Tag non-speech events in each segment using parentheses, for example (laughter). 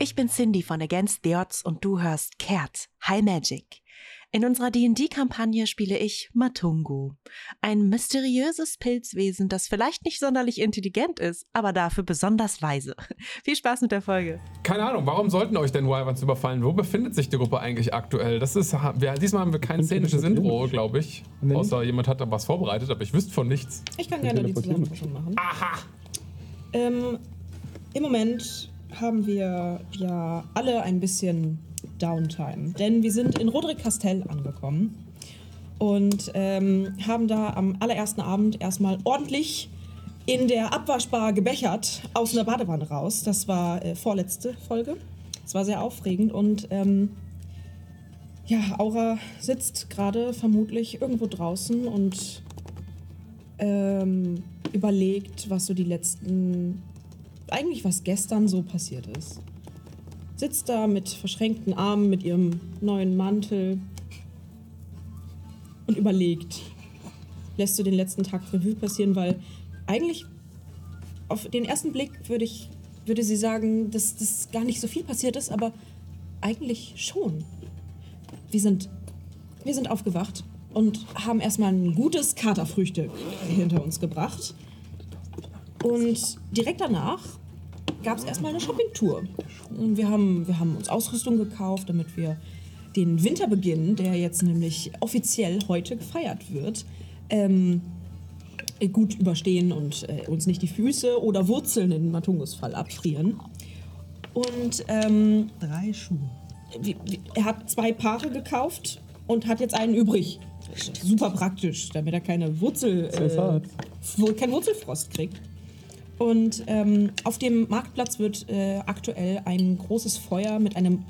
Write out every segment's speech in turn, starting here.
Ich bin Cindy von Against the Odds und du hörst Kert, High Magic. In unserer D&D-Kampagne spiele ich Matungu, ein mysteriöses Pilzwesen, das vielleicht nicht sonderlich intelligent ist, aber dafür besonders weise. (laughs) Viel Spaß mit der Folge. Keine Ahnung, warum sollten euch denn Wyverns überfallen? Wo befindet sich die Gruppe eigentlich aktuell? Das ist, wir, diesmal haben wir kein szenisches Intro, glaube ich. Außer jemand hat da was vorbereitet, aber ich wüsste von nichts. Ich kann gerne die Zusammenfassung machen. Aha! Ähm, Im Moment haben wir ja alle ein bisschen Downtime, denn wir sind in Roderick Castell angekommen und ähm, haben da am allerersten Abend erstmal ordentlich in der Abwaschbar gebechert aus einer Badewanne raus. Das war äh, vorletzte Folge. Es war sehr aufregend und ähm, ja, Aura sitzt gerade vermutlich irgendwo draußen und ähm, überlegt, was so die letzten, eigentlich was gestern so passiert ist. Sitzt da mit verschränkten Armen, mit ihrem neuen Mantel und überlegt. Lässt du den letzten Tag Revue passieren, weil eigentlich auf den ersten Blick würde ich, würde sie sagen, dass das gar nicht so viel passiert ist, aber eigentlich schon. Wir sind, wir sind aufgewacht und haben erstmal ein gutes Katerfrühstück hinter uns gebracht. Und direkt danach gab es erstmal eine Shoppingtour. Und Wir haben, wir haben uns Ausrüstung gekauft, damit wir den Winterbeginn, der jetzt nämlich offiziell heute gefeiert wird, ähm, gut überstehen und äh, uns nicht die Füße oder Wurzeln in Matungus Fall abfrieren. Und ähm, Drei Schuhe. wie- wie- er hat zwei Paare gekauft und hat jetzt einen übrig. Super praktisch, damit er keine Wurzel, äh, keinen Wurzelfrost kriegt. Und ähm, auf dem Marktplatz wird äh, aktuell ein großes Feuer mit einem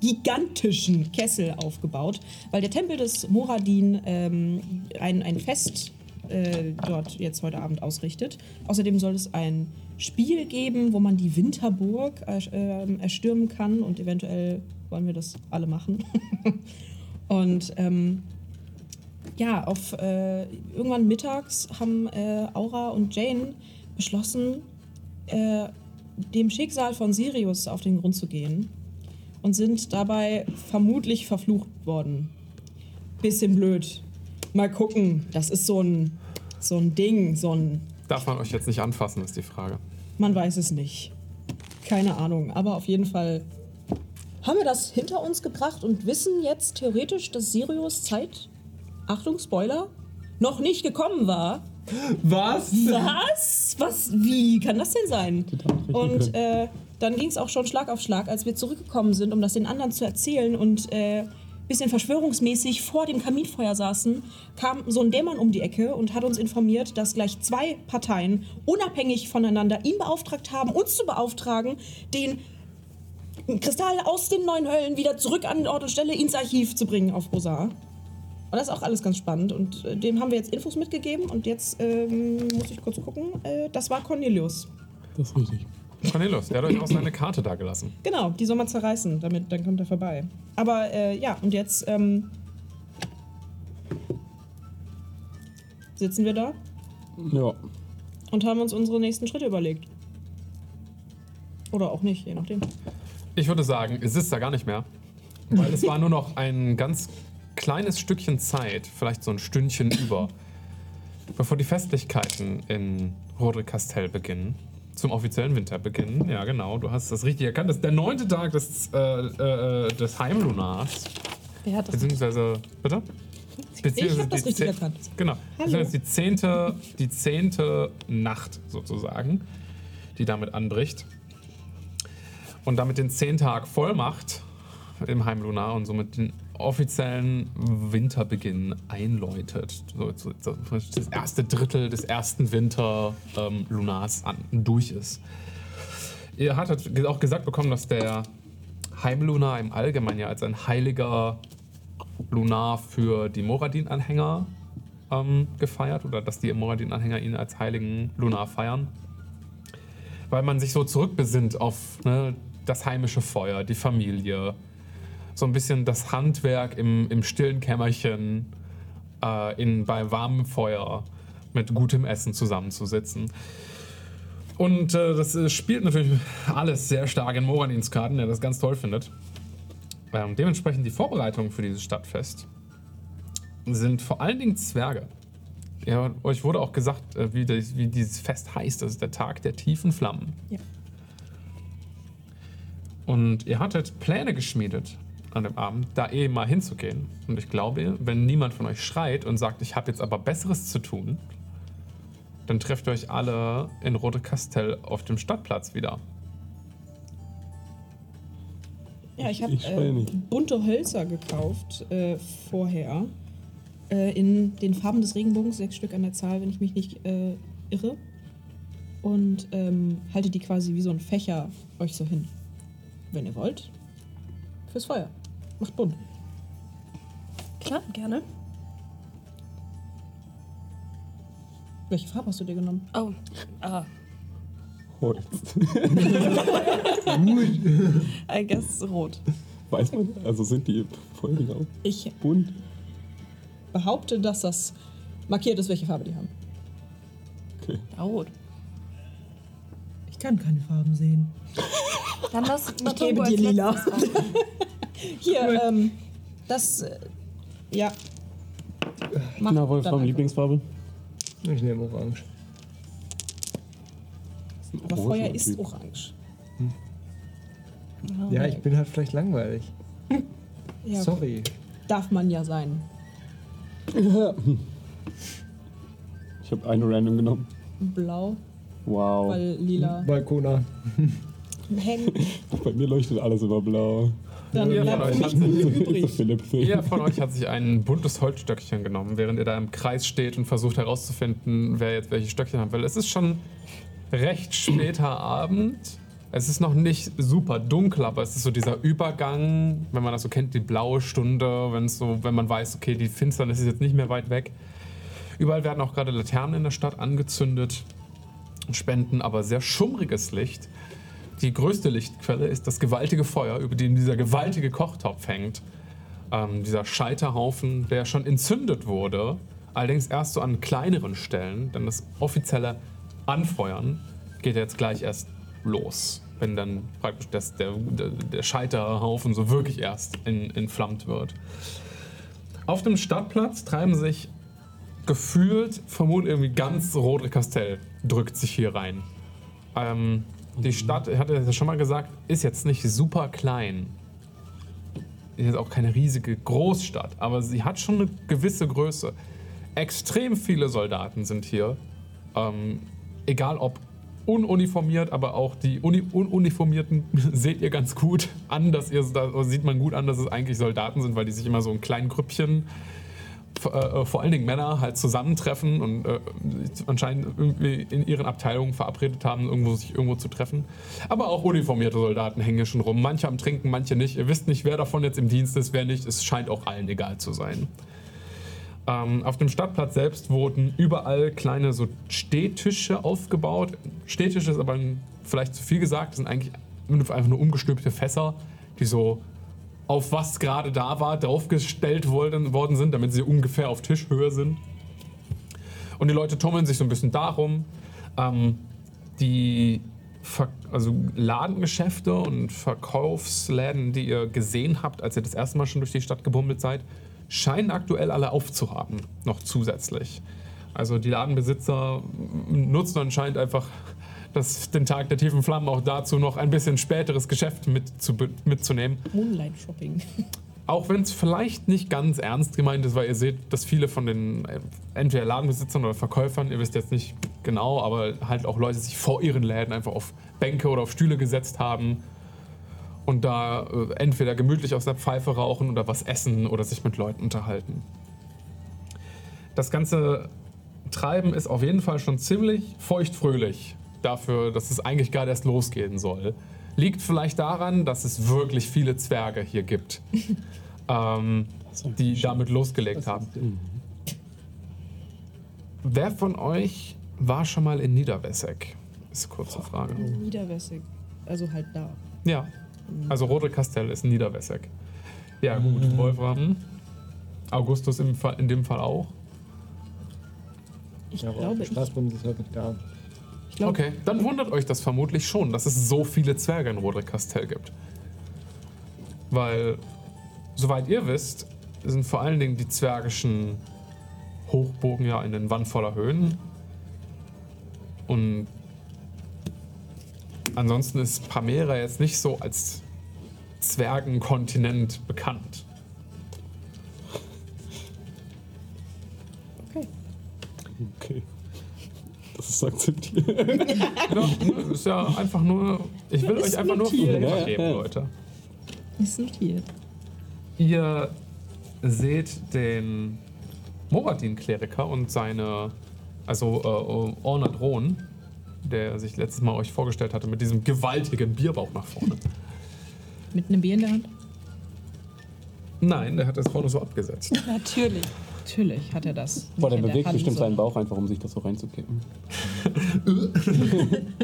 gigantischen Kessel aufgebaut, weil der Tempel des Moradin ähm, ein, ein Fest äh, dort jetzt heute Abend ausrichtet. Außerdem soll es ein Spiel geben, wo man die Winterburg äh, ähm, erstürmen kann und eventuell wollen wir das alle machen. (laughs) und ähm, ja, auf äh, irgendwann mittags haben äh, Aura und Jane beschlossen, äh, dem Schicksal von Sirius auf den Grund zu gehen und sind dabei vermutlich verflucht worden. Bisschen blöd. Mal gucken, das ist so ein, so ein Ding, so ein, Darf man euch jetzt nicht anfassen, ist die Frage. man weiß es nicht. Keine Ahnung, aber auf jeden Fall haben wir das hinter uns gebracht und wissen jetzt theoretisch, dass Sirius Zeit, Achtung, Spoiler, noch nicht gekommen war. Was? Was? Was? Wie kann das denn sein? Und äh, dann ging es auch schon Schlag auf Schlag, als wir zurückgekommen sind, um das den anderen zu erzählen und äh, bisschen verschwörungsmäßig vor dem Kaminfeuer saßen, kam so ein Dämon um die Ecke und hat uns informiert, dass gleich zwei Parteien unabhängig voneinander ihn beauftragt haben, uns zu beauftragen, den Kristall aus den neuen Höllen wieder zurück an Ort und Stelle ins Archiv zu bringen auf Rosar. Und das ist auch alles ganz spannend. Und äh, dem haben wir jetzt Infos mitgegeben. Und jetzt ähm, muss ich kurz gucken. Äh, das war Cornelius. Das ist richtig. Cornelius, der hat euch auch seine Karte da gelassen. Genau, die soll man zerreißen, damit dann kommt er vorbei. Aber äh, ja, und jetzt ähm, sitzen wir da Ja. und haben uns unsere nächsten Schritte überlegt. Oder auch nicht, je nachdem. Ich würde sagen, es ist da gar nicht mehr. Weil es war nur noch ein ganz kleines Stückchen Zeit, vielleicht so ein Stündchen (coughs) über, bevor die Festlichkeiten in Roderick Castell beginnen. Zum offiziellen Winterbeginn. Ja, genau, du hast das richtig erkannt. Das ist der neunte Tag des, äh, äh, des Heimlunars. Wer hat das? Beziehungsweise, bitte? Ich hab das richtig erkannt. Genau. Hallo. Beziehungsweise die zehnte, die zehnte Nacht sozusagen, die damit anbricht. Und damit den Zehntag voll macht im Heimlunar und somit den offiziellen Winterbeginn einläutet. So, das erste Drittel des ersten Winterlunars an, durch ist. Ihr hattet auch gesagt bekommen, dass der Heimlunar im Allgemeinen ja als ein heiliger Lunar für die Moradin-Anhänger ähm, gefeiert oder dass die Moradin-Anhänger ihn als heiligen Lunar feiern. Weil man sich so zurückbesinnt auf ne, das heimische Feuer, die Familie, so ein bisschen das Handwerk im, im stillen Kämmerchen, äh, in, bei warmem Feuer mit gutem Essen zusammenzusitzen. Und äh, das spielt natürlich alles sehr stark in Moranins Karten, der das ganz toll findet. Ähm, dementsprechend die Vorbereitungen für dieses Stadtfest sind vor allen Dingen Zwerge. Ja, euch wurde auch gesagt, äh, wie, das, wie dieses Fest heißt. Das ist der Tag der tiefen Flammen. Ja. Und ihr hattet Pläne geschmiedet an dem Abend, da eh mal hinzugehen. Und ich glaube, wenn niemand von euch schreit und sagt, ich habe jetzt aber Besseres zu tun, dann trefft ihr euch alle in Rote Kastell auf dem Stadtplatz wieder. Ja, ich habe äh, bunte Hölzer gekauft äh, vorher. Äh, in den Farben des Regenbogens, sechs Stück an der Zahl, wenn ich mich nicht äh, irre. Und ähm, halte die quasi wie so ein Fächer euch so hin. Wenn ihr wollt. Fürs Feuer. Macht bunt. Klar, gerne. Welche Farbe hast du dir genommen? Oh, ah, Holz. (laughs) I guess rot. Weiß man? Also sind die voll genau Ich bunt? behaupte, dass das markiert ist, welche Farbe die haben. Okay. Ja, rot. Ich kann keine Farben sehen. Dann lass Ich gebe dir lila. (laughs) Hier, ähm, das, äh, ja. Mach Na, Wolfram. Lieblingsfarbe? Ich nehme Orange. Aber Rosa Feuer ist orange. Ja, ich bin halt vielleicht langweilig. (laughs) Ja, Sorry. Darf man ja sein. Ich habe eine random genommen. Blau, Wow. weil lila Balkona. hängt. (laughs) Bei mir leuchtet alles immer blau. Dann Ja, bleibt von für euch übrig. (laughs) Jeder von euch hat sich ein buntes Holzstöckchen genommen, während ihr da im Kreis steht und versucht herauszufinden, wer jetzt welche Stöckchen haben will. Es ist schon recht später Abend. Es ist noch nicht super dunkel, aber es ist so dieser Übergang, wenn man das so kennt, die blaue Stunde, wenn es so, wenn man weiß, okay, die Finsternis ist jetzt nicht mehr weit weg. Überall werden auch gerade Laternen in der Stadt angezündet, spenden aber sehr schummriges Licht. Die größte Lichtquelle ist das gewaltige Feuer, über dem dieser gewaltige Kochtopf hängt. Ähm, dieser Scheiterhaufen, der schon entzündet wurde, allerdings erst so an kleineren Stellen, denn das offizielle Anfeuern geht jetzt gleich erst los, wenn dann praktisch das, der, der, Scheiterhaufen so wirklich erst in, entflammt wird. Auf dem Stadtplatz treiben sich gefühlt, vermutlich irgendwie ganz Rote Kastell drückt sich hier rein. Ähm, die Stadt, ich hatte das ja schon mal gesagt, ist jetzt nicht super klein. Ist jetzt auch keine riesige Großstadt, aber sie hat schon eine gewisse Größe. Extrem viele Soldaten sind hier. Ähm, egal ob ununiformiert, aber auch die Uni Ununiformierten (laughs) seht ihr ganz gut an, dass ihr da sieht man gut an, dass es eigentlich Soldaten sind, weil die sich immer so in kleinen Grüppchen äh, vor allen Dingen Männer halt zusammentreffen und äh, anscheinend irgendwie in ihren Abteilungen verabredet haben, irgendwo sich irgendwo zu treffen. Aber auch uniformierte Soldaten hängen hier schon rum. Manche am Trinken, manche nicht. Ihr wisst nicht, wer davon jetzt im Dienst ist, wer nicht. Es scheint auch allen egal zu sein. Ähm, auf dem Stadtplatz selbst wurden überall kleine so Stehtische aufgebaut. Stehtische ist aber ein, vielleicht zu viel gesagt, das sind eigentlich einfach nur umgestülpte Fässer, die so auf was gerade da war, draufgestellt worden, worden sind, damit sie ungefähr auf Tischhöhe sind. Und die Leute tummeln sich so ein bisschen darum. Ähm, die Ver also Ladengeschäfte und Verkaufsläden, die ihr gesehen habt, als ihr das erste Mal schon durch die Stadt gebummelt seid, scheinen aktuell alle aufzuhaben, noch zusätzlich. Also die Ladenbesitzer nutzen anscheinend einfach das, den Tag der tiefen Flammen auch dazu, noch ein bisschen späteres Geschäft mit zu, mitzunehmen. Moonlight Shopping. (laughs) Auch wenn es vielleicht nicht ganz ernst gemeint ist, weil ihr seht, dass viele von den äh, entweder Ladenbesitzern oder Verkäufern, ihr wisst jetzt nicht genau, aber halt auch Leute sich vor ihren Läden einfach auf Bänke oder auf Stühle gesetzt haben und da äh, entweder gemütlich aus der Pfeife rauchen oder was essen oder sich mit Leuten unterhalten. Das ganze Treiben ist auf jeden Fall schon ziemlich feuchtfröhlich dafür, dass es eigentlich gerade erst losgehen soll. Liegt vielleicht daran, dass es wirklich viele Zwerge hier gibt, (laughs) ähm, die damit losgelegt haben. Wer von euch war schon mal in Niederwessek? Ist eine kurze Frage. Niederwässig. Also halt da. Ja, also Rote Kastell ist Niederwessek. Ja gut, Wolfram. Augustus im Fall, in dem Fall auch. Ich Ja, glaube, ich, Straßburg ist halt nicht da. Ich glaube, Okay, dann wundert euch das vermutlich schon, dass es so viele Zwerge in Roderick Castell gibt. Weil, soweit ihr wisst, sind vor allen Dingen die zwergischen Hochburgen ja in den Wand voller Höhen. Und ansonsten ist Pamera jetzt nicht so als Zwergenkontinent bekannt. okay. Okay. Das ist akzeptiert. Ja, (laughs) ist ja einfach nur. Ich will euch einfach nur notiert. Flavor Ja, ja, geben. Leute. Ist notiert. Ihr seht den Moradin-Kleriker und seine, also äh, Ornat Rohn, der sich letztes Mal euch vorgestellt hatte, mit diesem gewaltigen Bierbauch nach vorne. Mit einem Bier in der Hand? Nein, der hat das vorne so abgesetzt. Natürlich. Natürlich hat er das. Boah, der bewegt Hand, bestimmt seinen Bauch einfach, um sich das so reinzukippen. (laughs)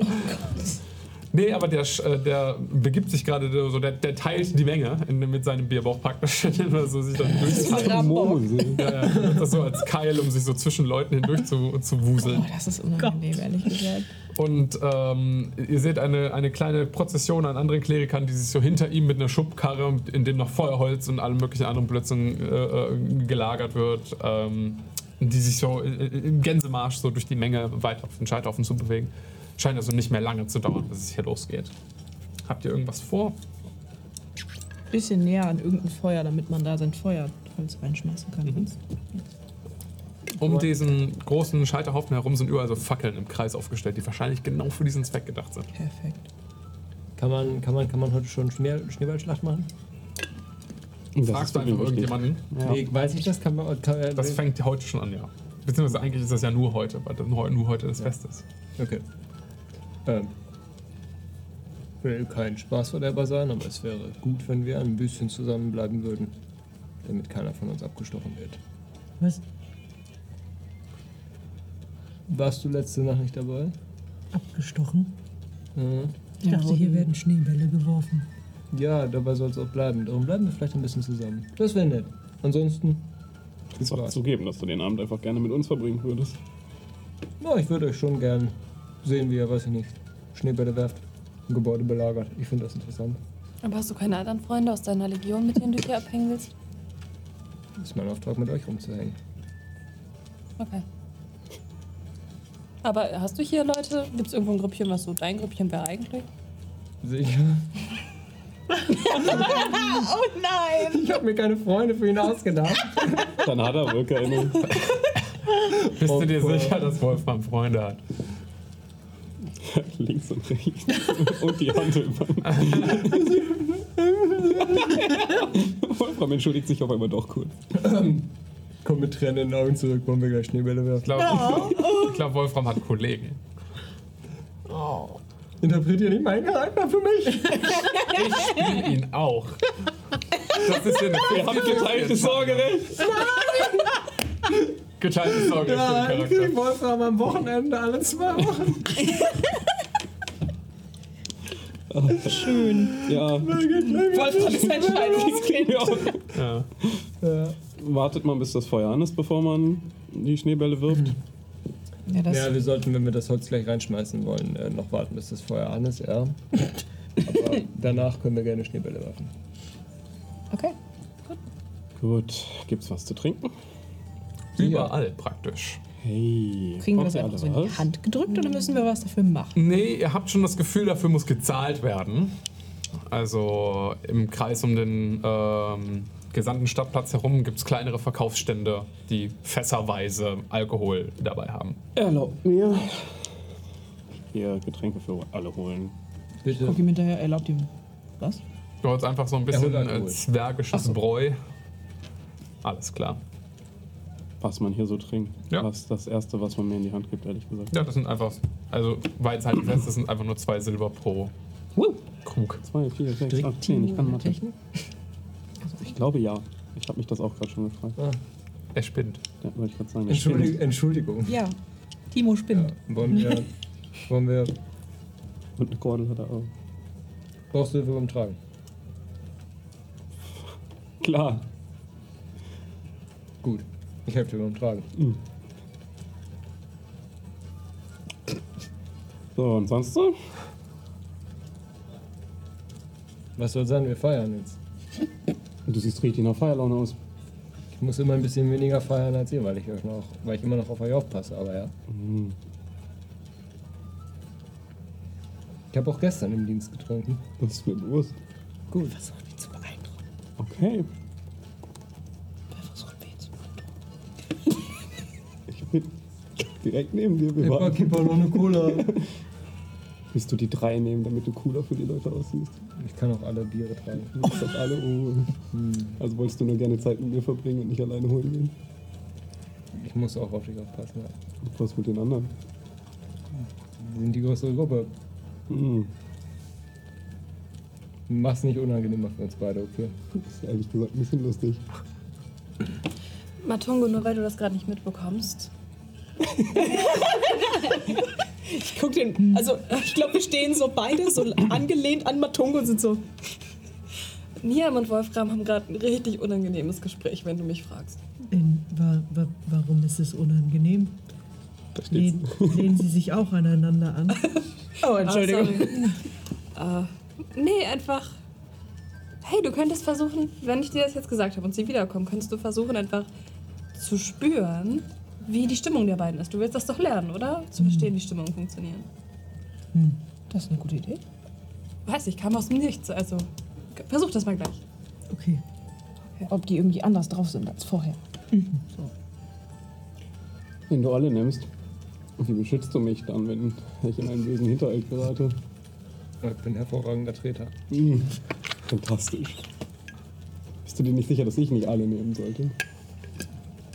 Nee, aber der, äh, der begibt sich gerade so, der, der teilt die Menge in, mit seinem Bierbauch praktisch, indem er (laughs) so sich dann. Mose. Ja, das so als Keil, um sich so zwischen Leuten hindurch zu, zu wuseln. Oh, das ist unangenehm, ehrlich gesagt. Und ähm, ihr seht eine, eine kleine Prozession an anderen Klerikern, die sich so hinter ihm mit einer Schubkarre, in dem noch Feuerholz und allem möglichen anderen Blödsinn äh, äh, gelagert wird, ähm, die sich so äh, im Gänsemarsch so durch die Menge weiter auf den Scheiterhaufen zu bewegen. Scheint also nicht mehr lange zu dauern, bis es hier losgeht. Habt ihr irgendwas vor? Bisschen näher an irgendein Feuer, damit man da sein Feuerholz reinschmeißen kann. Mhm. Um diesen großen Scheiterhaufen herum sind überall so Fackeln im Kreis aufgestellt, die wahrscheinlich genau für diesen Zweck gedacht sind. Perfekt. Kann man, kann man, kann man heute schon Schnee, Schneeballschlacht machen? Das Fragst du einfach irgendjemanden? Ja. Nee, weiß ich das? Kann man, kann, äh, Das fängt heute schon an, ja. Beziehungsweise eigentlich ist das ja nur heute, weil das nur nur heute das Fest ist. Okay. Ähm. Will kein Spaßverderber sein, aber es wäre gut, wenn wir ein bisschen zusammenbleiben würden. Damit keiner von uns abgestochen wird. Was? Warst du letzte Nacht nicht dabei? Abgestochen? Mhm. Ich dachte, hier werden Schneebälle geworfen. Ja, dabei soll es auch bleiben. Darum bleiben wir vielleicht ein bisschen zusammen. Das wäre nett. Ansonsten. Viel Es auch zugeben, dass du den Abend einfach gerne mit uns verbringen würdest. Ja, ich würde euch schon gern sehen, wie ihr, weiß ich nicht, Schneebälle werft, ein Gebäude belagert. Ich finde das interessant. Aber hast du keine anderen Freunde aus deiner Legion, mit denen du hier abhängen willst? Das ist mein Auftrag, mit euch rumzuhängen. Okay. Aber hast du hier Leute? Gibt es irgendwo ein Grüppchen, was so dein Grüppchen wäre eigentlich? Sicher. (laughs) Oh nein! Ich habe mir keine Freunde für ihn ausgedacht. Dann hat er wohl keine. (laughs) Bist du dir sicher, dass Wolfram Freunde hat? Links und rechts. und die Hand immer. (laughs) Wolfram entschuldigt sich auf einmal doch kurz. Komm mit Tränen in den Augen zurück, wollen wir gleich Schneebälle Ich werfen. glaube, ich glaub, Wolfram hat Kollegen. Interpretier nicht meinen Charakter für mich. (laughs) Ich spiele ihn auch. Das ist ja eine Wir haben geteiltes Sorgerecht. Geteiltes Sorge Ja, für den ich krieg Charakter. Wolfram am Wochenende alle zwei Wochen. (laughs) Ja. Wolfram ist ein Scheidungskind. Ja. Ja. Wartet man, bis das Feuer an ist, bevor man die Schneebälle wirft. Ja, das ja, wir sollten, wenn wir das Holz gleich reinschmeißen wollen, äh, noch warten, bis das Feuer an ist, ja. Aber danach können wir gerne Schneebälle werfen. okay. Gut, gibt's was zu trinken? Überall praktisch. Hey. Kriegen wir das einfach so in die? Hand gedrückt oder müssen wir was dafür machen? Nee, ihr habt schon das Gefühl, dafür muss gezahlt werden. Also im Kreis um den ähm, gesamten Stadtplatz herum gibt es kleinere Verkaufsstände, die fässerweise Alkohol dabei haben. Erlaubt mir. Hier Getränke für alle holen. Bitte. Guck ihm hinterher, erlaubt ihm. Was? Du holst einfach so ein bisschen äh, zwergisches so. Bräu. Alles klar. Was man hier so trinkt. Ja. Das ist das Erste, was man mir in die Hand gibt, ehrlich gesagt. Ja, das sind einfach, also weil es halt fest ist, sind einfach nur zwei Silber pro Krug. Zwei, vier, sechs, acht, zehn. Ich kann Mathe. Ich glaube ja. Ich habe mich das auch gerade schon gefragt. Ah, Er spinnt. Ja, wollte ich gerade sagen. Entschuldigung. spinnt. Entschuldigung. Ja. Timo Ja, spinnt. wollen wir. Wollen wir. Und eine Kordel hat er auch. Brauchst du Hilfe beim Tragen? Klar. Gut. Ich helfe dir beim Tragen. So, und sonst so? Was soll sein? Wir feiern jetzt. Du siehst richtig nach Feierlaune aus. Ich muss immer ein bisschen weniger feiern als ihr, weil ich euch noch, weil ich immer noch auf euch aufpasse, aber ja. Ich habe auch gestern im Dienst getrunken. Das ist mir bewusst. Gut. Versuch mich zu beeindrucken. Okay. Versuch mich zu beeindrucken. Ich bin direkt neben dir. Warten. Barkeeper, noch eine Cola. (laughs) Willst du die drei nehmen, damit du cooler für die Leute aussiehst? Ich kann auch alle Biere tragen. Du willst das alle? Oh. Also wolltest du nur gerne Zeit mit mir verbringen und nicht alleine holen gehen? Ich muss auch auf dich aufpassen. Ja. Was mit den anderen? Wir sind die größere Gruppe. Hm. Mach's nicht unangenehmer für uns beide, okay? Das ist ehrlich gesagt ein bisschen lustig. Matungo, nur weil du das gerade nicht mitbekommst. (laughs) Ich guck den. Also, ich glaube, wir stehen so beide so angelehnt an Matungo und sind so. Niam und Wolfram haben gerade ein richtig unangenehmes Gespräch, wenn du mich fragst. In, wa, wa, warum ist es unangenehm? Steht's. Lehnen, Sie sich auch aneinander an? (laughs) Oh, Entschuldigung. Ah, äh, nee, einfach. Hey, du könntest versuchen, wenn ich dir das jetzt gesagt habe und sie wiederkommen, könntest du versuchen, einfach zu spüren, wie die Stimmung der beiden ist. Du willst das doch lernen, oder? Zu verstehen, wie Stimmungen funktionieren. Das ist eine gute Idee. Weiß ich, kam aus dem Nichts. Also, versuch das mal gleich. Okay. Ob die irgendwie anders drauf sind als vorher. Wenn du alle nimmst, wie beschützt du mich dann, wenn ich in einen bösen Hinterhalt gerate? Ich bin hervorragender Treter. Hm. Fantastisch. Bist du dir nicht sicher, dass ich nicht alle nehmen sollte?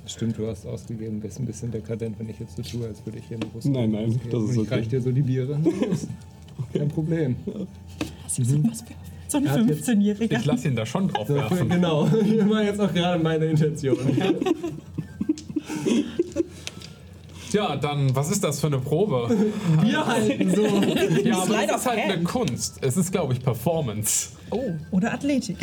Stimmt, du hast ausgegeben, bist ein bisschen dekadent, wenn ich jetzt so tue, als würde ich hier eine Brust Nein, nein, ausgeben. das ist Und ich okay. reich dir so die Biere. (laughs) Kein Problem. Was ist was für. So ein Er hat jetzt- 15-Jähriger. Ich lasse ihn da schon drauf So, werfen. genau, das (laughs) war jetzt auch gerade meine Intention. (laughs) Tja, dann, was ist das für eine Probe? (laughs) Wir halten so. (laughs) Ja, aber of ist halt eine Hand. Kunst. Es ist, glaube ich, Performance. Oder Athletik.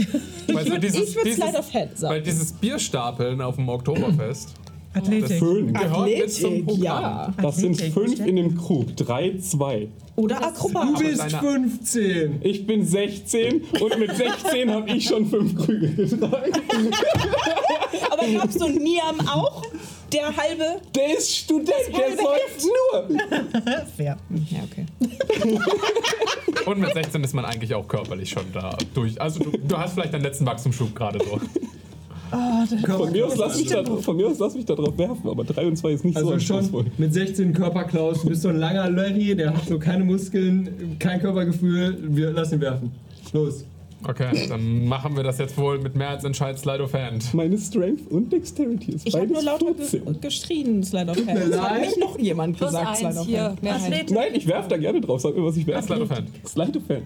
Du, würd- dieses- ich würd dieses- Slide of Hand sagen. Weil dieses Bierstapeln auf dem Oktoberfest (clears throat) Athletik. Fünf. gehört mit zum Athletik, Programm. ja. Das sind Athletik, fünf stimmt. in dem Krug. Drei, zwei. Oder Du Akrobat. bist deine- 15. Ich bin 16 und mit 16 habe ich schon fünf Krüge getragen. Aber gab's so Niam auch? Der halbe. Der ist Student, der säuft nur. (laughs) Fair. Ja, okay. (laughs) Und mit 16 ist man eigentlich auch körperlich schon da durch. Also du, du hast vielleicht deinen letzten Wachstumsschub gerade so. Von mir, aus lass mich da, von mir aus lass mich da drauf werfen, aber 3 und 2 ist nicht so Also schon mit 16 Körperklaus, du bist so ein langer Larry, der hat so keine Muskeln, kein Körpergefühl. Wir lassen ihn werfen. Los. Okay, dann machen wir das jetzt wohl mit mehr als Entscheid Slide of Hand. Meine Strength und Dexterity ist Ich habe beides nur lauter 14. ge geschrien, Slide of Hand. mir Das hat nicht noch jemand Plus gesagt, Slide of hier, Hand. Athletik. Nein, ich werf da gerne drauf. Sag mir, was ich werfe. Slide of Hand. Slide of Hand.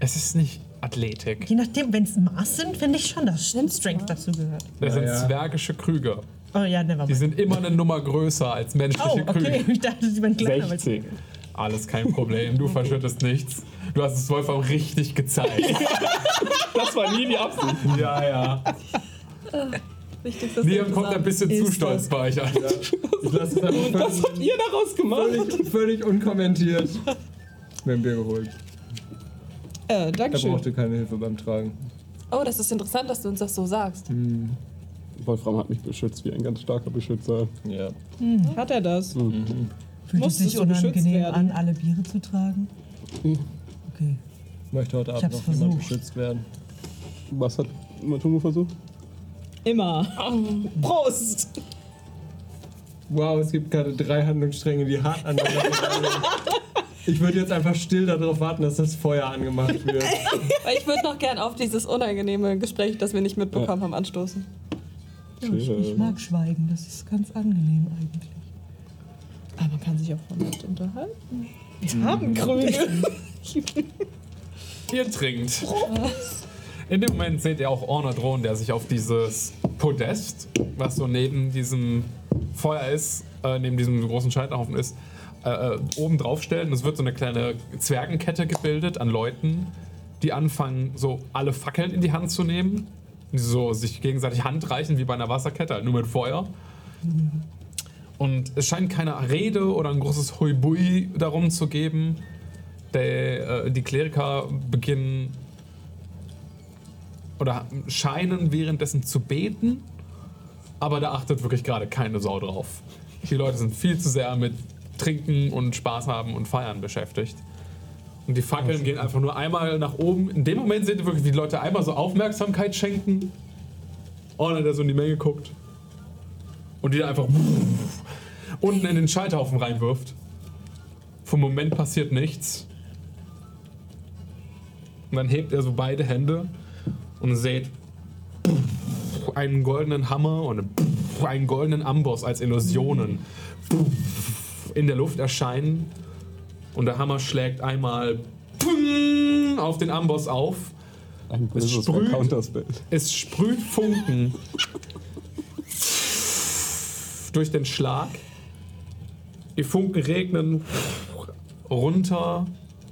Es ist nicht Athletik. Je nachdem, wenn es Maß sind, finde ich schon, dass Strength dazu gehört. Das sind zwergische Krüge. Oh ja, never Die mind. sind immer eine Nummer größer als menschliche Oh, okay. Krüge. (laughs) Ich dachte, sie wären kleiner. weil- 16. Alles kein Problem, du (laughs) verschüttest nichts. Du hast es Wolfram richtig gezeigt. (laughs) Das war nie die Absicht. ja, ja. Wichtig, dass Liam kommt ein bisschen zu stolz bei euch an. (laughs) Ich lasse es einfach Was habt ihr daraus gemacht? völlig, völlig unkommentiert. Wir haben Bier geholt. Äh, Er Dankeschön. brauchte keine Hilfe beim Tragen. Oh, das ist interessant, dass du uns das so sagst. Wolfram hat mich beschützt wie ein ganz starker Beschützer. Ja. Hat er das? Fühlt es sich beschützt unangenehm werden? an, alle Biere zu tragen? Okay. Möchte heute Abend noch jemand versucht. beschützt werden. Was hat Matumo versucht? Immer. Prost! Wow, es gibt gerade drei Handlungsstränge, die hart aneinander sind. (laughs) Ich würde jetzt einfach still darauf warten, dass das Feuer angemacht wird. (laughs) Weil ich würde noch gern auf dieses unangenehme Gespräch, das wir nicht mitbekommen haben, anstoßen. Ja, ich, ich mag Schweigen, das ist ganz angenehm eigentlich. Aber man kann sich auch von nett unterhalten. Wir haben Krüge. (laughs) Ihr trinkt. In dem Moment seht ihr auch Ornadron, der sich auf dieses Podest, was so neben diesem Feuer ist, äh, neben diesem großen Scheiterhaufen ist, äh, äh, oben drauf stellt. Und es wird so eine kleine Zwergenkette gebildet an Leuten, die anfangen, so alle Fackeln in die Hand zu nehmen. Die so sich gegenseitig Hand reichen wie bei einer Wasserkette, halt nur mit Feuer. Und es scheint keine Rede oder ein großes Huibui darum zu geben. Der, äh, die Kleriker beginnen oder scheinen währenddessen zu beten, aber da achtet wirklich gerade keine Sau drauf. Die Leute sind viel zu sehr mit Trinken und Spaß haben und Feiern beschäftigt. Und die Fackeln gehen einfach nur einmal nach oben. In dem Moment seht ihr wirklich, wie die Leute einmal so Aufmerksamkeit schenken. Einer, der so in die Menge guckt. Und die dann einfach unten in den Scheiterhaufen reinwirft. Vom Moment passiert nichts. Und dann hebt er so beide Hände und seht einen goldenen Hammer und einen goldenen Amboss als Illusionen in der Luft erscheinen. Und der Hammer schlägt einmal auf den Amboss auf. Es sprüht. Es sprüht Funken durch den Schlag. Die Funken regnen runter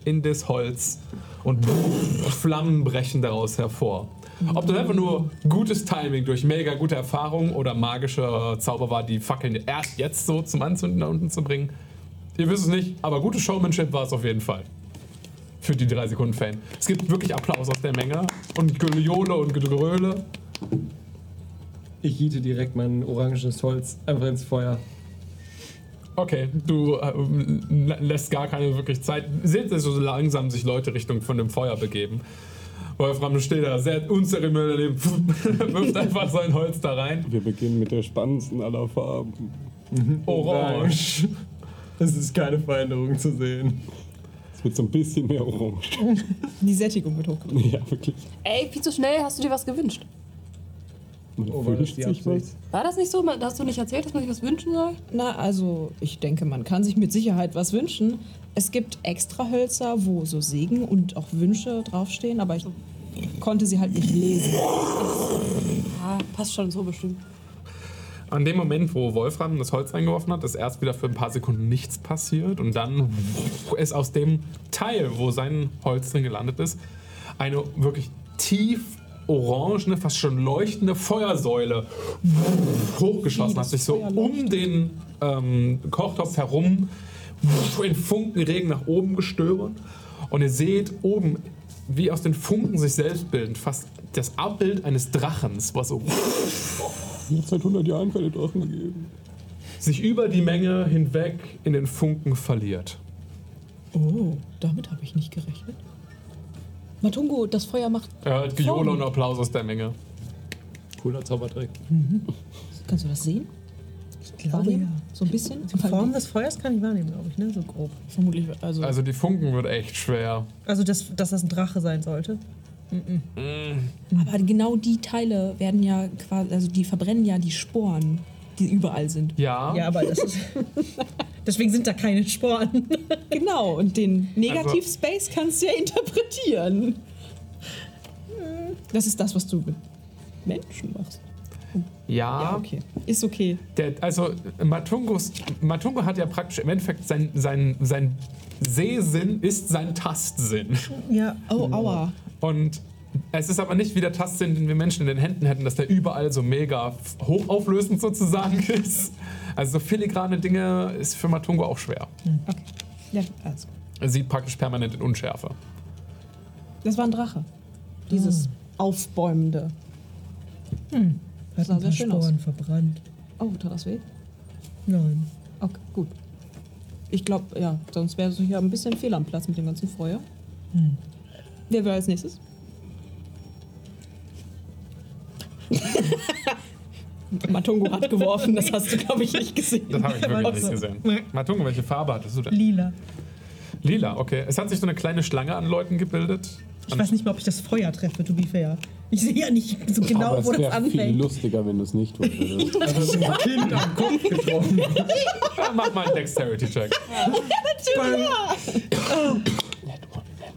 in das Holz und Flammen brechen daraus hervor. Ob das einfach nur gutes Timing durch mega gute Erfahrung oder magischer Zauber war, die Fackeln erst jetzt so zum Anzünden da unten zu bringen, ihr wisst es nicht, aber gute Showmanship war es auf jeden Fall. Für die 3 Sekunden Fan. Es gibt wirklich Applaus aus der Menge und Gejohle und Gegröle. Ich hiete direkt mein oranges Holz einfach ins Feuer. Okay, du lä- lässt gar keine wirklich Zeit. Seht ihr so langsam sich Leute Richtung von dem Feuer begeben. Wolfram steht da sehr unzeremoniell daneben, (laughs) wirft einfach sein Holz da rein. Wir beginnen mit der spannendsten aller Farben. Orange. (laughs) Es ist keine Veränderung zu sehen. Es wird so ein bisschen mehr orange. Die Sättigung wird hochgebracht. Ja, wirklich. Ey, viel zu schnell, hast du dir was gewünscht? Man Oh, war das wünscht sich was. War das nicht so? Hast du nicht erzählt, dass man sich was wünschen soll? Na, also ich denke, man kann sich mit Sicherheit was wünschen. Es gibt extra Hölzer, wo so Segen und auch Wünsche draufstehen, aber ich konnte sie halt nicht lesen. Ah, passt schon so bestimmt. An dem Moment, wo Wolfram das Holz reingeworfen hat, ist erst wieder für ein paar Sekunden nichts passiert und dann ist aus dem Teil, wo sein Holz drin gelandet ist, eine wirklich tief orangene, fast schon leuchtende Feuersäule hochgeschossen, hat sich so um den ähm, Kochtopf herum in Funkenregen nach oben gestöbert und ihr seht oben, wie aus den Funken sich selbst bildend, fast das Abbild eines Drachens, was so Mir seit 100 Jahren keine Drachen gegeben. sich über die Menge hinweg in den Funken verliert. Oh, damit habe ich nicht gerechnet. Matungo, das Feuer macht. Er hört Gejohle und Applaus aus der Menge. Cooler Zaubertrick. Kannst du das sehen? Ich glaube ja. So ein bisschen? Die Form des Feuers kann ich wahrnehmen, glaube ich, ne? So grob. Vermutlich. Also, Also die Funken wird echt schwer. Also, dass, dass das ein Drache sein sollte. aber genau die Teile werden ja quasi, also die verbrennen ja die Sporen, die überall sind. Ja, Ja, aber das ist. (laughs) Deswegen sind da keine Sporen. Genau, und den Negativ-Space kannst du ja interpretieren. Das ist das, was du mit Menschen machst. ja. Ja, okay. Ist okay. Der, also Matungos, Matungo hat ja praktisch im Endeffekt sein, sein, sein Sehsinn ist sein Tastsinn. ja. Oh, aua. Und es ist aber nicht wie der Tastsinn, den wir Menschen in den Händen hätten, dass der überall so mega hochauflösend sozusagen (laughs) ist. Also so filigrane Dinge ist für Matungo auch schwer. Okay. Ja, also. Er sieht praktisch permanent in Unschärfe. Das war ein Drache. Dieses aufbäumende. Hat sah ein sehr paar schön aus. Sporen verbrannt. Oh, tat das weh? Nein. Okay, gut. Ich glaube, ja, sonst wäre es hier ein bisschen fehl am Platz mit dem ganzen Feuer. Wer will als nächstes? (laughs) Matungo hat geworfen, das hast du, glaube ich, nicht gesehen. Das habe ich wirklich nicht so. gesehen. Matungo, welche Farbe hattest du denn? Lila. Lila, okay. Es hat sich so eine kleine Schlange an Leuten gebildet. Ich weiß nicht mal, ob ich das Feuer treffe, to be fair. Ich sehe ja nicht so genau, Aber wo es das wäre viel anfängt. lustiger, wenn du es nicht würdest. (laughs) Also ein Kind am Kopf getroffen. Ja, mach mal einen Dexterity-Check.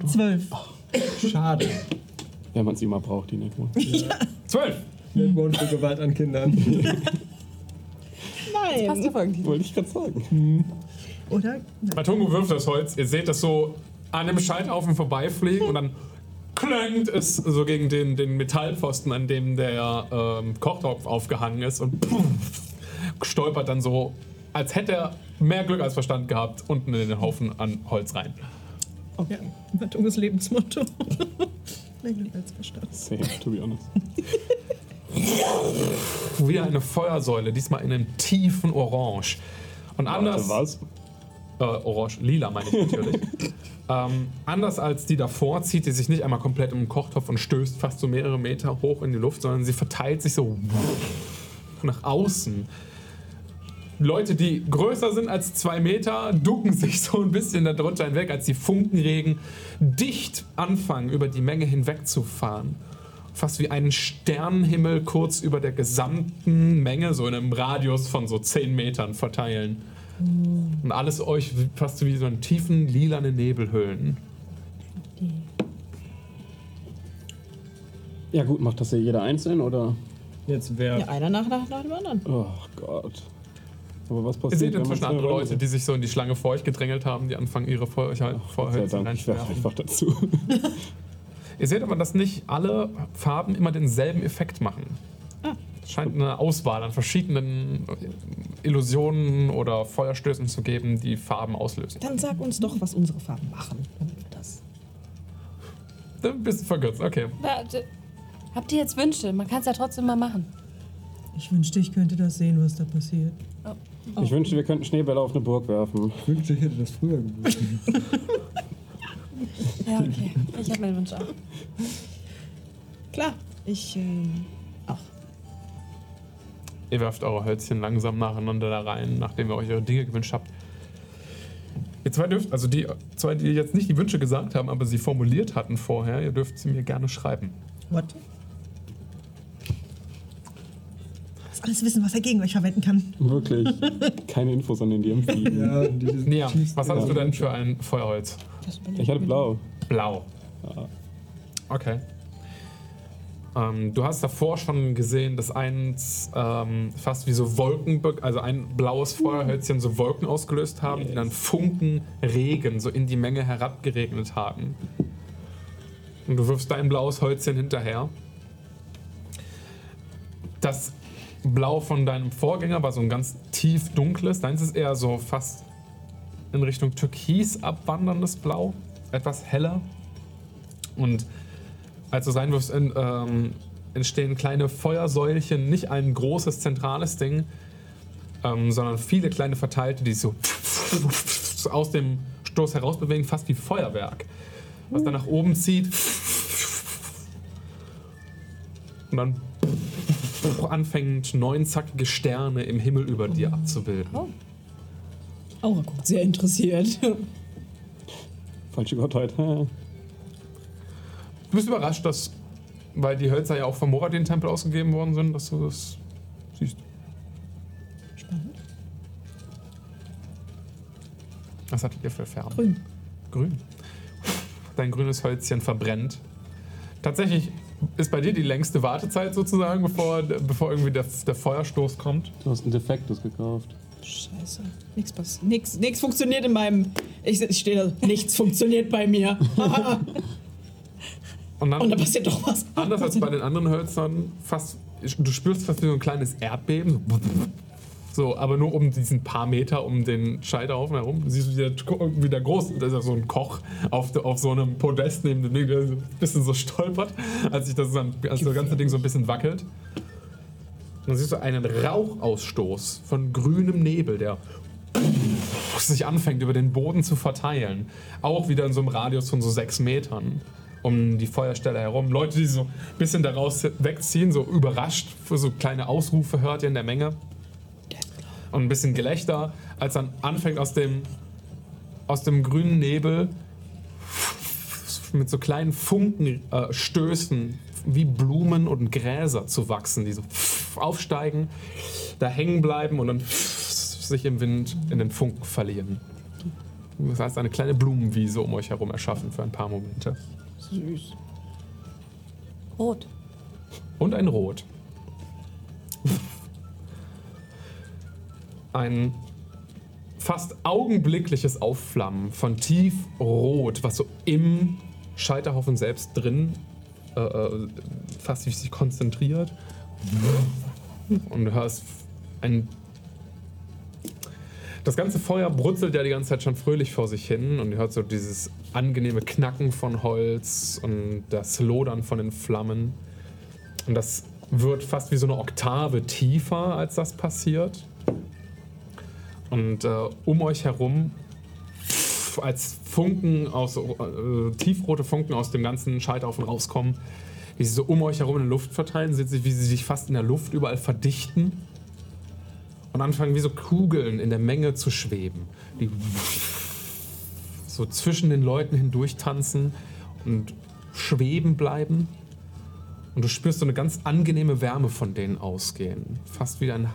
Zwölf. Schade. Wenn man sie mal braucht, die Netmon. Zwölf. Netmond für Gewalt an Kindern. (laughs) Nein. Passt auf irgendwie. Wollte ich gerade sagen. Oder? Matungo wirft das Holz. Ihr seht das so an dem Scheiterhaufen vorbeifliegen und dann klöngt es so gegen den, den Metallpfosten, an dem der ähm, Kochtopf aufgehangen ist und puff, stolpert dann so als hätte er mehr Glück als Verstand gehabt, unten in den Haufen an Holz rein. Okay. Matunges Lebensmotto. Mehr Glück als Verstand. Same, to be honest. (laughs) Wie eine Feuersäule, diesmal in einem tiefen Orange. Und anders. Was? Äh, orange, lila meine ich natürlich. (laughs) ähm, anders als die davor zieht die sich nicht einmal komplett im Kochtopf und stößt fast so mehrere Meter hoch in die Luft, sondern sie verteilt sich so nach außen. Leute, die größer sind als zwei Meter, ducken sich so ein bisschen darunter hinweg, als die Funkenregen dicht anfangen, über die Menge hinwegzufahren. Fast wie einen Sternenhimmel kurz über der gesamten Menge, so in einem Radius von so 10 Metern verteilen. Und alles euch fast wie so einen tiefen, lilanen Nebel hüllen. Ja gut, macht das ja jeder einzeln oder? Jetzt wer. Ja, einer nach, nach, nach dem anderen. Oh Gott. Aber was Ihr passiert, seht wenn man inzwischen andere Leute, die sich so in die Schlange vor euch gedrängelt haben, die anfangen, ihre Feuer Gott sei Feuerhölzer Dank, ich werfe einfach dazu. (laughs) Ihr seht aber, dass nicht alle Farben immer denselben Effekt machen. Es scheint eine Auswahl an verschiedenen Illusionen oder Feuerstößen zu geben, die Farben auslösen. Dann sag uns doch, was unsere Farben machen, damit wir das. Ein bisschen verkürzt, okay. Habt ihr jetzt Wünsche? Man kann es ja trotzdem mal machen. Ich wünschte, ich könnte das sehen, was da passiert. Ich wünschte, wir könnten Schneebälle auf eine Burg werfen. Ich wünschte, ich hätte das früher gewusst. (laughs) Ja, okay. Ich habe meinen Wunsch auch. Klar, ich ähm, auch. Ihr werft eure Hölzchen langsam nacheinander da rein, nachdem ihr euch eure Dinge gewünscht habt. Ihr zwei dürft, also die zwei, die jetzt nicht die Wünsche gesagt haben, aber sie formuliert hatten vorher, ihr dürft sie mir gerne schreiben. What? Das alles wissen, was er gegen euch verwenden kann. Wirklich. (laughs) Keine Infos an den DM. Ja, Nia, was hattest Ja. du denn für ein Feuerholz? Ich hatte blau. Blau. Ja. Okay. Ähm, du hast davor schon gesehen, dass eins ähm, fast wie so Wolken, also ein blaues Feuerhölzchen so Wolken ausgelöst haben, die dann Funken Regen so in die Menge herabgeregnet haben. Und du wirfst dein blaues Holzchen hinterher. Das Blau von deinem Vorgänger war so ein ganz tief dunkles. Deins ist eher so fast in Richtung Türkis abwanderndes Blau. Etwas heller. Und als du es reinwirfst, in, ähm, entstehen kleine Feuersäulchen, nicht ein großes zentrales Ding, ähm, sondern viele kleine verteilte, die sich so aus dem Stoß heraus bewegen, fast wie Feuerwerk. Was dann nach oben zieht und dann anfängt neunzackige Sterne im Himmel über dir abzubilden. Aura guckt sehr interessiert. Falsche Gottheit. Du bist überrascht, dass, weil die Hölzer ja auch vom Moradin-Tempel ausgegeben worden sind, dass du das siehst. Spannend. Was hattet ihr für Färben? Grün. Grün. Dein grünes Hölzchen verbrennt. Tatsächlich ist bei dir die längste Wartezeit sozusagen, bevor, bevor irgendwie der, der Feuerstoß kommt. Du hast ein defektes gekauft. Scheiße. Nix passiert. Nix, nix funktioniert in meinem. Ich, ich stehe da. Nichts funktioniert bei mir. (laughs) Und dann, Und da passiert doch was. anders als bei den anderen Hölzern, fast, du spürst fast wie so ein kleines Erdbeben. So, aber nur um diesen paar Meter um den Scheiterhaufen herum. Du siehst, wie der, wie der groß, da ist ja so ein Koch auf, auf so einem Podest neben dem Ding, der so ein bisschen so stolpert, als, sich das, dann, als das ganze Ding so ein bisschen wackelt. Dann siehst du einen Rauchausstoß von grünem Nebel, der sich anfängt über den Boden zu verteilen. Auch wieder in so einem Radius von so sechs Metern um die Feuerstelle herum. Leute, die so ein bisschen daraus wegziehen, so überrascht, so kleine Ausrufe hört ihr in der Menge. Und ein bisschen Gelächter, als dann anfängt aus dem, aus dem grünen Nebel mit so kleinen Funkenstößen äh, wie Blumen und Gräser zu wachsen, die so aufsteigen, da hängen bleiben und dann sich im Wind in den Funken verlieren. Das heißt, eine kleine Blumenwiese um euch herum erschaffen für ein paar Momente. Süß. Rot. Und ein Rot. Ein fast augenblickliches Aufflammen von tiefrot, was so im Scheiterhaufen selbst drin äh, äh, fast wie sich konzentriert. Und du hörst ein Das ganze Feuer brutzelt ja die ganze Zeit schon fröhlich vor sich hin und ihr hört so dieses angenehme Knacken von Holz und das Lodern von den Flammen. Und das wird fast wie so eine Oktave tiefer, als das passiert. Und äh, um euch herum, als Funken aus, äh, tiefrote Funken aus dem ganzen Scheiterhaufen rauskommen, die sich so um euch herum in der Luft verteilen, seht ihr, wie sie sich fast in der Luft überall verdichten und anfangen wie so Kugeln in der Menge zu schweben, die so zwischen den Leuten hindurch tanzen und schweben bleiben. Und du spürst so eine ganz angenehme Wärme von denen ausgehen. Fast wie ein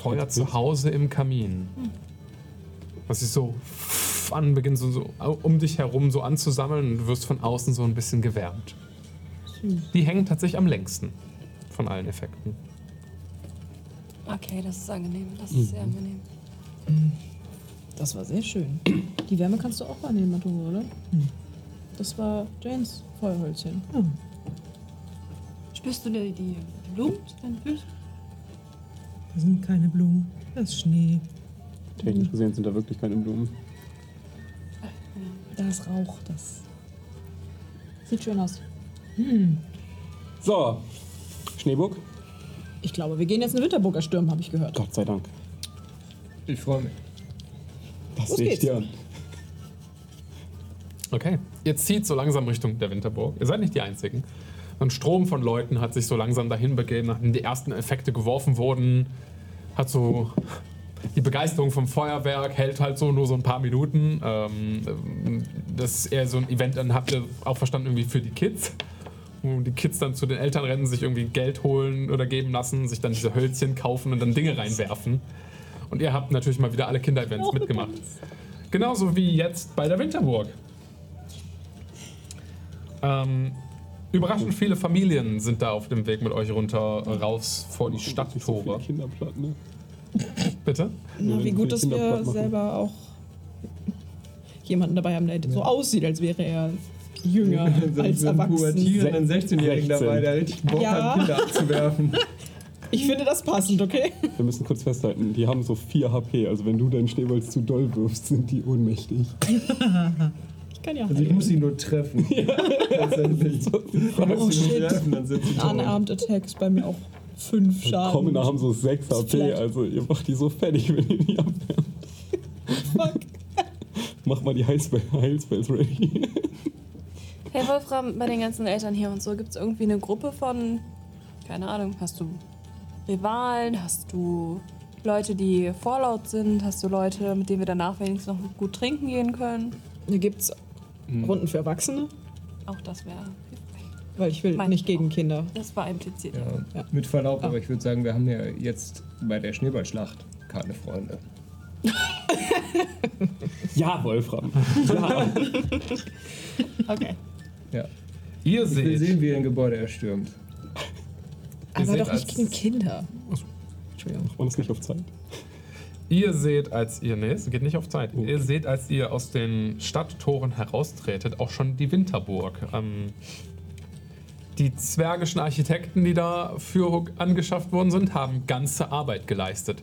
Feuer zu Hause im Kamin. Was sich so an beginnt, so, so um dich herum so anzusammeln und du wirst von außen so ein bisschen gewärmt. Die hängen tatsächlich am längsten von allen Effekten. Okay, das ist angenehm. Das ist sehr angenehm. Das war sehr schön. Die Wärme kannst du auch wahrnehmen, Matungo, oder? Das war Janes Feuerhölzchen. Spürst du die, die Blumen zu deinen Füßen? Das sind keine Blumen. Das ist Schnee. Technisch gesehen sind da wirklich keine Blumen. Da ist Rauch. Das sieht schön aus. So, Schneeburg. Ich glaube, wir gehen jetzt eine Winterburg erstürmen, habe ich gehört. Gott sei Dank. Ich freue mich. Das Los sehe ich dir an. Okay, ihr zieht so langsam Richtung der Winterburg. Ihr seid nicht die Einzigen. Ein Strom von Leuten hat sich so langsam dahin begeben, nachdem die ersten Effekte geworfen wurden. Hat so die Begeisterung vom Feuerwerk hält halt so nur so ein paar Minuten. Ähm, das ist eher so ein Event, dann habt ihr auch verstanden, irgendwie für die Kids. Wo die Kids dann zu den Eltern rennen, sich irgendwie Geld holen oder geben lassen, sich dann diese Hölzchen kaufen und dann Dinge reinwerfen. Und ihr habt natürlich mal wieder alle Kinder-Events mitgemacht. Genauso wie jetzt bei der Winterburg. Ähm, überraschend viele Familien sind da auf dem Weg mit euch runter raus vor die Stadttore. viele Kinder platt, ne? Bitte? Na, wie gut, dass wir selber auch jemanden dabei haben, der so aussieht, als wäre er jünger (laughs) als erwachsen. pubertierenden 16-Jährigen 16. dabei, der richtig Bock Ja. hat, Kinder abzuwerfen. (laughs) Ich finde das passend, okay? (laughs) Wir müssen kurz festhalten, die haben so 4 HP. Also wenn du deinen Schneeball zu doll wirfst, sind die ohnmächtig. Ich kann ja Also ich muss sie nur treffen. Letztendlich. Oh shit. Treffen, dann sind sie. Unarmed Attack ist bei mir auch 5 Schaden. Commoner haben so 6 Das ist HP, flat. also ihr macht die so fertig, wenn ihr die abwehrt. Fuck. Mach mal die Heilspell Heilspells ready. Hey Wolfram, bei den ganzen Eltern hier und so, gibt es irgendwie eine Gruppe von, keine Ahnung, hast du Rivalen, hast du Leute, die vorlaut sind, hast du Leute, mit denen wir danach wenigstens noch gut trinken gehen können? Hier gibt's Runden für Erwachsene, Auch das wäre, weil ich will Mein nicht gegen auch. Kinder. das war impliziert. Ja, Ja. Mit Verlaub, Ah. aber ich würde sagen, wir haben ja jetzt bei der Schneeballschlacht keine Freunde. (laughs) Ja, Wolfram. Ja. (laughs) Okay. Ja. Ihr Ich seht, sehen, wie er ein Gebäude erstürmt. Aber doch nicht gegen Kinder. Entschuldigung. Und es nicht auf Zeit. ihr seht, als ihr, nee, es geht nicht auf Zeit. Ihr seht, als ihr aus den Stadttoren heraustretet, auch schon die Winterburg. Ähm, die zwergischen Architekten, die dafür angeschafft worden sind, haben ganze Arbeit geleistet.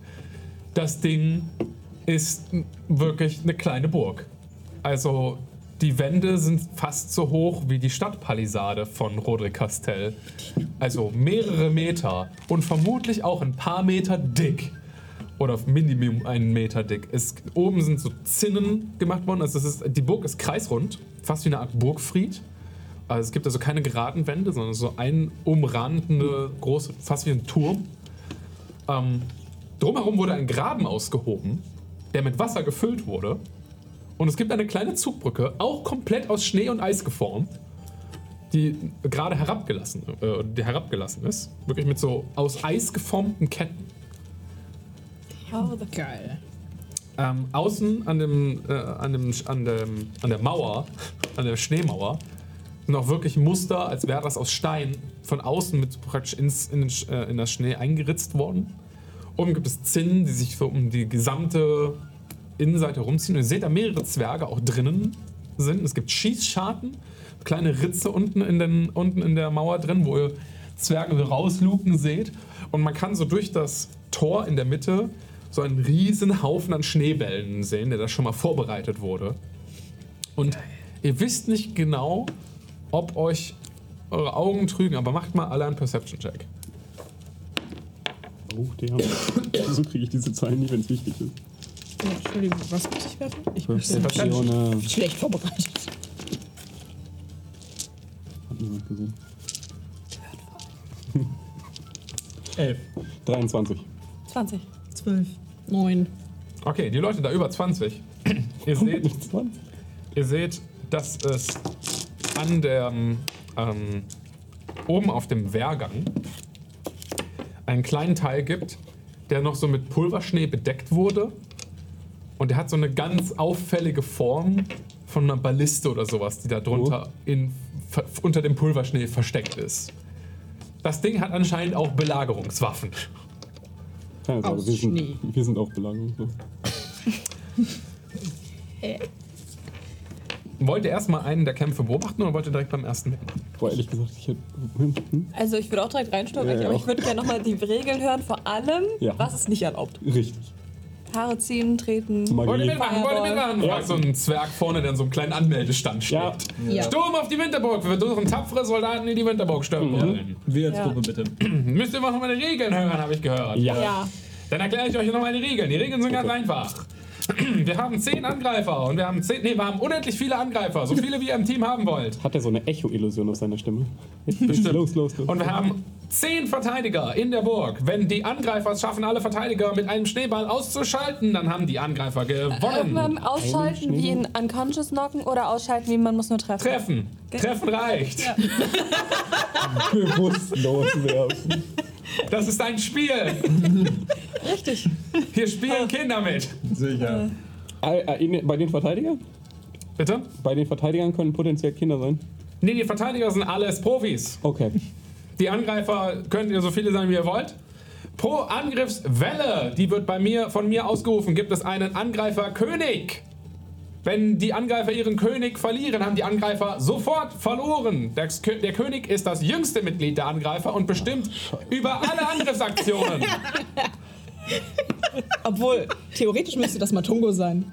Das Ding ist wirklich eine kleine Burg. Also die Wände sind fast so hoch wie die Stadtpalisade von Roderick Castell. Also mehrere Meter und vermutlich auch ein paar Meter dick. Oder Minimum einen Meter dick. Es, oben sind so Zinnen gemacht worden. Also ist, die Burg ist kreisrund, fast wie eine Art Burgfried. Also es gibt also keine geraden Wände, sondern so ein umrandende, große, fast wie ein Turm. Ähm, drumherum wurde ein Graben ausgehoben, der mit Wasser gefüllt wurde. Und es gibt eine kleine Zugbrücke, auch komplett aus Schnee und Eis geformt, die gerade herabgelassen, äh, die herabgelassen ist. Wirklich mit so aus Eis geformten Ketten. Oh, the Geil. Ähm, außen an, dem, äh, an, dem, an, dem, an der Mauer, an der Schneemauer, sind auch wirklich Muster, als wäre das aus Stein von außen mit praktisch ins, in, den, äh, in das Schnee eingeritzt worden. Oben gibt es Zinnen, die sich so um die gesamte Innenseite rumziehen. Und ihr seht da mehrere Zwerge auch drinnen sind. Es gibt Schießscharten, kleine Ritze unten in, den, unten in der Mauer drin, wo ihr Zwerge so rausluken seht. Und man kann so durch das Tor in der Mitte so einen riesen Haufen an Schneebällen sehen, der da schon mal vorbereitet wurde. Und ihr wisst nicht genau, ob euch eure Augen trügen, aber macht mal alle einen Perception-Check. Oh, der. so kriege ich diese Zahlen nie, wenn es wichtig ist. Ja, Entschuldigung, was muss ich werfen? Ich bin Perception. Perception. schlecht vorbereitet. Hat niemand gesehen. (laughs) Elf. 23. 20. Zwölf. Neun. Okay, die Leute da über 20. (laughs) ihr seht, Nicht 20. Ihr seht, dass es an der ähm, oben auf dem Wehrgang einen kleinen Teil gibt, der noch so mit Pulverschnee bedeckt wurde. Und der hat so eine ganz auffällige Form von einer Balliste oder sowas, die da drunter in, ver, unter dem Pulverschnee versteckt ist. Das Ding hat anscheinend auch Belagerungswaffen. Keine Sorge, Aus wir sind, Schnee. wir sind auch Belagerung. So. (laughs) Wollt ihr erstmal einen der Kämpfe beobachten oder wollt ihr direkt beim ersten mitmachen? Boah, ehrlich gesagt, ich hätte. Hm, hm, Also ich würde auch direkt reinsteigen, Ja, ja, aber auch. ich würde gerne nochmal die Regeln hören, vor allem, Ja. was ist nicht erlaubt. richtig. Haare ziehen, treten. Wollt ihr Magie. mitmachen? Wollt ihr mitmachen? Ja. Fragt so ein Zwerg vorne, der an so einem kleinen Anmeldestand steht. Ja. Ja. Sturm auf die Winterburg! Wir versuchen tapfere Soldaten, die die Winterburg stürmen wollen. Wir als Ja. Gruppe bitte. (clears throat) Müsst ihr mal meine Regeln hören, habe ich gehört. Ja. Ja. Dann erkläre ich euch nochmal die Regeln. Die Regeln sind ganz einfach. (clears throat) Wir haben zehn Angreifer und wir haben zehn, nee, wir haben unendlich viele Angreifer, so viele wie ihr im Team haben wollt. Hat er so eine Echo-Illusion auf seiner Stimme? Los, los, los. Und wir haben zehn Verteidiger in der Burg. Wenn die Angreifer es schaffen, alle Verteidiger mit einem Schneeball auszuschalten, dann haben die Angreifer gewonnen. Ähm, ausschalten wie in Unconscious knocken oder ausschalten wie man muss nur treffen. Treffen. Treffen reicht. (laughs) Bewusstlos werfen. Das ist ein Spiel. (laughs) Richtig. Hier spielen Kinder mit. Sicher. Äh, äh, Bei den Verteidigern? Bitte? Bei den Verteidigern können potenziell Kinder sein. Nee, die Verteidiger sind alles Profis. Okay. Die Angreifer könnt ihr so viele sein, wie ihr wollt. Pro Angriffswelle, die wird bei mir von mir ausgerufen, gibt es einen Angreiferkönig. Wenn die Angreifer ihren König verlieren, haben die Angreifer sofort verloren. Der, Kö- der König ist das jüngste Mitglied der Angreifer und bestimmt über alle Angriffsaktionen. (laughs) Obwohl, theoretisch müsste das Matungo sein.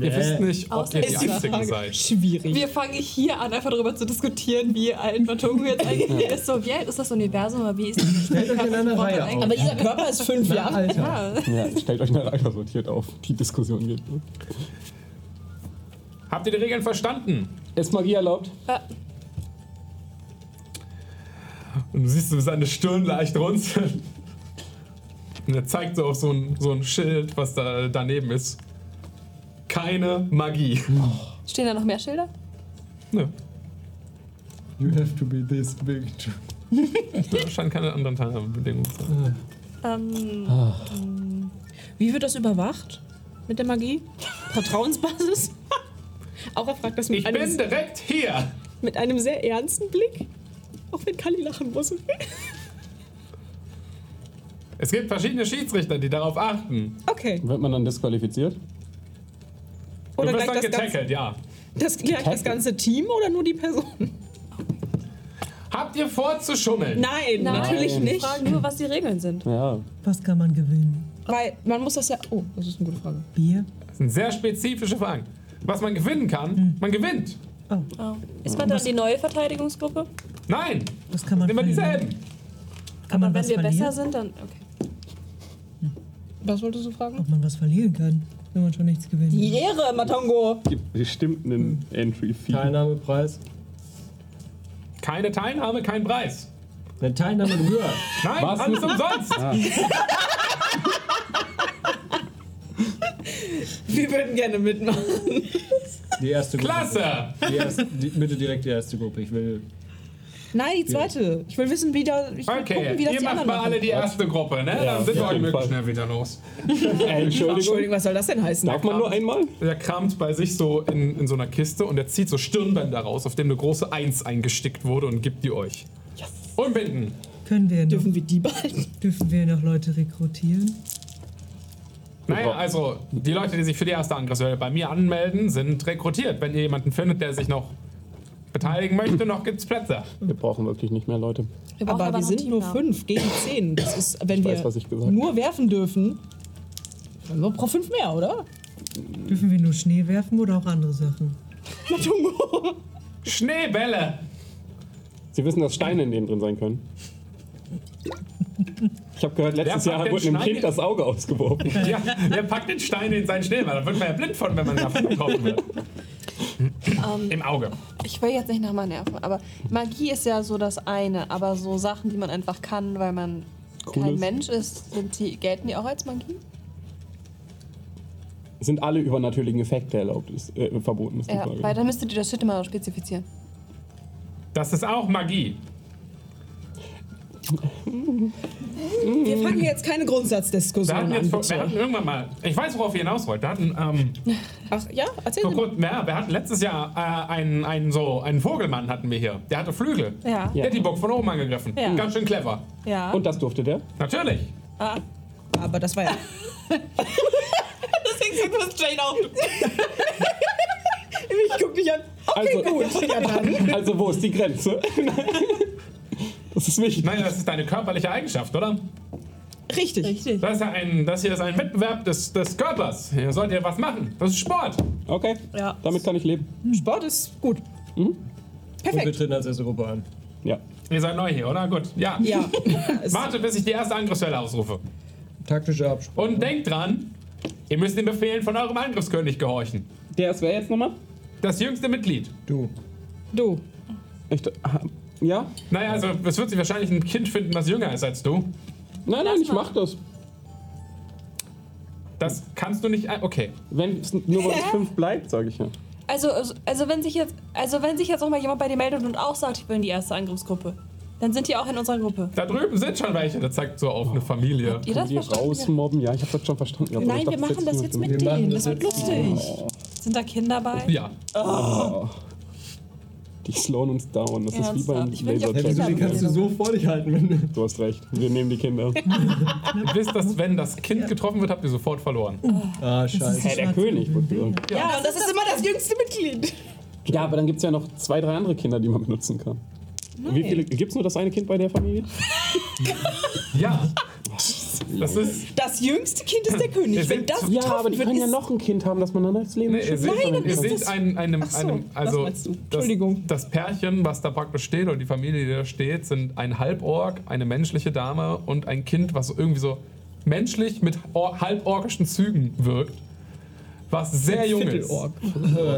Ihr wisst nicht, ob ihr die Einzigen seid. Schwierig. Wir fangen hier an, einfach darüber zu diskutieren, wie alt Matungo jetzt eigentlich ist. So, wie alt ist das Universum, aber wie ist das Stellt euch in einer Reihe auf. Aber dieser Körper ist fünf Jahre. Alter. Ja. Ja, stellt euch eine Reihe sortiert auf. Die Diskussion geht. ne? Habt ihr die Regeln verstanden? Ist Magie erlaubt? Und du siehst so seine Stirn leicht runzeln. Und er zeigt so auf so ein, so ein Schild, was da daneben ist. Keine Magie. Stehen da noch mehr Schilder? Nö, You have to be this big. (laughs) da scheinen keine anderen Teilnahmebedingungen zu sein. Ähm, Wie wird das überwacht? Mit der Magie? Vertrauensbasis? (laughs) Auch er fragt das mit, Ich einem, bin direkt hier. mit einem sehr ernsten Blick. Auch wenn Kali lachen muss. Es gibt verschiedene Schiedsrichter, die darauf achten. Okay. Wird man dann disqualifiziert? Oder du wirst dann das, getackelt, ja. das, gleich das ganze Team oder nur die Person? Habt ihr vor zu schummeln? Nein, Nein. natürlich ich nicht. frage nur, was die Regeln sind. Ja. Was kann man gewinnen? Weil man muss das ja. Oh, das ist eine gute Frage. Bier? Das sind sehr spezifische Fragen. Was man gewinnen kann, man gewinnt. Oh. Ist man dann die neue Verteidigungsgruppe? Nein, Was kann man immer dieselben. Kann man Wenn was wir verlieren? besser sind, dann. Okay. Was wolltest du fragen? Ob man was verlieren kann, wenn man schon nichts gewinnt. Die Ehre, Matongo! Gibt bestimmt einen Entry-Fee. Teilnahmepreis. Keine Teilnahme, kein Preis. Eine Teilnahmegebühr. Nein, Was? alles umsonst. (laughs) Wir würden gerne mitmachen. Die erste Gruppe. Klasse. Die erste, die, bitte direkt die erste Gruppe. Ich will. Nein, die zweite. Ich will wissen, wie da. Ich will Okay, gucken, wie das ihr die macht anderen mal alle machen. die erste Gruppe, ne? Dann sind wir auf jeden möglichst Fall. schnell wieder los. (laughs) Entschuldigung. Entschuldigung, was soll das denn heißen? Darf man nur einmal? Er kramt bei sich so in, in so einer Kiste und er zieht so Stirnbänder raus, auf dem eine große Eins eingestickt wurde und gibt die euch. Unbinden. Können wir noch, Dürfen wir die behalten? dürfen wir noch Leute rekrutieren? Naja, also die Leute, die sich für die erste Angriffswelle bei mir anmelden, sind rekrutiert. Wenn ihr jemanden findet, der sich noch beteiligen möchte, noch gibt's Plätze. Wir brauchen wirklich nicht mehr Leute. Wir brauchen Aber wir noch sind einen nur Teamnamen. fünf gegen zehn. Das ist, wenn Ich wir weiß, was ich gesagt nur werfen dürfen, Also pro fünf mehr, oder? Dürfen wir nur Schnee werfen oder auch andere Sachen? Schneebälle! Sie wissen, dass Steine in denen drin sein können. Ich habe gehört, letztes Wer Jahr wurde einem Kind das Auge ausgeworfen. Ja, der packt den Stein in seinen Schneeball. Da wird man ja blind von, wenn man davon getroffen wird. Im Auge. Ich will jetzt nicht nach meinen Nerven, aber Magie ist ja so das eine, aber so Sachen, die man einfach kann, weil man Cool kein ist. Mensch ist, sind die, gelten die auch als Magie? Sind alle übernatürlichen Effekte erlaubt, ist, äh, verboten ist die Ja, Frage. weil dann müsstet ihr das Shit immer spezifizieren. Das ist auch Magie. Wir fangen jetzt keine Wir hatten, Grundsatzdiskussion jetzt, an. wir hatten irgendwann mal, ich weiß, worauf ihr hinaus wollt. Wir hatten, ähm, Ach ja, erzähl vor mir. kurzem, ja, wir hatten letztes Jahr äh, einen, einen, so, einen Vogelmann hatten wir hier. Der hatte Flügel. Ja. Der hat die Bock von oben angegriffen. Ja. Ganz schön clever. Ja. Und das durfte der? Natürlich. Aber das war ja. deswegen (laughs) sagt das Jane auch. (laughs) Ich guck dich an. Okay, Also- gut. Ja, dann. Also wo ist die Grenze? (laughs) das ist wichtig. Nein, das ist eine körperliche Eigenschaft, oder? Richtig. Richtig. Das, ist ja ein, das hier ist ein Wettbewerb des, des Körpers. Hier sollt ihr was machen. Das ist Sport. Okay, Ja. damit kann ich leben. Sport ist gut. Und wir Perfekt. treten als erste Gruppe an. Ja. Ihr seid neu hier, oder? Gut. Ja. Ja. (laughs) (laughs) Es- Wartet, bis ich die erste Angriffswelle ausrufe. Taktische Absprache. Und denkt dran, ihr müsst den Befehlen von eurem Angriffskönig gehorchen. Der ist wer jetzt nochmal? Das jüngste Mitglied. Du. Du. Ich, ah, ja? Naja, also es wird sich wahrscheinlich ein Kind finden, was jünger ist als du. Nein, nein, ich mach das. Das kannst du nicht. ein- Okay. Wenn es nur bei uns (laughs) fünf bleibt, sage ich ja. Also, also, also wenn sich jetzt, also wenn sich jetzt auch mal jemand bei dir meldet und auch sagt, ich will in die erste Angriffsgruppe, dann sind die auch in unserer Gruppe. Da drüben sind schon welche. Der zeigt so auf eine Familie. Ihr das Die verstanden? rausmobben, ja, ich habe das schon verstanden. aber ich Nein, dachte, wir machen das jetzt mit Wir machen denen. das Das wird jetzt. lustig. Sind da Kinder bei? Ja. Die slowen uns down. Das ist wie beim Ernsthaft? Wieso, die kannst du so vor dich halten, wenn du. Du hast recht. Wir nehmen die Kinder. Ihr wisst, dass wenn das Kind getroffen wird, habt ihr sofort verloren. Ah, scheiße. Hey, der König, wurde gesagt. Ja, und das ist immer das jüngste Mitglied. Ja, aber dann gibt es ja noch zwei, drei andere Kinder, die man benutzen kann. Wie viele? Gibt es nur das eine Kind bei der Familie? Ja. Das ist. Das jüngste Kind ist der König. Wenn das Ja, aber die wird, können ja ist- noch ein Kind haben, das man dann als Leben Nee, ihr seht, Nein, ihr das seht ist- ein, einem, Ach so, einem, also das, Entschuldigung. das Pärchen, was da praktisch steht, oder die Familie, die da steht, sind ein Halborg, eine menschliche Dame und ein Kind, was so irgendwie so menschlich mit or halborgischen Zügen wirkt. Was sehr jung ist. Viertelorg.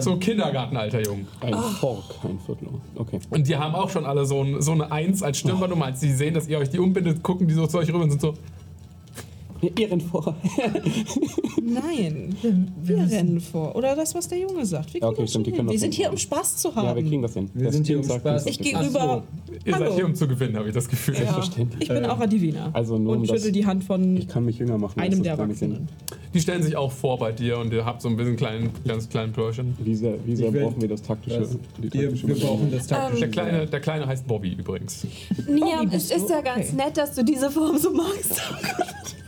So Kindergartenalter jung. Ein Fork, ein Viertel. Okay. Und die haben auch schon alle so, ein, so eine Eins als Stirnbandnummer. Als sie sehen, dass ihr euch die umbindet, gucken die so zu euch rüber und sind so. Ihr rennt vor. (laughs) Nein, wir rennen vor. Oder das, was der Junge sagt. Wir, Ja, kriegen okay, das stimmt, wir sind hier, um Spaß zu haben. Ja, wir kriegen das hin. Wir das sind hier, um Spaß ich gehe rüber. Ihr seid hier, um zu gewinnen, habe ich das Gefühl. Selbstverständlich. Ich bin auch Adivina. Also nur um und das- schüttel die Hand von Ich kann mich jünger machen. einem das der. Erwachsenen. Die stellen sich auch vor bei dir und ihr habt so ein bisschen kleinen, ganz kleinen Pörchen. Wie sehr, wie sehr brauchen wir das taktische? Das, wir, taktische wir brauchen das taktische. Der kleine, der kleine heißt Bobby übrigens. Niam, Bobby, es ist ja ganz Okay. nett, dass du diese Form so magst. (laughs)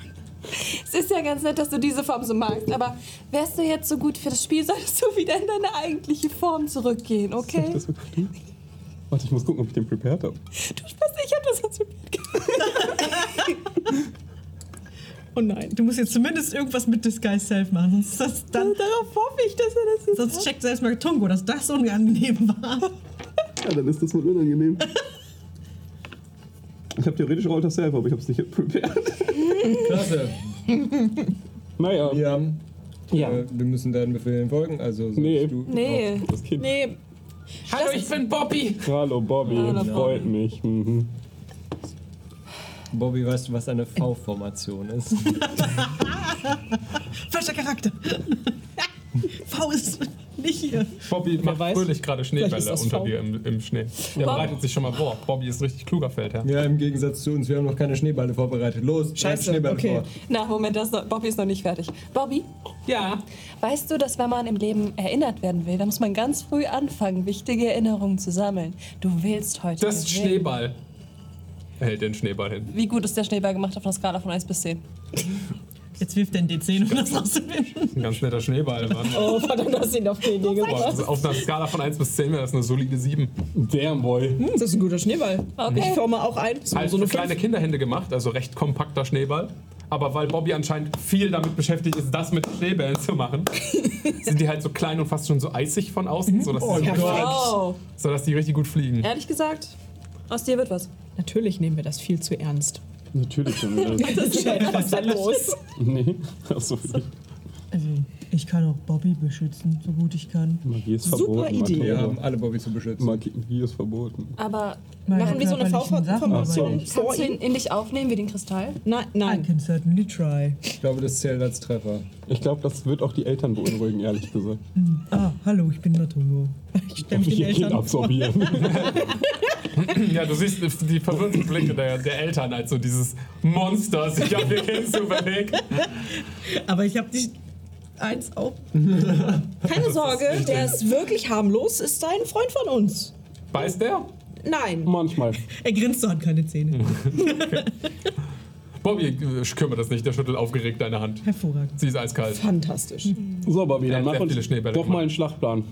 (laughs) es ist ja ganz nett, dass du diese Form so magst, aber wärst du jetzt so gut für das Spiel, (laughs) solltest du wieder in deine eigentliche Form zurückgehen, okay? Das wird stimmt. Warte, ich muss gucken, ob ich den prepared habe. Du Spaß, ich hab das sonst (laughs) Oh nein, du musst jetzt zumindest irgendwas mit Disguise Self machen, sonst ist das dann. Darauf hoffe ich, dass er das jetzt Sonst checkt selbst mal Tongo, dass das unangenehm war. Ja, dann ist das wohl unangenehm. Ich habe theoretisch Alter Self, aber ich habe es nicht prepared. Klasse. Naja, Wir, haben, ja. äh, wir müssen deinen Befehlen folgen. Also sollst Nee. du Nee. Das Kind. Nee, Hallo, ich bin Bobby! Hallo Bobby, Hallo, freut mich. Mhm. Bobby, weißt du, was eine V-Formation ist? (laughs) Falscher Charakter. (laughs) V ist nicht hier. Bobby macht weiß? fröhlich gerade Schneebälle unter V. dir im, im Schnee. Der bereitet sich schon mal vor. Bobby ist richtig kluger Feldherr. Ja, im Gegensatz zu uns, wir haben noch keine Schneeballe vorbereitet. Los, Scheiße, Schneebälle okay. vor. Na, Moment, das ist noch, Bobby ist noch nicht fertig. Bobby, Ja. weißt du, dass wenn man im Leben erinnert werden will, dann muss man ganz früh anfangen, wichtige Erinnerungen zu sammeln. Du willst heute. Das ist. Schneeball. Er hält den Schneeball hin. Wie gut ist der Schneeball gemacht auf einer Skala von 1 bis 10? (laughs) Jetzt wirft er in D10, um das rauszufinden. Ein ganz netter Schneeball. Mann. oh verdammt, hast du ihn auf die Idee Boah, gebracht. also auf einer Skala von 1 bis 10 wäre das eine solide 7. Damn boy. Hm, das ist ein guter Schneeball. Okay. Ich forme auch ein. So, Halt so eine kleine fünf. Kinderhände gemacht, also recht kompakter Schneeball. aber weil Bobby anscheinend viel damit beschäftigt ist, das mit Schneebällen zu machen, (laughs) sind die halt so klein und fast schon so eisig von außen, sodass, die, so, Wow. sodass die richtig gut fliegen. Ehrlich gesagt, aus dir wird was. Natürlich nehmen wir das viel zu ernst. Natürlich haben wir das. Das ist (laughs) was ist da los? Nee, (laughs) achso, Also, ich kann auch Bobby beschützen, so gut ich kann. Magie ist Super verboten. Idee. Wir haben alle Bobby zu beschützen. Magie ist verboten. Aber Meine Machen wir so eine V-Formation kannst du ihn in dich aufnehmen wie den Kristall? Nein, I nein. can certainly try. Ich glaube, das zählt als Treffer. Ich glaube, das wird auch die Eltern beunruhigen, ehrlich gesagt. Ah, hallo, ich bin Matungo. Ich stelle mich den Ihr Kind Eltern absorbieren. (laughs) Ja, du siehst die verwirrten Blicke der, der Eltern, als so dieses Monster sich auf ihr Kind zu bewegt. Aber ich habe dich eins auch. (laughs) Keine Sorge, der ist wirklich harmlos, ist ein Freund von uns. Weiß der? Nein. Manchmal. (laughs) Er grinst so, hat keine Zähne. (laughs) Bobby äh, kümmert das nicht, der schüttelt aufgeregt deine Hand. Hervorragend. Sie ist eiskalt. Fantastisch. So, Bobby, dann mach uns viele Schneebälle doch mal gemacht. einen Schlachtplan.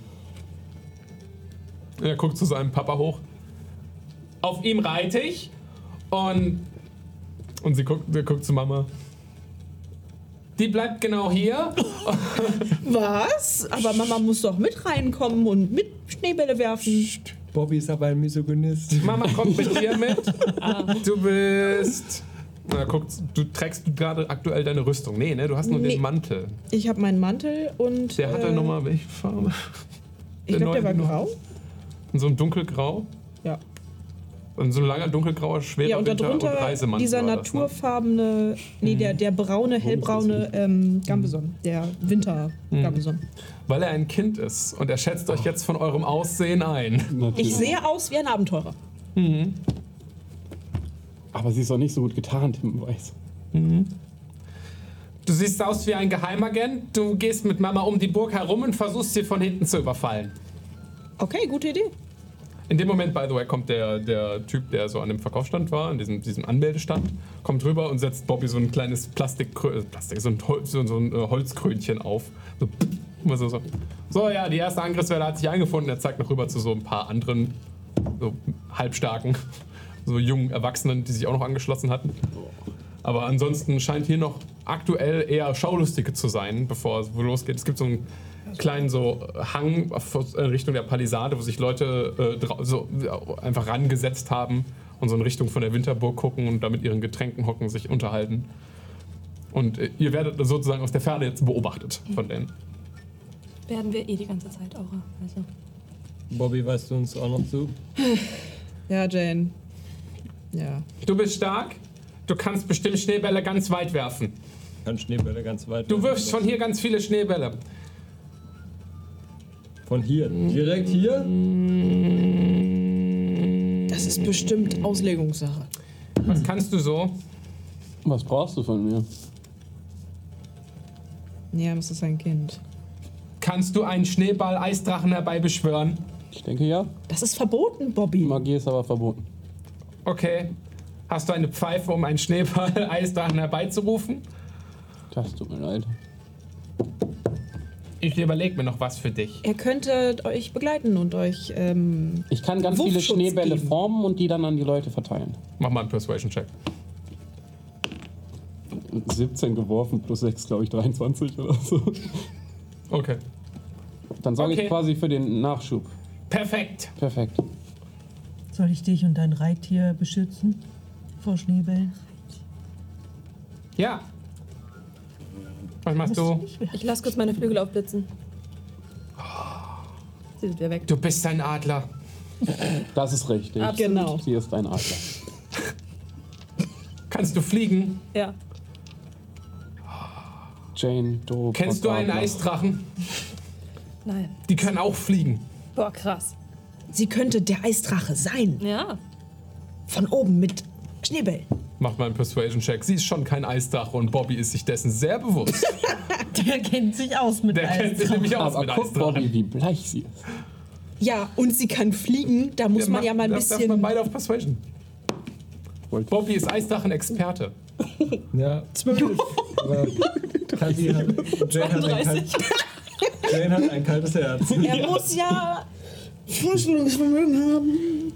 Er guckt zu seinem Papa hoch. Auf ihm reite ich und. Und sie guckt, sie guckt zu Mama. Die bleibt genau hier. (laughs) Was? Aber Mama muss doch mit reinkommen und mit Schneebälle werfen. Bobby ist aber ein Misogynist. Mama kommt mit dir mit. (laughs) Du bist. Na, guck, du trägst du gerade aktuell deine Rüstung. Nee, ne? Du hast nur Nee. den Mantel. Ich habe meinen Mantel und. Der hatte äh, nochmal welche Farbe? Ich der glaube, der war grau. In so einem dunkelgrau. Und so ein langer dunkelgrauer, schwerer Ja, und Winter- und darunter Reisemantel. dieser war das, ne? naturfarbene, nee, der, der braune, hellbraune ähm, Gambeson. Der Winter-Gambeson. Weil er ein Kind ist und er schätzt euch jetzt von eurem Aussehen ein. Natürlich. Ich sehe aus wie ein Abenteurer. Aber sie ist doch nicht so gut getarnt im Weiß. Du siehst aus wie ein Geheimagent. Du gehst mit Mama um die Burg herum und versuchst sie von hinten zu überfallen. Okay, gute Idee. In dem Moment, by the way, kommt der, der Typ, der so an dem Verkaufsstand war, an diesem, diesem Anmeldestand, kommt rüber und setzt Bobby so ein kleines Plastik, äh, Plastik so ein, Holz, so, ein äh, Holzkrönchen auf. So, so, so. so, ja, die erste Angriffswelle hat sich eingefunden. Er zeigt noch rüber zu so ein paar anderen, so halbstarken, (laughs) so jungen Erwachsenen, die sich auch noch angeschlossen hatten. Aber ansonsten scheint hier noch aktuell eher Schaulustige zu sein, bevor es losgeht. Es gibt so einen kleinen so Hang in Richtung der Palisade, wo sich Leute äh, so äh, einfach rangesetzt haben und so in Richtung von der Winterburg gucken und da mit ihren Getränken hocken, sich unterhalten. Und äh, ihr werdet sozusagen aus der Ferne jetzt beobachtet von denen. Werden wir eh die ganze Zeit, Aura. Also. Bobby, weißt du uns auch noch zu? (laughs) Ja, Jane. Ja. Du bist stark. Du kannst bestimmt Schneebälle ganz weit werfen. Kann Schneebälle ganz weit. Du wirfst von hier ganz viele Schneebälle. Von hier. Direkt hier? Das ist bestimmt Auslegungssache. Was kannst du so? Was brauchst du von mir? Ja, das ist ein Kind. Kannst du einen Schneeball-Eisdrachen herbeibeschwören? Ich denke ja. Das ist verboten, Bobby. Magie ist aber verboten. Okay. Hast du eine Pfeife, um einen Schneeball-Eisdrachen (laughs) herbeizurufen? Das tut mir leid. Ich überlege mir noch was für dich. Er könnte euch begleiten und euch. Ähm, Ich kann ganz viele Schneebälle geben. formen und die dann an die Leute verteilen. Mach mal einen Persuasion-Check. 17 geworfen plus 6, glaube ich, 23 oder so. Okay. Dann sorge Okay. ich quasi für den Nachschub. Perfekt. Perfekt. Soll ich dich und dein Reittier beschützen? Vor Schneebällen? Ja. Was machst du? Ich lass kurz meine Flügel aufblitzen. Sie sind wieder weg. Du bist ein Adler. Das ist richtig. Absolut. genau. Sie ist ein Adler. Kannst du fliegen? Ja. Jane, du. Kennst du einen Adler. Eisdrachen? Nein. Die können auch fliegen. Boah, krass. Sie könnte der Eisdrache sein. Ja. Von oben mit Schneebällen. Mach mal einen Persuasion-Check. Sie ist schon kein Eisdrache und Bobby ist sich dessen sehr bewusst. (laughs) Der kennt sich aus mit Der kennt sich Eisdrachen. nämlich aus Aber mit guck, Eisdrachen. Bobby, wie bleich sie ist. Ja, und sie kann fliegen. Da muss man ja mal ein darf- darf man bisschen. beide auf Persuasion. Bobby ist Eisdrachen-Experte. Ja. Aber hat, Jane, hat ein kalt, Jane hat ein kaltes Herz. (laughs) Er muss ja Vorstellungsvermögen haben.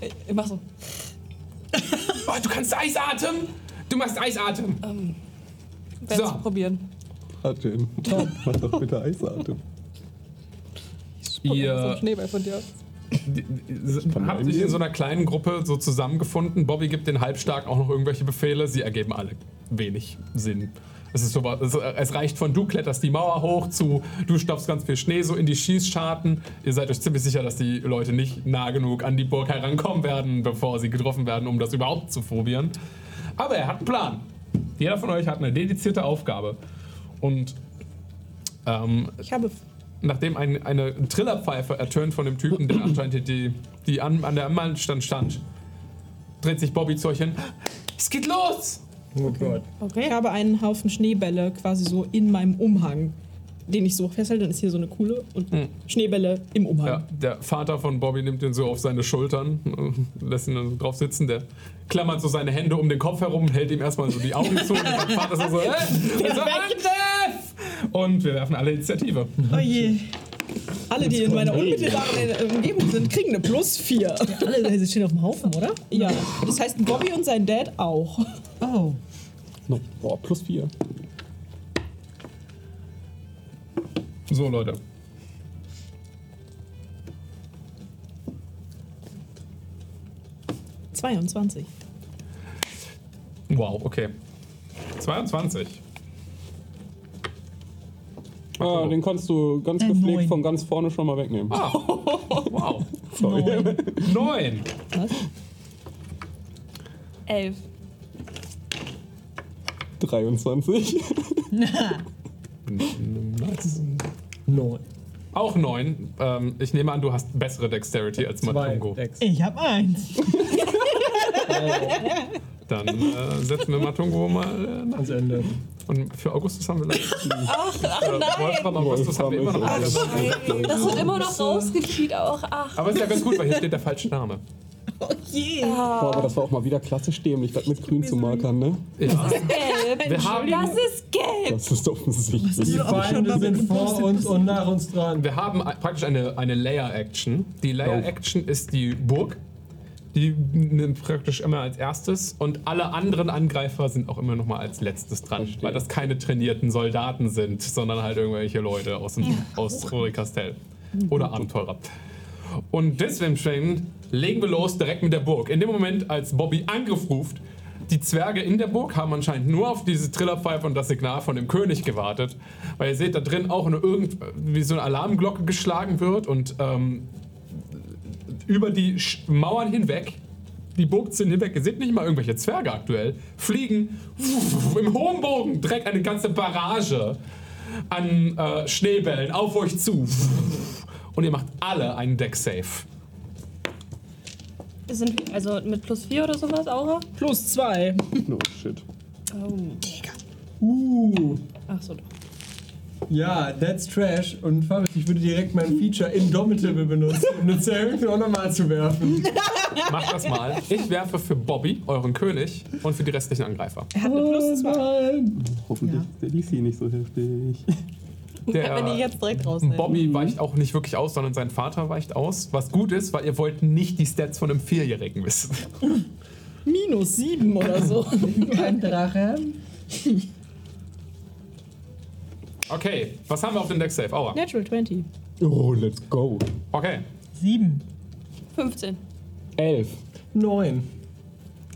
Ich mach so. Oh, du kannst Eisatmen? Du machst Eisatem. Werde So. es probieren. Atem. (laughs) Mach doch bitte Eisatem. So ein Ihr Schneeball von dir. habt sich in so einer kleinen Gruppe so zusammengefunden. Bobby gibt den Halbstark auch noch irgendwelche Befehle. Sie ergeben alle wenig Sinn. Es, ist so, es, es reicht von du kletterst die Mauer hoch zu du stopfst ganz viel Schnee so in die Schießscharten. Ihr seid euch ziemlich sicher, dass die Leute nicht nah genug an die Burg herankommen werden, bevor sie getroffen werden, um das überhaupt zu probieren. Aber er hat einen Plan. Jeder von euch hat eine dedizierte Aufgabe. Und ähm, Ich habe nachdem ein, eine Trillerpfeife ertönt von dem Typen, der anscheinend die, die an, an der Anstand stand, dreht sich Bobby zu euch hin. Es geht los! Oh Gott. Ich habe einen Haufen Schneebälle quasi so in meinem Umhang, den ich so festhalte. Dann ist hier so eine Kuhle und Schneebälle im Umhang. Ja, der Vater von Bobby nimmt ihn so auf seine Schultern, äh, lässt ihn dann drauf sitzen. Der klammert so seine Hände um den Kopf herum, hält ihm erstmal so die Augen zu und (laughs) der Vater so, so, äh, so Angriff! Und wir werfen alle Initiative. Oh je. Alle, die in meiner unmittelbaren Umgebung sind, kriegen eine Plus 4. Alle sie stehen auf dem Haufen, oder? Ja, das heißt Bobby und sein Dad auch. Oh. No. Boah, plus vier. So, Leute. 22. Wow, okay. 22. Ah, den kannst du ganz Äh, gepflegt neun. von ganz vorne schon mal wegnehmen. Ah, (laughs) wow. Sorry. Neun. Was? Elf. 23. Nice. (laughs) Neun. Auch neun. Ähm, ich nehme an, du hast bessere Dexterity als. Matungo. Dex. Ich hab eins. (laughs) Dann äh, setzen wir Matungo mal äh, nach. Ans Ende. Und für Augustus haben wir leider. Ach, ach Wolfram, Augustus haben wir immer noch. Ist alle. Das wird immer noch rausgekriegt, auch. Ach. Aber ist ja ganz gut, weil hier steht der falsche Name. Oh je. Boah, aber das war auch mal wieder klassisch dämlich, das mit grün zu markern, ne? Ja. Gelb. Wir haben- das ist gelb. Das ist offensichtlich. Die Feinde sind vor uns und nach uns dran. Wir haben praktisch eine, eine Layer-Action. Die Layer-Action ist die Burg. Die nimmt praktisch immer als erstes und alle anderen Angreifer sind auch immer noch mal als letztes dran, Verstehe. weil das keine trainierten Soldaten sind, sondern halt irgendwelche Leute aus, dem, aus Rory Castell oder Abenteurer. Und deswegen legen wir los direkt mit der Burg. In dem Moment, als Bobby Angriff ruft, die Zwerge in der Burg haben anscheinend nur auf diese Trillerpfeife und das Signal von dem König gewartet, weil ihr seht da drin auch eine irgend wie so eine Alarmglocke geschlagen wird und ähm, über die Sch- Mauern hinweg, die Burgzinnen hinweg, ihr seht nicht mal irgendwelche Zwerge aktuell, fliegen im hohen Bogen direkt eine ganze Barrage an äh, Schneebällen auf euch zu. Und ihr macht alle einen Deck-Safe. Sind wir, also mit plus 4 oder sowas, Aura? Plus 2. No shit. Oh. Uh, Ach so. Ja, that's trash. Und Fabius, ich würde direkt mein Feature Indomitable benutzen, um eine Zerhüpfen auch nochmal zu werfen. (laughs) Macht das mal. Ich werfe für Bobby, euren König, und für die restlichen Angreifer. Er hat eine Plus 2. nein. Hoffentlich ist der DC nicht so heftig. (laughs) Der, Wenn die jetzt direkt rausnehmen. Bobby weicht auch nicht wirklich aus, sondern sein Vater weicht aus. Was gut ist, weil ihr wollt nicht die Stats von einem Vierjährigen wissen. Minus 7 oder so. (laughs) Ein Drache. Okay, was haben wir auf dem Deck Safe? Aua. Natural 20. Oh, let's go. Okay. Sieben. 15. 11. Neun.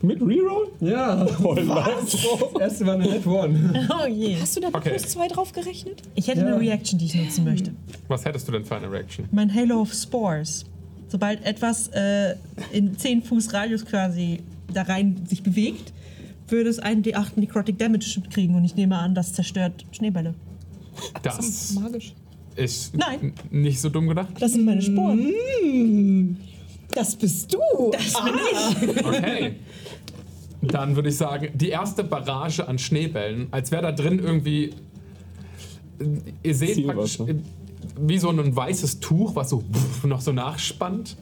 Mit Reroll? Ja. Voll was? Das erste war eine Net One. (laughs) Oh je. Hast du da Okay. Plus 2 drauf gerechnet? Ich hätte Ja. eine Reaction, die ich nutzen möchte. Was hättest du denn für eine Reaction? Mein Halo of Spores. Sobald etwas äh, in 10 Fuß Radius quasi da rein sich bewegt, würde es einen D8 Necrotic Damage kriegen und ich nehme an, das zerstört Schneebälle. Das Magisch. ist Nein. nicht so dumm gedacht. Das sind meine Sporen. Das bist du. Das bin ich. Okay. Dann würde ich sagen, die erste Barrage an Schneebällen, als wäre da drin irgendwie. Ihr seht praktisch äh, wie so ein weißes Tuch, was so (laughs) noch so nachspannt.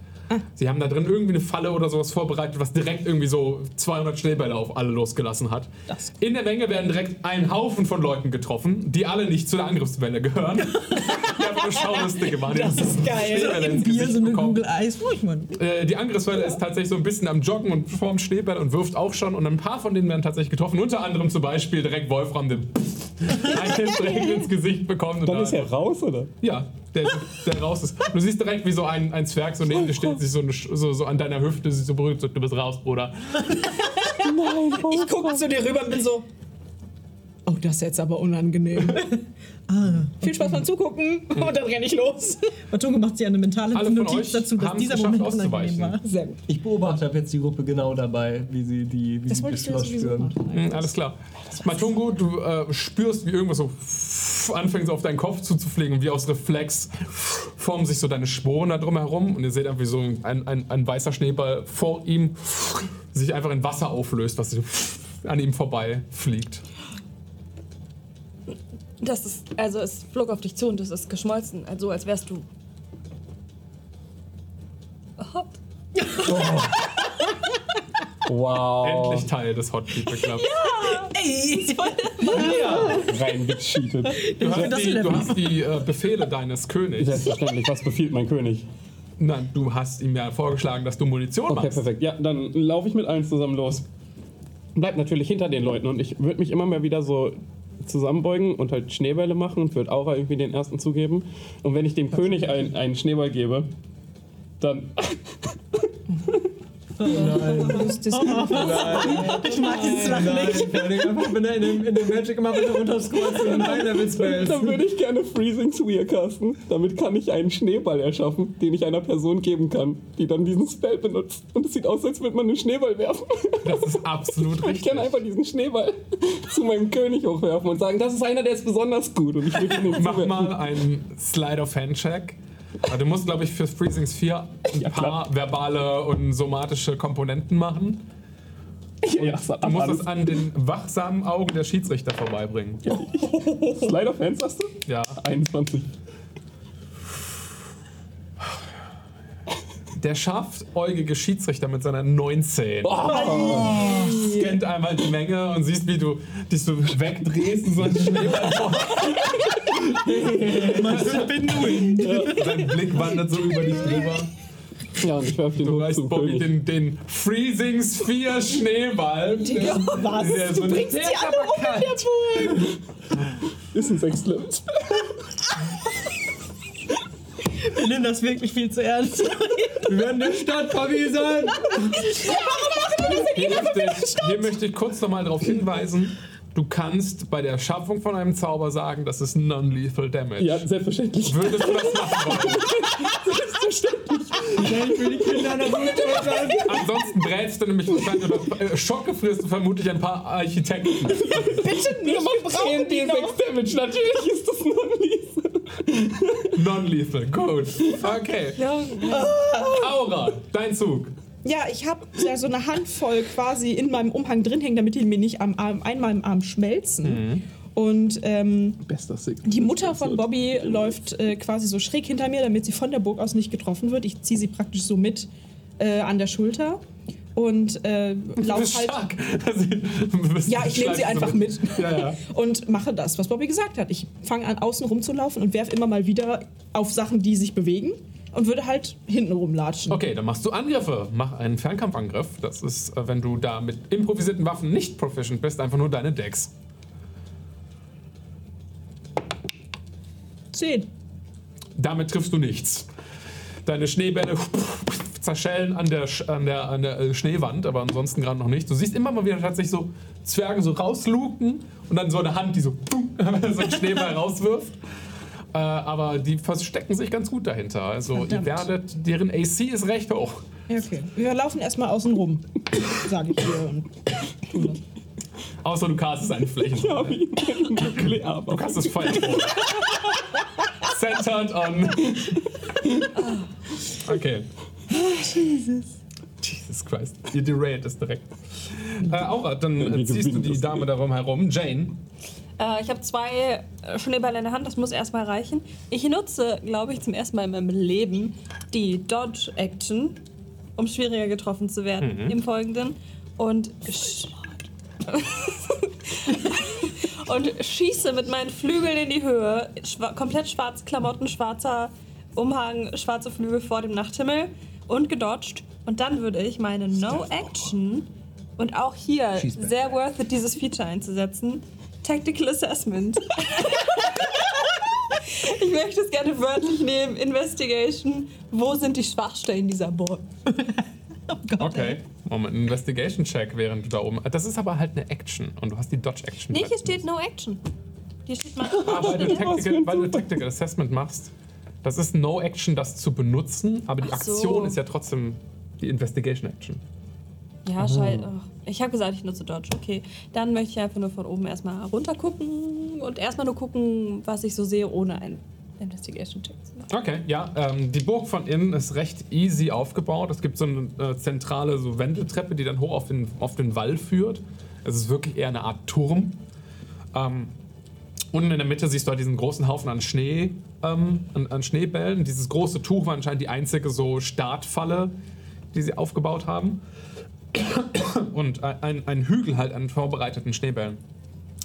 Sie haben da drin irgendwie eine Falle oder sowas vorbereitet, was direkt irgendwie so 200 Schneebälle auf alle losgelassen hat. Das- In der Menge werden direkt ein Haufen von Leuten getroffen, die alle nicht zu der Angriffswelle gehören. die einfach nur Schaulustige machen. Das ist geil. Im ins Bier so eine. Google Eis. Ich mein, Äh, die Angriffswelle ist tatsächlich so ein bisschen am Joggen und formt Schneebälle und wirft auch schon. Und ein paar von denen werden tatsächlich getroffen. Unter anderem zum Beispiel direkt Wolfram, der (laughs) einen direkt ins Gesicht bekommt. Und Dann da ist er raus, oder? ja, der, der raus ist. Du siehst direkt, wie so ein, ein Zwerg so neben dir steht, sich so, eine, so, so an deiner Hüfte sich so berührt, so, du bist raus, Bruder. (laughs) Ich gucke zu dir rüber und bin so. Oh, das ist jetzt aber unangenehm. (laughs) Viel Spaß beim Zugucken und dann renne ich los. Matungo macht sich eine mentale Alle Notiz dazu, dass dieser Moment unangenehm auszuweichen. war. Sehr gut. Ich beobachte ab jetzt die Gruppe genau dabei, wie sie die wie Das sie wollte ich dir Beschluss sowieso spüren. machen. Mhm, alles klar. Matungo, du äh, spürst, wie irgendwas so anfängt so auf deinen Kopf zuzufliegen und wie aus Reflex formen sich so deine Sporen da drum herum und ihr seht einfach, wie so ein, ein, ein weißer Schneeball vor ihm sich einfach in Wasser auflöst, was so an ihm vorbei fliegt. Das ist, also es flog auf dich zu und es ist geschmolzen. Also als wärst du. Hot. (laughs) Wow. Endlich Teil des Hot People Clubs. Reingecheatet. Du hast das die, du hast die äh, Befehle deines Königs. Selbstverständlich. Was befiehlt mein König? Nein, du hast ihm ja vorgeschlagen, dass du Munition Okay, machst. perfekt. Ja, dann laufe ich mit allen zusammen los. Bleib natürlich hinter den Leuten und ich würde mich immer mal wieder so zusammenbeugen und halt Schneebälle machen und würde Aura irgendwie den ersten zugeben. Und wenn ich dem König ein, einen Schneeball gebe, dann. (laughs) Das Ich mag dieses Lachen nicht. Einfach wenn er in dem, in dem Magic immer bitte runterscrollt zu den High-Level-Spells. Dann würde ich gerne Freezing Sphere casten. Damit kann ich einen Schneeball erschaffen, den ich einer Person geben kann, die dann diesen Spell benutzt. Und es sieht aus, als würde man einen Schneeball werfen. Das ist absolut (laughs) Ich richtig. kann einfach diesen Schneeball zu meinem König hochwerfen und sagen, das ist einer, der ist besonders gut. Und ich würde ihn Mach mal einen Slide of Hand Check. Du musst, glaube ich, für Freezing Sphere ein Ja, paar verbale und somatische Komponenten machen. (laughs) Ja, Du musst alles. es an den wachsamen Augen der Schiedsrichter vorbeibringen. Slide of Hands hast du? Ja. 21. Der scharfäugige Schiedsrichter mit seiner 19 scannt einmal die Menge und siehst, wie du dich so wegdrehst und so einen Schneeball (laughs) (laughs) Sein Blick wandert so über dich drüber. Ja, und ich werfe den Du hoch reichst zum Bobby König. den, den Freezing Sphere Schneeball. Der, Was? der so Du bringst die alle um (laughs) Ist ein Sechstel. Wir nehmen das wirklich viel zu ernst. Wir werden der Stadt sein. Hier möchte, ich, hier möchte ich kurz nochmal darauf hinweisen. Du kannst bei der Schaffung von einem Zauber sagen, das ist Non-Lethal Damage. Ja, selbstverständlich. Würdest du das machen wollen? Ich will die Kinder an der sein. Ansonsten brätst du nämlich wahrscheinlich oder äh, schockgefrisst du vermutlich ein paar Architekten. Bitte nicht, wir brauchen die noch. Damage, natürlich ist das non-lethal. (laughs) Non-Lethal, gut. Okay. Ja, Aura, dein Zug. Ja, ich habe ja so eine Handvoll quasi in meinem Umhang drin hängen, damit die mir nicht am Arm, einmal im Arm schmelzen. Und ähm, die Mutter von Bobby läuft äh, quasi so schräg hinter mir, damit sie von der Burg aus nicht getroffen wird. Ich ziehe sie praktisch so mit äh, an der Schulter und äh, Du lauf bist halt. stark. (laughs) Ja, ich nehme sie einfach so mit. Ja, ja. (laughs) Und mache das, was Bobby gesagt hat. Ich fange an, außen rumzulaufen und werfe immer mal wieder auf Sachen, die sich bewegen. Und würde halt hinten rumlatschen. Okay, dann machst du Angriffe. Mach einen Fernkampfangriff. Das ist, äh, wenn du da mit improvisierten Waffen nicht proficient bist, einfach nur deine Decks. Zehn. Damit triffst du nichts. Deine Schneebälle zerschellen an der, an der, an der äh, Schneewand, aber ansonsten gerade noch nicht. Du siehst immer mal wieder tatsächlich so Zwerge so rausluken und dann so eine Hand, die so, (laughs) so einen Schneeball rauswirft. Äh, aber die verstecken sich ganz gut dahinter. Also ihr Verdammt. werdet, deren AC ist recht hoch. Okay. Wir laufen erstmal außen rum, sage ich dir. Und tun das. Außer du castest eine Fläche. Ja, wie nuklear. Du Feuer vor. Centered on. Okay. Jesus. Jesus Christ. Ihr derailt es direkt. Äh, Aura, dann äh, ziehst du die Dame darum herum. Jane. Äh, ich habe zwei äh, Schneebälle in der Hand, das muss erstmal reichen. Ich nutze, glaube ich, zum ersten Mal in meinem Leben die Dodge-Action, um schwieriger getroffen zu werden im Folgenden. Und, sch (laughs) und schieße mit meinen Flügeln in die Höhe. Schwa komplett schwarze Klamotten, schwarzer Umhang, schwarze Flügel vor dem Nachthimmel und gedodged. Und dann würde ich meine No-Action und auch hier sehr worth it, dieses Feature einzusetzen. Tactical Assessment. (laughs) ich möchte es gerne wörtlich nehmen. Investigation. Wo sind die Schwachstellen dieser Burg? (laughs) Okay. Moment, ein Investigation-Check, während du da oben. Das ist aber halt eine Action und du hast die Dodge-Action. Nee, hier steht No Action. Hier steht mal. Ah, weil, du Tactical, weil du Tactical Assessment machst. Das ist No Action, das zu benutzen, aber die Ach so. Aktion ist ja trotzdem die Investigation Action. Ja, scheiße. Ich habe gesagt, ich nutze Dodge. Okay. Dann möchte ich einfach nur von oben erstmal runter gucken und erstmal nur gucken, was ich so sehe, ohne ein Investigation-Check zu machen. Okay, ja. Ähm, die Burg von innen ist recht easy aufgebaut. Es gibt so eine äh, zentrale so Wendeltreppe, die dann hoch auf den, auf den Wall führt. Es ist wirklich eher eine Art Turm. Ähm, unten in der Mitte siehst du halt diesen großen Haufen an Schnee, ähm, an, an Schneebällen. Dieses große Tuch war anscheinend die einzige so Startfalle, die sie aufgebaut haben. Und ein- ein, Hügel halt an vorbereiteten Schneebällen.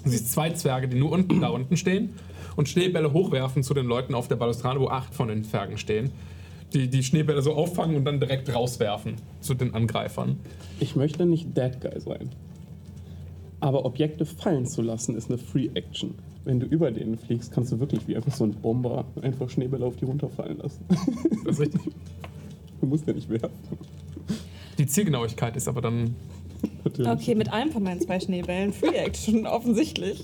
Du siehst zwei Zwerge, die nur unten da unten stehen und Schneebälle hochwerfen zu den Leuten auf der Balustrade, wo acht von den Zwergen stehen. Die die Schneebälle so auffangen und dann direkt rauswerfen zu den Angreifern. Ich möchte nicht Dead Guy sein. Aber Objekte fallen zu lassen ist eine Free Action. Wenn du über denen fliegst, kannst du wirklich wie einfach so ein Bomber einfach Schneebälle auf die runterfallen lassen. (laughs) Das ist richtig. Du musst ja nicht werfen. Die Zielgenauigkeit ist aber dann. Natürlich. Okay, mit einem von meinen zwei Schneebällen. Free Action, (laughs) offensichtlich.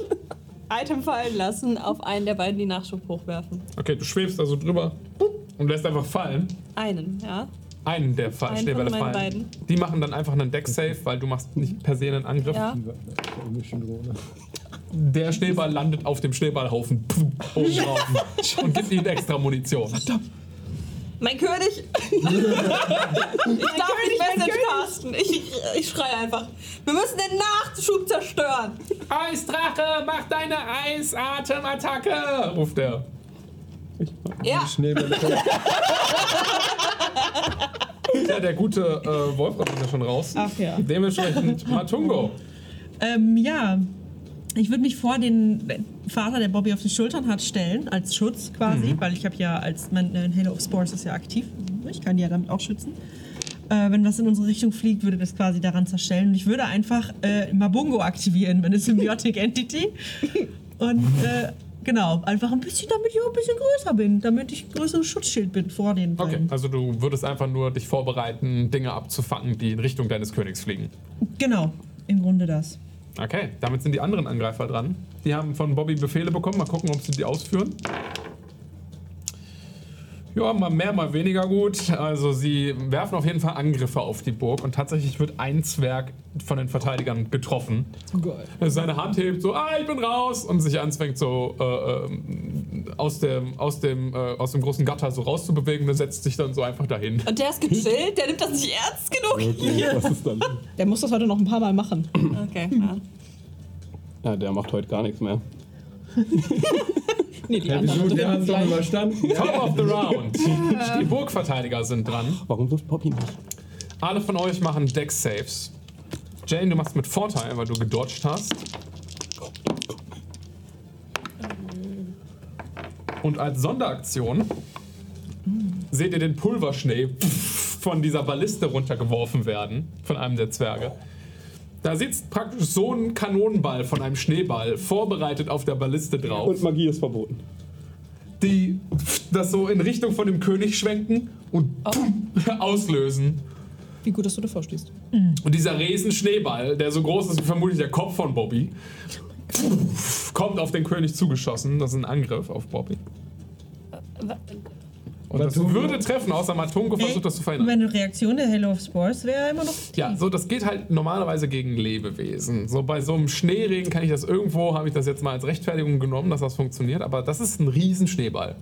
Item fallen lassen, auf einen der beiden die Nachschub hochwerfen. Okay, du schwebst also drüber und lässt einfach fallen. Einen, ja. Einen der Fa Einen Schneebälle fallen. Die machen dann einfach einen Deck-Save, weil du machst nicht per se einen Angriff. Ja. Der Schneeball landet auf dem Schneeballhaufen oben drauf und gibt ihnen extra Munition. Mein König! (laughs) ich darf nicht Message casten. Ich, ich schreie einfach. Wir müssen den Nachschub zerstören. Eisdrache, mach deine Eisatemattacke! ruft er. Ja, Schneebälle. Ja, der gute äh, Wolfram ist ja schon raus. Ach ja. Dementsprechend Matungo. Ähm, ja. Ich würde mich vor den Vater, der Bobby auf die Schultern hat, stellen, als Schutz quasi, weil ich habe ja als mein äh, Halo of Spores ist ja aktiv. Ich kann die ja damit auch schützen. Äh, wenn was in unsere Richtung fliegt, würde das quasi daran zerstellen. Und ich würde einfach äh, Mabungo aktivieren, meine Symbiotic Entity. (laughs) Und äh, genau, einfach ein bisschen, damit ich auch ein bisschen größer bin, damit ich ein größeres Schutzschild bin vor den Okay, beiden. also du würdest einfach nur dich vorbereiten, Dinge abzufangen, die in Richtung deines Königs fliegen. Genau, im Grunde das. Okay, damit sind die anderen Angreifer dran. Die haben von Bobby Befehle bekommen. Mal gucken, ob sie die ausführen. Ja, mal mehr, mal weniger gut. Also sie werfen auf jeden Fall Angriffe auf die Burg und tatsächlich wird ein Zwerg von den Verteidigern getroffen. Geil. Er seine Hand hebt, so, ah, ich bin raus und sich anfängt so äh, ähm, aus, dem, aus, dem, äh, aus dem großen Gatter so rauszubewegen und er setzt sich dann so einfach dahin. und der ist gechillt, der nimmt das nicht ernst genug. Okay, was ist dann? Der muss das heute noch ein paar Mal machen. Okay, ja. Ja, der macht heute gar nichts mehr. (laughs) Nee, die Ja, anderen wieso? Wir haben es doch überstanden. Top of the round. (laughs) Die Burgverteidiger sind dran. Warum wirft Bobby nicht? Alle von euch machen Deck-Saves. Jane, du machst mit Vorteil, weil du gedodged hast. Und als Sonderaktion seht ihr den Pulverschnee von dieser Balliste runtergeworfen werden, von einem der Zwerge. Da sitzt praktisch so ein Kanonenball von einem Schneeball vorbereitet auf der Balliste drauf, Und Magie ist verboten. die das so in Richtung von dem König schwenken und (laughs) auslösen. Wie gut, dass du davor stehst. Und dieser riesen Schneeball, der so groß ist wie vermutlich der Kopf von Bobby, kommt auf den König zugeschossen. Das ist ein Angriff auf Bobby. Und das würde treffen, außer Matungo versucht das zu verhindern. Meine Reaktion der Halo of Spores wäre immer noch. Ja, so das geht halt normalerweise gegen Lebewesen. So bei so einem Schneeregen kann ich das irgendwo, habe ich das jetzt mal als Rechtfertigung genommen, dass das funktioniert, aber das ist ein riesen Schneeball.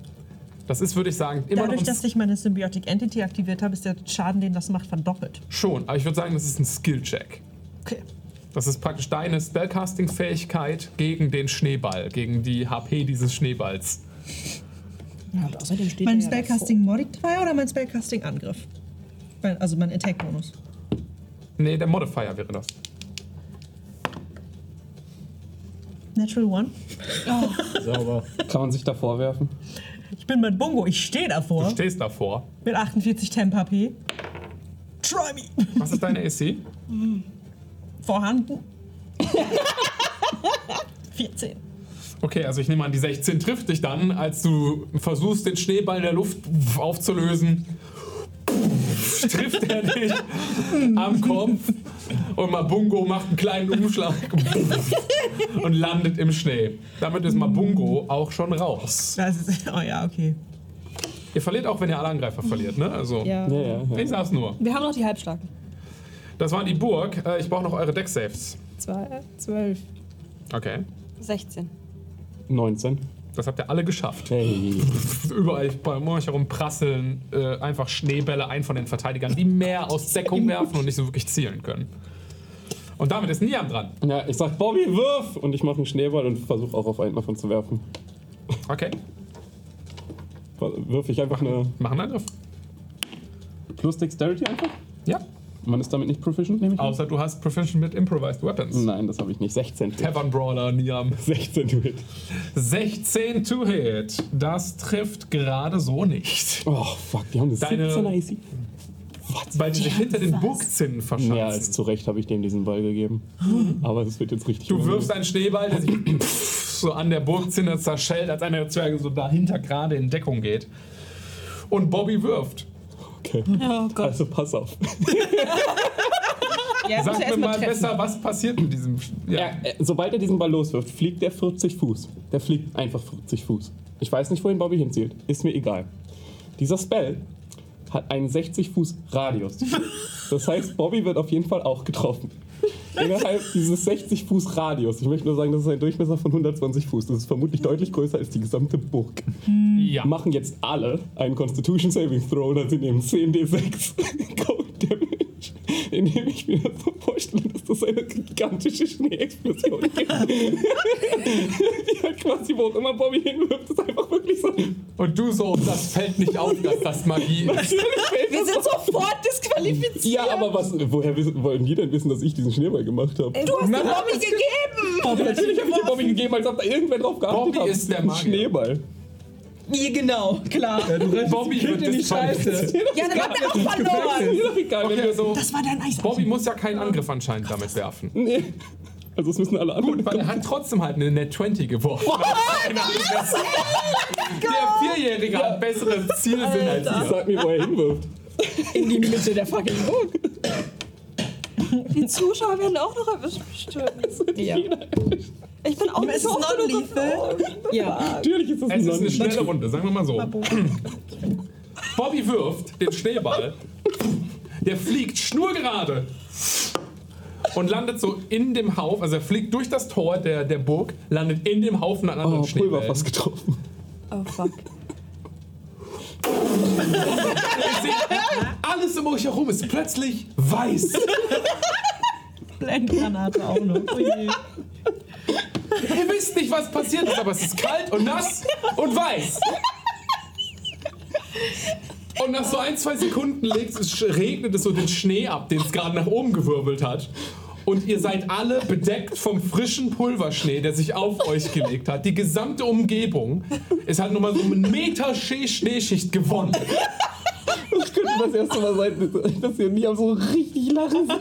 Das ist, würde ich sagen, immer Dadurch, dass ich meine Symbiotic Entity aktiviert habe, ist der Schaden, den das macht, verdoppelt. schon, aber ich würde sagen, das ist ein Skill-Check. Okay. Das ist praktisch deine Spellcasting-Fähigkeit gegen den Schneeball, gegen die HP dieses Schneeballs. Ja, und außerdem steht Mein ja Spellcasting Modifier oder mein Spellcasting Angriff? Mein- Also mein Attack-Bonus. Nee, der Modifier wäre das. Natural One. Sauber. Kann man sich da vorwerfen? Ich bin mit Bungo, ich stehe Du davor. stehst davor. Mit 48 Temp HP. Try me. Was ist deine AC? Vorhanden. (laughs) 14. Okay, also ich nehme an, die 16 trifft dich dann, als du versuchst, den Schneeball in der Luft aufzulösen. trifft er dich am Kopf und Mabungo macht einen kleinen Umschlag und landet im Schnee. Damit ist Mabungo auch schon raus. Das ist, oh ja, okay. Ihr verliert auch, wenn ihr alle Angreifer verliert, ne? Also, Ja. Ja, ja, ja. ich sag's nur. Wir haben noch die Halbstarken. Das war die Burg. Äh, Ich brauche noch eure Deck-Saves. Zwei, zwölf, Okay. 16. 19. Das habt ihr alle geschafft. Hey. (laughs) Überall bei euch herum prasseln äh, einfach Schneebälle ein von den Verteidigern, die mehr aus Deckung werfen und nicht so wirklich zielen können. Und damit ist Niam dran. Ja, ich sag Bobby, wirf! Und ich mache einen Schneeball und versuche auch auf einen davon zu werfen. Okay, Wirf ich einfach eine mach einen Angriff. Plus Dexterity einfach? Ja. Man ist damit nicht proficient, nehme ich an? Außer du hast Proficient mit Improvised Weapons. Nein, das habe ich nicht. 16 to hit. Tavern Brawler, Niam. (laughs) 16 to hit. 16 to hit. Das trifft gerade so nicht. Oh, fuck, die haben eine Deine- 17er AC. Weil die sich hinter den Burgzinnen Mehr als verschanzen. zu Recht habe ich dem diesen Ball gegeben. (laughs) Aber das wird jetzt richtig Du unangenehm. wirfst einen Schneeball, der sich (laughs) so an der Burgzinne zerschellt, als einer der Zwerge so dahinter gerade in Deckung geht. Und Bobby wirft. Okay. Oh Gott. Also pass auf. (laughs) Ja, Sag mir mal besser, was passiert mit diesem. Ja. Ja, äh, sobald er diesen Ball loswirft, fliegt der 40 Fuß. Der fliegt einfach 40 Fuß. Ich weiß nicht, wohin Bobby hinzielt. Ist mir egal. Dieser Spell hat einen 60 Fuß Radius. (laughs) Das heißt, Bobby wird auf jeden Fall auch getroffen. Innerhalb dieses 60 Fuß Radius. Ich möchte nur sagen, das ist ein Durchmesser von 120 Fuß. Das ist vermutlich deutlich größer als die gesamte Burg. ja. Machen jetzt alle einen Constitution Saving Throw, dann sie nehmen 10d6 Cold Damage. Indem ich mir das so vorstelle, dass das eine gigantische Schneeexplosion gibt. (laughs) Die halt quasi, wo auch immer Bobby hinwirft, ist einfach wirklich so. Und du so, das fällt nicht auf, dass das Magie ist. Wir sind sofort disqualifiziert. Ja, aber was, woher wollen die denn wissen, dass ich diesen Schneeball gemacht habe? Du hast den Bobby gegeben. Bobby, natürlich habe ich den Bobby gegeben, als ob da irgendwer drauf geachtet Bobby hat. ist der Magier. Schneeball. Ja, genau, klar. Bobby wird in die Scheiße. Ja, dann hat er auch verloren. doch egal, wenn Okay, wir so. Das war dein Eis. Bobby muss ja keinen Angriff anscheinend damit werfen. Nee. Also es müssen alle anderen. Gut, weil er hat trotzdem halt eine Net 20 geworfen. Der Vierjährige hat besseren Zielsinn als ihr. Sag mir, wo er hinwirft. In die Mitte der fucking Burg. (laughs) Die Zuschauer werden auch noch erwischt bestimmt. Ja. Ich bin auch Es nicht ist so non-lethal. ja. Natürlich ist das Es ist eine schnelle Runde, sagen wir mal so. (clears throat) Bobby wirft den Schneeball. Der fliegt schnurgerade und landet so in dem Haufen, also er fliegt durch das Tor der, der Burg, landet in dem Haufen an anderen Oh, Pulver Schneebällen. fast getroffen. Oh fuck. (laughs) Alles um euch herum ist plötzlich weiß. Blendgranate auch noch. Oh. Ihr wisst nicht, was passiert ist, aber es ist kalt und nass und weiß. Und nach so ein, zwei Sekunden legt es, regnet es so den Schnee ab, den es gerade nach oben gewirbelt hat. Und ihr seid alle bedeckt vom frischen Pulverschnee, der sich auf euch gelegt hat. Die gesamte Umgebung ist halt nur mal so einen Meter Schneeschicht gewonnen. Das könnte das erste Mal sein, dass ihr nie so richtig lachen seht.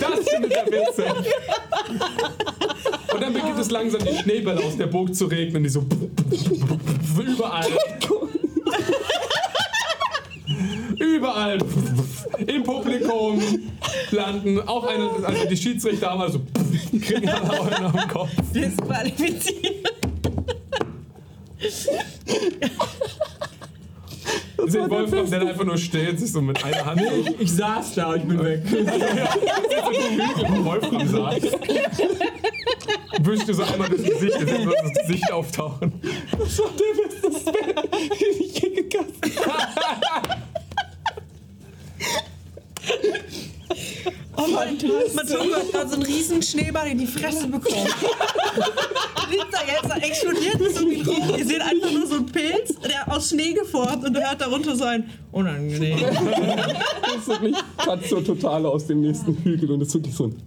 Das findet er witzig. Und dann beginnt es langsam die Schneebälle aus der Burg zu regnen, die so überall. Überall im Publikum landen. Auch eine, also die Schiedsrichter haben also kriegen alle Eulen am Kopf. Disqualifiziert. Seht Wolfram, der da einfach nur steht, sich so mit einer Hand so Ich saß da, ich bin weg. wo Wolfram saß. Dir so einmal das Gesicht, das Gesicht auftauchen. Das war der beste Spell, den ich je gekastet (laughs) Oh mein Gott, Matungo hat gerade so einen riesen Schneeball in die Fresse bekommen. (laughs) Liegt da jetzt, da explodiert es um ihn rum. Ihr seht einfach nur so einen Pilz, der aus Schnee geformt und hört darunter so ein unangenehm. Das ist wirklich gerade so total aus dem nächsten Hügel und es ist wirklich so ein.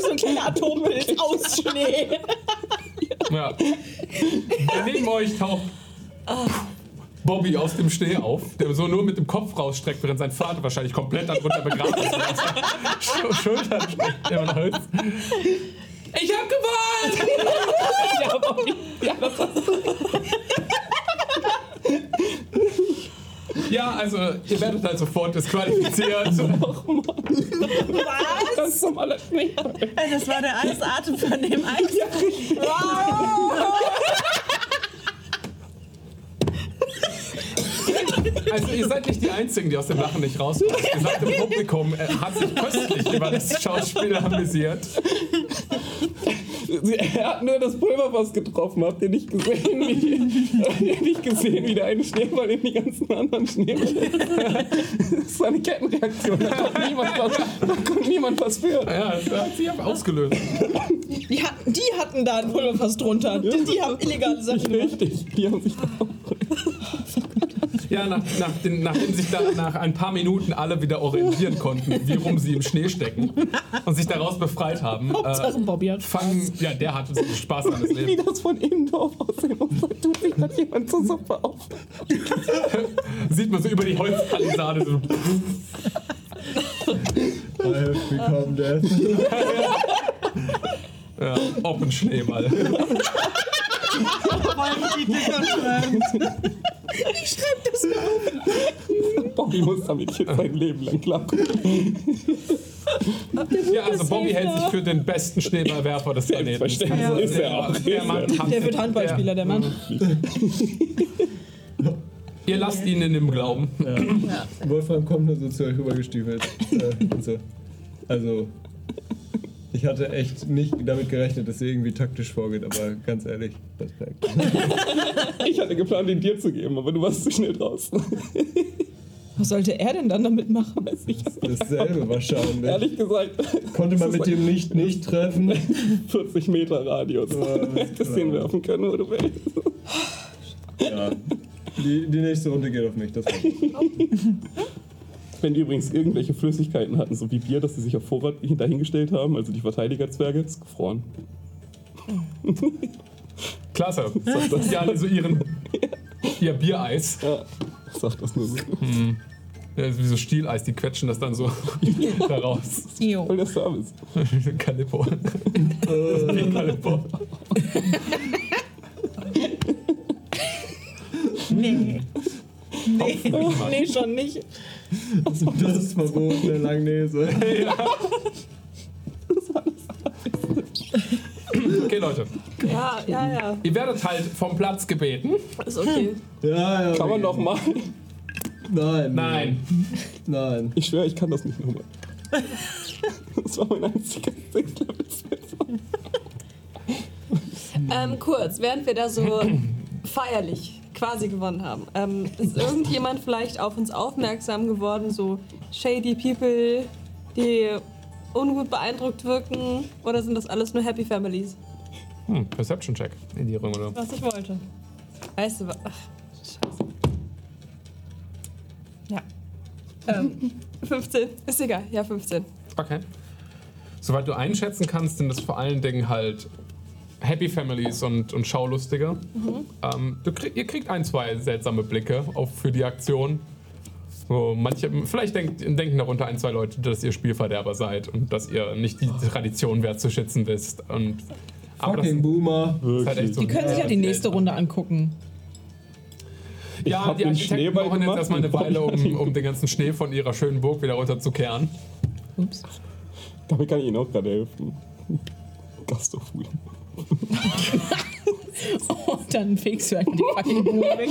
So ein kleiner Atompilz aus Schnee. Ja. Ja, neben euch taucht Bobby aus dem Schnee auf, der so nur mit dem Kopf rausstreckt, während sein Vater wahrscheinlich komplett darunter begraben ist. Sch (laughs) Schultern streckt der im Hals. Ich hab gewonnen! Ja, Bobby. Ja. Ja, also ihr werdet halt sofort disqualifiziert. Das ist zum Ey, Das war der Eisatem von dem Eis. Also ihr seid nicht die Einzigen, die aus dem Lachen nicht rauskommen. Das gesamte Publikum äh, hat sich köstlich über das Schauspiel amüsiert. Er hat nur das Pulverfass getroffen. Habt ihr nicht gesehen, wie, habt ihr nicht gesehen, wie der eine Schneeball in die ganzen anderen Schneebälle. Das war eine Kettenreaktion. Da konnte niemand was, da konnte niemand was für. Ja, das hat sich aber ausgelöst. Die hatten, die hatten da ein Pulverfass drunter. Die, die haben illegale Sachen gemacht. Richtig, die haben sich da Ja, nach, nach den, nachdem sich da nach ein paar Minuten alle wieder orientieren konnten, wie rum sie im Schnee stecken und sich daraus befreit haben, Hauptsache Bobby hat fangen, ja, der hatte so Spaß an das wie Leben. das von innen drauf aussehen muss. Da tut sich das jemand zur Suppe auf. (laughs) Sieht man so über die Holzpalisade so. I have become death. Ja, (laughs) Open Schneeball. Bobby muss damit jetzt sein Leben lang klarkommen. Ja, also Bobby hält sich für den besten Schneeballwerfer des Planeten. Selbstverständlich ist er auch. Der Mann Der wird Handballspieler, der Mann. (laughs) Ihr lasst ihn in dem Glauben. Ja. Wolfram kommt nur so zu euch rübergestiefelt. Äh, so. Also, ich hatte echt nicht damit gerechnet, dass ihr irgendwie taktisch vorgeht, aber ganz ehrlich, Respekt. (laughs) Ich hatte geplant, ihn dir zu geben, aber du warst zu schnell draußen. (laughs) Was sollte er denn dann damit machen? Dasselbe wahrscheinlich. Ehrlich gesagt, Konnte man mit dem nicht nicht treffen? (laughs) 40 Meter Radius. Du hättest den werfen können, wo du willst. Ja. Die, die nächste Runde geht auf mich, das war Wenn die übrigens irgendwelche Flüssigkeiten hatten, so wie Bier, das sie sich auf Vorrat dahingestellt haben, also die Verteidigerzwerge, ist gefroren. (laughs) Klasse. Sagt ja alle so ihren ihr Biereis. Ja, ich sag das nur so. Ja, ist wie so Stieleis, die quetschen das dann so (laughs) da raus. Jo. Voll der Service. (laughs) Das ist wie Calippo. Nee. (laughs) Nee, schon nicht. das ist verbotene Langnese. (laughs) (laughs) Okay, Leute. Ja, ja, ja. Ihr werdet halt vom Platz gebeten. Ist okay. Ja, ja. Kann man doch mal. Nein. Nein. Nein. Ich schwöre, ich kann das nicht nochmal. Das war mein einziger Sechs-Level-Spell. Ähm, kurz, während wir da so (clears throat) feierlich quasi gewonnen haben, ähm, ist irgendjemand vielleicht auf uns aufmerksam geworden, so shady People, die ungut beeindruckt wirken? Oder sind das alles nur Happy Families? Hm, Perception Check in die Runde. Was ich wollte. Weißt du was? Ach, scheiße. Ja. Ähm, (laughs) 15. Ist egal. Ja, 15. Okay. Soweit du einschätzen kannst, sind es vor allen Dingen halt Happy Families und, und Schaulustige. Ähm, du krieg, ihr kriegt ein, zwei seltsame Blicke auf, für die Aktion. So, manche, vielleicht denkt, denken darunter ein, zwei Leute, dass ihr Spielverderber seid und dass ihr nicht die Tradition wertzuschätzen wisst. Und, aber das Fucking Boomer. ist halt echt so Die können sich ja die nächste Runde angucken. Ja, hab die Architekten brauchen jetzt erstmal eine Weile, um, um den ganzen Schnee von ihrer schönen Burg wieder runterzukehren. Ups. Damit kann ich Ihnen auch gerade helfen. (laughs) Gastofuhl. Und dann fegst du einfach die fucking Buch weg.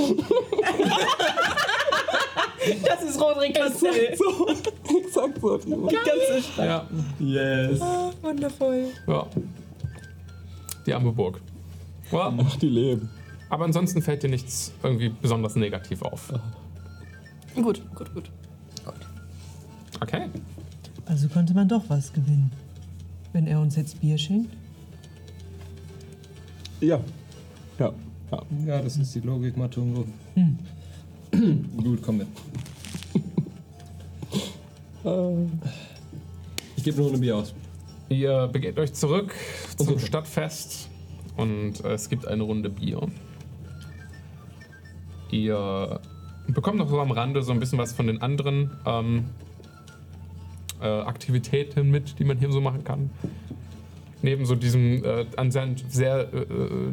das ist Roderick Castell. So, exakt so. hat jemand. Die ganze Stadt. Ja, Yes. Wundervoll. ja. Die arme Burg. Ja, Ach, die leben. aber ansonsten fällt dir nichts irgendwie besonders negativ auf. Gut, gut, gut. Okay. Also konnte man doch was gewinnen. Wenn er uns jetzt Bier schenkt. Ja. Ja. ja. Ja, das ist die Logik, Matungo. Gut, komm mit. Ich gebe nur eine Bier aus. Ihr begebt euch zurück zum Okay. Stadtfest und es gibt eine Runde Bier. Ihr bekommt noch so am Rande so ein bisschen was von den anderen ähm, äh, Aktivitäten mit, die man hier so machen kann. Neben so diesem äh, anscheinend sehr äh,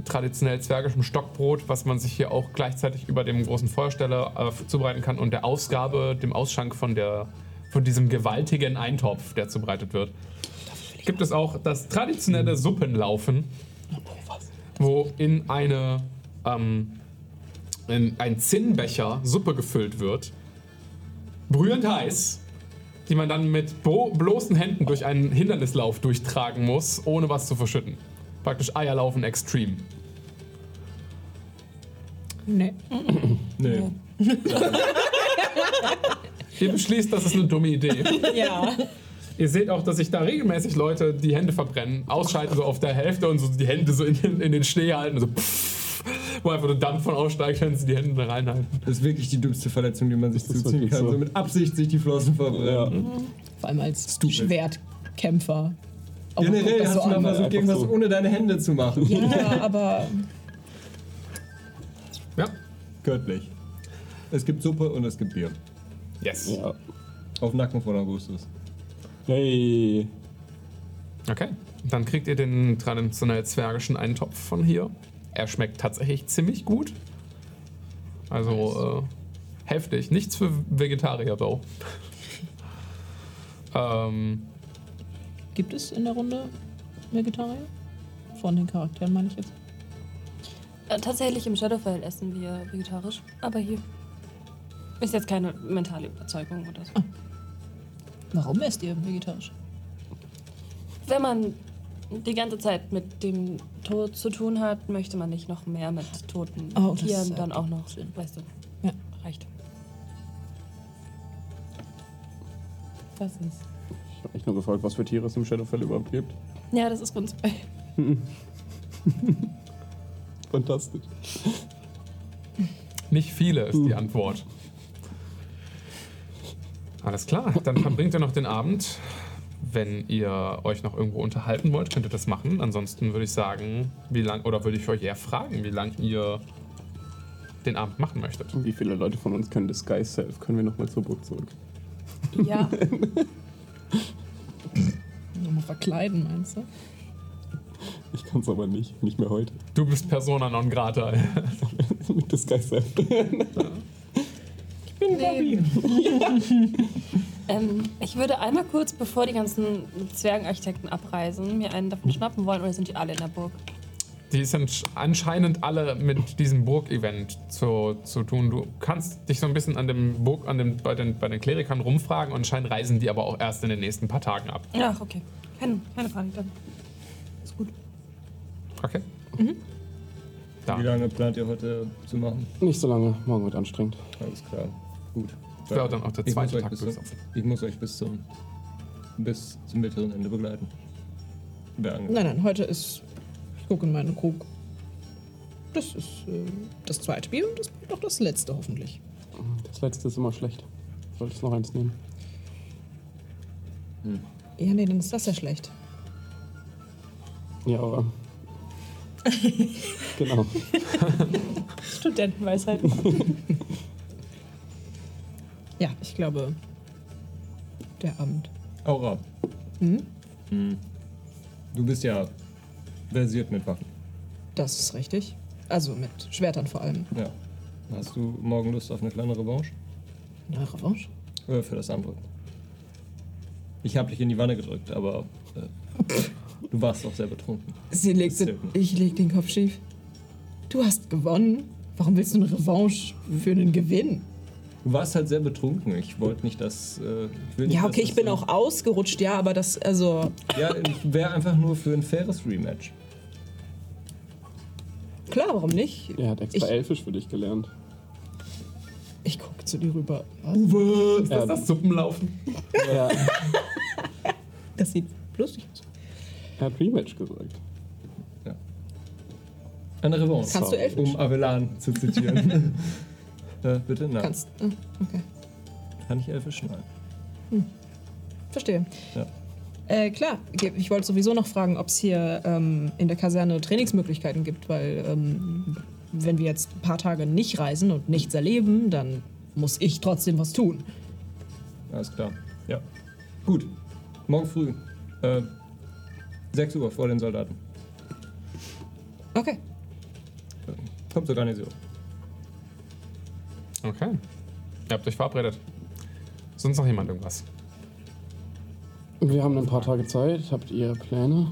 traditionell zwergischen Stockbrot, was man sich hier auch gleichzeitig über dem großen Feuersteller äh, zubereiten kann und der Ausgabe, dem Ausschank von, der, von diesem gewaltigen Eintopf, der zubereitet wird. Gibt es auch das traditionelle Suppenlaufen, wo in eine ähm, in ein Zinnbecher Suppe gefüllt wird, brühend heiß, die man dann mit blo bloßen Händen durch einen Hindernislauf durchtragen muss, ohne was zu verschütten. Praktisch Eierlaufen extrem. Nee. Nee. (laughs) Ihr beschließt, das ist eine dumme Idee. Ja. Ihr seht auch, dass sich da regelmäßig Leute die Hände verbrennen, ausschalten so auf der Hälfte und so die Hände so in, den- in den Schnee halten, so pff, wo einfach nur Dampf von aussteigt, wenn sie die Hände da reinhalten. Das ist wirklich die dümmste Verletzung, die man sich zuziehen kann. so. So mit Absicht sich die Flossen verbrennen. Vor allem als Schwertkämpfer. Aber guck Generell hast so du mal versucht, irgendwas so. ohne deine Hände zu machen. Ja, aber Ja. Göttlich. Es gibt Suppe und es gibt Bier. Yes. Ja. Auf Nacken von Augustus. Hey. Okay. Dann kriegt ihr den traditionell zwergischen Eintopf von hier. Er schmeckt tatsächlich ziemlich gut. Also äh, heftig. Nichts für Vegetarier, though. (laughs) ähm, gibt es in der Runde Vegetarier? Von den Charakteren meine ich jetzt. Äh, tatsächlich im Shadowfell essen wir vegetarisch, aber hier ist jetzt keine mentale Überzeugung oder so. Warum esst ihr vegetarisch? Wenn man die ganze Zeit mit dem Tod zu tun hat, möchte man nicht noch mehr mit toten Oh, das Tieren ergibt dann auch noch, weißt du, Ja. reicht. Was ist? Ich habe mich nur gefragt, was für Tiere es im Shadowfell überhaupt gibt. Ja, das ist uns bei. (laughs) Fantastisch. nicht viele ist die Antwort. Alles klar, dann verbringt ihr noch den Abend. Wenn ihr euch noch irgendwo unterhalten wollt, könnt ihr das machen. Ansonsten würde ich sagen, wie lang, oder würde ich euch eher fragen, wie lange ihr den Abend machen möchtet. Wie viele Leute von uns können Disguise Self? Können wir nochmal zur Burg zurück? Ja, (laughs) Nochmal verkleiden, meinst du? Ich kann es aber nicht. Nicht mehr heute. Du bist Persona non grata. (laughs) Mit Disguise Self. nee. (laughs) ähm, ich würde einmal kurz, bevor die ganzen Zwergenarchitekten abreisen, mir einen davon schnappen wollen, oder sind die alle in der Burg? Die sind anscheinend alle mit diesem Burg-Event zu, zu tun. Du kannst dich so ein bisschen an dem Burg, an dem, bei, den, bei den Klerikern rumfragen und anscheinend reisen die aber auch erst in den nächsten paar Tagen ab. Ach, okay. Keine, keine Panik dann. Ist gut. Okay? Wie Da. lange plant ihr heute zu machen? Nicht so lange. Morgen wird anstrengend. Alles klar. Gut. Wäre dann auch der Ich muss zweite euch Tag bis zum, Ich muss euch bis zum, bis zum mittleren Ende begleiten. Nein, nein, heute ist. Ich gucke in meinen Krug. Das ist äh, das zweite Bier und das bleibt auch das letzte hoffentlich. Das letzte ist immer schlecht. Solltest noch eins nehmen. Ja, nee, dann ist das ja schlecht. Ja, aber. (laughs) genau. Studentenweisheit. (laughs) Ja, ich glaube, der Abend. Aura. Hm? Hm. Du bist ja versiert mit Waffen. Das ist richtig. Also mit Schwertern vor allem. Ja. Hast du morgen Lust auf eine kleine Revanche? Eine Revanche? Äh, für das andere. Ich habe dich in die Wanne gedrückt, aber äh, du warst auch sehr betrunken. Sie legt den, ich leg den Kopf schief. Du hast gewonnen. Warum willst du eine Revanche für einen Gewinn? Du warst halt sehr betrunken. Ich wollte nicht, dass. Äh, nicht, Ja, dass okay, das ich bin so- auch ausgerutscht, ja, aber das, also, Ja, ich wäre einfach nur für ein faires Rematch. klar, warum nicht? Er hat extra Ich- Elfisch für dich gelernt. Ich gucke zu dir rüber. Was? Ist das das Suppenlaufen? Ja. (laughs) Das sieht lustig aus. Er hat Rematch gesagt. Eine Revanche. Kannst du Elfisch? Um Avelan zu zitieren. (laughs) äh, bitte? Nein. Kannst. ah, Okay. Kann ich Elfisch? Nein. Verstehe. Ja. Äh, klar, ich wollte sowieso noch fragen, ob es hier ähm, in der Kaserne Trainingsmöglichkeiten gibt, weil ähm, wenn wir jetzt ein paar Tage nicht reisen und nichts erleben, dann muss ich trotzdem was tun. Alles klar. Ja. Gut. Morgen früh. Äh, 6 Uhr vor den Soldaten. Okay. Kommt zur Garnison. Okay. Ihr habt euch verabredet. Sonst noch jemand irgendwas? Wir haben ein paar Tage Zeit. Habt ihr Pläne?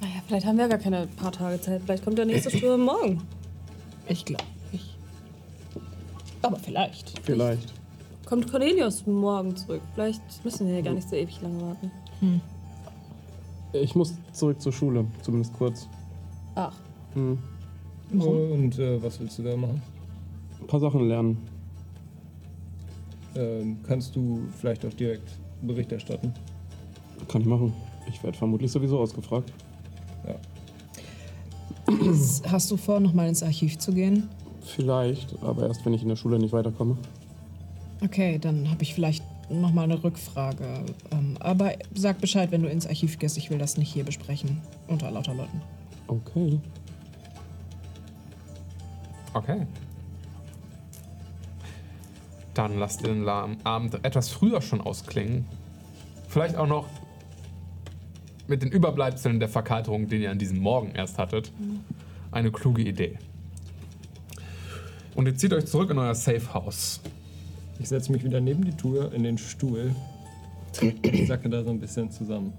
Naja, vielleicht haben wir gar keine paar Tage Zeit. Vielleicht kommt der nächste (clears throat) Sturm morgen. Ich glaube nicht. Aber vielleicht. Vielleicht. Kommt Cornelius morgen zurück. Vielleicht müssen wir hier gar nicht so ewig lange warten. Ich muss zurück zur Schule, zumindest kurz. Ach, Hm. Und äh, was willst du da machen? Ein paar Sachen lernen. Ähm, kannst du vielleicht auch direkt Bericht erstatten? Kann ich machen. Ich werde vermutlich sowieso ausgefragt. Hast du vor, nochmal ins Archiv zu gehen? Vielleicht, aber erst wenn ich in der Schule nicht weiterkomme. Okay, dann habe ich vielleicht nochmal eine Rückfrage. Ähm, aber sag Bescheid, wenn du ins Archiv gehst. Ich will das nicht hier besprechen. Unter lauter Leuten. Okay. Okay. Dann lasst den Abend etwas früher schon ausklingen. Vielleicht auch noch mit den Überbleibseln der Verkalterung, den ihr an diesem Morgen erst hattet. Eine kluge Idee. Und ihr zieht euch zurück in euer Safe House. Ich setze mich wieder neben die Tür in den Stuhl. Ich sacke da so ein bisschen zusammen.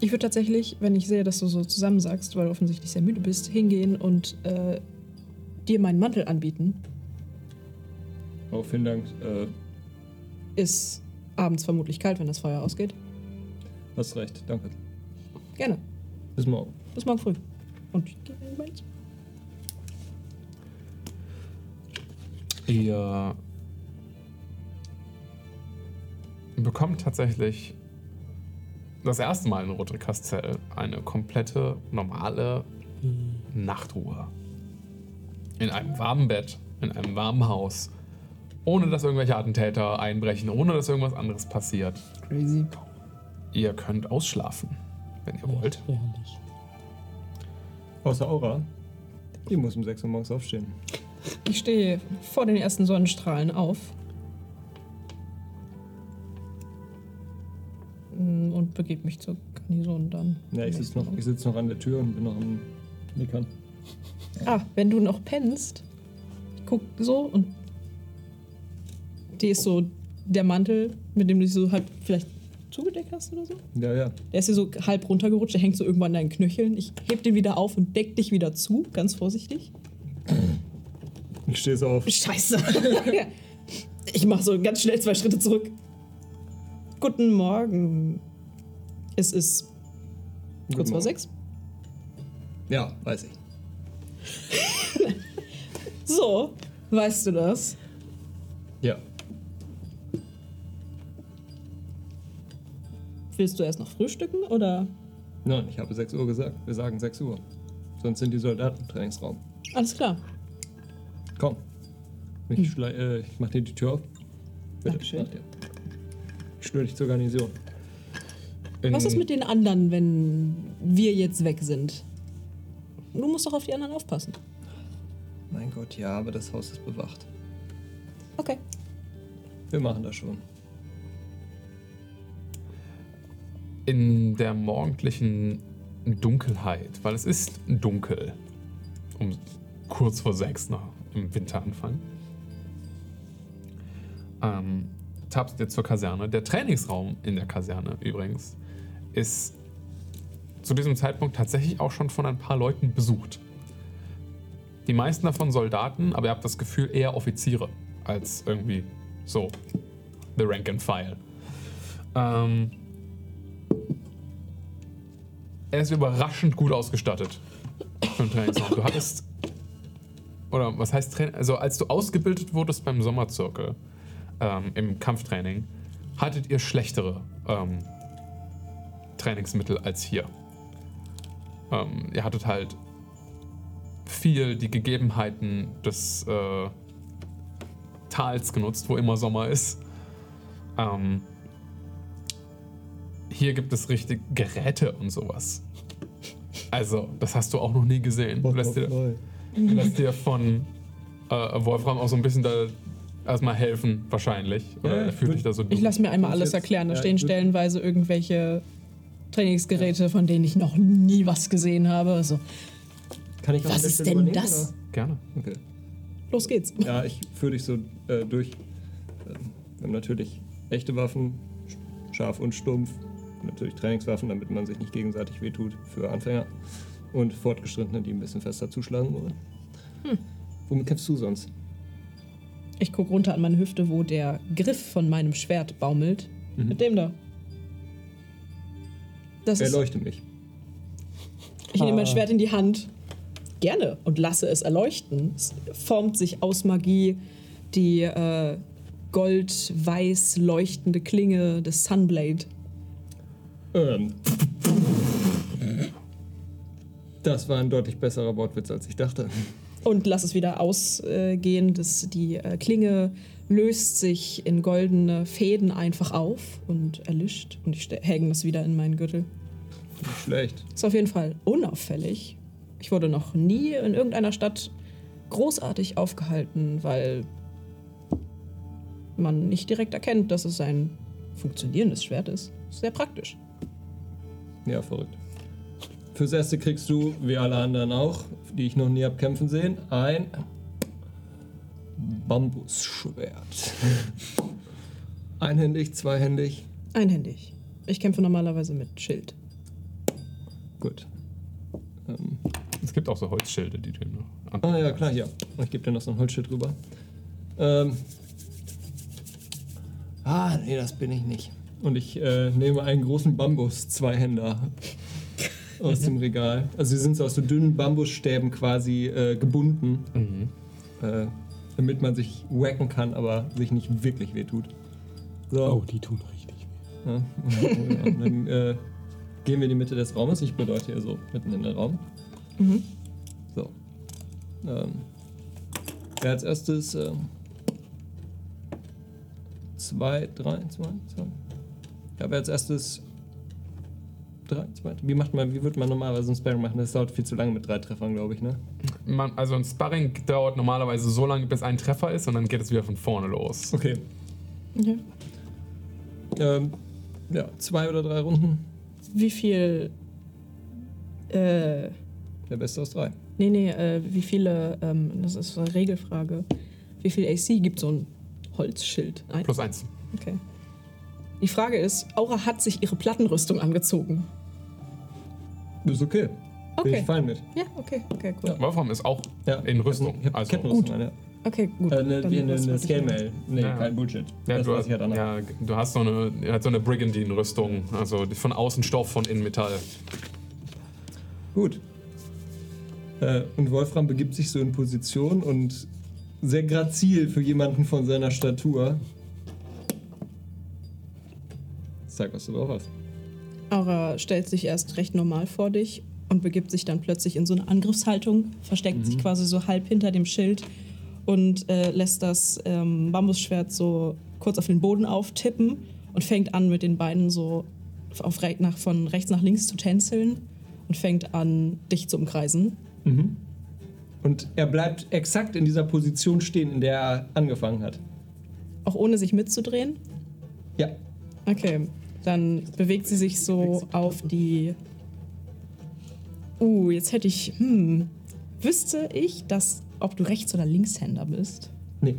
Ich würde tatsächlich, wenn ich sehe, dass du so zusammensagst, weil du offensichtlich sehr müde bist, hingehen und äh, dir meinen Mantel anbieten. Oh, vielen Dank. Äh, Ist abends vermutlich kalt, wenn das Feuer ausgeht. hast recht, danke. Gerne. Bis morgen. Bis morgen früh. Und ich gehe in meins. Ihr bekommt tatsächlich das erste Mal in Rote Kastell eine komplette, normale Nachtruhe. In einem warmen Bett, in einem warmen Haus, ohne dass irgendwelche Attentäter einbrechen, ohne dass irgendwas anderes passiert. Crazy. Ihr könnt ausschlafen, wenn ihr wollt. Herrlich. Außer Aura. Die muss um 6 Uhr morgens aufstehen. Ich stehe vor den ersten Sonnenstrahlen auf. Und begebe mich zur Garnison dann. Ja, ich sitze noch, ich sitz noch an der Tür und bin noch am Nickern. Ah, wenn du noch pennst, guck so und die ist so der Mantel, mit dem du dich so halb vielleicht zugedeckt hast oder so. Ja, ja. Der ist hier so halb runtergerutscht, der hängt so irgendwann an deinen Knöcheln. Ich heb den wieder auf und deck dich wieder zu, ganz vorsichtig. Ich stehe so auf. Scheiße. (laughs) ich mache so ganz schnell zwei Schritte zurück. Guten Morgen. Es ist kurz vor sechs. Ja, weiß ich. (laughs) So, weißt du das? Ja. Willst du erst noch frühstücken oder? Nein, ich habe 6 Uhr gesagt. Wir sagen 6 Uhr. Sonst sind die Soldaten im Trainingsraum. Alles klar. Komm. Ich, schlei- äh, ich mach dir die Tür auf. Bitte, Dankeschön. Ich störe dich zur Garnison. In- Was ist mit den anderen, wenn wir jetzt weg sind? Du musst doch auf die anderen aufpassen. Mein Gott, ja, aber das Haus ist bewacht. Okay. Wir machen das schon. in der morgendlichen Dunkelheit, weil es ist dunkel, um kurz vor sechs noch im Winteranfang, ähm, tapst ihr zur Kaserne. Der Trainingsraum in der Kaserne übrigens ist zu diesem Zeitpunkt tatsächlich auch schon von ein paar Leuten besucht. Die meisten davon Soldaten, aber ihr habt das Gefühl eher Offiziere als irgendwie so the rank and file. Ähm, er ist überraschend gut ausgestattet für einen Trainingsraum. Du hattest oder was heißt Training? Also als du ausgebildet wurdest beim Sommerzirkel ähm, im Kampftraining, hattet ihr schlechtere ähm, Trainingsmittel als hier. Ähm, ihr hattet halt viel die Gegebenheiten des äh, Tals genutzt, wo immer Sommer ist. Ähm, hier gibt es richtig Geräte und sowas. Also, das hast du auch noch nie gesehen. Du lässt dir, lässt dir von äh, Wolfram auch so ein bisschen da erstmal helfen, wahrscheinlich. Oder Ja, ja, dich da so Ich lasse mir einmal alles erklären. Da ja, stehen ich stellenweise irgendwelche Trainingsgeräte, von denen ich noch nie was gesehen habe. Also, Kann ich Was ist denn das? Gerne. Oder? Okay. los geht's. Ja, ich führe dich so äh, durch. Ähm, wir haben natürlich echte Waffen, sch- scharf und stumpf. Natürlich Trainingswaffen, damit man sich nicht gegenseitig wehtut für Anfänger. Und Fortgeschrittene, die ein bisschen fester zuschlagen wollen. Hm. Womit kämpfst du sonst? Ich gucke runter an meine Hüfte, wo der Griff von meinem Schwert baumelt. Mhm. Mit dem da. Das ist, Erleuchte mich. ich nehme mein Schwert in die Hand. Gerne. Und lasse es erleuchten. Es formt sich aus Magie die äh, gold-weiß leuchtende Klinge des Sunblade. Ähm. Das war ein deutlich besserer Wortwitz, als ich dachte. Und lass es wieder ausgehen. Das, die äh, Klinge löst sich in goldene Fäden einfach auf und erlischt. Und ich hänge das wieder in meinen Gürtel. Nicht schlecht. Ist auf jeden Fall unauffällig. Ich wurde noch nie in irgendeiner Stadt großartig aufgehalten, weil man nicht direkt erkennt, dass es ein funktionierendes Schwert ist. Ist Sehr praktisch. Ja, verrückt. Fürs Erste kriegst du, wie alle anderen auch, die ich noch nie hab kämpfen sehen, ein Bambusschwert. (laughs) Einhändig, zweihändig. Einhändig. Ich kämpfe normalerweise mit Schild. Gut. Ähm, Es gibt auch so Holzschilde, die du ihm an. ah ja, klar, hier. Ich gebe dir noch so ein Holzschild rüber. Ähm, ah, nee, das bin ich nicht. Und ich äh, nehme einen großen Bambus-Zweihänder aus dem Regal. Also sie sind so aus so dünnen Bambusstäben quasi äh, gebunden. Äh, damit man sich wacken kann, aber sich nicht wirklich wehtut. So. Oh, die tun richtig weh. Ja. Und dann äh, gehen wir in die Mitte des Raumes. Ich bedeute hier so mitten in den Raum. So. Ähm, wer als erstes ähm, zwei, drei, zwei, zwei. Ja, wer als erstes drei, zwei. Wie macht man, wie würde man normalerweise ein Sparring machen? Das dauert viel zu lange mit drei Treffern, glaube ich, ne? Man, also ein Sparring dauert normalerweise so lange, bis ein Treffer ist und dann geht es wieder von vorne los. Okay. Okay. Ähm, ja, zwei oder drei Runden. Wie viel. Äh. Der Beste aus drei. Nee, nee, äh, wie viele. Ähm, das ist so eine Regelfrage. Wie viel AC gibt so ein Holzschild? Eins? Plus eins. Okay. Die Frage ist: Aura hat sich ihre Plattenrüstung angezogen. Ist okay. Bin Okay. ich fein mit. Ja, okay, okay, cool. Wolfram ist auch Ja. in Rüstung. Ich hab Also, Kettenrüstung an, ja. Okay, gut. Äh, ne, Dann wie eine, eine ich Scale? Mail. Nee, Ja. kein Bullshit. ja, das du, weiß hast, ich ja danach. ja, du hast so eine, er hat so eine Brigandine-Rüstung, also die von außen Stoff, von innen Metall. Gut. Äh, und Wolfram begibt sich so in Position und sehr grazil für jemanden von seiner Statur. Zeig, was du drauf hast. Aura stellt sich erst recht normal vor dich und begibt sich dann plötzlich in so eine Angriffshaltung, versteckt sich quasi so halb hinter dem Schild und äh, lässt das ähm, Bambusschwert so kurz auf den Boden auftippen und fängt an mit den Beinen so auf, nach, von rechts nach links zu tänzeln und fängt an, dich zu umkreisen. Und er bleibt exakt in dieser Position stehen, in der er angefangen hat. Auch ohne sich mitzudrehen. Ja. Okay, dann bewegt sie sich so auf die. Uh, jetzt hätte ich. Hm. Wüsste ich, dass, ob du Rechts- oder Linkshänder bist? Nee.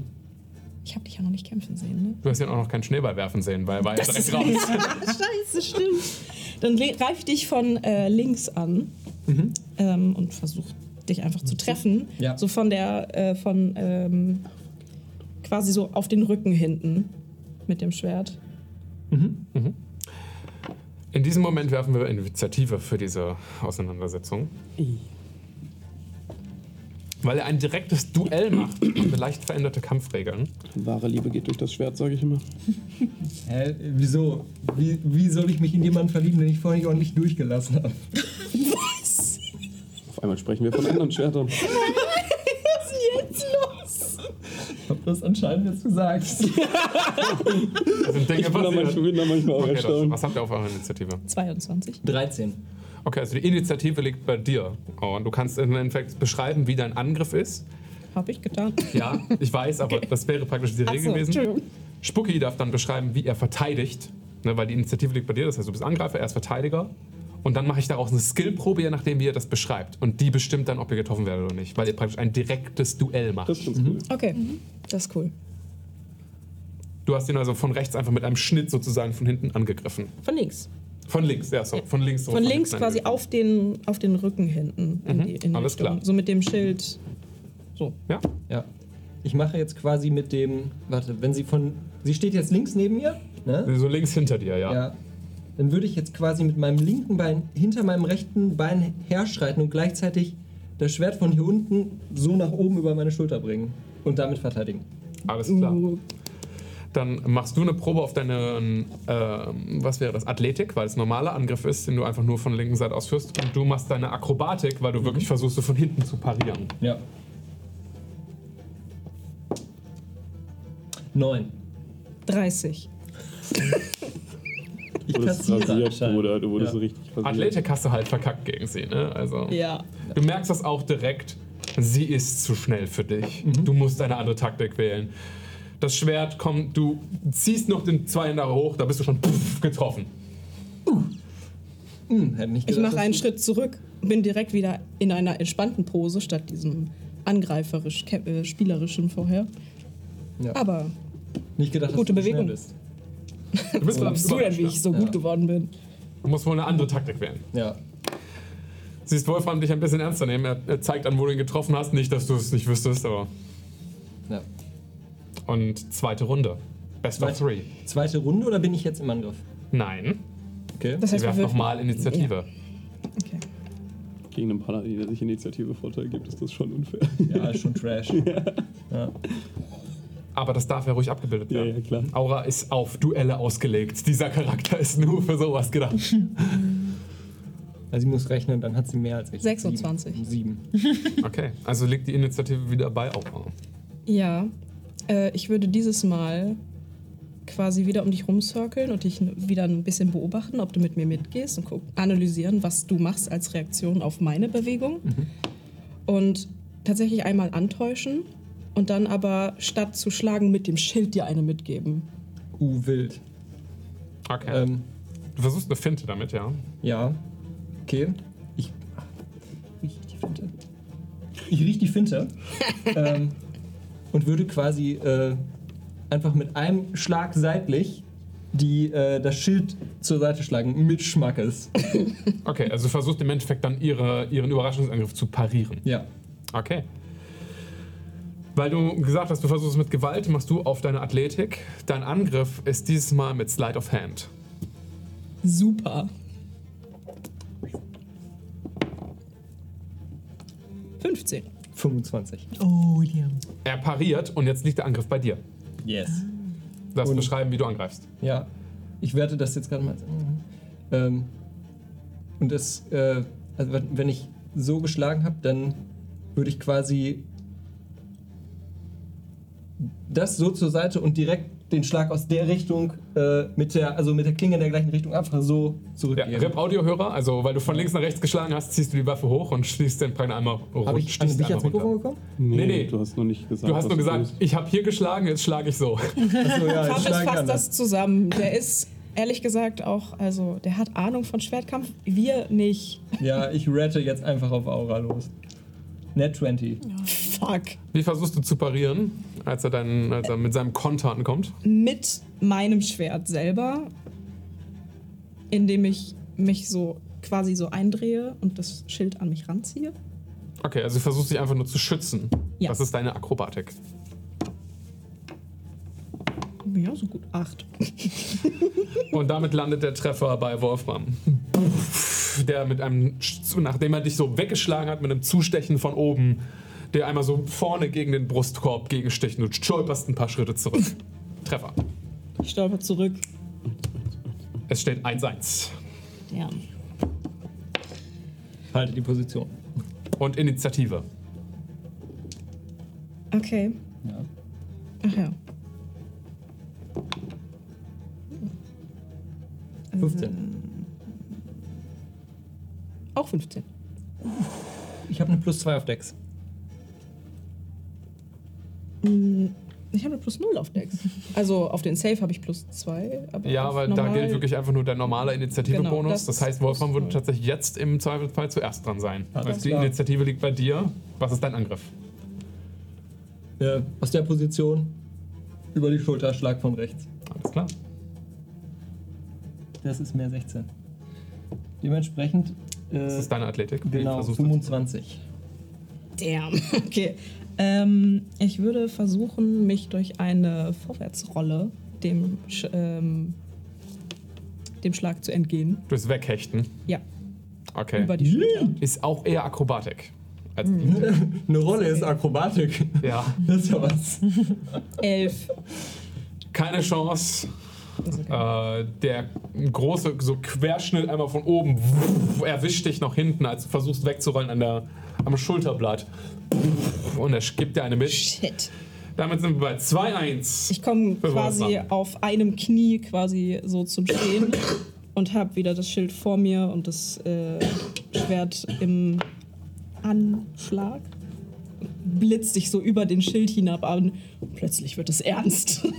Ich habe dich ja noch nicht kämpfen sehen, ne? Du hast ja auch noch keinen Schneeball werfen sehen, weil er war ja direkt raus. (laughs) Scheiße, stimmt. Dann ich dich von äh, links an ähm, und versuche dich einfach zu treffen. Ja. So von der, äh, von ähm, quasi so auf den Rücken hinten mit dem Schwert. In diesem Moment werfen wir Initiative für diese Auseinandersetzung. weil er ein direktes Duell macht, wir leicht veränderte Kampfregeln. Wahre Liebe geht durch das Schwert, sage ich immer. Hä? Wieso? Wie, wie soll ich mich in jemanden verlieben, den ich vorher nicht ordentlich durchgelassen habe? Auf einmal sprechen wir von anderen Schwertern. (laughs) Ich habe das anscheinend jetzt gesagt. (laughs) Dinge Ich bin da manchmal, bin manchmal auch Okay, das, erstaunt. was habt ihr auf eurer Initiative? 22. 13. Okay, also die Initiative liegt bei dir. Oh, und du kannst im Endeffekt beschreiben, wie dein Angriff ist. Habe ich getan. Ja, ich weiß, aber das wäre praktisch die Regel so, gewesen. Spucky darf dann beschreiben, wie er verteidigt, ne, weil die Initiative liegt bei dir. Das heißt, du bist Angreifer, er ist Verteidiger. Und dann mache ich daraus eine Skillprobe, je nachdem, wie er das beschreibt. Und die bestimmt dann, ob ihr getroffen werdet oder nicht, weil ihr praktisch ein direktes Duell macht. Das ist ganz cool. Okay, das ist cool. Du hast ihn also von rechts einfach mit einem Schnitt sozusagen von hinten angegriffen. Von links. Von links, ja, so. Von links. so Von links hinten quasi angegriffen. auf den, auf den Rücken hinten. In Mhm, die, in die alles Richtung. klar. So mit dem Schild. So. Ja, Ja. Ich mache jetzt quasi mit dem. Warte, wenn sie von. Sie steht jetzt links neben mir, ne? so links hinter dir, ja. Ja. Dann würde ich jetzt quasi mit meinem linken Bein hinter meinem rechten Bein herschreiten und gleichzeitig das Schwert von hier unten so nach oben über meine Schulter bringen und damit verteidigen. Alles klar. Uh, Dann machst du eine Probe auf deine, ähm, was wäre das, Athletik, weil es ein normaler Angriff ist, den du einfach nur von der linken Seite ausführst. Und du machst deine Akrobatik, weil du wirklich versuchst, so von hinten zu parieren. Ja. Neun. 30. (laughs) (laughs) Ich Du wurdest kassiere rasiert. Bruder. Du wurdest Ja. so richtig rasiert. Athletik hast du halt verkackt gegen sie, ne? Also, Ja. du merkst das auch direkt. Sie ist zu schnell für dich. Mhm. Du musst eine andere Taktik wählen. Das Schwert kommt, du ziehst noch den zwei Hände hoch, da bist du schon pff, getroffen. Hm, hätte nicht Ich gedacht, mache einen Schritt zurück, bin direkt wieder in einer entspannten Pose statt diesem angreiferisch, äh, spielerischen vorher. Ja. Aber Nicht gedacht, Gute dass du Bewegung. schnell bist. Du bist du denn, wie ich so Ja. gut geworden bin? Du musst wohl eine andere Taktik wählen. Ja. Siehst Wolfram dich ein bisschen ernster nehmen. Er, er zeigt an, wo du ihn getroffen hast. Nicht, dass du es nicht wüsstest, aber. ja. Und zweite Runde. Best of Zweite- three. Zweite Runde oder bin ich jetzt im Angriff? Nein. Okay. Das heißt, wir werfen nochmal Initiative. Ja. Okay. Gegen einen Paladin, der sich Initiative Vorteil gibt, ist das schon unfair. Ja, ist schon Trash. (laughs) ja. Aber das darf ja ruhig abgebildet Ja, werden. ja, klar. Aura ist auf Duelle ausgelegt. Dieser Charakter ist nur für sowas gedacht. (laughs) Also sie muss rechnen, dann hat sie mehr als ich. 26. Sieben. Sieben. (laughs) Okay, also liegt die Initiative wieder bei Aura. Ja, äh, ich würde dieses Mal quasi wieder um dich rumcirkeln und dich wieder ein bisschen beobachten, ob du mit mir mitgehst und guck, analysieren, was du machst als Reaktion auf meine Bewegung. Und tatsächlich einmal antäuschen und dann aber statt zu schlagen mit dem Schild dir eine mitgeben. Uh, wild. Okay. Ähm, du versuchst eine Finte damit, ja? ja. Okay. Ich. Riech die Finte. Ich riech die Finte. (laughs) ähm, und würde quasi äh, einfach mit einem Schlag seitlich die, äh, das Schild zur Seite schlagen. Mit Schmackes. Okay, also du versuchst im Endeffekt dann ihre, ihren Überraschungsangriff zu parieren. Ja. Okay. Weil du gesagt hast, du versuchst es mit Gewalt, machst du auf deine Athletik. Dein Angriff ist dieses Mal mit Slide of Hand. Super. 15. 25. Oh, Liam. Er pariert und jetzt liegt der Angriff bei dir. Yes. Du darfst Und- beschreiben, wie du angreifst. Ja, ich werte das jetzt gerade mal. Ähm, und das, äh, also wenn- wenn ich so geschlagen habe, dann würde ich quasi das so zur Seite und direkt den Schlag aus der Richtung äh, mit der, also mit der Klinge in der gleichen Richtung einfach so Ja, zurückgeben. Rip-Audio-Hörer, also weil du von links nach rechts geschlagen hast, ziehst du die Waffe hoch und schließt den Prank einmal rund. Habe ich, stichst ich ans Mikrofon runter. gekommen? Nee, nee. Du hast noch nicht gesagt. Du hast nur gesagt, ich habe hier geschlagen, jetzt schlage ich so. (laughs) Achso, ja, ich fasst das zusammen. Der ist ehrlich gesagt auch, also der hat Ahnung von Schwertkampf, wir nicht. (laughs) Ja, ich rette jetzt einfach auf Aura los. Net 20. Fuck. Wie versuchst du zu parieren, als er, deinen, als er mit seinem Konter ankommt? Mit meinem Schwert selber, indem ich mich so quasi so eindrehe und das Schild an mich ranziehe. Okay, also du versuchst dich einfach nur zu schützen. Ja. Das ist deine Akrobatik. Ja, so gut. Acht. (laughs) Und damit landet der Treffer bei Wolfram. Der mit einem, nachdem er dich so weggeschlagen hat, mit einem Zustechen von oben der einmal so vorne gegen den Brustkorb gegensticht und stolperst ein paar Schritte zurück. (laughs) Treffer. Ich stolper zurück. Es steht 1-1. Ja. Halte die Position. Und Initiative. Okay. Ja. Ach ja. 15. Auch 15. Ich habe eine plus 2 auf Dex. Ich habe eine plus 0 auf Dex. Also auf den Save habe ich plus 2. Aber Ja, aber da gilt wirklich einfach nur der normale Initiative-Bonus. Genau, das das heißt, Wolfram würde tatsächlich jetzt im Zweifelsfall zuerst dran sein. Alles Also die klar. Initiative liegt bei dir. Was ist dein Angriff? Äh, aus der Position über die Schulter, Schlag von rechts. Alles klar. Das ist mehr 16. Dementsprechend äh, Das ist deine Athletik. Genau versuchst du- 25. Damn. (laughs) Okay. Ähm, ich würde versuchen, mich durch eine Vorwärtsrolle dem, Sch ähm, dem Schlag zu entgehen. Durchs Weghechten. Ja, Okay. über die Schulter. Ist auch eher Akrobatik. Als Mhm. (laughs) Eine Rolle ist Akrobatik. Ja. (laughs) Das ist ja was. Elf. Keine Chance. Okay. Äh, der große so Querschnitt einmal von oben wuff, erwischt dich noch hinten, als du versuchst wegzurollen an der, am Schulterblatt. Und er gibt dir eine mit. Shit. Damit sind wir bei 2-1. Ich komme quasi auf einem Knie quasi so zum Stehen und habe wieder das Schild vor mir und das äh, Schwert im Anschlag. Blitzt sich so über den Schild hinab an. Und plötzlich wird es ernst. (laughs)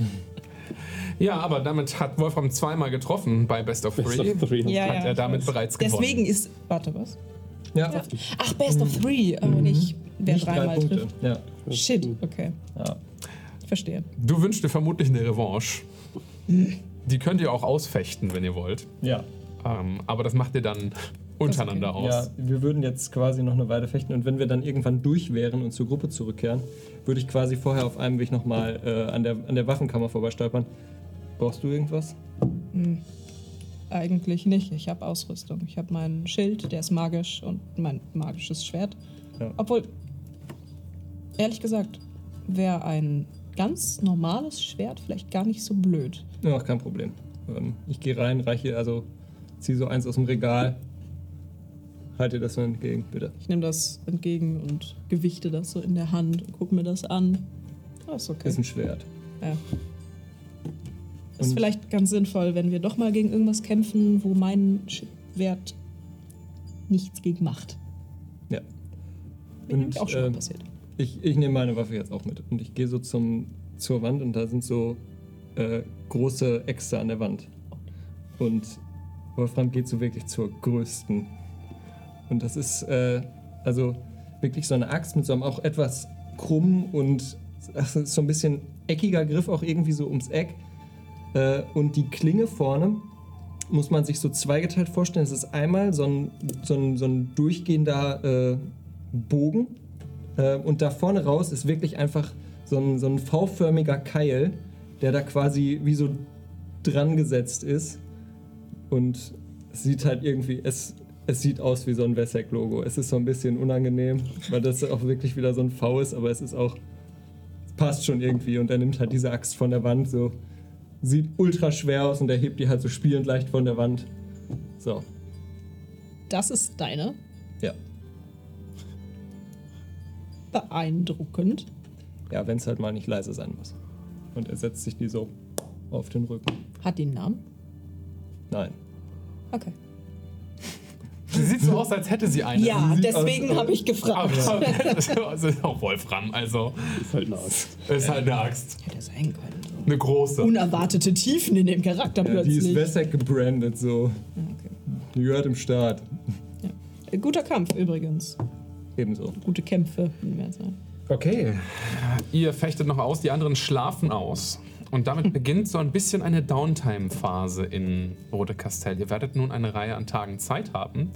Ja, aber damit hat Wolfram zweimal getroffen bei Best of Best Three. of three. Ja, Hat ja, er damit weiß. bereits gewonnen. Deswegen ist. Warte, was? Ja, Ach, Best of Three, aber nicht wer nicht drei dreimal trifft. Ja. Shit, okay. ja. Verstehe. Du wünschst dir vermutlich eine Revanche. Die könnt ihr auch ausfechten, wenn ihr wollt. ja. Ähm, aber das macht ihr dann untereinander Ja, aus. wir würden jetzt quasi noch eine Weile fechten und wenn wir dann irgendwann durch wären und zur Gruppe zurückkehren, würde ich quasi vorher auf einem Weg nochmal äh, an, der, an der Waffenkammer vorbeistolpern. Brauchst du irgendwas? Eigentlich nicht. Ich habe Ausrüstung. Ich habe mein Schild, der ist magisch und mein magisches Schwert. Ja. Obwohl, ehrlich gesagt, wäre ein ganz normales Schwert vielleicht gar nicht so blöd. Ja, kein Problem. Ähm, ich gehe rein, reiche, also ziehe so eins aus dem Regal. Halte das so entgegen, bitte. Ich nehme das entgegen und gewichte das so in der Hand und gucke mir das an. Oh, ist okay. Ist ein Schwert. Ja. Ist Und- vielleicht ganz sinnvoll, wenn wir doch mal gegen irgendwas kämpfen, wo mein Schwert nichts gegen macht. Ja. Mir nämlich auch schon ähm, passiert. Ich, ich nehme meine Waffe jetzt auch mit. Und ich gehe so zum, zur Wand und da sind so äh, große Äxte an der Wand. Und Wolfram geht so wirklich zur größten. Und das ist äh, also wirklich so eine Axt mit so einem auch etwas krumm und ach, so ein bisschen eckiger Griff auch irgendwie so ums Eck. Äh, und die Klinge vorne muss man sich so zweigeteilt vorstellen. Es ist einmal so ein, so ein, so ein durchgehender äh, Bogen. Äh, und da vorne raus ist wirklich einfach so ein, so ein V-förmiger Keil, der da quasi wie so dran gesetzt ist. Und es sieht halt irgendwie, es, es sieht aus wie so ein Wessek-Logo. Es ist so ein bisschen unangenehm, weil das auch wirklich wieder so ein V ist, aber es ist auch, es passt schon irgendwie. Und er nimmt halt diese Axt von der Wand so, sieht ultra schwer aus und er hebt die halt so spielend leicht von der Wand. So, Das ist deine. ja. Beeindruckend. Ja, wenn es halt mal nicht leise sein muss. Und er setzt sich die so auf den Rücken. Hat die einen Namen? Nein. Okay. Sie sieht so aus, als hätte sie eine. Ja, sieht deswegen habe ich gefragt. Aber (laughs) also ist auch Wolfram, also Ist halt eine Axt. ist halt eine Axt. Hätte sein können. Eine große. Unerwartete Tiefen in dem Charakter Ja, die ist plötzlich. Wessek gebrandet, so. Okay. Die gehört im Start. Äh, Guter Kampf übrigens. Ebenso. Gute Kämpfe. wie wir sagen. Okay. Ihr fechtet noch aus, die anderen schlafen aus. Und damit (laughs) beginnt so ein bisschen eine Downtime-Phase in Rote Kastell. Ihr werdet nun eine Reihe an Tagen Zeit haben,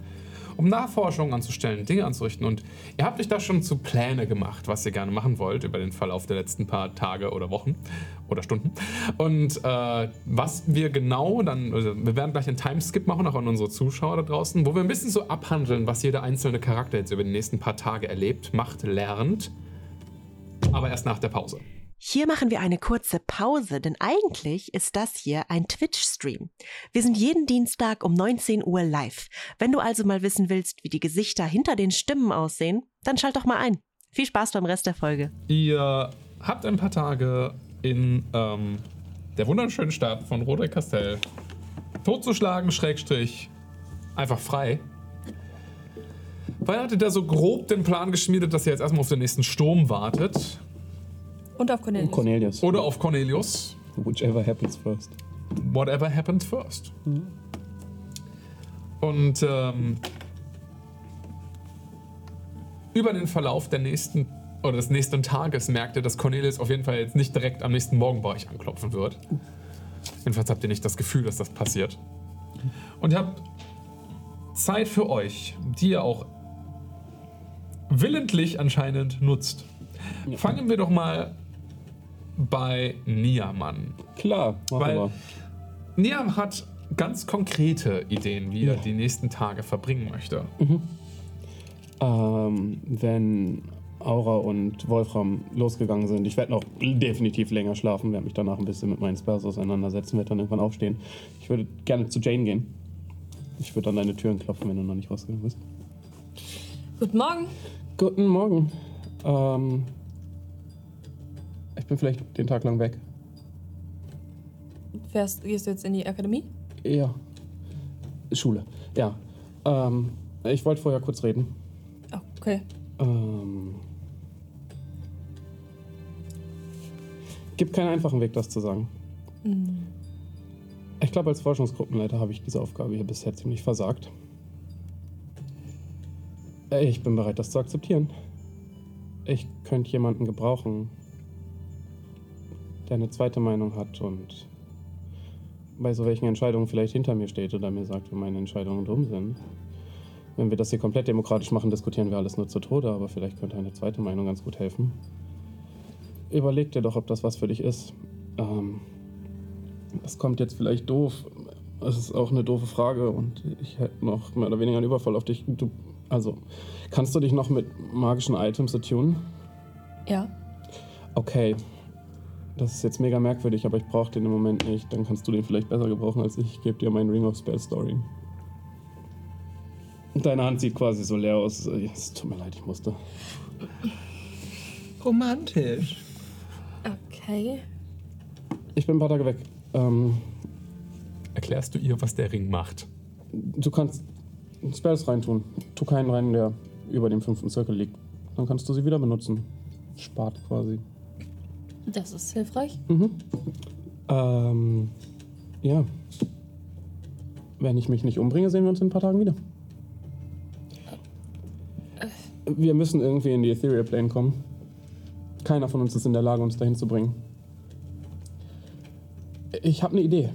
um Nachforschungen anzustellen, Dinge anzurichten. Und ihr habt euch da schon zu Pläne gemacht, was ihr gerne machen wollt über den Verlauf der letzten paar Tage oder Wochen oder Stunden. Und äh, was wir genau dann, also wir werden gleich einen Timeskip machen, auch an unsere Zuschauer da draußen, wo wir ein bisschen so abhandeln, was jeder einzelne Charakter jetzt über die nächsten paar Tage erlebt, macht, lernt. Aber erst nach der Pause. Hier machen wir eine kurze Pause, denn eigentlich ist das hier ein Twitch-Stream. Wir sind jeden Dienstag um 19 Uhr live. Wenn du also mal wissen willst, wie die Gesichter hinter den Stimmen aussehen, dann schalt doch mal ein. Viel Spaß beim Rest der Folge. Ihr habt ein paar Tage in ähm, der wunderschönen Stadt von Roderick Castell totzuschlagen, Schrägstrich, einfach frei. Weil hattet ihr so grob den Plan geschmiedet, dass ihr jetzt erstmal auf den nächsten Sturm wartet. Und auf Cornelius. Cornelius. Oder auf Cornelius. Whichever happens first. Whatever happened first. Und ähm, über den Verlauf der nächsten oder des nächsten Tages merkt ihr, dass Cornelius auf jeden Fall jetzt nicht direkt am nächsten Morgen bei euch anklopfen wird. Jedenfalls habt ihr nicht das Gefühl, dass das passiert. Und ihr habt Zeit für euch, die ihr auch willentlich anscheinend nutzt. Fangen wir doch mal bei Niam an. Klar, machen Weil wir. Niam hat ganz konkrete Ideen, wie er Ja. die nächsten Tage verbringen möchte. Ähm, wenn Aura und Wolfram losgegangen sind, ich werde noch definitiv länger schlafen, werde mich danach ein bisschen mit meinen Spells auseinandersetzen, werde dann irgendwann aufstehen. Ich würde gerne zu Jane gehen. Ich würde an deine Türen klopfen, wenn du noch nicht rausgegangen bist. Guten Morgen. Guten Morgen. Ähm, ich bin vielleicht den Tag lang weg. Fährst, gehst du jetzt in die Akademie? Ja. Schule. Ja. Ähm, ich wollte vorher kurz reden. Okay. Ähm, gibt keinen einfachen Weg, das zu sagen. Ich glaube, als Forschungsgruppenleiter habe ich diese Aufgabe hier bisher ziemlich versagt. Ich bin bereit, das zu akzeptieren. Ich könnte jemanden gebrauchen, der eine zweite Meinung hat und bei so welchen Entscheidungen vielleicht hinter mir steht oder mir sagt, wenn meine Entscheidungen dumm sind. Wenn wir das hier komplett demokratisch machen, diskutieren wir alles nur zu Tode, aber vielleicht könnte eine zweite Meinung ganz gut helfen. Überleg dir doch, ob das was für dich ist. Ähm, das kommt jetzt vielleicht doof. Es ist auch eine doofe Frage und ich hätte noch mehr oder weniger einen Überfall auf dich. Du, also, kannst du dich noch mit magischen Items attunen? Ja. Okay. Das ist jetzt mega merkwürdig, aber ich brauche den im Moment nicht. Dann kannst du den vielleicht besser gebrauchen als ich. Ich gebe dir meinen Ring of Spell Story. Deine Hand sieht quasi so leer aus. Es tut mir leid, ich musste. Romantisch. Okay. Ich bin ein paar Tage weg. Ähm, Erklärst du ihr, was der Ring macht? du kannst Spells reintun. Tu keinen rein, der über dem fünften Zirkel liegt. Dann kannst du sie wieder benutzen. Spart quasi. Das ist hilfreich. Ähm, ja. Wenn ich mich nicht umbringe, sehen wir uns in ein paar Tagen wieder. Wir müssen irgendwie in die Ethereal Plane kommen. Keiner von uns ist in der Lage, uns dahin zu bringen. Ich habe eine Idee.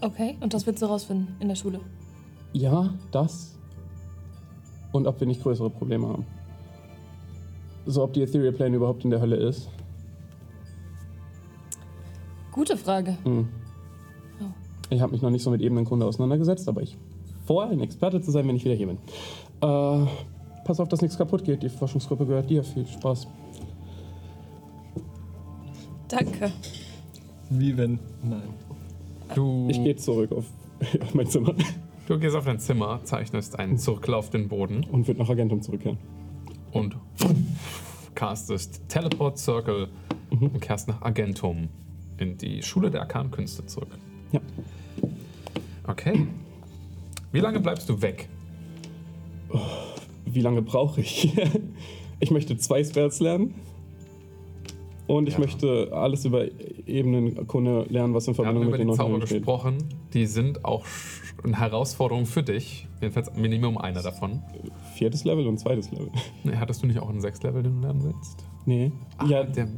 Okay. Und das willst du rausfinden in der Schule? Ja, das. Und ob wir nicht größere Probleme haben. So, ob die Ethereal Plane überhaupt in der Hölle ist. Gute Frage. Hm. Oh. Ich habe mich noch nicht so mit Ebenenkunde auseinandergesetzt, aber ich vor, ein Experte zu sein, wenn ich wieder hier bin. Äh, pass auf, dass nichts kaputt geht. Die Forschungsgruppe gehört dir. Viel Spaß. Danke. Wie wenn. Nein. Du, Ich gehe zurück (laughs) auf mein Zimmer du gehst auf dein Zimmer, zeichnest einen Zirkel auf den Boden und wird nach Agentum zurückkehren. und castest Teleport Circle und kehrst nach Agentum in die Schule der Arkankünste zurück. Ja. Okay. Wie lange bleibst du weg? Wie lange brauche ich? (laughs) ich möchte zwei Spells lernen. Und ich Ja. möchte alles über Ebenenkunde lernen, was in Wir haben Verbindung über mit den die Zauber Neuronen steht. gesprochen. Die sind auch eine Herausforderung für dich. Jedenfalls Minimum einer davon. Viertes Level und zweites Level. (laughs) Nee, hattest du nicht auch einen Sechs-Level, den du lernen willst? Nee. Ach, ja, der,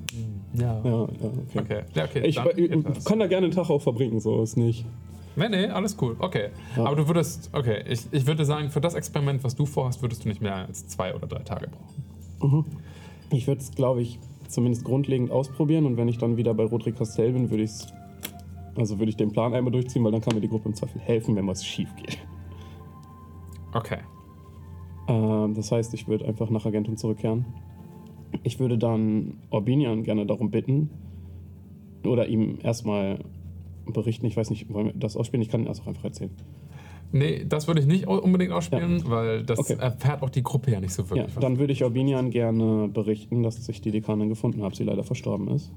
ja. ja, okay. Okay. Ja, okay. Ich das. kann da gerne einen Tag auch verbringen, so ist nicht. Nee, nee, alles cool. Okay. Ja. Aber du würdest, okay, ich, ich würde sagen, für das Experiment, was du vorhast, würdest du nicht mehr als zwei oder drei Tage brauchen. Ich würde es, glaube ich, zumindest grundlegend ausprobieren und wenn ich dann wieder bei Roderick Castell bin, würde ich. Also würde ich den Plan einmal durchziehen, weil dann kann mir die Gruppe im Zweifel helfen, wenn was schief geht. Okay. Ähm, das heißt, ich würde einfach nach Argentum zurückkehren. Ich würde dann Orbinian gerne darum bitten oder ihm erstmal berichten. Ich weiß nicht, wollen wir das ausspielen? Ich kann das auch einfach erzählen. Nee, das würde ich nicht unbedingt ausspielen, weil das Okay. erfährt auch die Gruppe ja nicht so Ja, wirklich. was. dann würde ich Orbinian gerne berichten, dass ich die Dekanin gefunden habe, sie leider verstorben ist.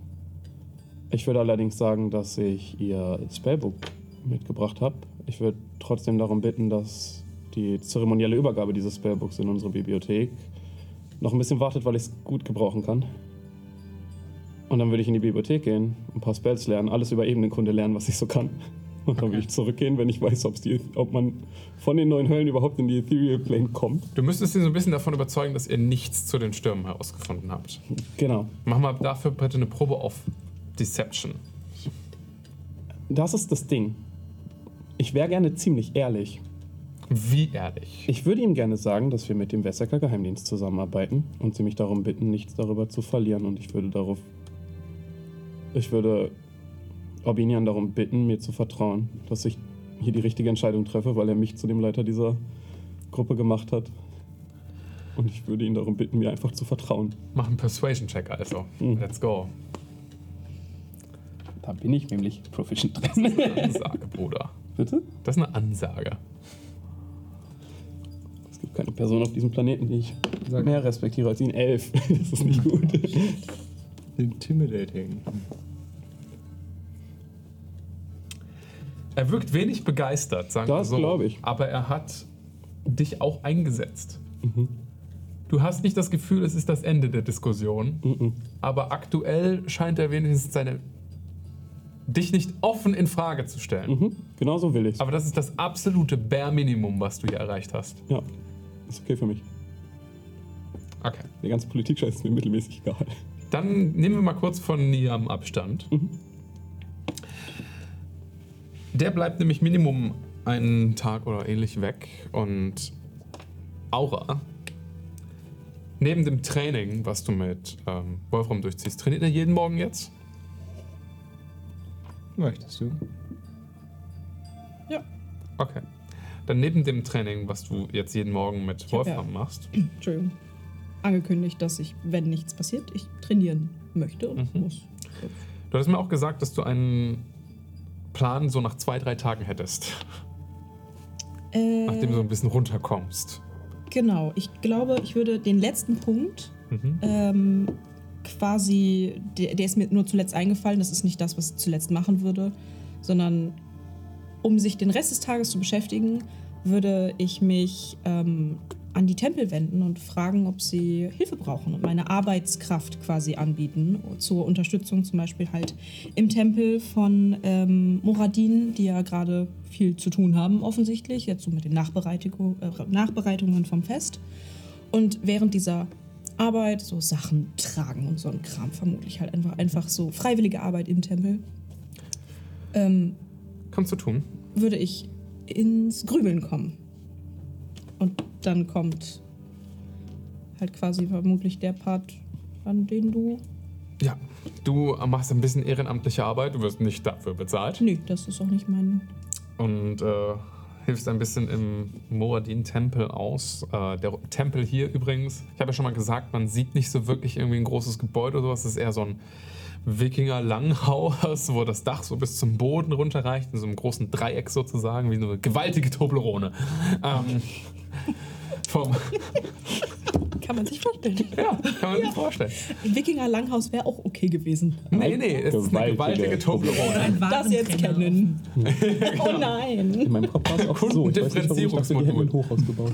Ich würde allerdings sagen, dass ich ihr Spellbook mitgebracht habe. Ich würde trotzdem darum bitten, dass die zeremonielle Übergabe dieses Spellbooks in unsere Bibliothek noch ein bisschen wartet, weil ich es gut gebrauchen kann. Und dann würde ich in die Bibliothek gehen, ein paar Spells lernen, alles über Ebenenkunde lernen, was ich so kann. Und dann würde ich zurückgehen, wenn ich weiß, die, ob man von den neuen Höllen überhaupt in die Ethereal Plane kommt. Du müsstest ihn so ein bisschen davon überzeugen, dass ihr nichts zu den Stürmen herausgefunden habt. Genau. Mach mal dafür bitte eine Probe auf Deception. Das ist das Ding. Ich wäre gerne ziemlich ehrlich. Wie ehrlich. Ich würde ihm gerne sagen, dass wir mit dem Wessecker Geheimdienst zusammenarbeiten und sie mich darum bitten, nichts darüber zu verlieren. Und ich würde darauf. Ich würde Orbinian darum bitten, mir zu vertrauen, dass ich hier die richtige Entscheidung treffe, weil er mich zu dem Leiter dieser Gruppe gemacht hat. Und ich würde ihn darum bitten, mir einfach zu vertrauen. Mach einen Persuasion-Check also. Mhm. Let's go. Da bin ich nämlich proficient drin. Ansage, Bruder. Bitte? Das ist eine Ansage. Es gibt keine Person auf diesem Planeten, die ich Sag- mehr respektiere als ihn. Elf. (laughs) Das ist nicht gut. Intimidating. Er wirkt wenig begeistert, sagen wir Das so. glaub ich. Aber er hat dich auch eingesetzt. Mhm. Du hast nicht das Gefühl, es ist das Ende der Diskussion, Mhm. aber aktuell scheint er wenigstens seine dich nicht offen in Frage zu stellen. Mhm. Genau so will ich's. Aber das ist das absolute Bare Minimum, was du hier erreicht hast. Ja, ist okay für mich. Okay. Der ganze Politik-Scheiß ist mir mittelmäßig egal. Dann nehmen wir mal kurz von Niam Abstand. Mhm. Der bleibt nämlich Minimum einen Tag oder ähnlich weg und Aura, neben dem Training, was du mit ähm, Wolfram durchziehst, trainiert er jeden Morgen jetzt? Möchtest du? Okay. Dann neben dem Training, was du jetzt jeden Morgen mit hab Wolfram ja- machst, (clears throat) Entschuldigung. Angekündigt, dass ich, wenn nichts passiert, ich trainieren möchte und Mhm. muss. du hattest mir auch gesagt, dass du einen Plan so nach zwei, drei Tagen hättest, Äh, nachdem du so ein bisschen runterkommst. Genau, ich glaube, ich würde den letzten Punkt Mhm. ähm, quasi, der, der ist mir nur zuletzt eingefallen, das ist nicht das, was ich zuletzt machen würde, sondern um sich den Rest des Tages zu beschäftigen, würde ich mich ähm, an die Tempel wenden und fragen, ob sie Hilfe brauchen und meine Arbeitskraft quasi anbieten zur Unterstützung zum Beispiel halt im Tempel von ähm, Moradin, die ja gerade viel zu tun haben offensichtlich, jetzt so mit den Nachbereitung, äh, Nachbereitungen vom Fest. Und während dieser Arbeit so Sachen tragen und so ein Kram vermutlich halt einfach, einfach so freiwillige Arbeit im Tempel, ähm, Kannst du tun. würde ich ins Grübeln kommen. Und dann kommt halt quasi vermutlich der Part, an den du. Ja, du machst ein bisschen ehrenamtliche Arbeit, du wirst nicht dafür bezahlt Nö, das ist auch nicht mein. und äh, hilfst ein bisschen im Moradin-Tempel aus. Äh, der Tempel hier übrigens, ich habe ja schon mal gesagt, man sieht nicht so wirklich irgendwie ein großes Gebäude oder sowas, es ist eher so ein Wikinger-Langhaus, wo das Dach so bis zum Boden runterreicht, in so einem großen Dreieck sozusagen, wie so eine gewaltige Toblerone. Ähm, (laughs) vom, Kann man sich vorstellen. ja, kann man sich vorstellen. Wikinger Langhaus wäre auch okay gewesen. Nee, nee, es ist eine Gewaltige Toblerone. Ein Das jetzt kennen. Oh nein. In meinem Kopf war es auch so. Ich weiß nicht, warum ich dachte, die hätten ein Hochhaus gebaut.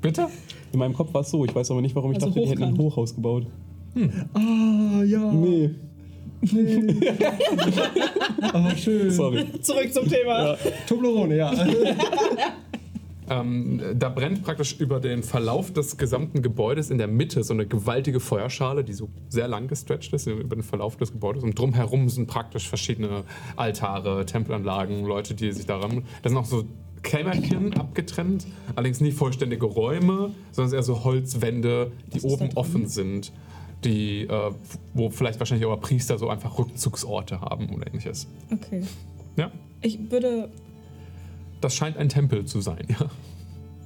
Bitte? In meinem Kopf war es so. Ich weiß aber nicht, warum ich Also dachte, die hätten ein. Hochhaus gebaut. Ah, ja. Nee, Aber schön. sorry. Zurück zum Thema. Toblerone, ja. (laughs) Ähm, da brennt praktisch über den Verlauf des gesamten Gebäudes in der Mitte so eine gewaltige Feuerschale, die so sehr lang gestretcht ist über den Verlauf des Gebäudes. Und drumherum sind praktisch verschiedene Altare, Tempelanlagen, Leute, die sich daran. Da sind auch so Kämmerchen abgetrennt, allerdings nie vollständige Räume, sondern eher so Holzwände, die oben offen sind, die, äh, wo vielleicht wahrscheinlich auch Priester so einfach Rückzugsorte haben oder ähnliches. Okay. Ja, Ich würde. das scheint ein Tempel zu sein, ja.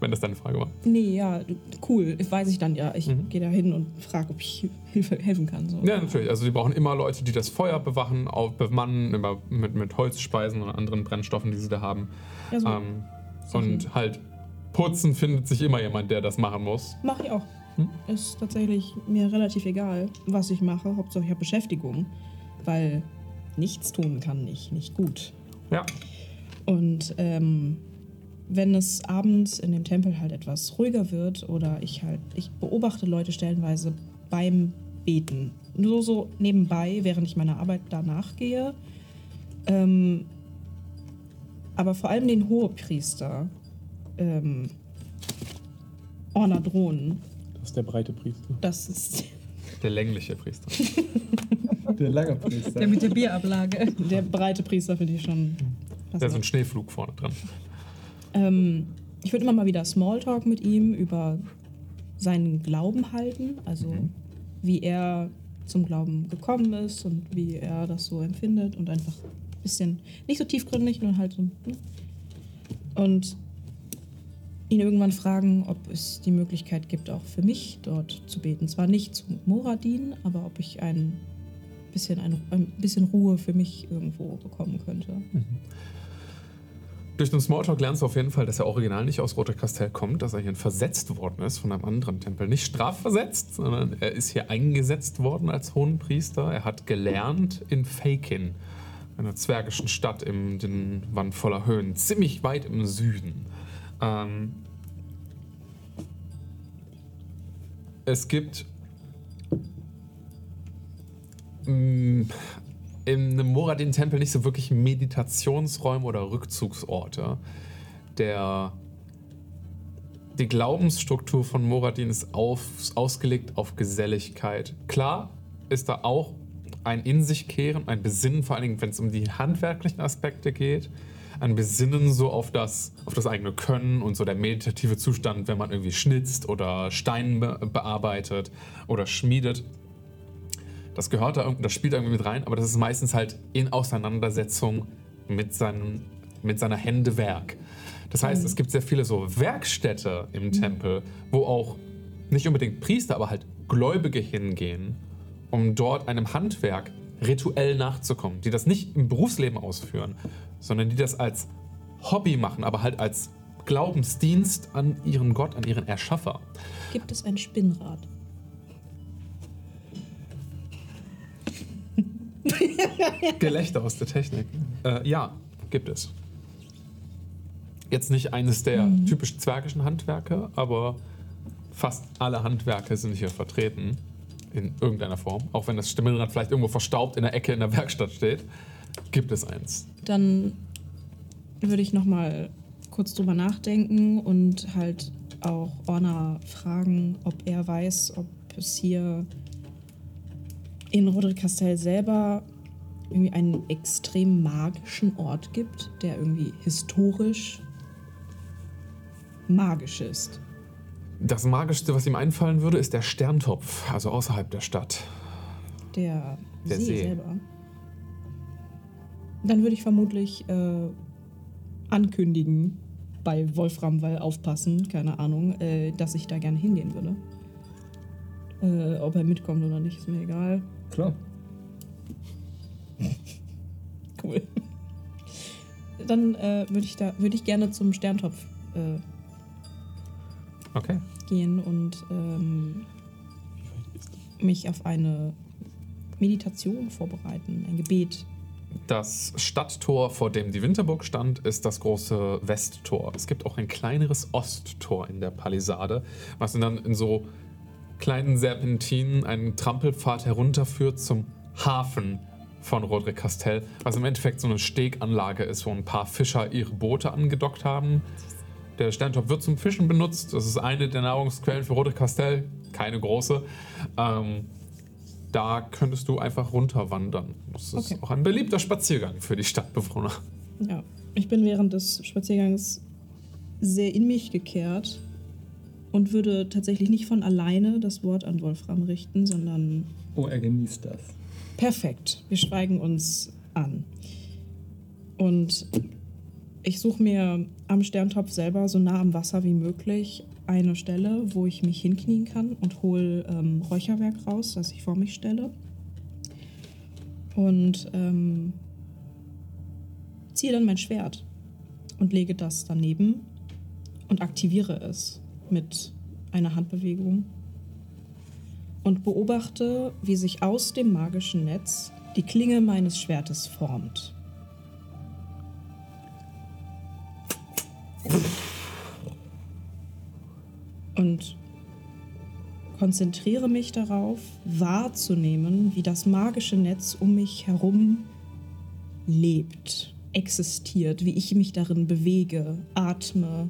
Wenn das deine Frage war. Nee, ja, cool. Weiß ich dann ja. Ich gehe da hin und frage, ob ich Hilfe, helfen kann. So. Ja, natürlich. Also, sie brauchen immer Leute, die das Feuer bewachen, auf, bemannen, immer mit, mit Holzspeisen oder anderen Brennstoffen, die sie da haben. Ja, so. Ähm, und halt putzen findet sich immer jemand, der das machen muss. Mache ich auch. Ist tatsächlich mir relativ egal, was ich mache. Hauptsache ich habe Beschäftigung. Weil nichts tun kann ich nicht gut. Ja. Und ähm, wenn es abends in dem Tempel halt etwas ruhiger wird oder ich halt, ich beobachte Leute stellenweise beim Beten. Nur so nebenbei, während ich meiner Arbeit danach gehe. Ähm, aber vor allem den Hohepriester, ähm, Ornadron, Das ist der breite Priester. das ist Der längliche Priester. (laughs) Der lange Priester. Der mit der Bierablage. der breite Priester, finde ich schon. Da ist ein Schneeflug vorne dran. Ähm, ich würde immer mal wieder Smalltalk mit ihm über seinen Glauben halten, also wie er zum Glauben gekommen ist und wie er das so empfindet und einfach ein bisschen, nicht so tiefgründig, nur halt so. hm. Und ihn irgendwann fragen, ob es die Möglichkeit gibt, auch für mich dort zu beten. Zwar nicht zu Moradin, aber ob ich ein bisschen, ein, ein bisschen Ruhe für mich irgendwo bekommen könnte. Durch den Smalltalk lernst du auf jeden Fall, dass er original nicht aus Rote Kastell kommt, dass er hier versetzt worden ist von einem anderen Tempel. Nicht strafversetzt, sondern er ist hier eingesetzt worden als Hohenpriester. Er hat gelernt in Fakin, einer zwergischen Stadt im den Wand voller Höhen, ziemlich weit im Süden. Ähm, es gibt mh, in einem Moradin-Tempel nicht so wirklich Meditationsräume oder Rückzugsorte. Der, die Glaubensstruktur von Moradin ist auf, ausgelegt auf Geselligkeit. Klar ist da auch ein In sich kehren, ein Besinnen, vor allen Dingen, wenn es um die handwerklichen Aspekte geht. Ein Besinnen so auf das, auf das eigene Können und so der meditative Zustand, wenn man irgendwie schnitzt oder Stein be bearbeitet oder schmiedet. Das gehört da irgendwie, das spielt irgendwie mit rein, aber das ist meistens halt in Auseinandersetzung mit, seinem, mit seiner Hände Werk. Das heißt, es gibt sehr viele so Werkstätte im Tempel, wo auch nicht unbedingt Priester, aber halt Gläubige hingehen, um dort einem Handwerk rituell nachzukommen, die das nicht im Berufsleben ausführen, sondern die das als Hobby machen, aber halt als Glaubensdienst an ihren Gott, an ihren Erschaffer. Gibt es ein Spinnrad? Gelächter aus der Technik. Äh, ja, gibt es. Jetzt nicht eines der typisch zwergischen Handwerke, aber fast alle Handwerke sind hier vertreten. In irgendeiner Form. Auch wenn das Stimmenrad vielleicht irgendwo verstaubt in der Ecke in der Werkstatt steht, gibt es eins. Dann würde ich noch mal kurz drüber nachdenken und halt auch Orna fragen, ob er weiß, ob es hier in Roderick Castell selber irgendwie einen extrem magischen Ort gibt, der irgendwie historisch magisch ist. Das Magischste, was ihm einfallen würde, ist der Sterntopf, also außerhalb der Stadt. Der, Der See, See. selber. Dann würde ich vermutlich äh, ankündigen bei Wolfram, weil aufpassen, keine Ahnung, äh, dass ich da gerne hingehen würde. Äh, ob er mitkommt oder nicht, ist mir egal. Klar. (laughs) Cool. Dann äh, würde ich da würde ich gerne zum Sterntopf äh, Okay. Gehen und ähm, mich auf eine Meditation vorbereiten, ein Gebet. Das Stadttor, vor dem die Winterburg stand, ist das große Westtor. Es gibt auch ein kleineres Osttor in der Palisade, was dann in so kleinen Serpentinen einen Trampelpfad herunterführt zum Hafen von Roderick Castell, was im Endeffekt so eine Steganlage ist, wo ein paar Fischer ihre Boote angedockt haben. Der Sterntopf wird zum Fischen benutzt. Das ist eine der Nahrungsquellen für Rote Kastell. Keine große. Ähm, da könntest du einfach runterwandern. Das ist Okay. auch ein beliebter Spaziergang für die Stadtbewohner. Ja, ich bin während des Spaziergangs sehr in mich gekehrt und würde tatsächlich nicht von alleine das Wort an Wolfram richten, sondern Oh, er genießt das. perfekt. Wir schweigen uns an. Und ich suche mir am Sterntopf selber so nah am Wasser wie möglich eine Stelle, wo ich mich hinknien kann und hole ähm, Räucherwerk raus, das ich vor mich stelle. Und ähm, ziehe dann mein Schwert und lege das daneben und aktiviere es mit einer Handbewegung und beobachte, wie sich aus dem magischen Netz die Klinge meines Schwertes formt. Und konzentriere mich darauf, wahrzunehmen, wie das magische Netz um mich herum lebt, existiert, wie ich mich darin bewege, atme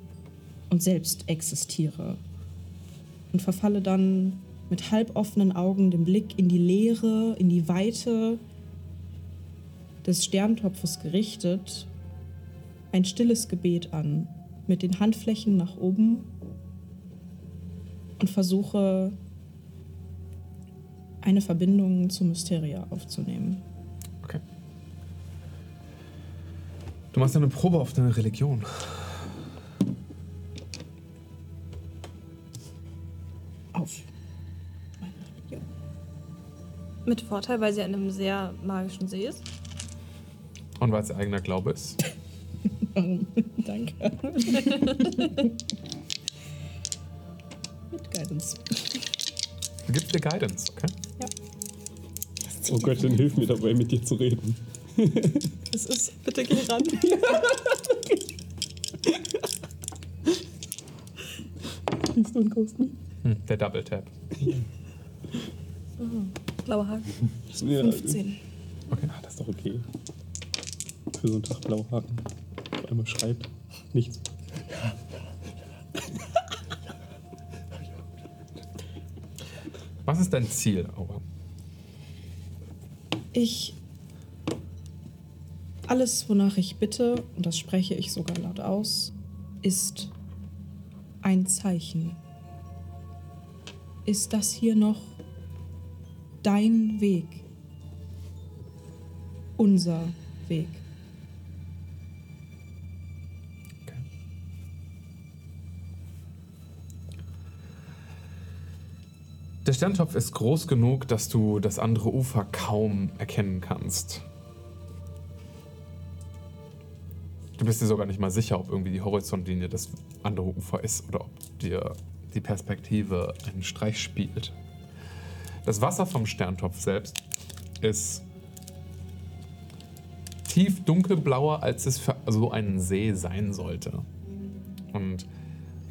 und selbst existiere. Und verfalle dann mit halboffenen Augen den Blick in die Leere, in die Weite des Sterntopfes gerichtet, ein stilles Gebet an, mit den Handflächen nach oben und versuche eine Verbindung zu Mysteria aufzunehmen. Okay. Du machst eine Probe auf deine Religion. Auf. meine Religion. Mit Vorteil, weil sie an einem sehr magischen See ist. Und weil es ihr eigener Glaube ist. (laughs) Danke. Mit Guidance. Du gibst dir Guidance, okay? Oh Gott, dann hilf mir dabei, mit dir zu reden. Es ist. Bitte geh ran. (laughs) Siehst du einen Kosten? Hm, der Double Tap. Blauer Haken. Ja, 15. Okay. Ah, das ist doch okay. Für so einen Tag Blauhaken. Auf einmal schreibt. Nichts. Was ist dein Ziel, Aura? Ich. Alles, wonach ich bitte, und das spreche ich sogar laut aus, ist ein Zeichen. Ist das hier noch dein Weg? Unser Weg. Der Sterntopf ist groß genug, dass du das andere Ufer kaum erkennen kannst. Du bist dir sogar nicht mal sicher, ob irgendwie die Horizontlinie das andere Ufer ist oder ob dir die Perspektive einen Streich spielt. Das Wasser vom Sterntopf selbst ist tief dunkelblauer, als es für so einen See sein sollte. Und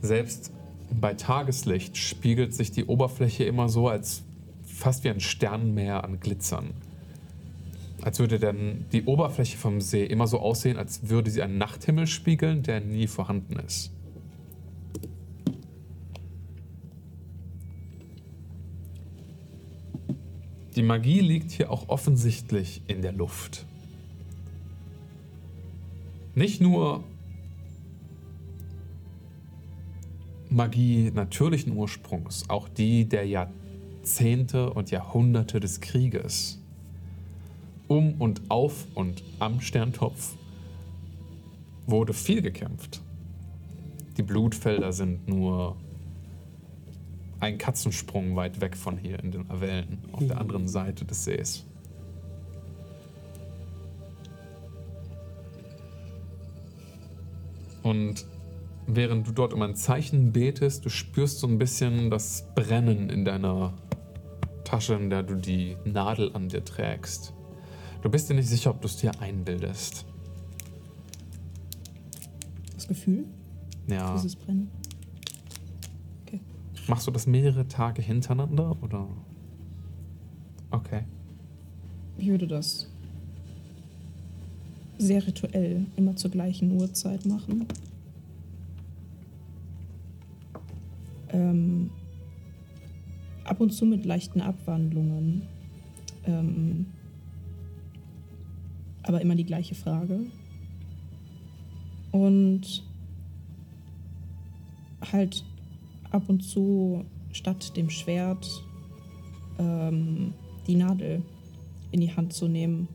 selbst bei Tageslicht spiegelt sich die Oberfläche immer so, als fast wie ein Sternenmeer an Glitzern. Als würde dann die Oberfläche vom See immer so aussehen, als würde sie einen Nachthimmel spiegeln, der nie vorhanden ist. Die Magie liegt hier auch offensichtlich in der Luft. Nicht nur Magie natürlichen Ursprungs, auch die der Jahrzehnte und Jahrhunderte des Krieges. Um und auf und am Sterntopf wurde viel gekämpft. Die Blutfelder sind nur ein Katzensprung weit weg von hier in den Avellen, auf der anderen Seite des Sees. Und während du dort um ein Zeichen betest, du spürst so ein bisschen das Brennen in deiner Tasche, in der du die Nadel an dir trägst. Du bist dir nicht sicher, ob du es dir einbildest. Das Gefühl, Ja. dieses Brennen. Machst du das mehrere Tage hintereinander oder? Okay. Ich würde das sehr rituell immer zur gleichen Uhrzeit machen. Ähm, ab und zu mit leichten Abwandlungen. Ähm, aber immer die gleiche Frage. Und halt ab und zu statt dem Schwert ähm, die Nadel in die Hand zu nehmen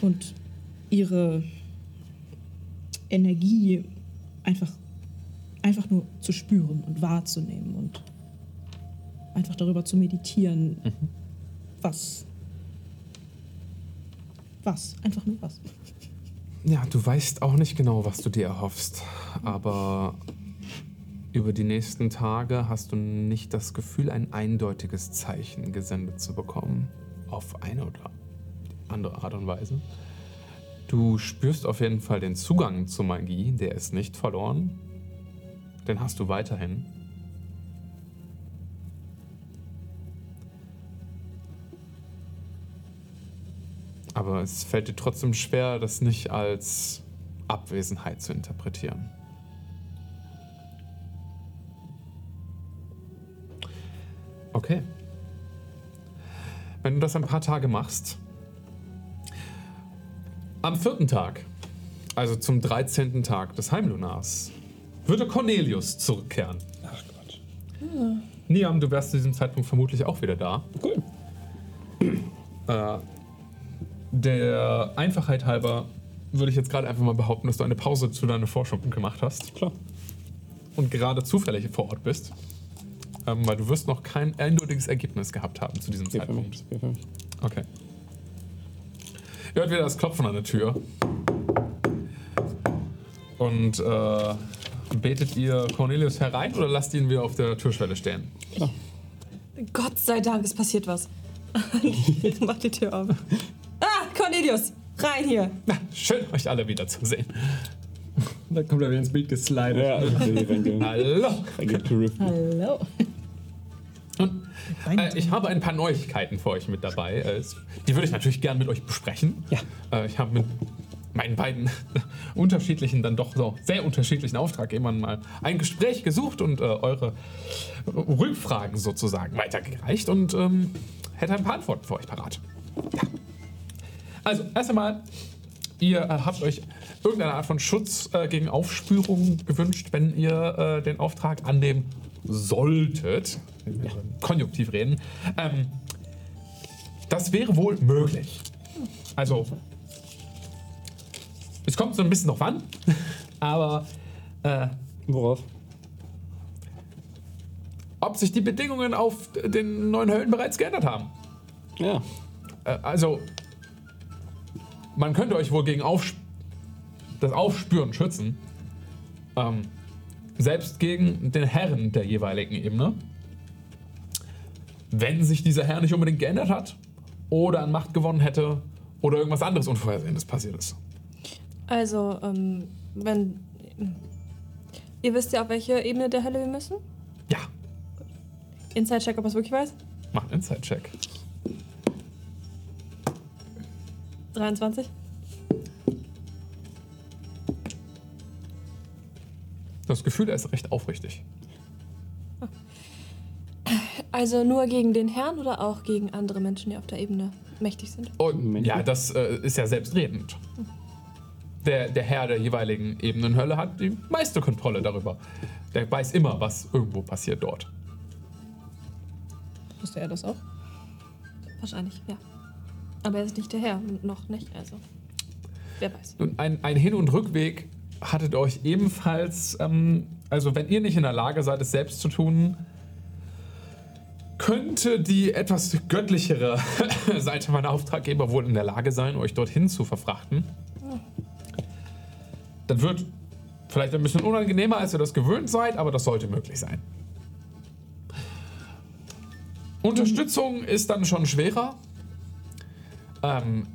und ihre Energie einfach, einfach nur zu spüren und wahrzunehmen und einfach darüber zu meditieren, was, was, einfach nur was. Ja, du weißt auch nicht genau, was du dir erhoffst, aber über die nächsten Tage hast du nicht das Gefühl, ein eindeutiges Zeichen gesendet zu bekommen. Auf eine oder andere Art und Weise. Du spürst auf jeden Fall den Zugang zur Magie, der ist nicht verloren. Den hast du weiterhin. Aber es fällt dir trotzdem schwer, das nicht als Abwesenheit zu interpretieren. Okay. Wenn du das ein paar Tage machst, am vierten Tag, also zum 13. Tag des Heimlunars, würde Cornelius zurückkehren. Ach Gott. Niam, du wärst zu diesem Zeitpunkt vermutlich auch wieder da. Cool. Äh, der Einfachheit halber würde ich jetzt gerade einfach mal behaupten, dass du eine Pause zu deiner Forschung gemacht hast Klar. und gerade zufällig vor Ort bist. Ähm, weil du wirst noch kein eindeutiges Ergebnis gehabt haben zu diesem. Zeitpunkt. Okay. Ihr hört wieder das Klopfen an der Tür. Und äh, betet ihr Cornelius herein oder lasst ihn wieder auf der Türschwelle stehen? Gott sei Dank, es passiert was. (laughs) Jetzt mach die Tür auf. Ah, Cornelius, rein hier. Na, schön, euch alle wiederzusehen. Da kommt er wieder ins Bild geslidet. Ja, danke. Hallo. Hallo. Und äh, ich habe ein paar Neuigkeiten für euch mit dabei. Äh, die würde ich natürlich gern mit euch besprechen. Ja. Äh, ich habe mit meinen beiden (laughs) unterschiedlichen, dann doch so sehr unterschiedlichen Auftraggebern mal ein Gespräch gesucht und äh, eure Rückfragen sozusagen weitergereicht und ähm, hätte ein paar Antworten für euch parat. Ja. Also, erst einmal, ihr äh, habt euch irgendeine Art von Schutz äh, gegen Aufspürung gewünscht, wenn ihr äh, den Auftrag annehmen solltet. Im Konjunktiv reden. Ähm, das wäre wohl möglich. Also, es kommt so ein bisschen noch wann, aber äh, Worauf? ob sich die Bedingungen auf den neuen Höllen bereits geändert haben. Ja. Äh, also, man könnte euch wohl gegen Aufsp das Aufspüren schützen. Ähm, selbst gegen den Herren der jeweiligen Ebene. Wenn sich dieser Herr nicht unbedingt geändert hat oder an Macht gewonnen hätte oder irgendwas anderes Unvorhersehendes passiert ist. Also, ähm, wenn. Ihr wisst ja, auf welche Ebene der Hölle wir müssen? Ja, Inside-Check, ob er es wirklich weiß? macht einen Inside-Check. 23. Das Gefühl, er ist recht aufrichtig. Also nur gegen den Herrn oder auch gegen andere Menschen, die auf der Ebene mächtig sind? Menschen? ja, das äh, ist ja selbstredend. Der, der Herr der jeweiligen Ebenenhölle hat die meiste Kontrolle darüber. Der weiß immer, was irgendwo passiert dort. Wusste er das auch? Wahrscheinlich, ja. Aber er ist nicht der Herr, noch nicht, also. Wer weiß. Und ein, ein Hin- und Rückweg hattet euch ebenfalls, ähm, also wenn ihr nicht in der Lage seid, es selbst zu tun, könnte die etwas göttlichere (laughs) Seite meiner Auftraggeber wohl in der Lage sein, euch dorthin zu verfrachten. Das wird vielleicht ein bisschen unangenehmer, als ihr das gewöhnt seid, aber das sollte möglich sein. Unterstützung ist dann schon schwerer. Ähm,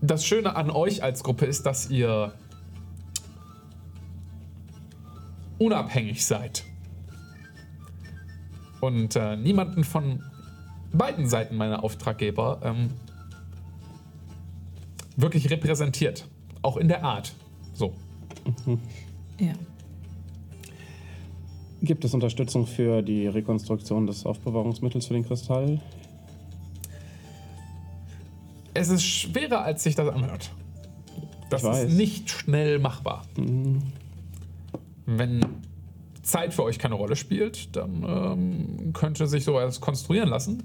das Schöne an euch als Gruppe ist, dass ihr unabhängig seid. Und äh, niemanden von beiden Seiten meiner Auftraggeber ähm, wirklich repräsentiert. Auch in der Art. So. Ja. Gibt es Unterstützung für die Rekonstruktion des Aufbewahrungsmittels für den Kristall? Es ist schwerer, als sich das anhört. Das Ich weiß. ist nicht schnell machbar. Wenn Zeit für euch keine Rolle spielt, dann ähm, könnte sich sowas konstruieren lassen.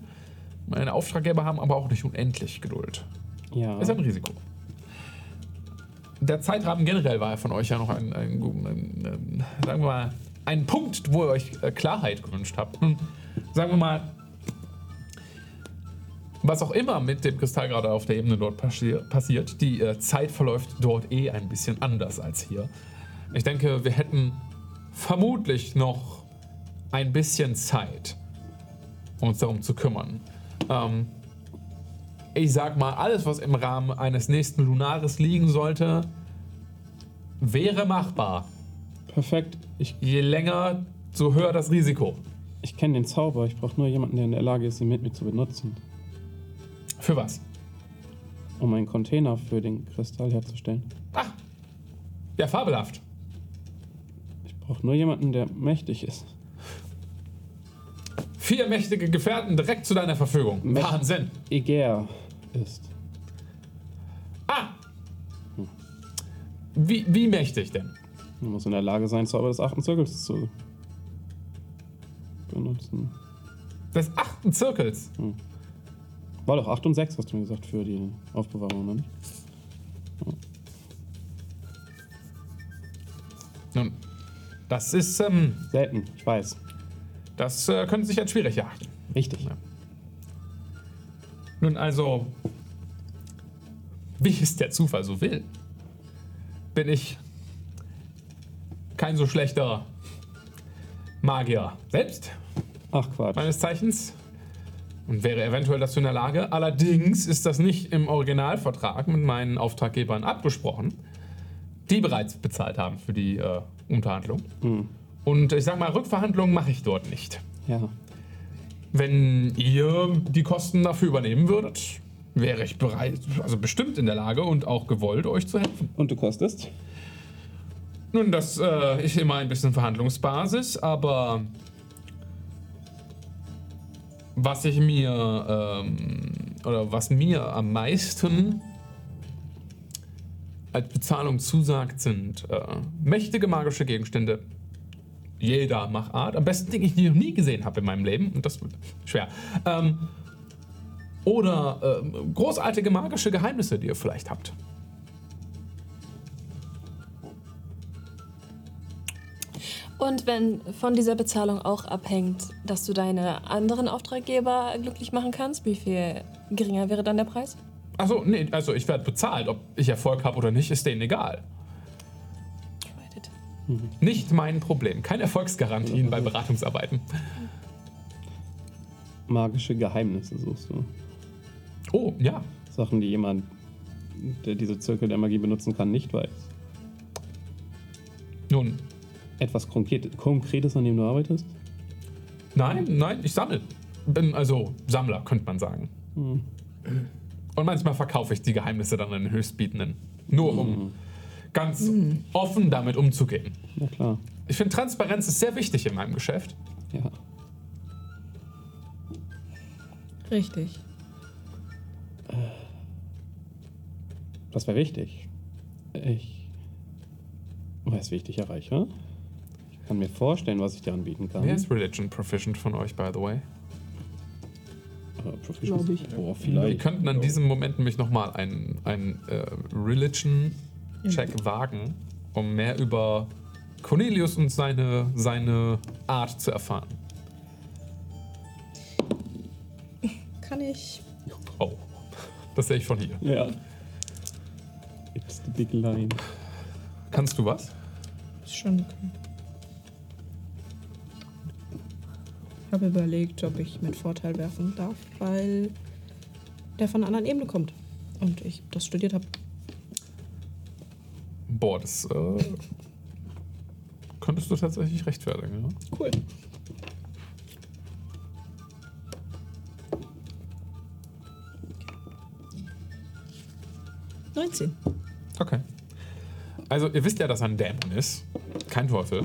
Meine Auftraggeber haben aber auch nicht unendlich Geduld. Ja. Ist ein Risiko. Der Zeitrahmen generell war von euch ja noch ein, ein, ein, ein sagen wir mal, ein Punkt, wo ihr euch äh, Klarheit gewünscht habt. Hm. Sagen wir mal, was auch immer mit dem Kristall gerade auf der Ebene dort passi passiert, die äh, Zeit verläuft dort eh ein bisschen anders als hier. Ich denke, wir hätten vermutlich noch ein bisschen Zeit, um uns darum zu kümmern. Ähm, ich sag mal, alles, was im Rahmen eines nächsten Lunares liegen sollte, wäre machbar. Perfekt. Ich, Je länger, so höher das Risiko. ich kenne den Zauber. Ich brauche nur jemanden, der in der Lage ist, ihn mit mir zu benutzen. Für was? Um einen Container für den Kristall herzustellen. Ach, ja, fabelhaft. Ich brauche nur jemanden, der mächtig ist. Vier mächtige Gefährten direkt zu deiner Verfügung. Mächt- Wahnsinn. Eger ist. Ah! Wie, wie mächtig denn? Er muss in der Lage sein, Zauber des achten Zirkels zu benutzen. Des achten Zirkels. War doch 8 und 6, hast du mir gesagt, für die Aufbewahrung, ne? Nun, das ist, ähm, Selten, ich weiß. das äh, könnte sich als schwierig erachten. Richtig. Ja. Nun also, wie es der Zufall so will, bin ich kein so schlechter Magier selbst, Ach Quatsch. meines Zeichens. Und wäre eventuell dazu in der Lage. Allerdings ist das nicht im Originalvertrag mit meinen Auftraggebern abgesprochen, die bereits bezahlt haben für die äh, Unterhandlung. Und ich sag mal, Rückverhandlungen mache ich dort nicht. Ja. Wenn ihr die Kosten dafür übernehmen würdet, wäre ich bereit, also bestimmt in der Lage und auch gewollt, euch zu helfen. Und du kostest? Nun, das äh, ist immer ein bisschen Verhandlungsbasis, aber was ich mir ähm, oder was mir am meisten als Bezahlung zusagt, sind äh, mächtige magische Gegenstände jeder Machart. Am besten Dinge, die ich noch nie gesehen habe in meinem Leben. Und das wird schwer. Ähm, oder ähm, großartige magische Geheimnisse, die ihr vielleicht habt. Und wenn von dieser Bezahlung auch abhängt, dass du deine anderen Auftraggeber glücklich machen kannst, wie viel geringer wäre dann der Preis? Achso, nee, also ich werde bezahlt. Ob ich Erfolg habe oder nicht, ist denen egal. Nicht mein Problem. Keine Erfolgsgarantien bei Beratungsarbeiten. Magische Geheimnisse suchst du. Oh, ja. Sachen, die jemand, der diese Zirkel der Magie benutzen kann, nicht weiß. Nun, Etwas Konkret Konkretes, an dem du arbeitest? nein, nein, ich sammle. Bin also Sammler, könnte man sagen. Und manchmal verkaufe ich die Geheimnisse dann an den Höchstbietenden. Nur um ganz offen damit umzugehen. Ja klar. Ich finde, Transparenz ist sehr wichtig in meinem Geschäft. Ja. Richtig. Das wäre wichtig. Ich weiß, wie ich dich erreiche. Ich kann mir vorstellen, was ich dir anbieten kann. Wer ist Religion Proficient von euch, by the way? Glaub ich. Boah, Wir vielleicht. könnten an diesem Moment nämlich nochmal einen, einen äh, Religion-Check wagen, um mehr über Cornelius und seine, seine Art zu erfahren. Kann ich. Oh, das sehe ich von hier. Ja. It's the big line. Kannst du was? Ist schon okay. Ich habe überlegt, ob ich mit Vorteil werfen darf, weil der von einer anderen Ebene kommt. Und ich das studiert habe. Boah, das äh, könntest du tatsächlich rechtfertigen. Ja? Cool. Neunzehn. Okay. Also, ihr wisst ja, dass er ein Dämon ist. Kein Teufel.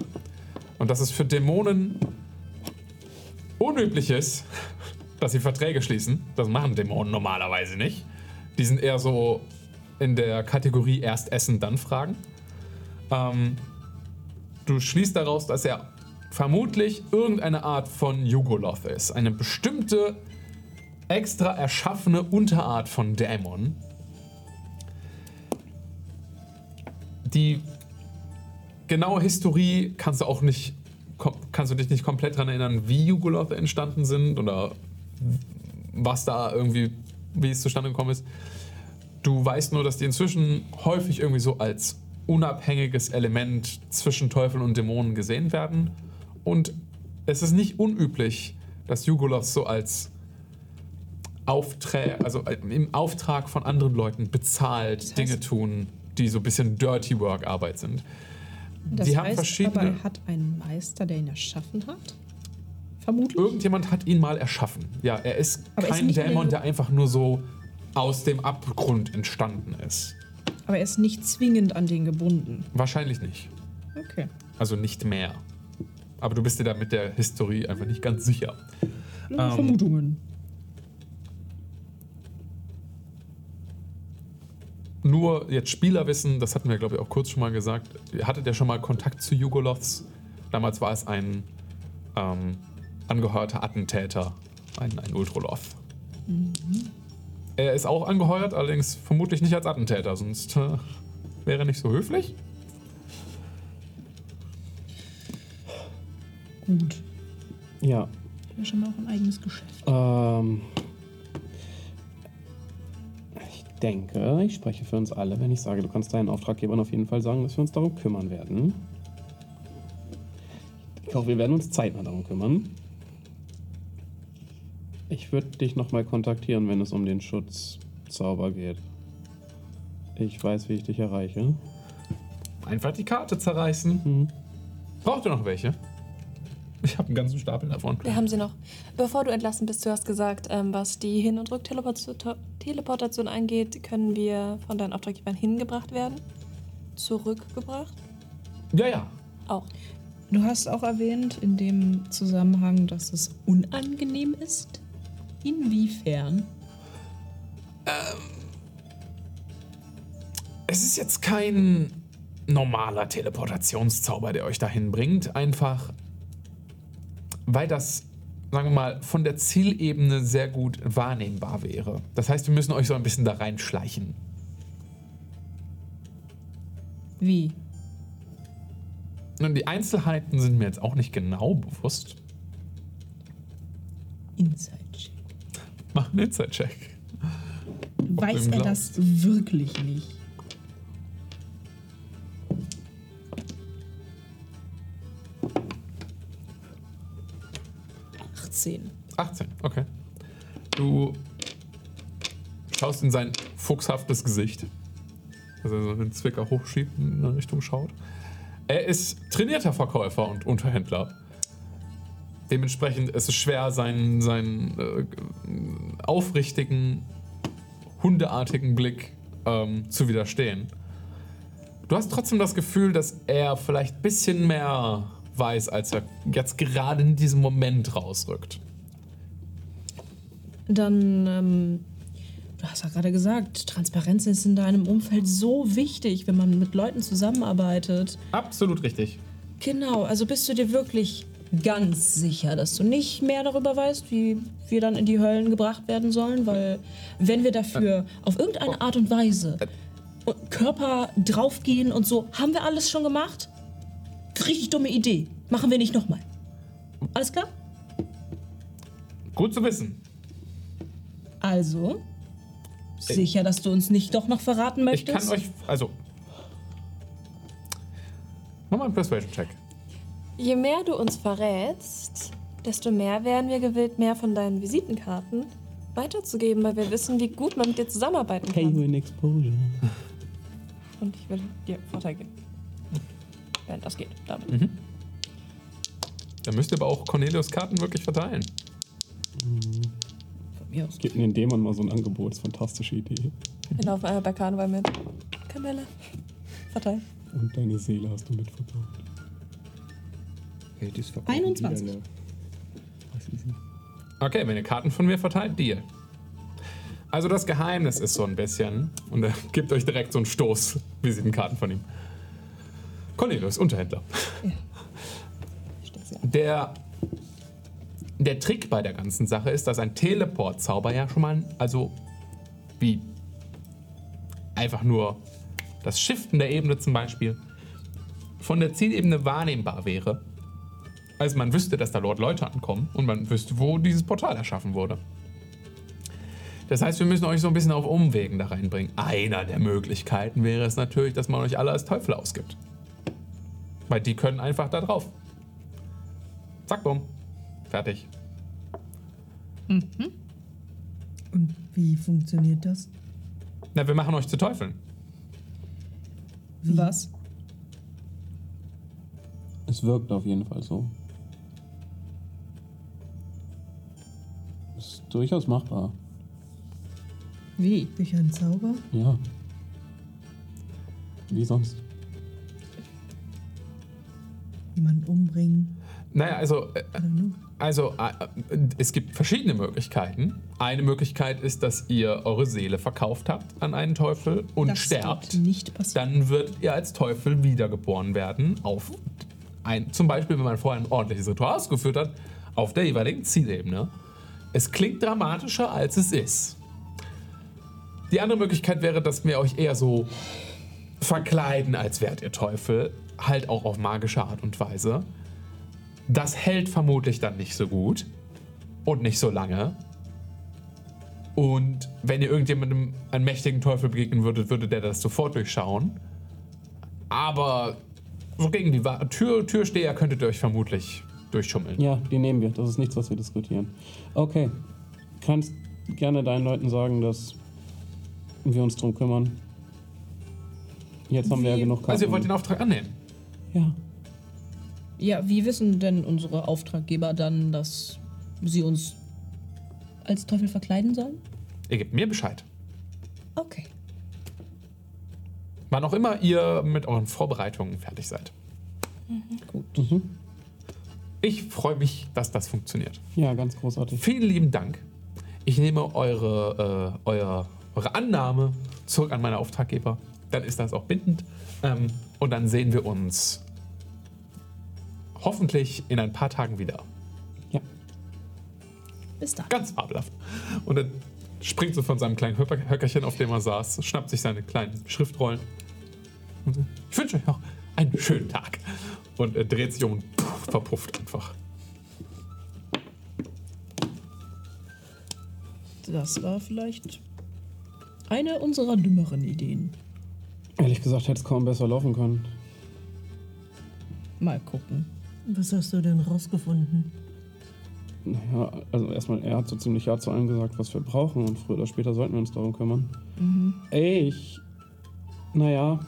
Und dass es für Dämonen unüblich ist, (laughs) dass sie Verträge schließen. Das machen Dämonen normalerweise nicht. Die sind eher so in der Kategorie erst essen, dann fragen. Ähm, du schließt daraus, dass er vermutlich irgendeine Art von Yugoloth ist. Eine bestimmte, extra erschaffene Unterart von Dämon. Die genaue Historie kannst du auch nicht, kannst du dich nicht komplett daran erinnern, wie Yugoloth entstanden sind oder was da irgendwie, wie es zustande gekommen ist. Du weißt nur, dass die inzwischen häufig irgendwie so als unabhängiges Element zwischen Teufel und Dämonen gesehen werden. Und es ist nicht unüblich, dass Yugoloths so als Aufträ also im Auftrag von anderen Leuten bezahlt heißt- Dinge tun, die so ein bisschen Dirty Work Arbeit sind. Das die haben heißt verschiedene. aber, er hat einen Meister, der ihn erschaffen hat? Vermutlich. Irgendjemand hat ihn mal erschaffen. Ja, er ist Aber ist er kein an Dämon, der einfach nur so aus dem Abgrund entstanden ist. Aber er ist nicht zwingend an den gebunden. Wahrscheinlich nicht. Okay. Also nicht mehr. Aber du bist dir da mit der Historie einfach nicht ganz sicher. Ähm, Vermutungen. Nur jetzt Spielerwissen, das hatten wir glaube ich auch kurz schon mal gesagt. Ihr Hattet ja schon mal Kontakt zu Jugoloths? Damals war es ein ähm, angeheuerter Attentäter, ein, ein Ultroloth. Er ist auch angeheuert, allerdings vermutlich nicht als Attentäter, sonst äh, wäre er nicht so höflich. Gut. Ja. Ja, schon mal auch ein eigenes Geschäft. Ähm, ich denke, ich spreche für uns alle, wenn ich sage, du kannst deinen Auftraggebern auf jeden Fall sagen, dass wir uns darum kümmern werden. Ich hoffe, wir werden uns zeitnah darum kümmern. Ich würde dich nochmal kontaktieren, wenn es um den Schutzzauber geht. Ich weiß, wie ich dich erreiche. Einfach die Karte zerreißen. Braucht ihr noch welche? Ich habe einen ganzen Stapel davon. Wir haben sie noch. Bevor du entlassen bist, du hast gesagt, ähm, was die Hin- und Rückteleportation Teleportation angeht, können wir von deinen Auftraggebern hingebracht werden? Zurückgebracht? Ja, ja. Auch. Du hast auch erwähnt in dem Zusammenhang, dass es unangenehm ist. Inwiefern? Es ist jetzt kein normaler Teleportationszauber, der euch dahin bringt. Einfach, weil das, sagen wir mal, von der Zielebene sehr gut wahrnehmbar wäre. Das heißt, wir müssen euch so ein bisschen da reinschleichen. Wie? Nun, die Einzelheiten sind mir jetzt auch nicht genau bewusst. Inside-Check. Mach einen Inside-Check. Weiß er das wirklich nicht? Achtzehn. 18, okay. Du schaust in sein fuchshaftes Gesicht. Also er so einen Zwicker hochschiebt und in eine Richtung schaut. Er ist trainierter Verkäufer und Unterhändler. Dementsprechend ist es schwer, seinen, seinen äh, aufrichtigen, hundeartigen Blick ähm, zu widerstehen. Du hast trotzdem das Gefühl, dass er vielleicht ein bisschen mehr weiß, als er jetzt gerade in diesem Moment rausrückt. Dann, ähm, du hast ja gerade gesagt, Transparenz ist in deinem Umfeld so wichtig, wenn man mit Leuten zusammenarbeitet. Absolut richtig. Genau, also bist du dir wirklich ganz sicher, dass du nicht mehr darüber weißt, wie wir dann in die Höllen gebracht werden sollen? Weil wenn wir dafür auf irgendeine Art und Weise Körper draufgehen und so, haben wir alles schon gemacht? Richtig dumme Idee. Machen wir nicht nochmal. Alles klar? Gut zu wissen. Also, sicher, dass du uns nicht doch noch verraten Ich möchtest? kann euch, also. Mach mal einen Persuasion-Check. Je mehr du uns verrätst, desto mehr wären wir gewillt, mehr von deinen Visitenkarten weiterzugeben, weil wir wissen, wie gut man mit dir zusammenarbeiten Pay kann. you in exposure. Und ich will dir Vorteil geben. Während das geht. Damit. Dann müsst ihr aber auch Cornelius Karten wirklich verteilen. Von mir aus. Gib den Dämon mal so ein Angebot. Das ist eine fantastische Idee. Wir laufen einmal bei Karneval mit. Kamelle. Verteil. Und deine Seele hast du mitverkauft. Hey, das verkaufen 21. wieder eine- Was ist denn? Okay, wenn ihr Karten von mir verteilt, Deal. Also das Geheimnis ist so ein bisschen, und er (laughs) gibt euch direkt so einen Stoß, Visitenkarten von ihm. Cornelius, Unterhändler. Sie. (laughs) Der, der Trick bei der ganzen Sache ist, dass ein Teleport-Zauber ja schon mal, also wie einfach nur das Shiften der Ebene zum Beispiel, von der Zielebene wahrnehmbar wäre. Also man wüsste, dass da dort Leute ankommen und man wüsste, wo dieses Portal erschaffen wurde. Das heißt, wir müssen euch so ein bisschen auf Umwegen da reinbringen. Einer der Möglichkeiten wäre es natürlich, dass man euch alle als Teufel ausgibt. Weil die können einfach da drauf. Zack, bumm. Fertig. Und wie funktioniert das? Na, wir machen euch zu Teufeln. Was? Es wirkt auf jeden Fall so. Durchaus machbar. Wie? Durch einen Zauber? Ja. Wie sonst? Jemanden umbringen? Naja, also, äh, also äh, äh, es gibt verschiedene Möglichkeiten. Eine Möglichkeit ist, dass ihr eure Seele verkauft habt an einen Teufel und Das sterbt. wird nicht passieren. Dann wird ihr als Teufel wiedergeboren werden. Auf ein, zum Beispiel, wenn man vorher ein ordentliches Ritual ausgeführt hat, auf der jeweiligen Zielebene. Es klingt dramatischer, als es ist. Die andere Möglichkeit wäre, dass wir euch eher so verkleiden, als wärt ihr Teufel. Halt auch auf magische Art und Weise. Das hält vermutlich dann nicht so gut. Und nicht so lange. Und wenn ihr irgendjemandem einen mächtigen Teufel begegnen würdet, würde der das sofort durchschauen. Aber so gegen die Tür Türsteher könntet ihr euch vermutlich durchschummeln. Ja, die nehmen wir. Das ist nichts, was wir diskutieren. Okay. Kannst gerne deinen Leuten sagen, dass wir uns drum kümmern. Jetzt haben wir ja Wie- genug Karten. Also ihr wollt den Auftrag annehmen. ja. Ja, wie wissen denn unsere Auftraggeber dann, dass sie uns als Teufel verkleiden sollen? Ihr gebt mir Bescheid. Okay. Wann auch immer ihr mit euren Vorbereitungen fertig seid. Gut. Ich freue mich, dass das funktioniert. Ja, ganz großartig. Vielen lieben Dank. Ich nehme eure, äh, euer, eure Annahme zurück an meine Auftraggeber. Dann ist das auch bindend. Ähm, und dann sehen wir uns hoffentlich in ein paar Tagen wieder. Ja. Bis dann. Ganz fabelhaft. Und dann springt so von seinem kleinen Höcker- Höckerchen, auf dem er saß, schnappt sich seine kleinen Schriftrollen. Und so, ich wünsche euch noch einen schönen Tag. Und er dreht sich um und verpufft einfach. Das war vielleicht eine unserer dümmeren Ideen. Ehrlich gesagt hätte es kaum besser laufen können. Mal gucken. Was hast du denn rausgefunden? Naja, also erstmal, er hat so ziemlich ja zu allem gesagt, was wir brauchen und früher oder später sollten wir uns darum kümmern. Ich, naja,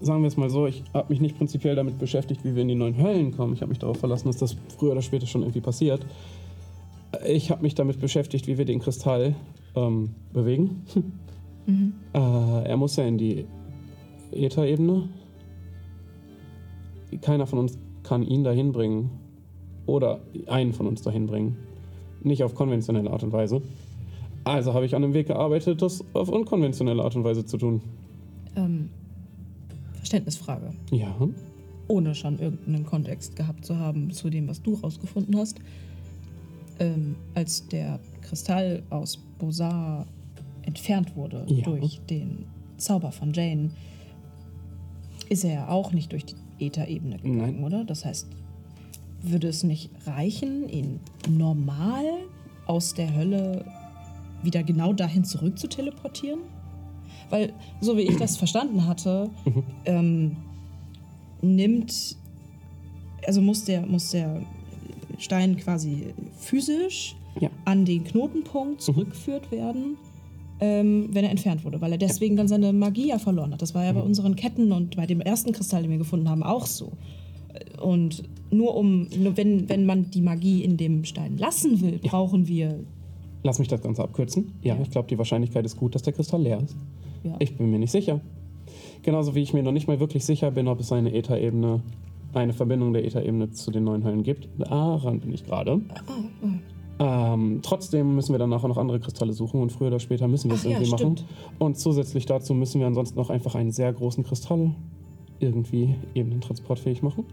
sagen wir es mal so, ich habe mich nicht prinzipiell damit beschäftigt, wie wir in die neuen Höllen kommen. Ich habe mich darauf verlassen, dass das früher oder später schon irgendwie passiert. Ich habe mich damit beschäftigt, wie wir den Kristall ähm, bewegen. (laughs) Äh, er muss ja in die Ätherebene. Keiner von uns kann ihn dahin bringen. Oder einen von uns dahin bringen. Nicht auf konventionelle Art und Weise. Also habe ich an einem Weg gearbeitet, das auf unkonventionelle Art und Weise zu tun. Ähm, Verständnisfrage. Ja. Ohne schon irgendeinen Kontext gehabt zu haben zu dem, was du rausgefunden hast. Ähm, als der Kristall aus Bosar entfernt wurde Ja. durch den Zauber von Jane, ist er ja auch nicht durch die Ätherebene gegangen, Nein. oder? Das heißt, würde es nicht reichen, ihn normal aus der Hölle wieder genau dahin zurück zu teleportieren? Weil, so wie ich das verstanden hatte, ähm, nimmt, also muss der, muss der Stein quasi physisch Ja. an den Knotenpunkt zurückgeführt werden, ähm, wenn er entfernt wurde, weil er deswegen dann seine Magie ja verloren hat. Das war ja bei unseren Ketten und bei dem ersten Kristall, den wir gefunden haben, auch so. Und nur um, nur wenn, wenn man die Magie in dem Stein lassen will, brauchen wir. Lass mich das Ganze abkürzen. Ja. ich glaube, die Wahrscheinlichkeit ist gut, dass der Kristall leer ist. Ja. Ich bin mir nicht sicher. Genauso wie ich mir noch nicht mal wirklich sicher bin, ob es eine Äther-Ebene, eine Verbindung der Äther-Ebene zu den neuen Höllen gibt. Daran bin ich gerade. Ähm, trotzdem müssen wir dann nachher noch andere Kristalle suchen und früher oder später müssen wir es Ach ja, irgendwie machen. Und zusätzlich dazu müssen wir ansonsten noch einfach einen sehr großen Kristall irgendwie ebenentransportfähig machen.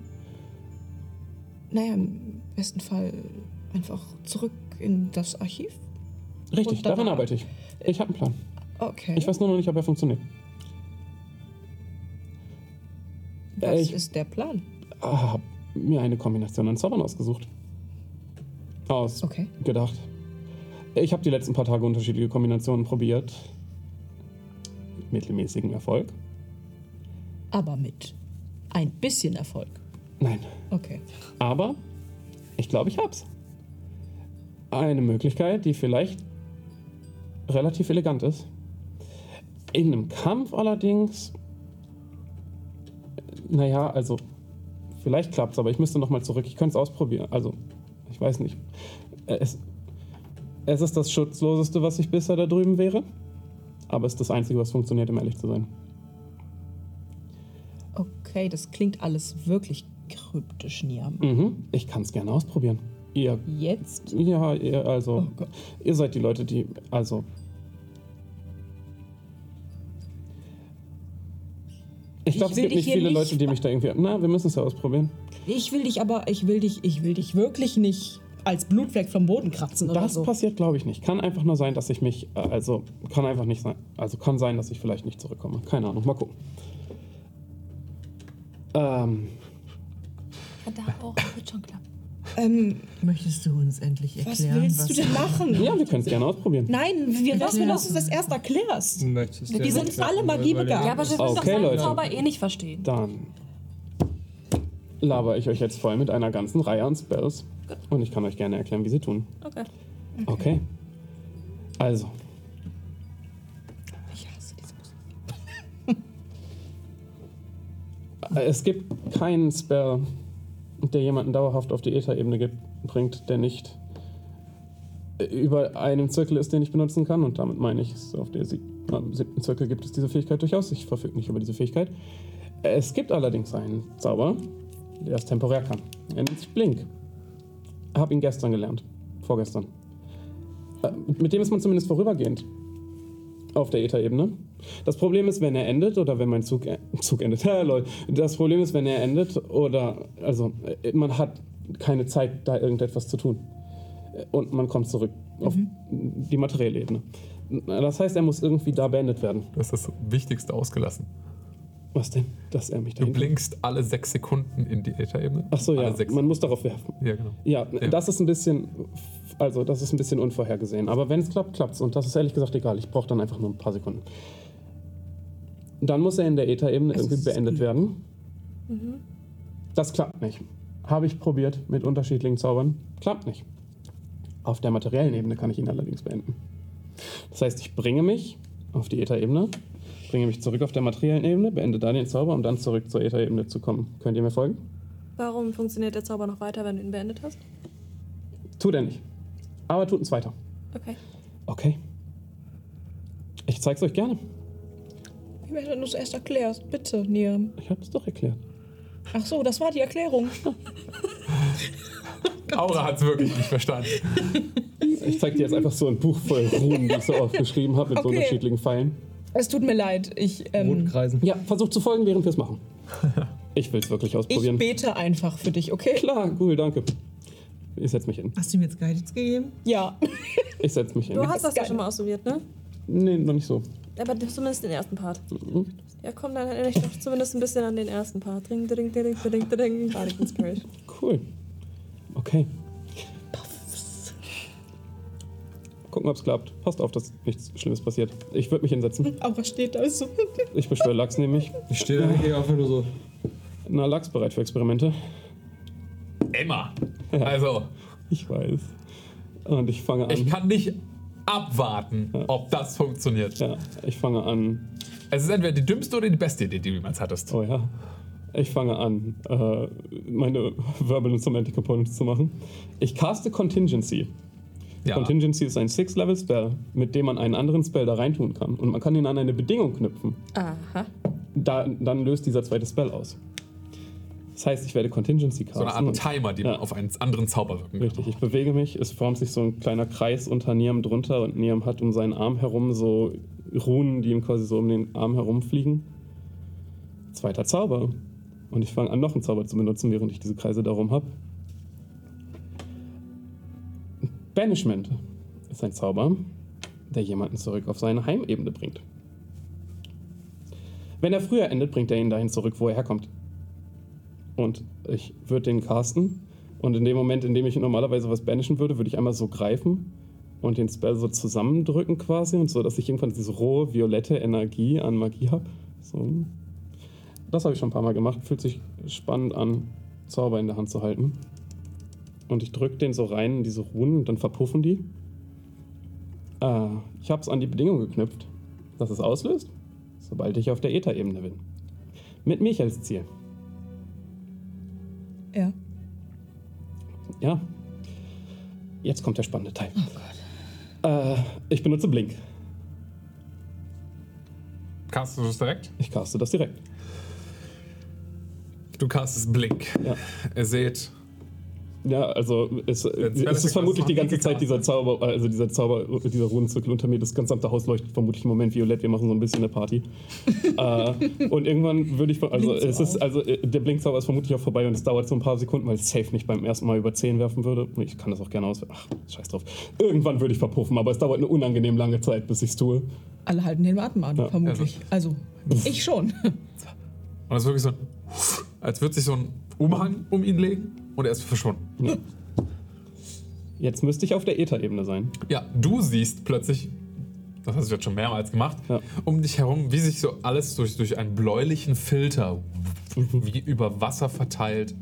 Naja, im besten Fall einfach zurück in das Archiv. Richtig, daran arbeite ich. Ich habe einen Plan. Okay. Ich weiß nur noch nicht, ob er funktioniert. Was ich- ist der Plan? habe mir eine Kombination an Zaubern ausgesucht. Aus Okay. gedacht. Ich habe die letzten paar Tage unterschiedliche Kombinationen probiert. Mit mittelmäßigem Erfolg. Aber mit ein bisschen Erfolg. Nein. Okay. Aber ich glaube, ich hab's. Eine Möglichkeit, die vielleicht relativ elegant ist. In einem Kampf allerdings. Naja, also. Vielleicht klappt's, aber ich müsste nochmal zurück. Ich könnte es ausprobieren. Also, ich weiß nicht. Es, es ist das Schutzloseste, was ich bisher da drüben wäre. Aber es ist das Einzige, was funktioniert, um ehrlich zu sein. Okay, das klingt alles wirklich kryptisch, Niam. Mhm. Ich kann es gerne ausprobieren. Ihr Jetzt? Ja, ihr, also, Oh ihr seid die Leute, die, also. Ich glaube, es gibt nicht viele nicht Leute, die mich da irgendwie. Na, wir müssen es ja ausprobieren. Ich will dich aber, ich will dich, ich will dich wirklich nicht als Blutfleck vom Boden kratzen oder Das so. passiert, glaube ich, nicht. Kann einfach nur sein, dass ich mich, äh, also, kann einfach nicht sein. Also, kann sein, dass ich vielleicht nicht zurückkomme. Keine Ahnung, mal gucken. Ähm, Ja, da auch. Wird schon klappen. Ähm, Möchtest du uns endlich was erklären, willst du denn machen? ja, wir können es gerne ausprobieren. Nein, wir lassen Ja. uns das erst erklärst. Möchtest du Wir sind alle mal Magie überlegen? begabt. Ja, aber wir Okay, seinen Leute. Zauber eh nicht verstehen. Dann laber ich euch jetzt voll mit einer ganzen Reihe an Spells. Und ich kann euch gerne erklären, wie sie tun. Okay. Okay. Also, Ich hasse diese Musik. es gibt keinen Spell, der jemanden dauerhaft auf die Äther-Ebene bringt, der nicht über einem Zirkel ist, den ich benutzen kann. Und damit meine ich, auf der siebten Zirkel gibt es diese Fähigkeit durchaus. Ich verfüge nicht über diese Fähigkeit. Es gibt allerdings einen Zauber, der es temporär kann. Er nennt sich Blink. Habe ihn gestern gelernt. Vorgestern. Äh, Mit dem ist man zumindest vorübergehend auf der Äther-Ebene. Das Problem ist, wenn er endet oder wenn mein Zug, e- Zug endet. (laughs) Ja, lol. Das Problem ist, wenn er endet oder, also, äh, man hat keine Zeit, da irgendetwas zu tun. Äh, Und man kommt zurück auf die materielle Ebene. Das heißt, er muss irgendwie da beendet werden. Du hast das Wichtigste ausgelassen. Was denn? Dass er mich Du dahin- blinkst alle sechs Sekunden in die Äther-Ebene. Ach so, ja. Alle. Man muss darauf werfen. ja, genau. Ja, Ja. das ist ein bisschen, also das ist ein bisschen unvorhergesehen. Aber wenn es klappt, klappt's. Und das ist ehrlich gesagt egal. Ich brauche dann einfach nur ein paar Sekunden. Dann muss er in der Äther-Ebene Es irgendwie beendet werden. Das klappt nicht. Habe ich probiert mit unterschiedlichen Zaubern. Klappt nicht. Auf der materiellen Ebene kann ich ihn allerdings beenden. Das heißt, ich bringe mich auf die Äther-Ebene, bringe mich zurück auf der materiellen Ebene, beende da den Zauber, um dann zurück zur Äther-Ebene zu kommen. Könnt ihr mir folgen? Warum funktioniert der Zauber noch weiter, wenn du ihn beendet hast? Tut er nicht. Aber tut uns weiter. Okay. Okay. Ich zeig's euch gerne. Ich möchte, wenn du es erst erklärst. Bitte, Niam. Ich hab's doch erklärt. Ach so, das war die Erklärung. (laughs) Aura hat es wirklich nicht verstanden. Ich zeig dir jetzt einfach so ein Buch voll Runen, die ich so aufgeschrieben habe, mit so Okay. unterschiedlichen Pfeilen. Es tut mir leid. Ich, ähm, Rotkreisen. Ja, versucht zu folgen, während wir es machen. (laughs) Ich will's wirklich ich ausprobieren. bete einfach für dich, okay? Klar, cool, danke. Ich setz mich hin. Hast du ihm jetzt Guidance gegeben? Ja. (laughs) Ich setz mich hin. Du hast das ja schon mal ausprobiert, ne? Nee, noch nicht so. Aber zumindest den ersten Part. Mhm. Ja, komm, dann erinnere ich doch zumindest ein bisschen an den ersten Part. Dring, dring, dring, dring, dring, dring. Bardic Inspiration. Cool. Okay. Gucken, ob's klappt. Passt auf, dass nichts Schlimmes passiert. Ich würde mich hinsetzen. Aber was steht da so? Ich beschwöre Lachs nämlich. Ich stehe da wirklich einfach nur so. Na, Lachs bereit für Experimente. Emma. Also, Ich weiß. Und ich fange an. ich kann nicht abwarten, ob das funktioniert. ja, ich fange an. Es ist entweder die dümmste oder die beste Idee, die du jemals hattest. Oh ja. Ich fange an, äh, meine Verbal und Somatic Components zu machen. Ich caste Contingency. Ja. Contingency ist ein Six-Level-Spell, mit dem man einen anderen Spell da reintun kann. Und man kann ihn an eine Bedingung knüpfen. Aha. da, dann löst dieser zweite Spell aus. Das heißt, ich werde Contingency casten. So eine Art Timer, die Ja. man auf einen anderen Zauber wirken kann. Richtig, ich bewege mich, es formt sich so ein kleiner Kreis unter Niam drunter und Niam hat um seinen Arm herum so Runen, die ihm quasi so um den Arm herumfliegen. Zweiter Zauber. Und ich fange an, noch einen Zauber zu benutzen, während ich diese Kreise darum habe. Banishment ist ein Zauber, der jemanden zurück auf seine Heimebene bringt. Wenn er früher endet, bringt er ihn dahin zurück, wo er herkommt. Und ich würde den casten. Und in dem Moment, in dem ich normalerweise was banishen würde, würde ich einmal so greifen und den Spell so zusammendrücken quasi. Und so, dass ich irgendwann diese rohe, violette Energie an Magie habe. So. Das habe ich schon ein paar Mal gemacht. Fühlt sich spannend an, Zauber in der Hand zu halten. Und ich drücke den so rein in diese Runen und dann verpuffen die. Äh, ich habe es an die Bedingung geknüpft, dass es auslöst, sobald ich auf der Äther-Ebene bin. Mit mich als Ziel. Ja. Ja. Jetzt kommt der spannende Teil. Äh, ich benutze Blink. Castest du es direkt? Ich caste das direkt. Du castest Blink. Ja. Ihr seht, Ja, also es, es ist vermutlich die ganze Zeit dieser. Zauber, also dieser Zauber, dieser Runenzirkel unter mir, das gesamte Haus leuchtet vermutlich im Moment violett. Wir machen so ein bisschen eine Party. (laughs) äh, und irgendwann würde ich, also Blinkt es ist, also äh, der Blinkzauber ist vermutlich auch vorbei und es dauert so ein paar Sekunden, weil es safe nicht beim ersten Mal über 10 werfen würde. Ich kann das auch gerne aus. Ach, scheiß drauf. Irgendwann würde ich verpuffen, aber es dauert eine unangenehm lange Zeit, bis ich es tue. Alle halten den Atem an, Ja. vermutlich. Also, ich schon. und es ist wirklich so, als würde sich so ein Umhang um ihn legen und er ist verschwunden. Jetzt müsste ich auf der Äther-Ebene sein. Ja, du siehst plötzlich, das hast du jetzt schon mehrmals gemacht, Ja. um dich herum, wie sich so alles durch, durch einen bläulichen Filter wie über Wasser verteilt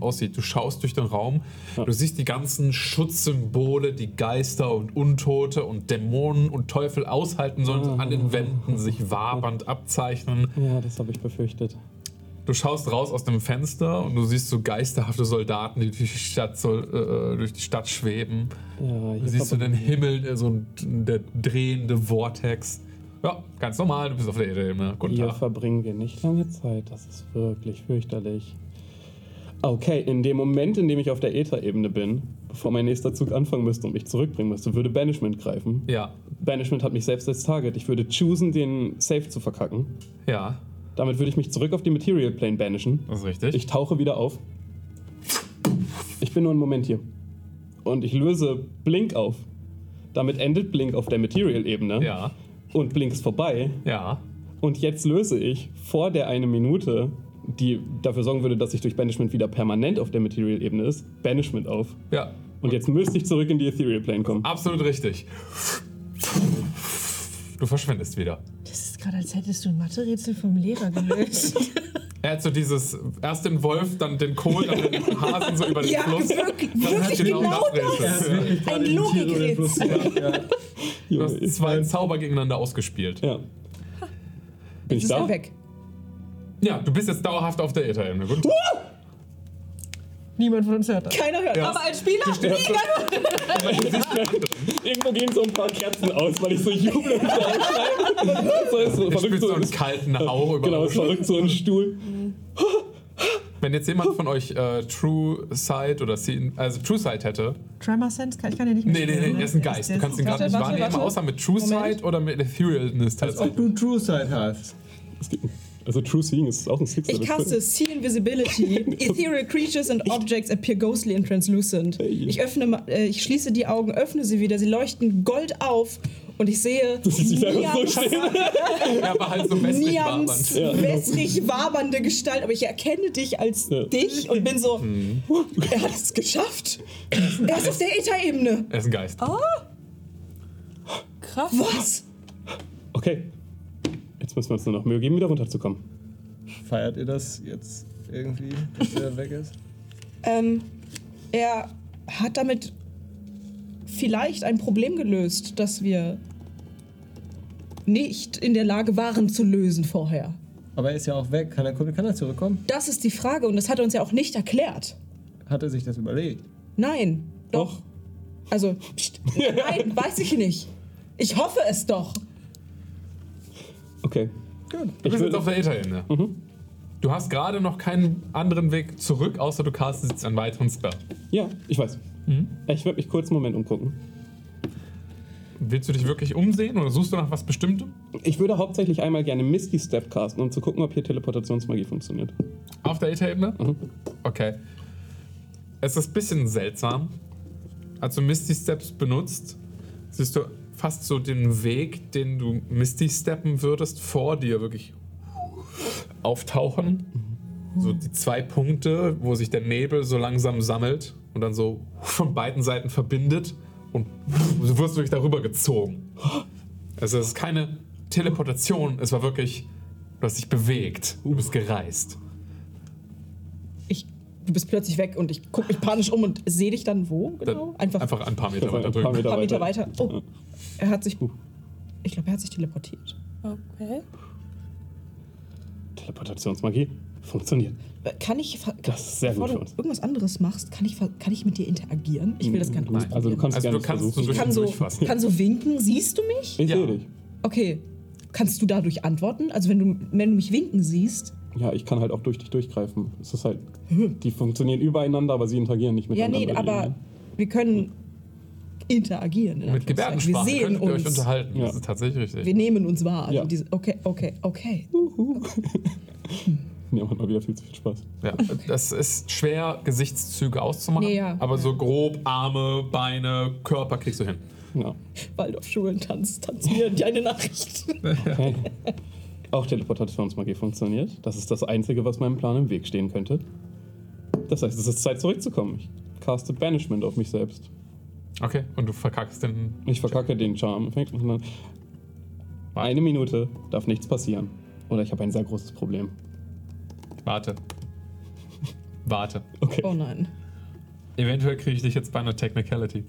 aussieht. Du schaust durch den Raum, du siehst die ganzen Schutzsymbole, die Geister und Untote und Dämonen und Teufel aushalten sollen, an den Wänden sich wabernd abzeichnen. Ja, das habe ich befürchtet. Du schaust raus aus dem Fenster und du siehst so geisterhafte Soldaten, die durch die Stadt, so, äh, durch die Stadt schweben. Ja, Du siehst verbe- den Himmel, so ein der drehende Vortex. Ja, ganz normal, du bist auf der Ebene. Guten Hier Tag. verbringen wir nicht lange Zeit. Das ist wirklich fürchterlich. Okay, in dem Moment, in dem ich auf der Äther-Ebene bin, bevor mein nächster Zug anfangen müsste und mich zurückbringen müsste, würde Banishment greifen. Ja, Banishment hat mich selbst als Target. Ich würde choosen, den Safe zu verkacken. ja, Damit würde ich mich zurück auf die Material Plane banishen. das ist richtig. Ich tauche wieder auf. Ich bin nur einen Moment hier. Und ich löse Blink auf. Damit endet Blink auf der Material-Ebene. ja, Und Blink ist vorbei. ja. Und jetzt löse ich vor der eine Minute, die dafür sorgen würde, dass ich durch Banishment wieder permanent auf der Material-Ebene ist, Banishment auf. Ja, Und jetzt müsste ich zurück in die Ethereal Plane kommen. absolut richtig. Du verschwindest wieder. Das gerade, als hättest du ein Mathe-Rätsel vom Lehrer gelöst. (laughs) Er hat so dieses, erst den Wolf, dann den Kohl, dann den Hasen so über den Ja, Fluss. wirklich, Das ist wirklich genau das Rätsel. Ja. Ein (laughs) Logikrätsel. Du hast zwei Zauber gegeneinander ausgespielt. Ja. Bin ich Ist da? weg. Ja, du bist jetzt dauerhaft auf der Äther-Ebene. Gut. Niemand von uns hört das. Keiner hört. Ja. Aber als Spieler, Irgendwo gehen so ein paar Kerzen aus, weil ich so juble und (laughs) so ist so Du verrückt so so einen ein, kalten Hauch über genau, verrückt so ein Stuhl. (laughs) Wenn jetzt jemand von euch äh, True Sight oder See, also True Sight hätte. Tremor Sense? Kann, ich kann ja nicht mehr Nee, nee, nee, er ist ein Geist. Du kannst ihn gerade nicht wahrnehmen, außer mit True. Sight oder mit Etherealness Als ob du True Sight hast. Es gibt- Also True Seeing ist auch ein Sixer. ich das caste. See Invisibility. (laughs) Ethereal creatures and objects appear ghostly and translucent. Ich öffne, äh, ich schließe die Augen, öffne sie wieder, sie leuchten gold auf und ich sehe siehst dich einfach so Niams, stehen. Er war halt so Niams wabernd. wässrig wabernde Gestalt, aber ich erkenne dich als Ja. dich und bin so, er hat es geschafft. Er ist auf der Äther-Ebene. Er ist ein Geist. Krass. Was? Okay. Jetzt müssen wir uns nur noch Mühe geben, wieder runterzukommen. Feiert ihr das jetzt irgendwie, dass er weg ist? Ähm, er hat damit vielleicht ein Problem gelöst, das wir nicht in der Lage waren zu lösen vorher. Aber er ist ja auch weg. Kann er, kann er zurückkommen? Das ist die Frage und das hat er uns ja auch nicht erklärt. Hat er sich das überlegt? Nein, doch. Also, pst, nein, (laughs) weiß ich nicht. Ich hoffe es doch. Okay. Du Ich bist jetzt auf der Äther-Ebene. Du hast gerade noch keinen anderen Weg zurück, außer du castest jetzt einen weiteren Spell. Ja, ich weiß. Ich würde mich kurz einen Moment umgucken. Willst du dich wirklich umsehen oder suchst du nach was Bestimmtem? Ich würde hauptsächlich einmal gerne Misty Step casten, um zu gucken, ob hier Teleportationsmagie funktioniert. Auf der Äther-Ebene? Okay. Es ist ein bisschen seltsam. Als du Misty Steps benutzt, siehst du fast so den Weg, den du Misty Steppen würdest, vor dir wirklich auftauchen. So die zwei Punkte, wo sich der Nebel so langsam sammelt und dann so von beiden Seiten verbindet und du wirst wirklich darüber gezogen. Also es ist keine Teleportation, es war wirklich, du hast dich bewegt, du bist gereist. Ich, du bist plötzlich weg und ich gucke mich panisch um und sehe dich dann wo genau? Einfach, Einfach ein paar Meter weiter ein paar ein paar Meter weiter. weiter. Oh, er hat sich. Ich glaube, er hat sich teleportiert. Okay. Teleportationsmagie funktioniert. Kann ich, Das ist sehr bevor gut du für uns. irgendwas anderes machst, kann ich, kann ich mit dir interagieren? Ich will das gerne ausprobieren. Also du kannst Also gerne du kannst versuchen. ich kann so, kann so winken. Siehst du mich? ich Ja. sehe dich. Okay. Kannst du dadurch antworten? Also wenn du, wenn du mich winken siehst. Ja, ich kann halt auch durch dich durchgreifen. Es ist halt, die funktionieren übereinander, aber sie interagieren nicht Ja, miteinander. nee, aber wir können interagieren. in Mit. Gebärdensprache Wir sehen könntet ihr euch uns. unterhalten. Ja. Das ist tatsächlich richtig. Wir nehmen uns wahr. Also Ja. diese, okay, okay, okay. Mir (laughs) macht mal wieder viel zu viel Spaß. Ja. Das ist schwer, Gesichtszüge auszumachen, Nee, ja. aber so grob Arme, Beine, Körper kriegst du hin. Ja. Waldorfschulen tanzt, tanzt mir deine Nachricht. Okay. Auch Teleportationsmagie funktioniert. Das ist das Einzige, was meinem Plan im Weg stehen könnte. Das heißt, es ist Zeit zurückzukommen. Ich caste Banishment auf mich selbst. Okay, und du verkackst den. Ich verkacke den Charm. Fängt mich an. Eine Minute darf nichts passieren. Oder ich habe ein sehr großes Problem. Warte. Warte. Okay. Oh nein. Eventuell kriege ich dich jetzt bei einer Technicality.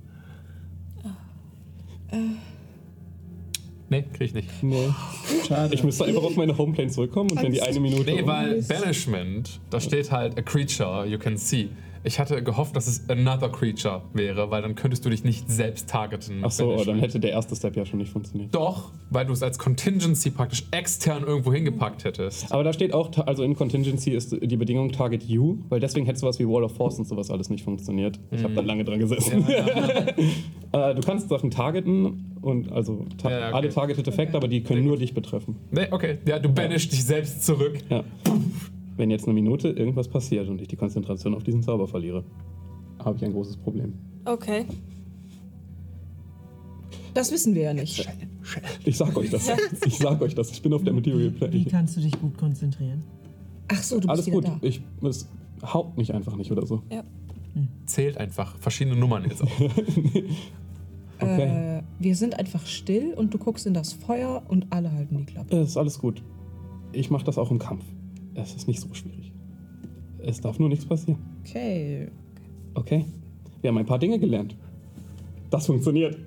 Nee, kriege ich nicht. Nee. Schade. Ich müsste einfach auf meine Homeplane zurückkommen und wenn die eine Minute. Nee, um weil Banishment, da steht halt a creature you can see. Ich hatte gehofft, dass es another creature wäre, weil dann könntest du dich nicht selbst targeten. Ach so, oh, dann hätte der erste Step ja schon nicht funktioniert. Doch, weil du es als Contingency praktisch extern irgendwo hingepackt hättest. Aber da steht auch, also in Contingency ist die Bedingung Target You, weil deswegen hätte sowas wie Wall of Force und sowas alles nicht funktioniert. Ich habe da lange dran gesessen. (laughs) äh, du kannst Sachen targeten und also ta Ja, ja, okay. alle targeted Effekte, aber die können nur dich betreffen. Nee, okay. Ja, du banishst dich selbst zurück. Ja. Wenn jetzt eine Minute irgendwas passiert und ich die Konzentration auf diesen Zauber verliere, habe ich ein großes Problem. Okay. Das wissen wir ja nicht. Ich sag euch das. (laughs) Ich sag euch das. Ich bin auf der Material Wie Plane. kannst du dich gut konzentrieren? Ach so, du bist Alles wieder gut. da. Ich, es haut mich einfach nicht oder so. Ja. Zählt einfach verschiedene Nummern jetzt auf. (laughs) Okay. Äh, wir sind einfach still und du guckst in das Feuer und alle halten die Klappe. Es ist alles gut. Ich mache das auch im Kampf. Es ist nicht so schwierig. Es darf nur nichts passieren. Okay. Okay? Wir haben ein paar Dinge gelernt. Das funktioniert.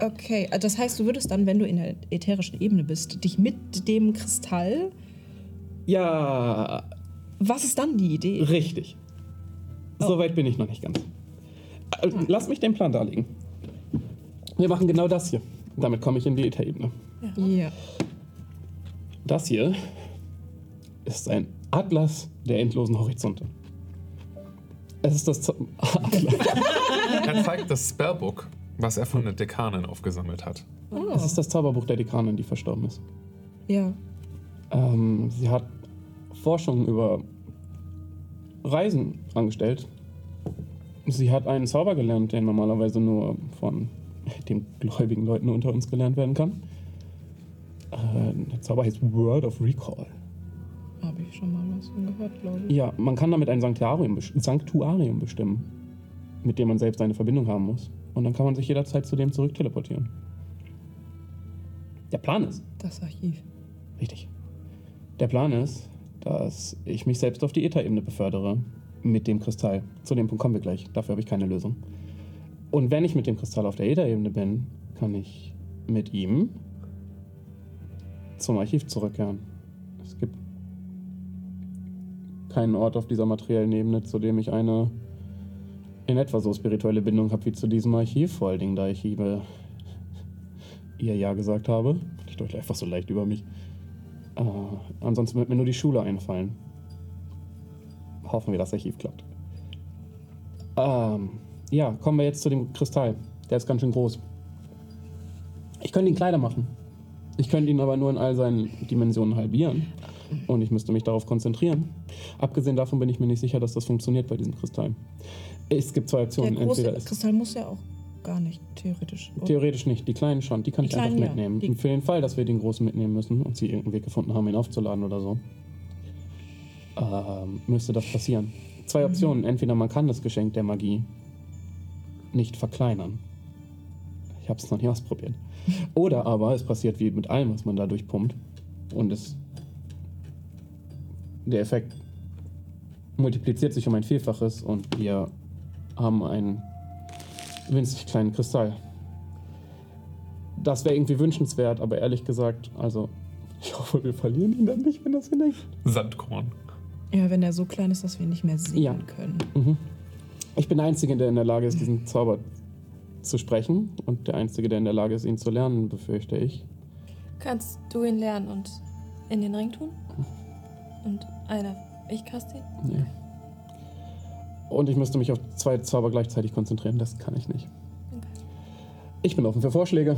Okay, äh, das heißt, du würdest dann, wenn du in der ätherischen Ebene bist, dich mit dem Kristall. Ja, Was ist dann die Idee? richtig. So weit bin ich noch nicht ganz. Äh, Lass mich den Plan darlegen. Wir machen genau das hier. Damit komme ich in die Ätherebene. Ja. Das hier ist ein Atlas der endlosen Horizonte. Es ist das. Z (laughs) Er zeigt das Spellbook, was er von der Dekanin aufgesammelt hat. Es ist das Zauberbuch der Dekanin, die verstorben ist. Ja. Ähm, sie hat Forschung über Reisen angestellt. Sie hat einen Zauber gelernt, der normalerweise nur von den gläubigen Leuten unter uns gelernt werden kann. Der Zauber heißt Word of Recall. Habe ich schon mal was von gehört, glaube ich. Ja, man kann damit ein Sanktuarium, Sanktuarium bestimmen, mit dem man selbst eine Verbindung haben muss. Und dann kann man sich jederzeit zu dem zurück teleportieren. Der Plan ist, Das Archiv. Richtig. Der Plan ist, dass ich mich selbst auf die Äther-Ebene befördere mit dem Kristall. Zu dem Punkt kommen wir gleich. Dafür habe ich keine Lösung. Und wenn ich mit dem Kristall auf der Äther-Ebene bin, kann ich mit ihm zum Archiv zurückkehren. Es gibt keinen Ort auf dieser materiellen Ebene, zu dem ich eine in etwa so spirituelle Bindung habe wie zu diesem Archiv. Vor allen Dingen, da ich ihr, ihr Ja gesagt habe. Ich euch einfach so leicht über mich. Äh, ansonsten wird mir nur die Schule einfallen. Hoffen wir, dass Archiv klappt. Ähm, ja, kommen wir jetzt zu dem Kristall. Der ist ganz schön groß. Ich könnte ihn kleiner machen. Ich könnte ihn aber nur in all seinen Dimensionen halbieren. Und ich müsste mich darauf konzentrieren. Abgesehen davon bin ich mir nicht sicher, dass das funktioniert bei diesem Kristall. Es gibt zwei Der Optionen. große Entweder ist Kristall muss ja auch gar nicht, theoretisch. oder? Theoretisch nicht, die kleinen schon, die kann Die ich einfach kleinen, ja. mitnehmen. Und für den Fall, dass wir den großen mitnehmen müssen und sie irgendeinen Weg gefunden haben, ihn aufzuladen oder so, ähm, müsste das passieren. Zwei Mhm. Optionen. Entweder man kann das Geschenk der Magie nicht verkleinern. Ich habe es noch nie ausprobiert. (laughs) Oder aber es passiert wie mit allem, was man da durchpumpt. Und es, der Effekt multipliziert sich um ein Vielfaches und wir haben einen winzig kleinen Kristall. Das wäre irgendwie wünschenswert, aber ehrlich gesagt, also ich hoffe, wir verlieren ihn dann nicht, wenn das gelingt. Sandkorn. Ja, wenn er so klein ist, dass wir ihn nicht mehr sehen Ja. können. Mhm. Ich bin der Einzige, der in der Lage ist, diesen Zauber zu sprechen und der Einzige, der in der Lage ist, ihn zu lernen, befürchte ich. Kannst du ihn lernen und in den Ring tun? Und einer, ich kaste ihn? Nee. Und ich müsste mich auf zwei Zauber gleichzeitig konzentrieren, das kann ich nicht. Okay. Ich bin offen für Vorschläge.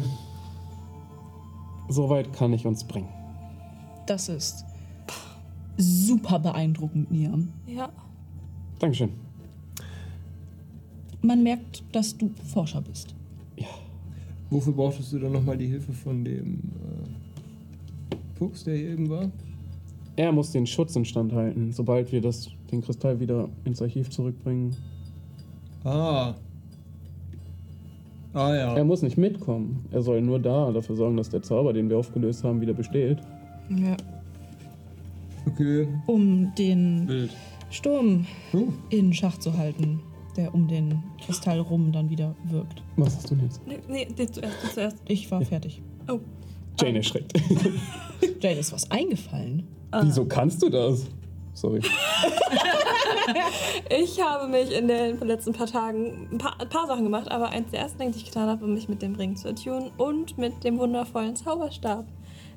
Soweit kann ich uns bringen. Das ist super beeindruckend, Niam. Ja. Dankeschön. Man merkt, dass du Forscher bist. Wofür brauchtest du dann nochmal die Hilfe von dem äh, Fuchs, der hier eben war? Er muss den Schutz instand halten, sobald wir das, den Kristall wieder ins Archiv zurückbringen. Ah. Ah ja. Er muss nicht mitkommen. Er soll nur da dafür sorgen, dass der Zauber, den wir aufgelöst haben, wieder besteht. Ja. Okay. Um den Wild. Sturm Oh. in Schach zu halten, der um den Kristall rum dann wieder wirkt. Was hast du denn jetzt? Nee, nee, dir zuerst, dir zuerst. Ich war fertig. Oh. Jane erschreckt. (laughs) Jane ist was eingefallen. Wieso kannst du das? Sorry. (laughs) Ich habe mich in den letzten paar Tagen ein paar, ein paar Sachen gemacht, aber eins der ersten Dinge, die ich getan habe, war mich mit dem Ring zu attunen und mit dem wundervollen Zauberstab,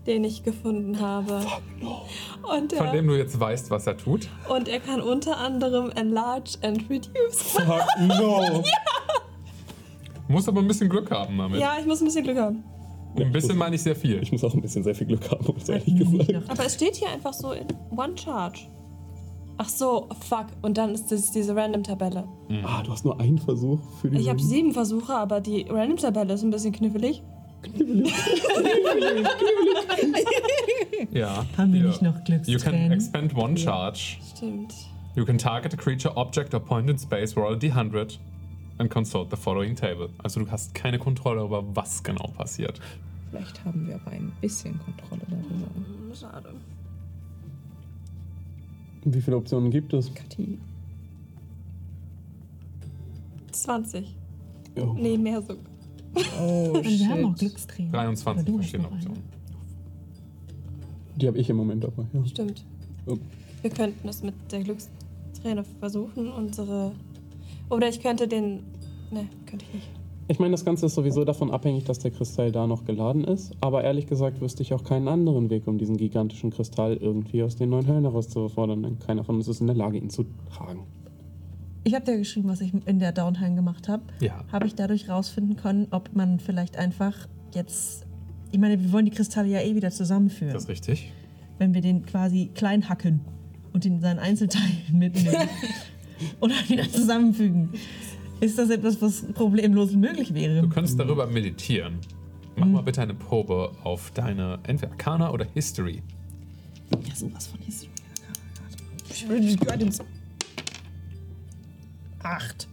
den ich gefunden habe. Und Von er, dem du jetzt weißt, was er tut. und er kann unter anderem enlarge and reduce. Fuck no! (laughs) Muss aber ein bisschen Glück haben damit. Ja, ich muss ein bisschen Glück haben. Ein bisschen meine ich sehr viel. Ich muss auch ein bisschen sehr viel Glück haben, um es ehrlich Nicht gesagt. Aber es steht hier einfach so in One Charge. Ach so, fuck. Und dann ist das diese Random-Tabelle. Ah, du hast nur einen Versuch für die. Ich habe sieben Versuche, aber die Random-Tabelle ist ein bisschen knifflig. Ja. Haben wir nicht noch You can Glückstränen? expend one charge. Stimmt. You can target a creature, object or point in space, roll a d100 and consult the following table. Also du hast keine Kontrolle über was genau passiert. Vielleicht haben wir aber ein bisschen Kontrolle darüber. Hm, Schade. Wie viele Optionen gibt es? Kathi. 20. Oh. Nee, mehr sogar. Oh, Und (laughs) wir haben auch shit. Glückstränen. 23 Oder du hast verschiedene noch. Optionen. Die habe ich im Moment aber. Ja. Stimmt. Oh. Wir könnten es mit der Glücksträne versuchen, unsere. Oder ich könnte den. Ne, könnte ich nicht. Ich meine, das Ganze ist sowieso davon abhängig, dass der Kristall da noch geladen ist. Aber ehrlich gesagt wüsste ich auch keinen anderen Weg, um diesen gigantischen Kristall irgendwie aus den neuen Höllen herauszufordern. Denn keiner von uns ist in der Lage, ihn zu tragen. Ich habe dir geschrieben, was ich in der Downtime gemacht habe. Ja. Habe ich dadurch rausfinden können, ob man vielleicht einfach jetzt. Ich meine, wir wollen die Kristalle ja eh wieder zusammenführen. Das ist richtig. wenn wir den quasi klein hacken und ihn in seinen Einzelteilen (laughs) mitnehmen (laughs) oder wieder zusammenfügen. Ist das etwas, was problemlos möglich wäre? Du könntest darüber meditieren. Mach mal bitte eine Probe auf deine entweder Arcana oder History. Ja, sowas von History. Acht.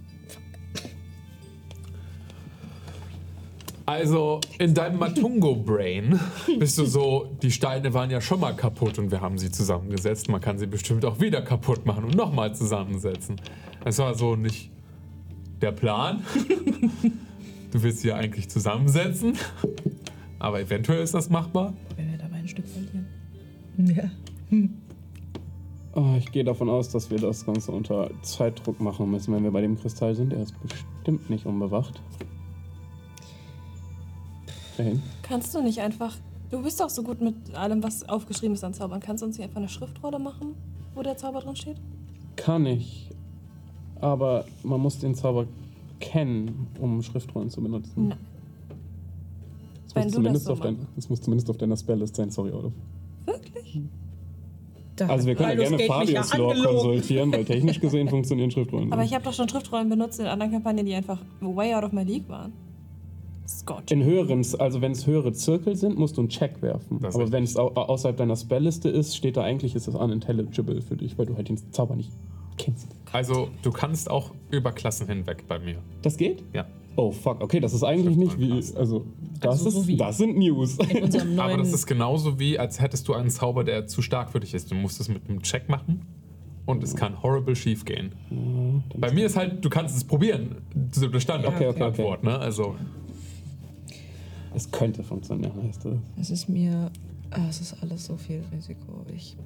Also in deinem Matungo-Brain (laughs) bist du so, die Steine waren ja schon mal kaputt und wir haben sie zusammengesetzt. Man kann sie bestimmt auch wieder kaputt machen und nochmal zusammensetzen. Das war so nicht der Plan. (laughs) Du willst sie ja eigentlich zusammensetzen. Aber eventuell ist das machbar. Wenn wir dabei ein Stück verlieren. Ja. Ich gehe davon aus, dass wir das Ganze unter Zeitdruck machen müssen, wenn wir bei dem Kristall sind. Er ist bestimmt nicht unbewacht. Dahin. Kannst du nicht einfach Du bist doch so gut mit allem, was aufgeschrieben ist an Zaubern. Kannst du uns hier einfach eine Schriftrolle machen, wo der Zauber drin steht? Kann ich. Aber man muss den Zauber kennen, um Schriftrollen zu benutzen. Nein. Es Wenn muss, das zumindest so auf dein, muss zumindest auf deiner Spelllist sein. Sorry, Olaf. Wirklich? Da Also wir können ja gerne mich ja Fabius Lore (laughs) konsultieren, weil technisch gesehen funktionieren Schriftrollen. Aber ich habe doch schon Schriftrollen benutzt in anderen Kampagnen, die einfach way out of my league waren. Scotch. In höheren, also wenn es höhere Zirkel sind, musst du einen Check werfen. Das Aber wenn es au außerhalb deiner Spellliste ist, steht da eigentlich, ist das unintelligible für dich, weil du halt den Zauber nicht kennst. Also, du kannst auch über Klassen hinweg bei mir. Das geht? Ja. Oh fuck, okay, das ist eigentlich nicht wie, also das, Also so ist, wie- das sind News. (laughs) Aber das ist genauso wie, als hättest du einen Zauber, der zu stark für dich ist. Du musst es mit einem Check machen und es kann horrible schief gehen. Bei mir ist halt, du kannst es probieren. Der Standard Okay, okay, okay. Antwort, ne? Also, Es könnte funktionieren, heißt das. Es ist mir. Ah, es ist alles so viel Risiko. Ich.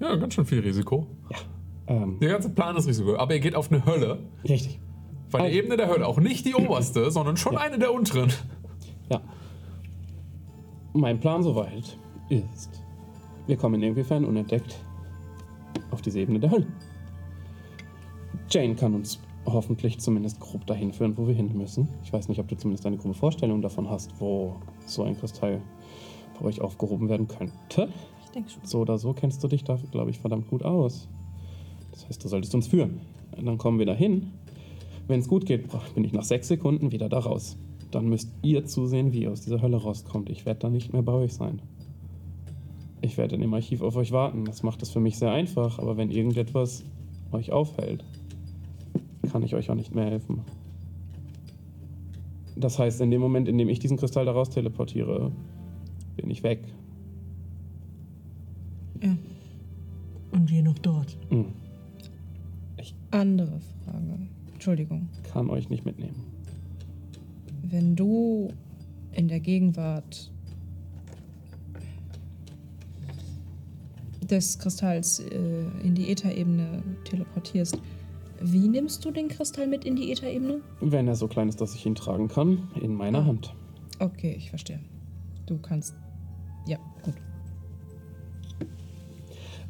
ja, ganz schön viel Risiko. Ähm, Der ganze Plan ist Risiko. Aber ihr geht auf eine Hölle. richtig. Weil die Also- Ebene der Hölle, auch nicht die oberste, (laughs) sondern schon Ja. eine der unteren. Ja. Mein Plan soweit ist, wir kommen inwiefern unentdeckt auf diese Ebene der Hölle. Jane kann uns hoffentlich zumindest grob dahin führen, wo wir hin müssen. Ich weiß nicht, ob du zumindest eine grobe Vorstellung davon hast, wo so ein Kristall bei euch aufgehoben werden könnte. Ich denke schon. So oder so kennst du dich da, glaube ich, verdammt gut aus. Das heißt, du solltest uns führen. Und dann kommen wir dahin. Wenn es gut geht, bin ich nach sechs Sekunden wieder da raus. Dann müsst ihr zusehen, wie ihr aus dieser Hölle rauskommt. Ich werde da nicht mehr bei euch sein. Ich werde in dem Archiv auf euch warten. Das macht es für mich sehr einfach. Aber wenn irgendetwas euch aufhält, kann ich euch auch nicht mehr helfen. Das heißt, in dem Moment, in dem ich diesen Kristall da raus teleportiere, bin ich weg. Und wir noch dort. Hm. Andere Frage. Entschuldigung. Kann euch nicht mitnehmen. Wenn du in der Gegenwart des Kristalls äh, in die Ätherebene teleportierst, wie nimmst du den Kristall mit in die Ätherebene? Wenn er so klein ist, dass ich ihn tragen kann, in meiner Ah. Hand. Okay, ich verstehe. Du kannst. Ja, gut.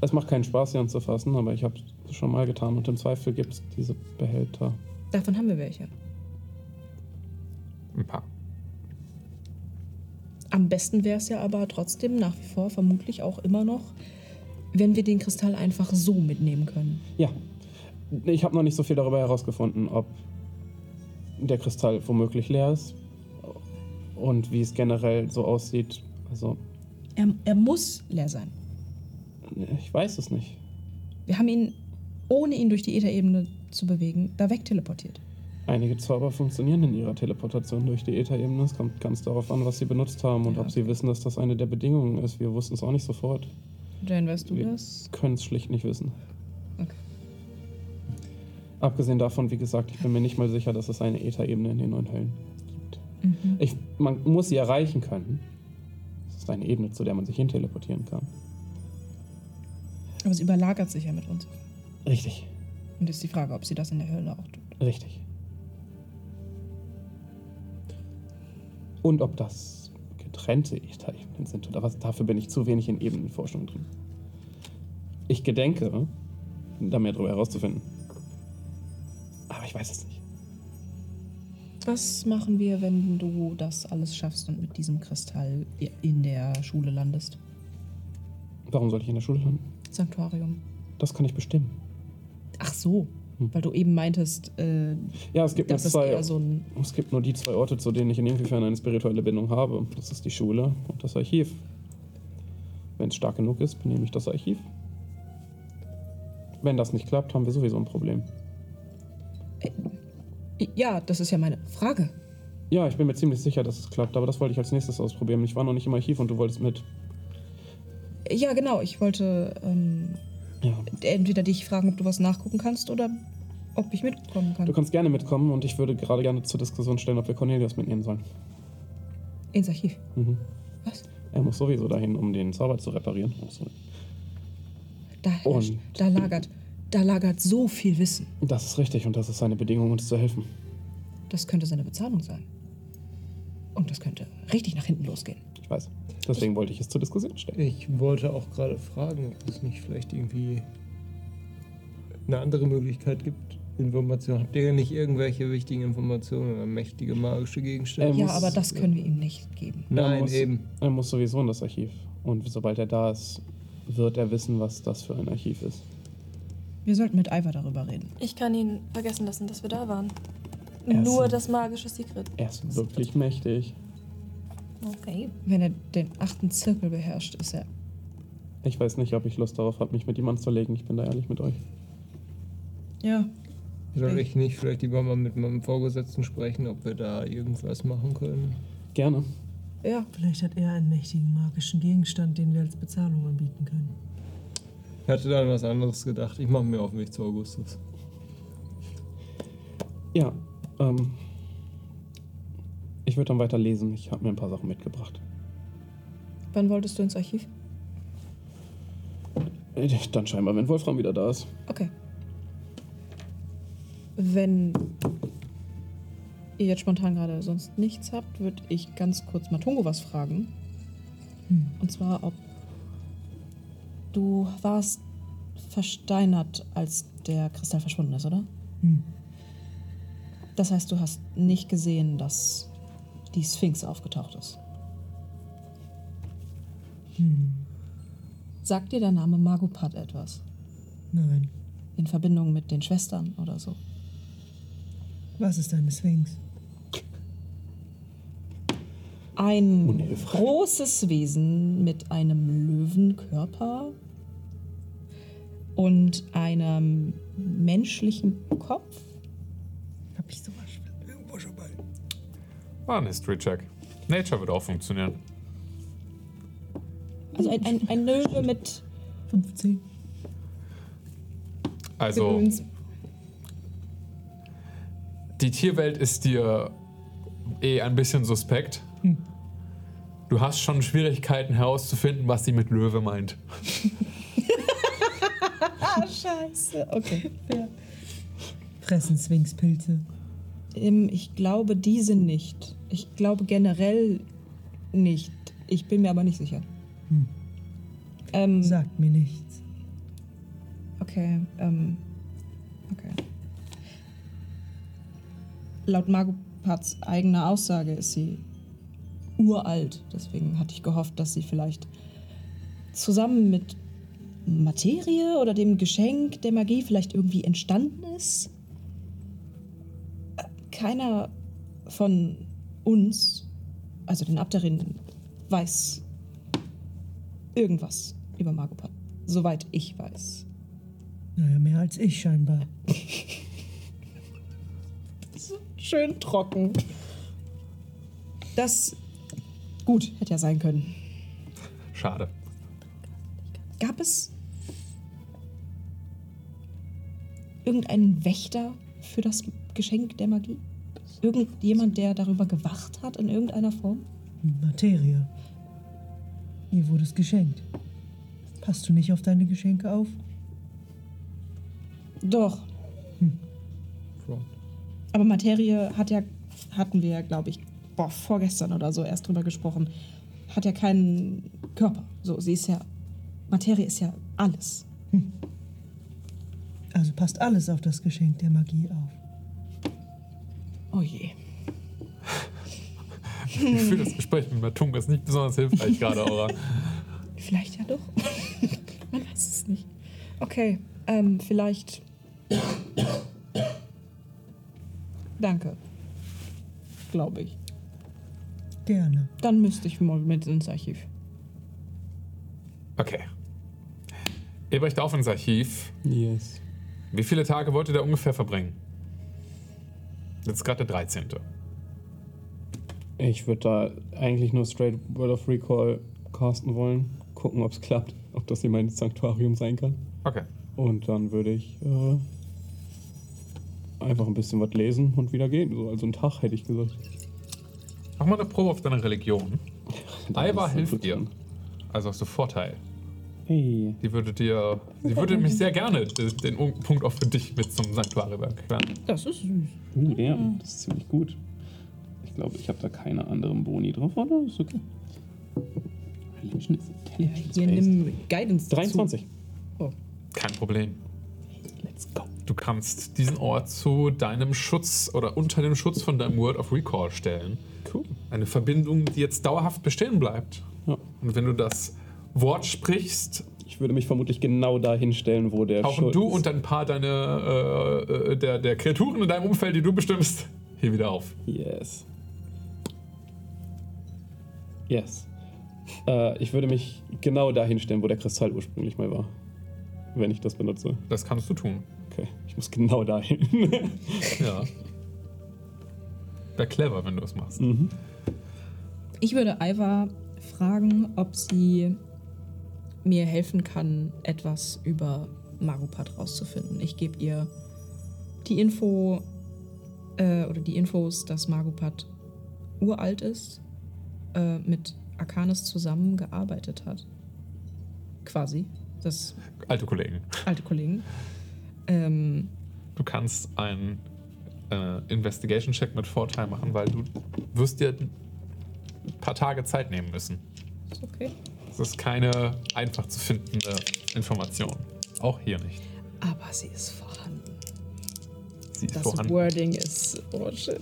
Es macht keinen Spaß, sie anzufassen, aber ich habe schon mal getan und im Zweifel gibt es diese Behälter. Davon haben wir welche. Ein paar. Am besten wäre es ja aber trotzdem nach wie vor vermutlich auch immer noch, wenn wir den Kristall einfach so mitnehmen können. Ja, ich habe noch nicht so viel darüber herausgefunden, ob der Kristall womöglich leer ist und wie es generell so aussieht. Also, Er, er muss leer sein. ich weiß es nicht. Wir haben ihn, ohne ihn durch die Ätherebene zu bewegen, da wegteleportiert. Einige Zauber funktionieren in ihrer Teleportation durch die Ätherebene. Es kommt ganz darauf an, was sie benutzt haben und Ja, ob sie wissen, dass das eine der Bedingungen ist. Wir wussten es auch nicht sofort. Jane, weißt du Wir das? können es schlicht nicht wissen. Okay. Abgesehen davon, wie gesagt, ich bin mir nicht mal sicher, dass es eine Ätherebene in den neuen Höllen gibt. Mhm. Ich, man muss sie erreichen können. Es ist eine Ebene, zu der man sich hin teleportieren kann. Aber sie überlagert sich ja mit uns. Richtig, Und ist die Frage, ob sie das in der Hölle auch tut. richtig. Und ob das getrennte Ätherebenen sind oder was, dafür bin ich zu wenig in Ebenenforschung drin. Ich gedenke, da mehr darüber herauszufinden. Aber ich weiß es nicht. Was machen wir, wenn du das alles schaffst und mit diesem Kristall in der Schule landest? Warum soll ich in der Schule landen? Sanktuarium. Das kann ich bestimmen. Ach so, Hm. weil du eben meintest, äh, Ja, es gibt nur zwei. so ein. Es gibt nur die zwei Orte, zu denen ich in inwiefern eine spirituelle Bindung habe. Das ist die Schule und das Archiv. Wenn es stark genug ist, benehme ich das Archiv. Wenn das nicht klappt, haben wir sowieso ein Problem. Ja, das ist ja meine Frage. Ja, ich bin mir ziemlich sicher, dass es klappt, aber das wollte ich als nächstes ausprobieren. Ich war noch nicht im Archiv und du wolltest mit. Ja, genau. Ich wollte ähm, Ja. entweder dich fragen, ob du was nachgucken kannst oder ob ich mitkommen kann. Du kannst gerne mitkommen und ich würde gerade gerne zur Diskussion stellen, ob wir Cornelius mitnehmen sollen. Ins Archiv. Mhm. Was? Er muss sowieso dahin, um den Zauber zu reparieren. Oh, sorry. Da, herrscht, Und- da lagert, da lagert so viel Wissen. Das ist richtig und das ist seine Bedingung, uns zu helfen. Das könnte seine Bezahlung sein. Und das könnte richtig nach hinten losgehen. Ich weiß. Deswegen wollte ich es zur Diskussion stellen. Ich wollte auch gerade fragen, ob es nicht vielleicht irgendwie eine andere Möglichkeit gibt. Informationen. Habt ihr nicht irgendwelche wichtigen Informationen oder mächtige magische Gegenstände? Ja, muss- aber das können wir ihm nicht geben. Er Nein, muss, eben. Er muss sowieso in das Archiv. Und sobald er da ist, wird er wissen, was das für ein Archiv ist. Wir sollten mit Ivar darüber reden. Ich kann ihn vergessen lassen, dass wir da waren. Er ist Nur das magische Secret. Er ist wirklich mächtig. Okay. Wenn er den achten Zirkel beherrscht, ist er. Ich weiß nicht, ob ich Lust darauf habe, mich mit ihm anzulegen. Ich bin da ehrlich mit euch. Ja. Soll ich nicht vielleicht lieber mal mit meinem Vorgesetzten sprechen, ob wir da irgendwas machen können? Gerne. Ja. Vielleicht hat er einen mächtigen magischen Gegenstand, den wir als Bezahlung anbieten können. Ich hatte da an was anderes gedacht. Ich mache mir auf den Weg zu Augustus. Ja, ähm. Ich würde dann weiter lesen. Ich habe mir ein paar Sachen mitgebracht. Wann wolltest du ins Archiv? Dann scheinbar, wenn Wolfram wieder da ist. Okay. Wenn ihr jetzt spontan gerade sonst nichts habt, würde ich ganz kurz Matungo was fragen. Und zwar, ob du warst versteinert, als der Kristall verschwunden ist, oder? Hm. Das heißt, du hast nicht gesehen, dass die Sphinx aufgetaucht ist. Hm. Sagt dir der Name Magopat etwas? Nein. In Verbindung mit den Schwestern oder so? Was ist eine Sphinx? Ein Unhilfreich. großes Wesen mit einem Löwenkörper und einem menschlichen Kopf. Hab ich sowas War ein History-Check. Nature wird auch funktionieren. Also ein, ein, ein Löwe mit 15. Also, die Tierwelt ist dir eh ein bisschen suspekt. Du hast schon Schwierigkeiten herauszufinden, was sie mit Löwe meint. Ah, (laughs) scheiße. Okay. fair. Fressen Sphinxpilze. Ähm, ich glaube, diese nicht. Ich glaube generell nicht. Ich bin mir aber nicht sicher. Hm. Ähm, Sagt mir nichts. Okay, ähm. Okay. Laut Magopats eigener Aussage ist sie uralt. Deswegen hatte ich gehofft, dass sie vielleicht zusammen mit Materie oder dem Geschenk der Magie vielleicht irgendwie entstanden ist. Äh, Keiner von uns, also den Abderinnen, weiß irgendwas über Magopat. Soweit ich weiß. Naja, mehr als ich scheinbar. Schön trocken. Das. Gut, hätte ja sein können. Schade. Gab es irgendeinen Wächter für das Geschenk der Magie? Irgendjemand, der darüber gewacht hat in irgendeiner Form? Materie. Ihr wurde es geschenkt. Passt du nicht auf deine Geschenke auf? Doch. Front. Aber Materie hat ja, hatten wir ja, glaube ich, boah, vorgestern oder so erst drüber gesprochen, hat ja keinen Körper. So, sie ist ja, Materie ist ja alles. Also passt alles auf das Geschenk der Magie auf. Oh je. Ich fühle das Gespräch mit Matunga ist nicht besonders hilfreich gerade, Aura. (laughs) Vielleicht ja doch. (laughs) Man weiß es nicht. Okay, ähm, vielleicht. Danke. Glaube ich. Gerne. Dann müsste ich mal mit ins Archiv. Okay. Ihr brecht auf ins Archiv. Yes. Wie viele Tage wollt ihr da ungefähr verbringen? Jetzt gerade der 13. Ich würde da eigentlich nur straight Word of Recall casten wollen. Gucken, ob es klappt. Ob das hier mein Sanktuarium sein kann. Okay. Und dann würde ich äh, einfach ein bisschen was lesen und wieder gehen. So, also einen Tag hätte ich gesagt. Mach mal eine Probe auf deine Religion. (laughs) Ist hilft dir. Also hast du Vorteil. Hey. Die würde dir. Sie würde mich sehr gerne den Punkt auch für dich mit zum Sanktuarium erklären. Das ist süß. Uh, der, das ist ziemlich gut. Ich glaube, ich habe da keine anderen Boni drauf, oder? Ist okay. Hier nimm Guidance. 23. Kein Problem. Let's go. Du kannst diesen Ort zu deinem Schutz oder unter dem Schutz von deinem Word of Recall stellen. Cool. Eine Verbindung, die jetzt dauerhaft bestehen bleibt. Ja. Und wenn du das Wort sprichst, Ich würde mich vermutlich genau da hinstellen, wo der tauchen du und ein paar deine, äh, äh, der, der Kreaturen in deinem Umfeld, die du bestimmst, hier wieder auf. Yes. Yes. Äh, ich würde mich genau da hinstellen, wo der Kristall ursprünglich mal war. Wenn ich das benutze. Das kannst du tun. Okay, ich muss genau dahin. (laughs) Ja. Wäre clever, wenn du es machst. Ich würde Iva fragen, ob sie mir helfen kann, etwas über Magopat rauszufinden. Ich gebe ihr die Info äh, oder die Infos, dass Magopat uralt ist, äh, mit Arcanis zusammengearbeitet hat. Quasi. Das Alte Kollegen. alte Kollegen. Ähm, Du kannst einen äh, Investigation-Check mit Vorteil machen, weil du wirst dir ein paar Tage Zeit nehmen müssen. ist okay. Das ist keine einfach zu findende Information. Auch hier nicht. Aber sie ist vorhanden. Sie ist Das vorhanden. Wording ist. Oh shit.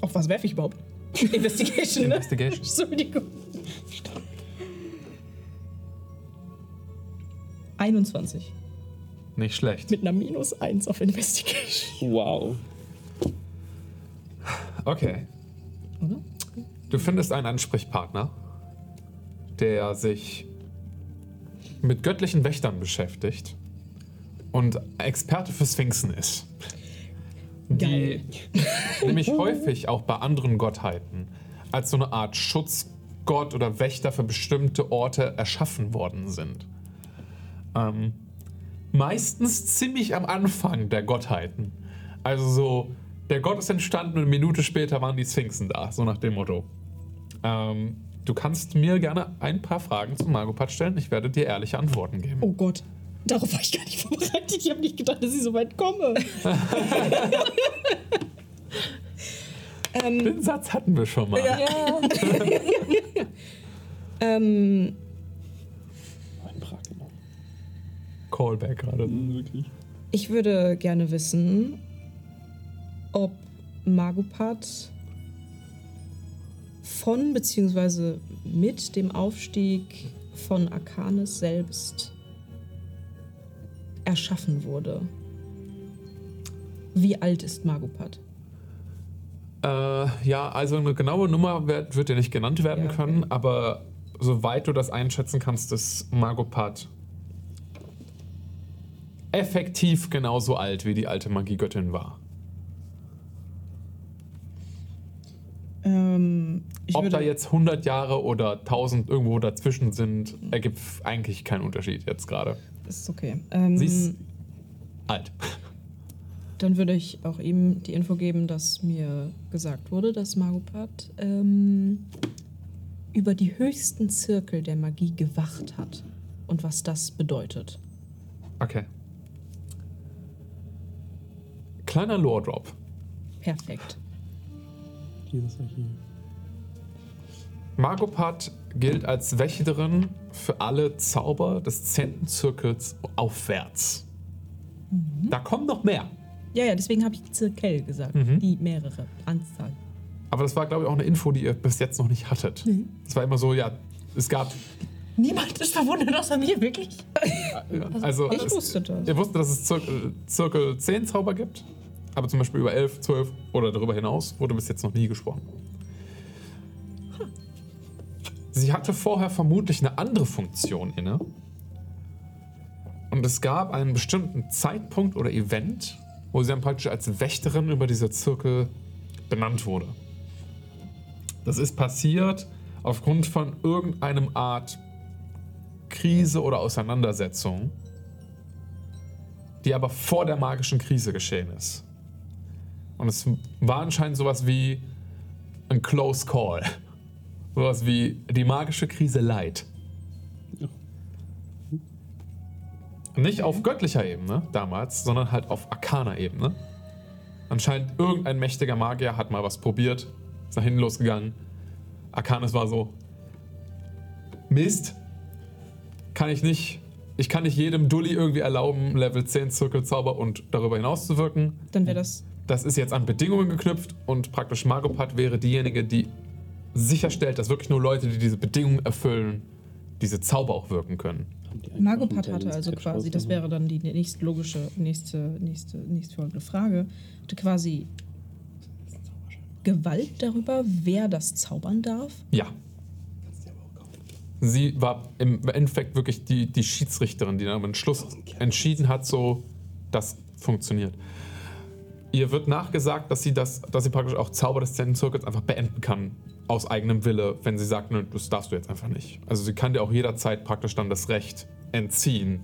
Auf was werfe ich überhaupt? (laughs) Investigation, ne? Investigation. (laughs) Entschuldigung. 21. Nicht schlecht. Mit einer minus 1 auf Investigation. wow. Okay. Du findest einen Ansprechpartner, der sich mit göttlichen Wächtern beschäftigt und Experte für Sphinxen ist. Die (laughs) nämlich häufig auch bei anderen Gottheiten als so eine Art Schutzgott oder Wächter für bestimmte Orte erschaffen worden sind. Ähm, meistens ziemlich am Anfang der Gottheiten. Also so, der Gott ist entstanden und eine Minute später waren die Sphinxen da, so nach dem Motto. Ähm, du kannst mir gerne ein paar Fragen zum Magopat stellen. Ich werde dir ehrliche Antworten geben. Oh Gott. Darauf war ich gar nicht vorbereitet. Ich habe nicht gedacht, dass ich so weit komme. (laughs) Den Satz hatten wir schon mal. (laughs) ähm, Ein Prag, genau. Callback gerade. Wirklich. ich würde gerne wissen, ob Magopat von bzw. mit dem Aufstieg von Arcanis selbst erschaffen wurde. Wie alt ist Magopat? Äh, ja, also eine genaue Nummer wird, wird dir nicht genannt werden Ja, okay. können, aber soweit du das einschätzen kannst, ist Magopat effektiv genauso alt, wie die alte Magiegöttin war. Ähm, Ob würde, da jetzt 100 Jahre oder 1000 irgendwo dazwischen sind, ergibt eigentlich keinen Unterschied jetzt gerade. ist okay. Ähm, Sie ist alt. Dann würde ich auch ihm die Info geben, dass mir gesagt wurde, dass Magopat ähm, über die höchsten Zirkel der Magie gewacht hat. Und was das bedeutet. Okay. Kleiner Lore-Drop. Perfekt. Dieses Archiv. Magopat gilt als Wächterin für alle Zauber des 10. Zirkels aufwärts. Da kommen noch mehr. Ja, ja, deswegen habe ich Zirkel gesagt. Mhm. Die mehrere Anzahl. Aber das war, glaube ich, auch eine Info, die ihr bis jetzt noch nicht hattet. Es war immer so, ja, es gab. Niemand ist verwundert außer mir, wirklich? Also, Ich es, wusste das. ihr wusstet, dass es Zirkel, Zirkel 10 Zauber gibt. Aber zum Beispiel über 11, 12 oder darüber hinaus wurde bis jetzt noch nie gesprochen. Sie hatte vorher vermutlich eine andere Funktion inne. Und es gab einen bestimmten Zeitpunkt oder Event, wo sie dann praktisch als Wächterin über diese Zirkel benannt wurde. Das ist passiert aufgrund von irgendeinem Art Krise oder Auseinandersetzung, die aber vor der magischen Krise geschehen ist. Und es war anscheinend sowas wie ein Close Call. Sowas wie die magische Krise Light. Nicht auf göttlicher Ebene damals, sondern halt auf arkaner Ebene. Anscheinend irgendein mächtiger Magier hat mal was probiert, ist nach hinten losgegangen. Arcanis war so: Mist, kann ich nicht. Ich kann nicht jedem Dulli irgendwie erlauben, Level 10 Zirkelzauber und darüber hinaus zu wirken. Dann wäre das. Das ist jetzt an Bedingungen geknüpft und praktisch Magopat wäre diejenige, die sicherstellt, dass wirklich nur Leute, die diese Bedingungen erfüllen, diese Zauber auch wirken können. Magopat hatte also quasi, das wäre dann die nächste logische, nächste, nächste, nächstfolgende Frage, hatte quasi Gewalt darüber, wer das zaubern darf? Ja. Sie war im Endeffekt wirklich die, die Schiedsrichterin, die dann am Schluss entschieden hat, so, das funktioniert. Ihr wird nachgesagt, dass sie, das, dass sie praktisch auch Zauber des Zentenzirkels einfach beenden kann, aus eigenem Wille, wenn sie sagt, nö, das darfst du jetzt einfach nicht. Also sie kann dir auch jederzeit praktisch dann das Recht entziehen,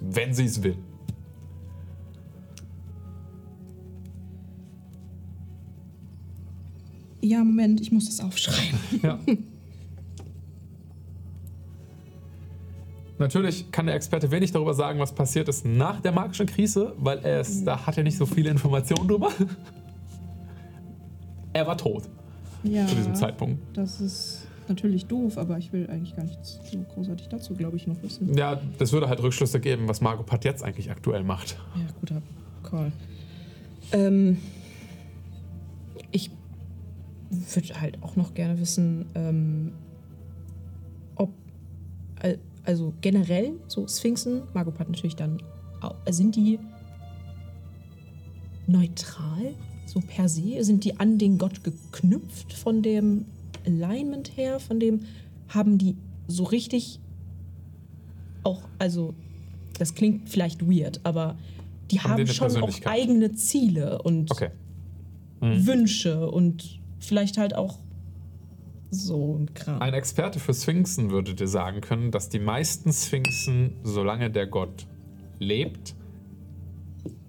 wenn sie es will. Ja, Moment, ich muss das aufschreiben. Ja. (laughs) Natürlich kann der Experte wenig darüber sagen, was passiert ist nach der magischen Krise, weil er es, da hat er nicht so viele Informationen drüber. (laughs) Er war tot Ja, zu diesem Zeitpunkt. das ist natürlich doof, aber ich will eigentlich gar nichts so großartig dazu, glaube ich, noch wissen. Ja, das würde halt Rückschlüsse geben, was Margot Pat jetzt eigentlich aktuell macht. Ja, guter Call. Ähm, ich würde halt auch noch gerne wissen, ähm, ob, al- also generell so Sphinxen, Magopat natürlich dann, sind die neutral, so per se? Sind die an den Gott geknüpft von dem Alignment her, von dem, haben die so richtig auch, also das klingt vielleicht weird, aber die Haben haben schon auch eigene Ziele und Okay. Mhm. Wünsche und vielleicht halt auch so ein Kram. Ein Experte für Sphinxen würde dir sagen können, dass die meisten Sphinxen, solange der Gott lebt,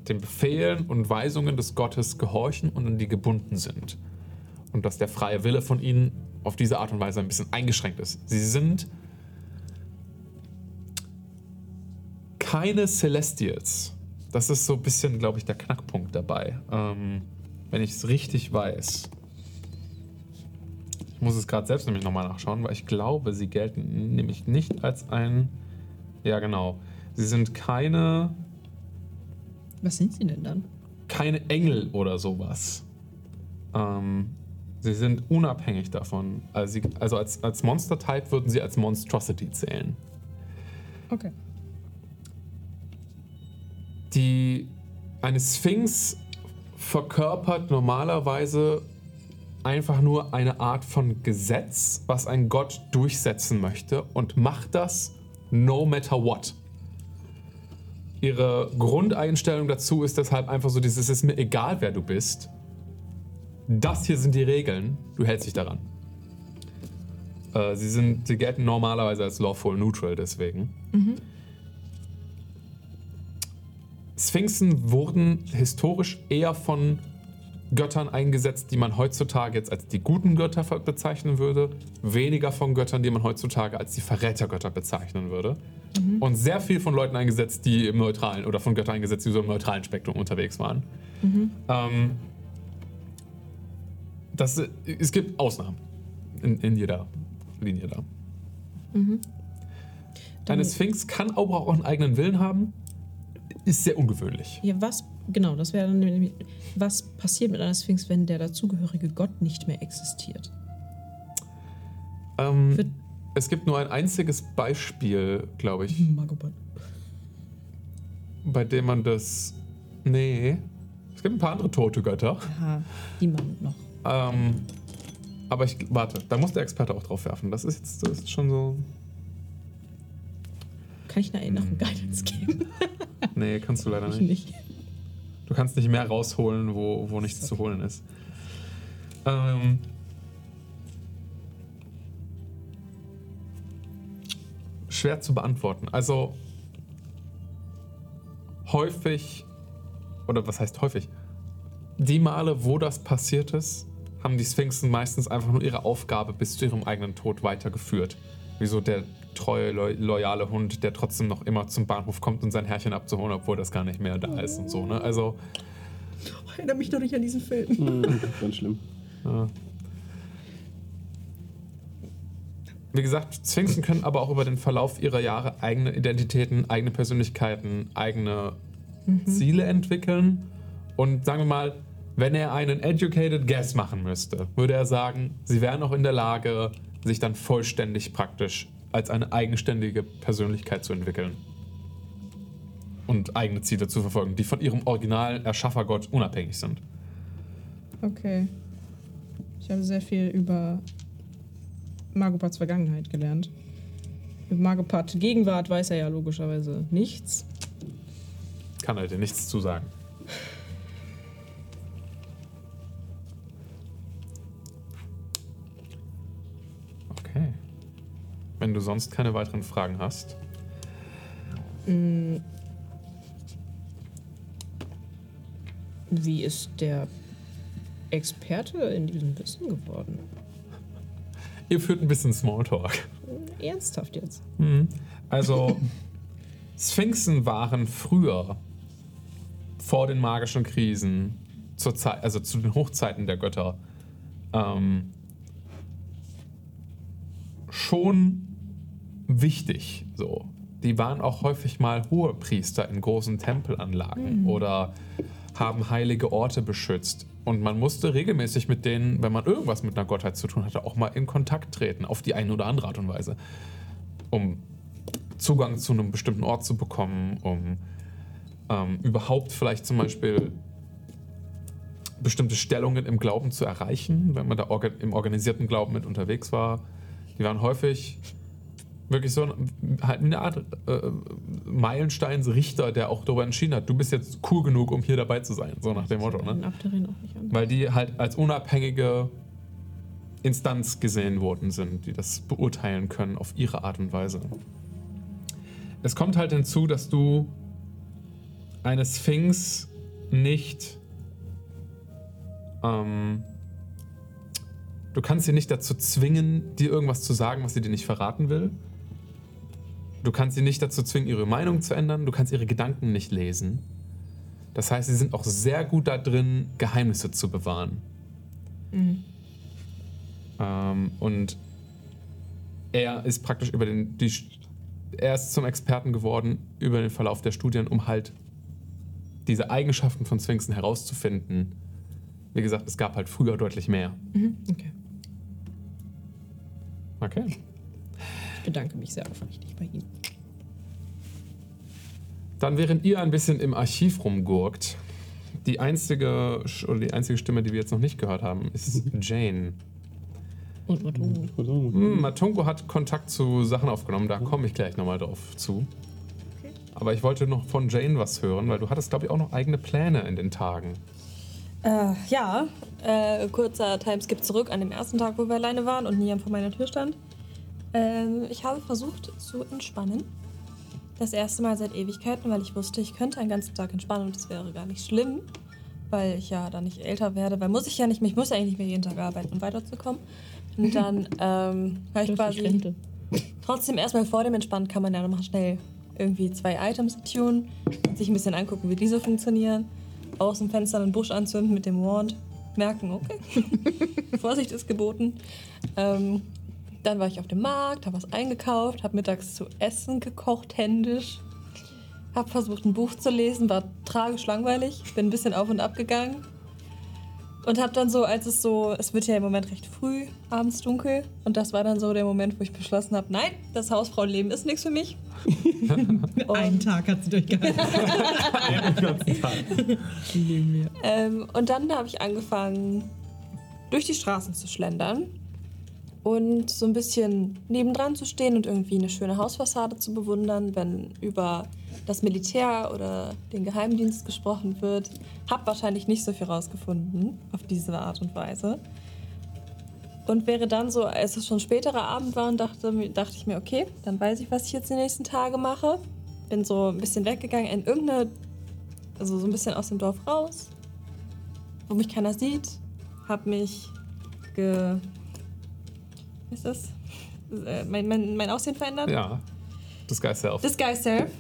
den Befehlen und Weisungen des Gottes gehorchen und an die gebunden sind. Und dass der freie Wille von ihnen auf diese Art und Weise ein bisschen eingeschränkt ist. Sie sind keine Celestials. Das ist so ein bisschen, glaube ich, der Knackpunkt dabei. Ähm, wenn ich es richtig weiß. Ich muss es gerade selbst nämlich nochmal nachschauen, weil ich glaube, sie gelten nämlich nicht als ein. Ja, genau. Sie sind keine, Was sind sie denn dann? keine Engel oder sowas. Ähm, sie sind unabhängig davon. Also, sie, also als, als Monster-Type würden sie als Monstrosity zählen. Okay. Die eine Sphinx verkörpert normalerweise einfach nur eine Art von Gesetz, was ein Gott durchsetzen möchte und macht das no matter what. Ihre Grundeinstellung dazu ist deshalb einfach so dieses, es ist mir egal, wer du bist. Das hier sind die Regeln, du hältst dich daran. Äh, sie, sind, sie gelten normalerweise als lawful neutral deswegen. Sphinxen wurden historisch eher von Göttern eingesetzt, die man heutzutage jetzt als die guten Götter bezeichnen würde, weniger von Göttern, die man heutzutage als die Verrätergötter bezeichnen würde. Und sehr viel von Leuten eingesetzt, die im neutralen oder von Göttern eingesetzt, die so im neutralen Spektrum unterwegs waren. Ähm, das, es gibt Ausnahmen in, in jeder Linie da. Eine Sphinx kann aber auch einen eigenen Willen haben, ist sehr ungewöhnlich. Ja, was, genau, das wäre dann was passiert mit einer Sphinx, wenn der dazugehörige Gott nicht mehr existiert? Ähm, es gibt nur ein einziges Beispiel, glaube ich, Magopat. bei dem man das. Nee. Es gibt ein paar andere tote Götter. Aha, die man noch. Ähm, aber ich. Warte, da muss der Experte auch drauf werfen. Das ist jetzt das ist schon so. Kann ich eine Erinnerung Hm. Guidance geben? Nee, kannst du leider Ich nicht. nicht. Du kannst nicht mehr rausholen, wo, wo nichts zu holen ist. Ähm, schwer zu beantworten. Also häufig, oder was heißt häufig? Die Male, wo das passiert ist, haben die Sphinxen meistens einfach nur ihre Aufgabe bis zu ihrem eigenen Tod weitergeführt. Wie so der treue, lo loyale Hund, der trotzdem noch immer zum Bahnhof kommt, um sein Herrchen abzuholen, obwohl das gar nicht mehr da ist und so. Ne? Also erinnere mich doch nicht an diesen Film. Hm, ganz schlimm. Ja. Wie gesagt, Sphinxen können aber auch über den Verlauf ihrer Jahre eigene Identitäten, eigene Persönlichkeiten, eigene Ziele entwickeln. Und sagen wir mal, wenn er einen educated guess machen müsste, würde er sagen, sie wären auch in der Lage, sich dann vollständig praktisch als eine eigenständige Persönlichkeit zu entwickeln. Und eigene Ziele zu verfolgen, die von ihrem Original Erschaffergott unabhängig sind. Okay. Ich habe sehr viel über Magopats Vergangenheit gelernt. Über Magopat Gegenwart weiß er ja logischerweise nichts. Kann er dir nichts zu sagen. Wenn du sonst keine weiteren Fragen hast. Wie ist der Experte in diesem Wissen geworden? Ihr führt ein bisschen Smalltalk. Ernsthaft jetzt? Mhm. Also, Sphinxen waren früher, vor den magischen Krisen, zur Zeit, also zu den Hochzeiten der Götter, ähm, schon wichtig. So. Die waren auch häufig mal Hohepriester in großen Tempelanlagen oder haben heilige Orte beschützt. Und man musste regelmäßig mit denen, wenn man irgendwas mit einer Gottheit zu tun hatte, auch mal in Kontakt treten, auf die eine oder andere Art und Weise, um Zugang zu einem bestimmten Ort zu bekommen, um ähm, überhaupt vielleicht zum Beispiel bestimmte Stellungen im Glauben zu erreichen, wenn man da orga im organisierten Glauben mit unterwegs war. Die waren häufig wirklich so ein, halt eine Art äh, Meilensteinsrichter, der auch darüber entschieden hat, du bist jetzt cool genug, um hier dabei zu sein, so nach dem Motto. Ne? Den Abterin auch nicht an. Weil die halt als unabhängige Instanz gesehen worden sind, die das beurteilen können auf ihre Art und Weise. Es kommt halt hinzu, dass du eine Sphinx nicht. Ähm, du kannst sie nicht dazu zwingen, dir irgendwas zu sagen, was sie dir nicht verraten will. Du kannst sie nicht dazu zwingen, ihre Meinung zu ändern. Du kannst ihre Gedanken nicht lesen. Das heißt, sie sind auch sehr gut da drin, Geheimnisse zu bewahren. Ähm, und er ist praktisch über den, die, er ist zum Experten geworden über den Verlauf der Studien, um halt diese Eigenschaften von Sphinxen herauszufinden. Wie gesagt, es gab halt früher deutlich mehr. Mhm, okay. Okay. Ich bedanke mich sehr aufrichtig bei ihm. Dann, während ihr ein bisschen im Archiv rumgurkt, die einzige, oder die einzige Stimme, die wir jetzt noch nicht gehört haben, ist (laughs) Jane. Und Matungo. Hm, Matungo hat Kontakt zu Sachen aufgenommen, da komme ich gleich nochmal drauf zu. Aber ich wollte noch von Jane was hören, weil du hattest, glaube ich, auch noch eigene Pläne in den Tagen. Äh, ja, äh, kurzer Timeskip zurück an dem ersten Tag, wo wir alleine waren und Niam vor meiner Tür stand. Ähm, ich habe versucht zu entspannen. Das erste Mal seit Ewigkeiten, weil ich wusste, ich könnte einen ganzen Tag entspannen und das wäre gar nicht schlimm, weil ich ja dann nicht älter werde, weil muss ich ja nicht, mehr- ich muss ja eigentlich nicht mehr jeden Tag arbeiten, um weiterzukommen. Und dann (laughs) ähm, habe ich quasi trotzdem erstmal vor dem Entspannen kann man ja nochmal schnell irgendwie zwei Items tunen, sich ein bisschen angucken, wie diese funktionieren, aus dem Fenster einen Busch anzünden mit dem Wand, merken, okay, (laughs) Vorsicht ist geboten. Ähm, dann war ich auf dem Markt, habe was eingekauft, habe mittags zu essen gekocht, händisch. Habe versucht, ein Buch zu lesen, war tragisch langweilig, bin ein bisschen auf und ab gegangen. Und habe dann so, als es so, es wird ja im Moment recht früh, abends dunkel. Und das war dann so der Moment, wo ich beschlossen habe, nein, das Hausfrauenleben ist nichts für mich. (laughs) Einen Tag hat sie durchgehalten. (laughs) Ähm, und dann habe ich angefangen, durch die Straßen zu schlendern und so ein bisschen nebendran zu stehen und irgendwie eine schöne Hausfassade zu bewundern, wenn über das Militär oder den Geheimdienst gesprochen wird. Hab wahrscheinlich nicht so viel rausgefunden auf diese Art und Weise. Und wäre dann so, als es schon späterer Abend war, und dachte, dachte ich mir, okay, dann weiß ich, was ich jetzt die nächsten Tage mache. Bin so ein bisschen weggegangen in irgendeine, also so ein bisschen aus dem Dorf raus, wo mich keiner sieht, hab mich ge. Wie ist das? Äh, Mein, mein, mein Aussehen verändert? Ja, das Geist auf. Disguise Self.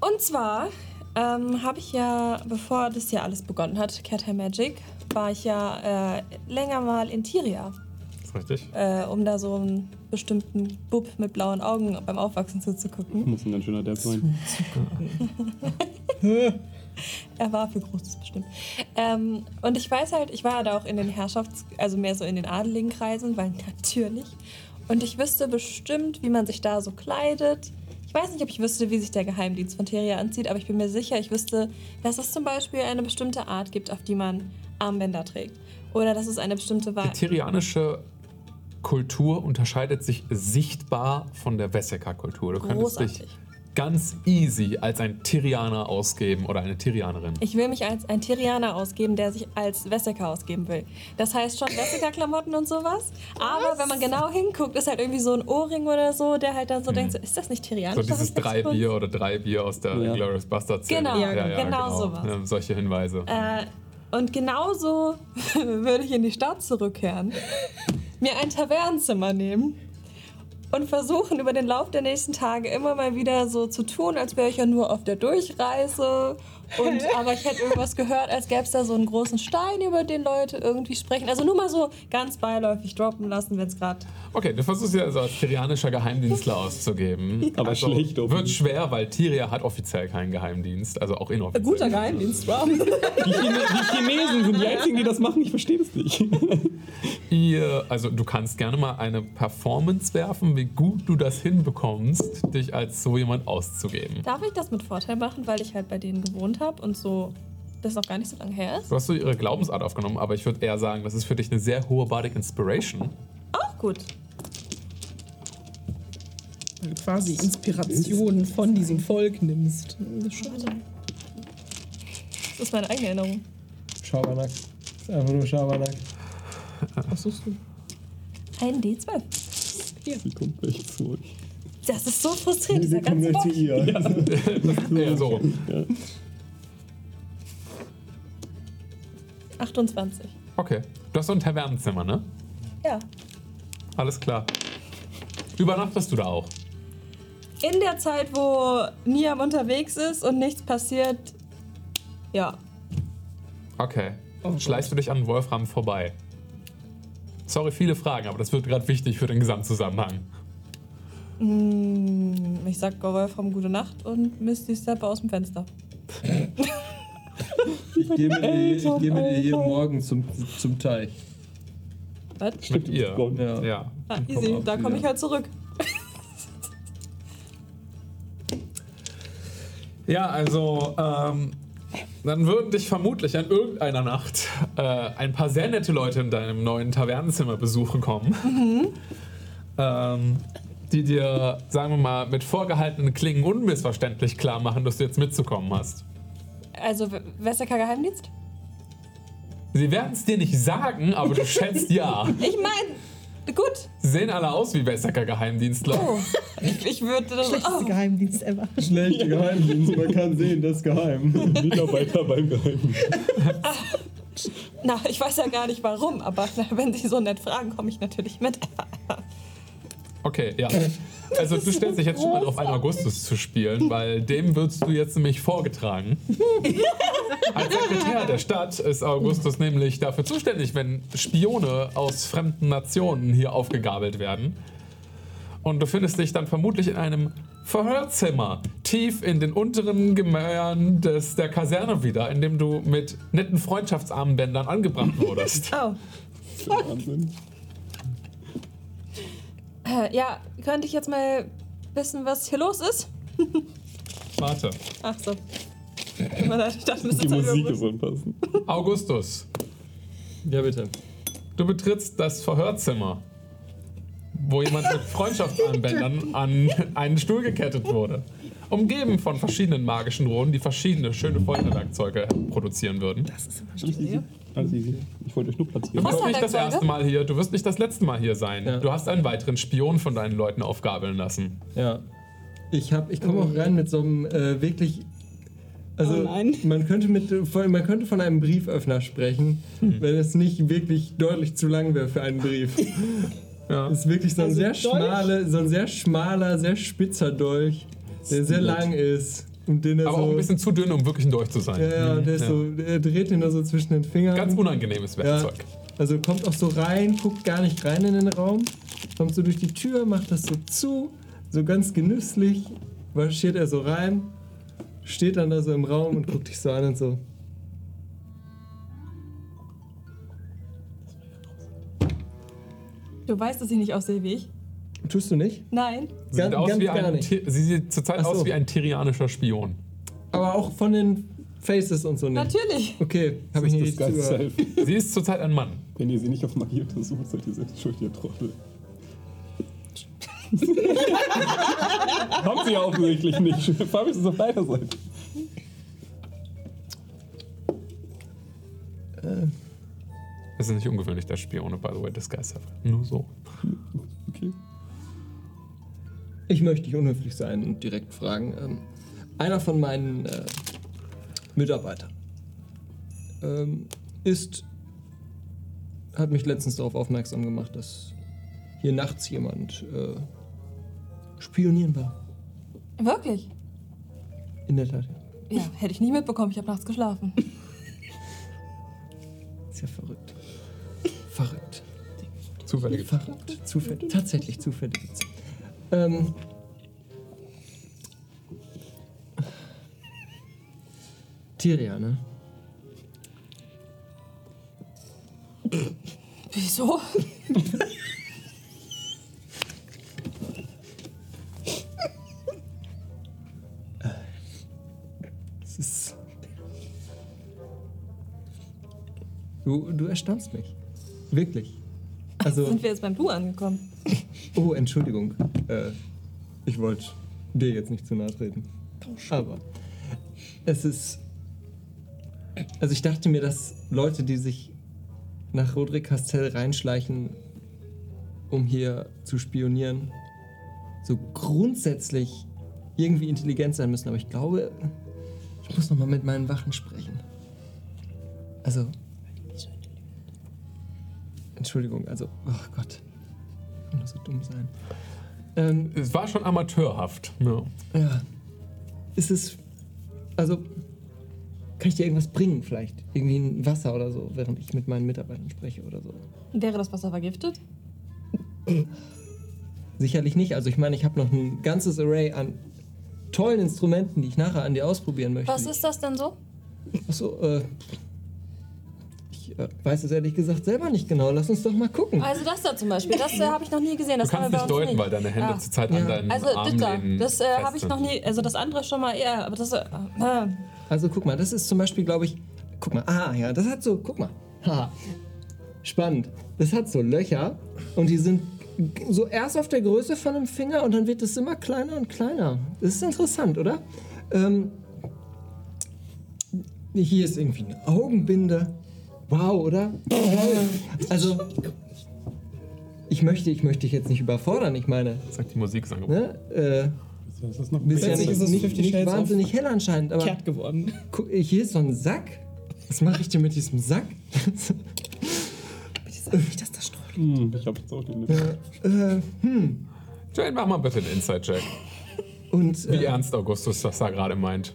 Und zwar ähm, habe ich ja, bevor das hier alles begonnen hat, Cat Hair Magic, war ich ja äh, länger mal in Tiria, Ist richtig? äh, um da so einen bestimmten Bub mit blauen Augen beim Aufwachsen zuzugucken. Muss ein ganz schöner Depp sein. (laughs) (laughs) (laughs) Er war für Großes bestimmt. Ähm, und ich weiß halt, ich war da auch in den Herrschafts-, also mehr so in den adeligen Kreisen, weil (laughs) natürlich. Und ich wüsste bestimmt, wie man sich da so kleidet. Ich weiß nicht, ob ich wüsste, wie sich der Geheimdienst von Teria anzieht, aber ich bin mir sicher, ich wüsste, dass es zum Beispiel eine bestimmte Art gibt, auf die man Armbänder trägt. Oder dass es eine bestimmte Die Wahl. tirianische Kultur unterscheidet sich sichtbar von der Wesseker-Kultur. Du könntest dich Großartig. Ganz easy als ein Tirianer ausgeben oder eine Tirianerin. Ich will mich als ein Tirianer ausgeben, der sich als Wesseker ausgeben will. Das heißt schon Wesseker-Klamotten und sowas. Aber wenn man genau hinguckt, ist halt irgendwie so ein Ohrring oder so, der halt dann so denkt, so, ist das nicht So Tirianisch? was dieses drei? Bier oder drei Bier aus der Ja. Glorious Bastard Szene. Genau, genau sowas. Ja, solche Hinweise. Äh, und genauso (laughs) würde ich in die Stadt zurückkehren, (laughs) mir ein Tavernenzimmer nehmen und versuchen, über den Lauf der nächsten Tage immer mal wieder so zu tun, als wäre ich ja nur auf der Durchreise. Und, aber ich hätte irgendwas gehört, als gäbe es da so einen großen Stein, über den Leute irgendwie sprechen. Also nur mal so ganz beiläufig droppen lassen, wenn es gerade. Okay, du versuchst ja also als tirianischer Geheimdienstler auszugeben. (laughs) Aber also, schlecht offen. Wird schwer, weil Tiria hat offiziell keinen Geheimdienst, also auch inoffiziell. Guter Geheimdienst, wow. (laughs) Die, Chine die Chinesen sind die einzigen, die das machen. Ich verstehe das nicht. (laughs) Ihr, also du kannst gerne mal eine Performance werfen, wie gut du das hinbekommst, dich als so jemand auszugeben. Darf ich das mit Vorteil machen, weil ich halt bei denen gewohnt habe und so das noch gar nicht so lange her ist? Du hast so ihre Glaubensart aufgenommen, aber ich würde eher sagen, das ist für dich eine sehr hohe Bardic Inspiration. Auch gut. Weil du quasi Inspiration von diesem Volk nimmst. Das ist meine eigene Erinnerung. Schabernack. Das ist einfach nur Schabernack. Was suchst du? Ein D12. Sie kommt gleich zu euch. Das ist so frustrierend, Wir dieser ganze gleich zu Bock. ihr. (laughs) Ja, so rum. 28. Okay. Du hast so ein Tavernenzimmer, ne? Ja. Alles klar. Übernachtest du da auch? In der Zeit, wo Niam unterwegs ist und nichts passiert, ja. Okay. Schleichst du dich an Wolfram vorbei? Sorry, viele Fragen, aber das wird gerade wichtig für den Gesamtzusammenhang. Mm, Ich sag Wolfram gute Nacht und Misty steppe aus dem Fenster. (laughs) Ich gehe mit, ihr- ich geh mit ihr jeden Morgen zum, zum Teich. Was? Mit ihr. Ja. Ja. Ah, komm easy, auch da komme ich halt zurück. Ja, also, ähm, dann würden dich vermutlich an irgendeiner Nacht äh, ein paar sehr nette Leute in deinem neuen Tavernenzimmer besuchen kommen. Ähm, die dir, sagen wir mal, mit vorgehaltenen Klingen unmissverständlich klar machen, dass du jetzt mitzukommen hast. Also, W- Wesseker Geheimdienst? Sie werden es dir nicht sagen, aber du schätzt ja. (laughs) Ich meine, gut. Sie sehen alle aus wie Wessecker Geheimdienstler. Oh, ich, ich würde das. Schlechteste Oh. Geheimdienst ever. Schlechte Geheimdienst, man kann sehen, das ist geheim. (laughs) Mitarbeiter beim Geheimdienst. Na, ich weiß ja gar nicht warum, aber (laughs) wenn Sie so nett fragen, komme ich natürlich mit. Okay, ja. (laughs) Also du stellst dich jetzt schon mal darauf ein, Augustus zu spielen, weil dem wirst du jetzt nämlich vorgetragen. (laughs) Als Sekretär der Stadt ist Augustus nämlich dafür zuständig, wenn Spione aus fremden Nationen hier aufgegabelt werden. Und du findest dich dann vermutlich in einem Verhörzimmer, tief in den unteren Gemäuern des, der Kaserne wieder, in dem du mit netten Freundschaftsarmbändern angebracht wurdest. Oh. Wahnsinn. Äh, ja, könnte ich jetzt mal wissen, was hier los ist? (laughs) Warte. Ach so. (laughs) Ich dachte, das Die ist halt Musik ist unpassend. (laughs) Augustus, Ja, bitte. Du betrittst das Verhörzimmer, wo jemand mit Freundschaftsarmbändern an einen Stuhl gekettet wurde. Umgeben von verschiedenen magischen Drohnen, die verschiedene schöne Folterwerkzeuge produzieren würden. Alles easy. Alles easy. Ich wollte euch nur Du platzieren. wirst nicht das erste Mal hier, du wirst nicht das letzte Mal hier sein. Ja. Du hast einen weiteren Spion von deinen Leuten aufgabeln lassen. Ja. Ich, hab- ich komme auch rein mit so einem äh, wirklich. Also Oh nein. man könnte mit von, man könnte von einem Brieföffner sprechen, Hm. wenn es nicht wirklich deutlich zu lang wäre für einen Brief. (laughs) Ja. Es ist wirklich so ein Also sehr schmale, so ein sehr schmaler, sehr spitzer Dolch, der sehr lang ist. Und den er Aber so, auch ein bisschen zu dünn, um wirklich ein Dolch zu sein. Ja, ja, der ist Ja. so, er dreht ihn da so zwischen den Fingern. Ganz unangenehmes Ja, Werkzeug. also kommt auch so rein, guckt gar nicht rein in den Raum, kommt so durch die Tür, macht das so zu, so ganz genüsslich, marschiert er so rein, steht dann da so im Raum und guckt dich so an und so. Du weißt, dass ich nicht aussehe wie ich? Tust du nicht? Nein. Sie sieht, Ganz- aus ganz ein, sie sieht zurzeit so. aus wie ein tyrianischer Spion. Aber auch von den Faces und so nicht. Natürlich. Okay, habe ich Das nicht das. Sie ist zurzeit ein Mann. Wenn ihr sie nicht auf Magie untersucht, seid ihr selbst schuld, ihr Trottel. Haben sie ja offensichtlich nicht. Fabius ist auf deiner Seite. Es ist nicht ungewöhnlich, dass Spione, by the way, Disguise haben. Nur so. Okay. Ich möchte nicht unhöflich sein und direkt fragen. Ähm, einer von meinen äh, Mitarbeitern ähm, ist, hat mich letztens darauf aufmerksam gemacht, dass hier nachts jemand äh, spionieren war. Wirklich? In der Tat. Ja, hätte ich nie mitbekommen. Ich habe nachts geschlafen. Ist ja verrückt. Verrückt. Zufällige Verrückt. Zufällig. Tatsächlich zufällig. Ähm. Tyria, ne? Wieso? Es ist. Du, du erstaunst mich. Wirklich. Also. Sind wir jetzt beim Du angekommen? Oh, Entschuldigung. Äh, ich wollte dir jetzt nicht zu nahe treten. Aber es ist. Also ich dachte mir, dass Leute, die sich nach Roderick Castell reinschleichen, um hier zu spionieren, so grundsätzlich irgendwie intelligent sein müssen. Aber ich glaube, ich muss noch mal mit meinen Wachen sprechen. Also. Entschuldigung, also, oh Gott. Kann nur so dumm sein. Ähm, Es war schon amateurhaft. Ja. ja. Ist es. Also. Kann ich dir irgendwas bringen, vielleicht? Irgendwie ein Wasser oder so, während ich mit meinen Mitarbeitern spreche oder so? Wäre das Wasser vergiftet? Sicherlich nicht. Also, ich meine, ich habe noch ein ganzes Array an tollen Instrumenten, die ich nachher an dir ausprobieren möchte. Was ist das denn so? Achso, äh. Ich äh, weiß es ehrlich gesagt selber nicht genau. Lass uns doch mal gucken. Also das da zum Beispiel, das äh, habe ich noch nie gesehen. Das Du kannst nicht deuten, weil deine Hände Ah. zurzeit Ja. an deinen Also da, Armlehnen das äh, habe ich noch nie, also das andere schon mal eher, aber das, äh, äh, Also guck mal, das ist zum Beispiel, glaube ich. Guck mal, ah ja, das hat so, guck mal. Ha. Spannend. Das hat so Löcher und die sind so erst auf der Größe von einem Finger und dann wird es immer kleiner und kleiner. Das ist interessant, oder? Ähm, hier ist irgendwie eine Augenbinde. Wow, oder? Also, ich möchte, ich möchte dich jetzt nicht überfordern. Ich meine, Sagt die Musik, sagen ne, äh, Das ist noch bist ja nicht, ist es nicht, nicht wahnsinnig hell anscheinend, aber Kehrt geworden. Guck, hier ist so ein Sack. Was mache ich denn mit diesem Sack? Nicht, dass das streut. Hm, ich hab jetzt auch den äh, hm. Jane, mach mal bitte einen Inside-Check. Und Wie äh, ernst Augustus das da gerade meint.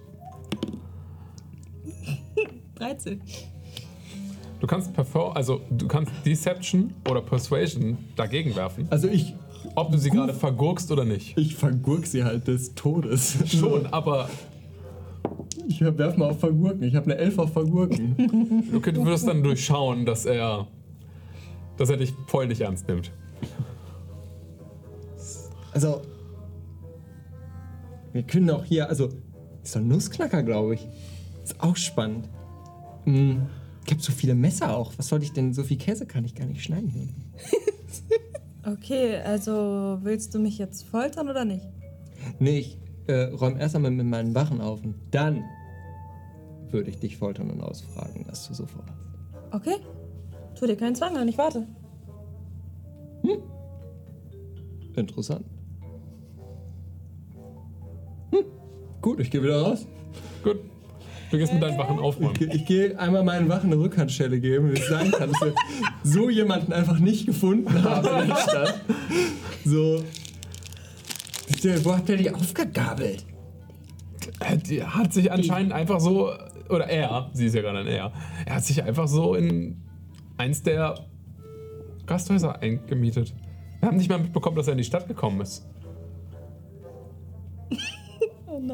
13. Du kannst Perfor also du kannst Deception oder Persuasion dagegen werfen, also ich, ob du sie gerade vergurkst oder nicht. ich vergurk sie halt des Todes. Schon, aber Ich werf mal auf Vergurken. Ich habe eine Elf auf Vergurken. (laughs) okay, du wirst dann durchschauen, dass er dass er dich voll nicht ernst nimmt. Also, wir können auch hier, also, ist doch ein Nussknacker, glaube ich. Ist auch spannend. Hm. Ich habe so viele Messer auch. Was soll ich denn? So viel Käse kann ich gar nicht schneiden hier. (laughs) Okay, also willst du mich jetzt foltern oder nicht? Nee, ich äh, räume erst einmal mit meinen Wachen auf und dann würde ich dich foltern und ausfragen, was du so vorhast. Okay. Tu dir keinen Zwang an, ich warte. Interessant. Hm. Gut, ich gehe wieder raus. Gut. Du gehst mit deinen Wachen Ich, aufräumen. ge- ich gehe einmal meinen Wachen eine Rückhandschelle geben, wenn ich sagen kann, dass wir so jemanden einfach nicht gefunden haben in der Stadt. So. Wo habt ihr die aufgegabelt? Äh, Die hat sich anscheinend einfach so, oder er, sie ist ja gerade ein er, er hat sich einfach so in eins der Gasthäuser eingemietet. Wir haben nicht mal mitbekommen, dass er in die Stadt gekommen ist.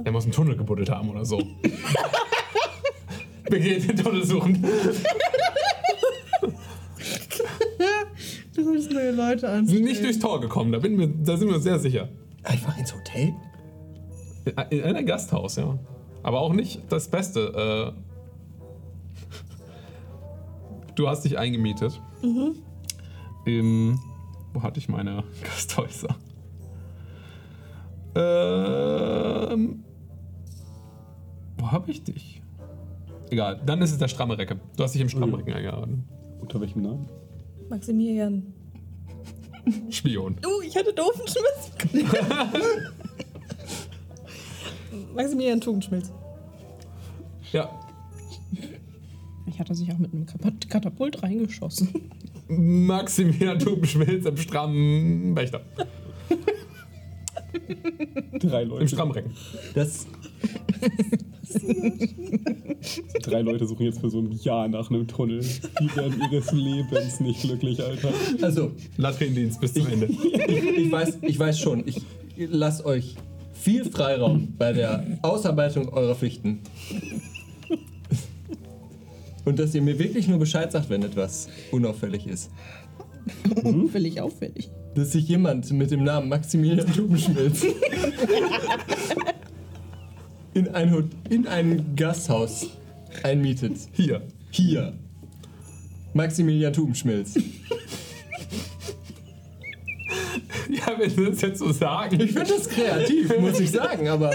Er muss einen Tunnel gebuddelt haben oder so. Wir gehen den Tunnel suchen. Du sollst neue Leute Wir an. sind nicht durchs Tor gekommen, da, bin wir, da sind wir uns sehr sicher. Einfach ins Hotel? In ein Gasthaus, ja. Aber auch nicht das Beste. Äh, du hast dich eingemietet. Im. Wo hatte ich meine Gasthäuser? Ähm. Wo habe ich dich? Egal, dann ist es der stramme Recke. Du hast dich im strammen Recken eingeladen. Unter welchem Namen? Maximilian. Spion. (laughs) Uh, ich hatte doofen Schmiss. (laughs) Maximilian Tugendschmilz. Ja, Ich hatte sich auch mit einem Kat- Katapult reingeschossen. Maximilian Tubenschmilz im strammen Wächter. (laughs) Drei Im Leute. strammen Recken. Das. Drei Leute suchen jetzt für so ein Jahr nach einem Tunnel. Die werden ihres Lebens nicht glücklich, Alter. Also, Latrinendienst bis zum Ende. ich weiß, ich weiß schon, ich lasse euch viel Freiraum bei der Ausarbeitung eurer Pflichten. Und dass ihr mir wirklich nur Bescheid sagt, wenn etwas unauffällig ist. Unfällig auffällig. Dass sich jemand mit dem Namen Maximilian Tubenschmilz in ein, in ein Gasthaus einmietet. Hier. Hier. Maximilian Tubenschmilz. Ja, wenn Sie das jetzt so sagen. Ich finde das kreativ, muss ich sagen, aber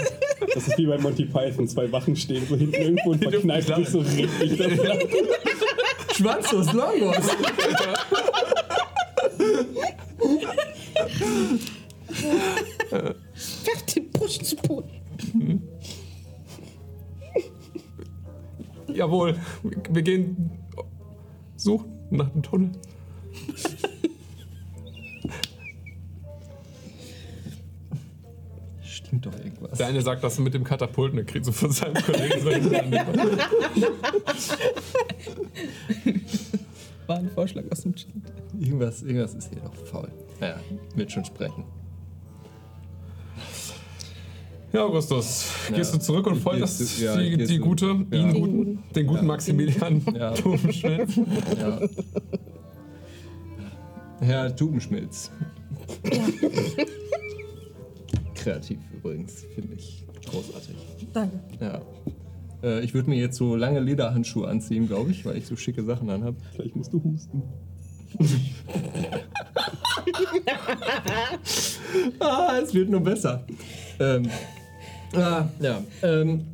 Das ist wie bei Monty Python. Zwei Wachen stehen so hinten irgendwo und verkneifen sich so richtig schwanzlos Longos. (laughs) Werf den Busch zu Boden. Jawohl, wir gehen suchen nach dem Tunnel. Stimmt doch irgendwas. Der eine sagt, dass er mit dem Katapult eine kriegt, so von seinem Kollegen. War ein Vorschlag aus dem Chat. Irgendwas, irgendwas ist hier doch faul. Naja, wird schon sprechen. ja, Augustus, gehst Ja. du zurück und folterst ja, die, die du- gute, ja. ihn guten, den guten Ja. Maximilian Ja. (laughs) Tubenschmilz. Ja. Herr Tubenschmilz. Kreativ übrigens, finde ich großartig. Danke. Ja. Äh, ich würde mir jetzt so lange Lederhandschuhe anziehen, glaube ich, weil ich so schicke Sachen anhab. Vielleicht musst du husten. (laughs) Ah, es wird nur besser. Ähm, ah, ja. Ähm,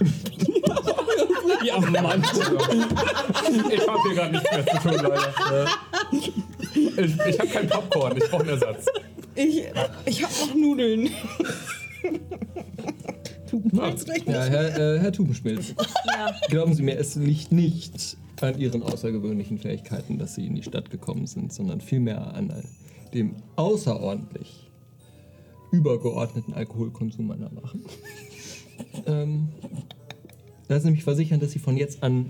(laughs) Ja, Mann. Ich habe hier gerade nichts mehr zu tun, leider. Ich, ich habe kein Popcorn, ich brauche einen Ersatz. Ich, ich hab noch Nudeln. ja, Herr, äh, Herr Tubenschmilz. Glauben Sie mir, es liegt nicht an Ihren außergewöhnlichen Fähigkeiten, dass Sie in die Stadt gekommen sind, sondern vielmehr an dem außerordentlich übergeordneten Alkoholkonsum meiner Wachen. (laughs) ähm, lassen Sie mich versichern, dass Sie von jetzt an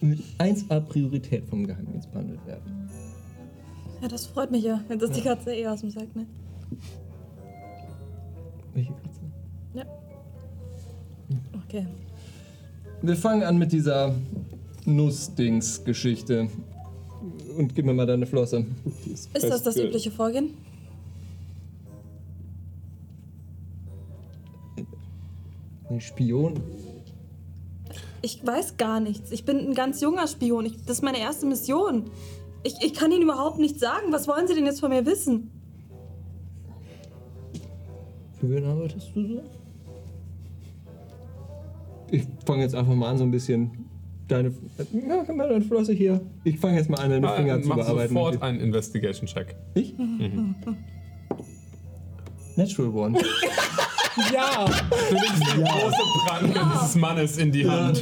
mit 1A Priorität vom Geheimdienst behandelt werden. Ja, das freut mich ja. Jetzt ist die Katze eh aus dem Sack, ne? Welche Katze? Ja. Okay. Wir fangen an mit dieser Nussdings-Geschichte. Und gib mir mal deine Flosse. Ist das das festge- übliche Vorgehen? Ein Spion. Ich weiß gar nichts. Ich bin ein ganz junger Spion. Ich, das ist meine erste Mission. Ich, ich kann Ihnen überhaupt nichts sagen. Was wollen Sie denn jetzt von mir wissen? Für wen arbeitest du so? Ich fange jetzt einfach mal an, so ein bisschen deine. Ja, gib mal deine Flosse hier. Ich fange jetzt mal an, deine Finger zu Mach bearbeiten. sofort einen Investigation-Check. Ich? Natural One. (laughs) Ja! Du legst die große Pranke dieses Mannes in die Hand.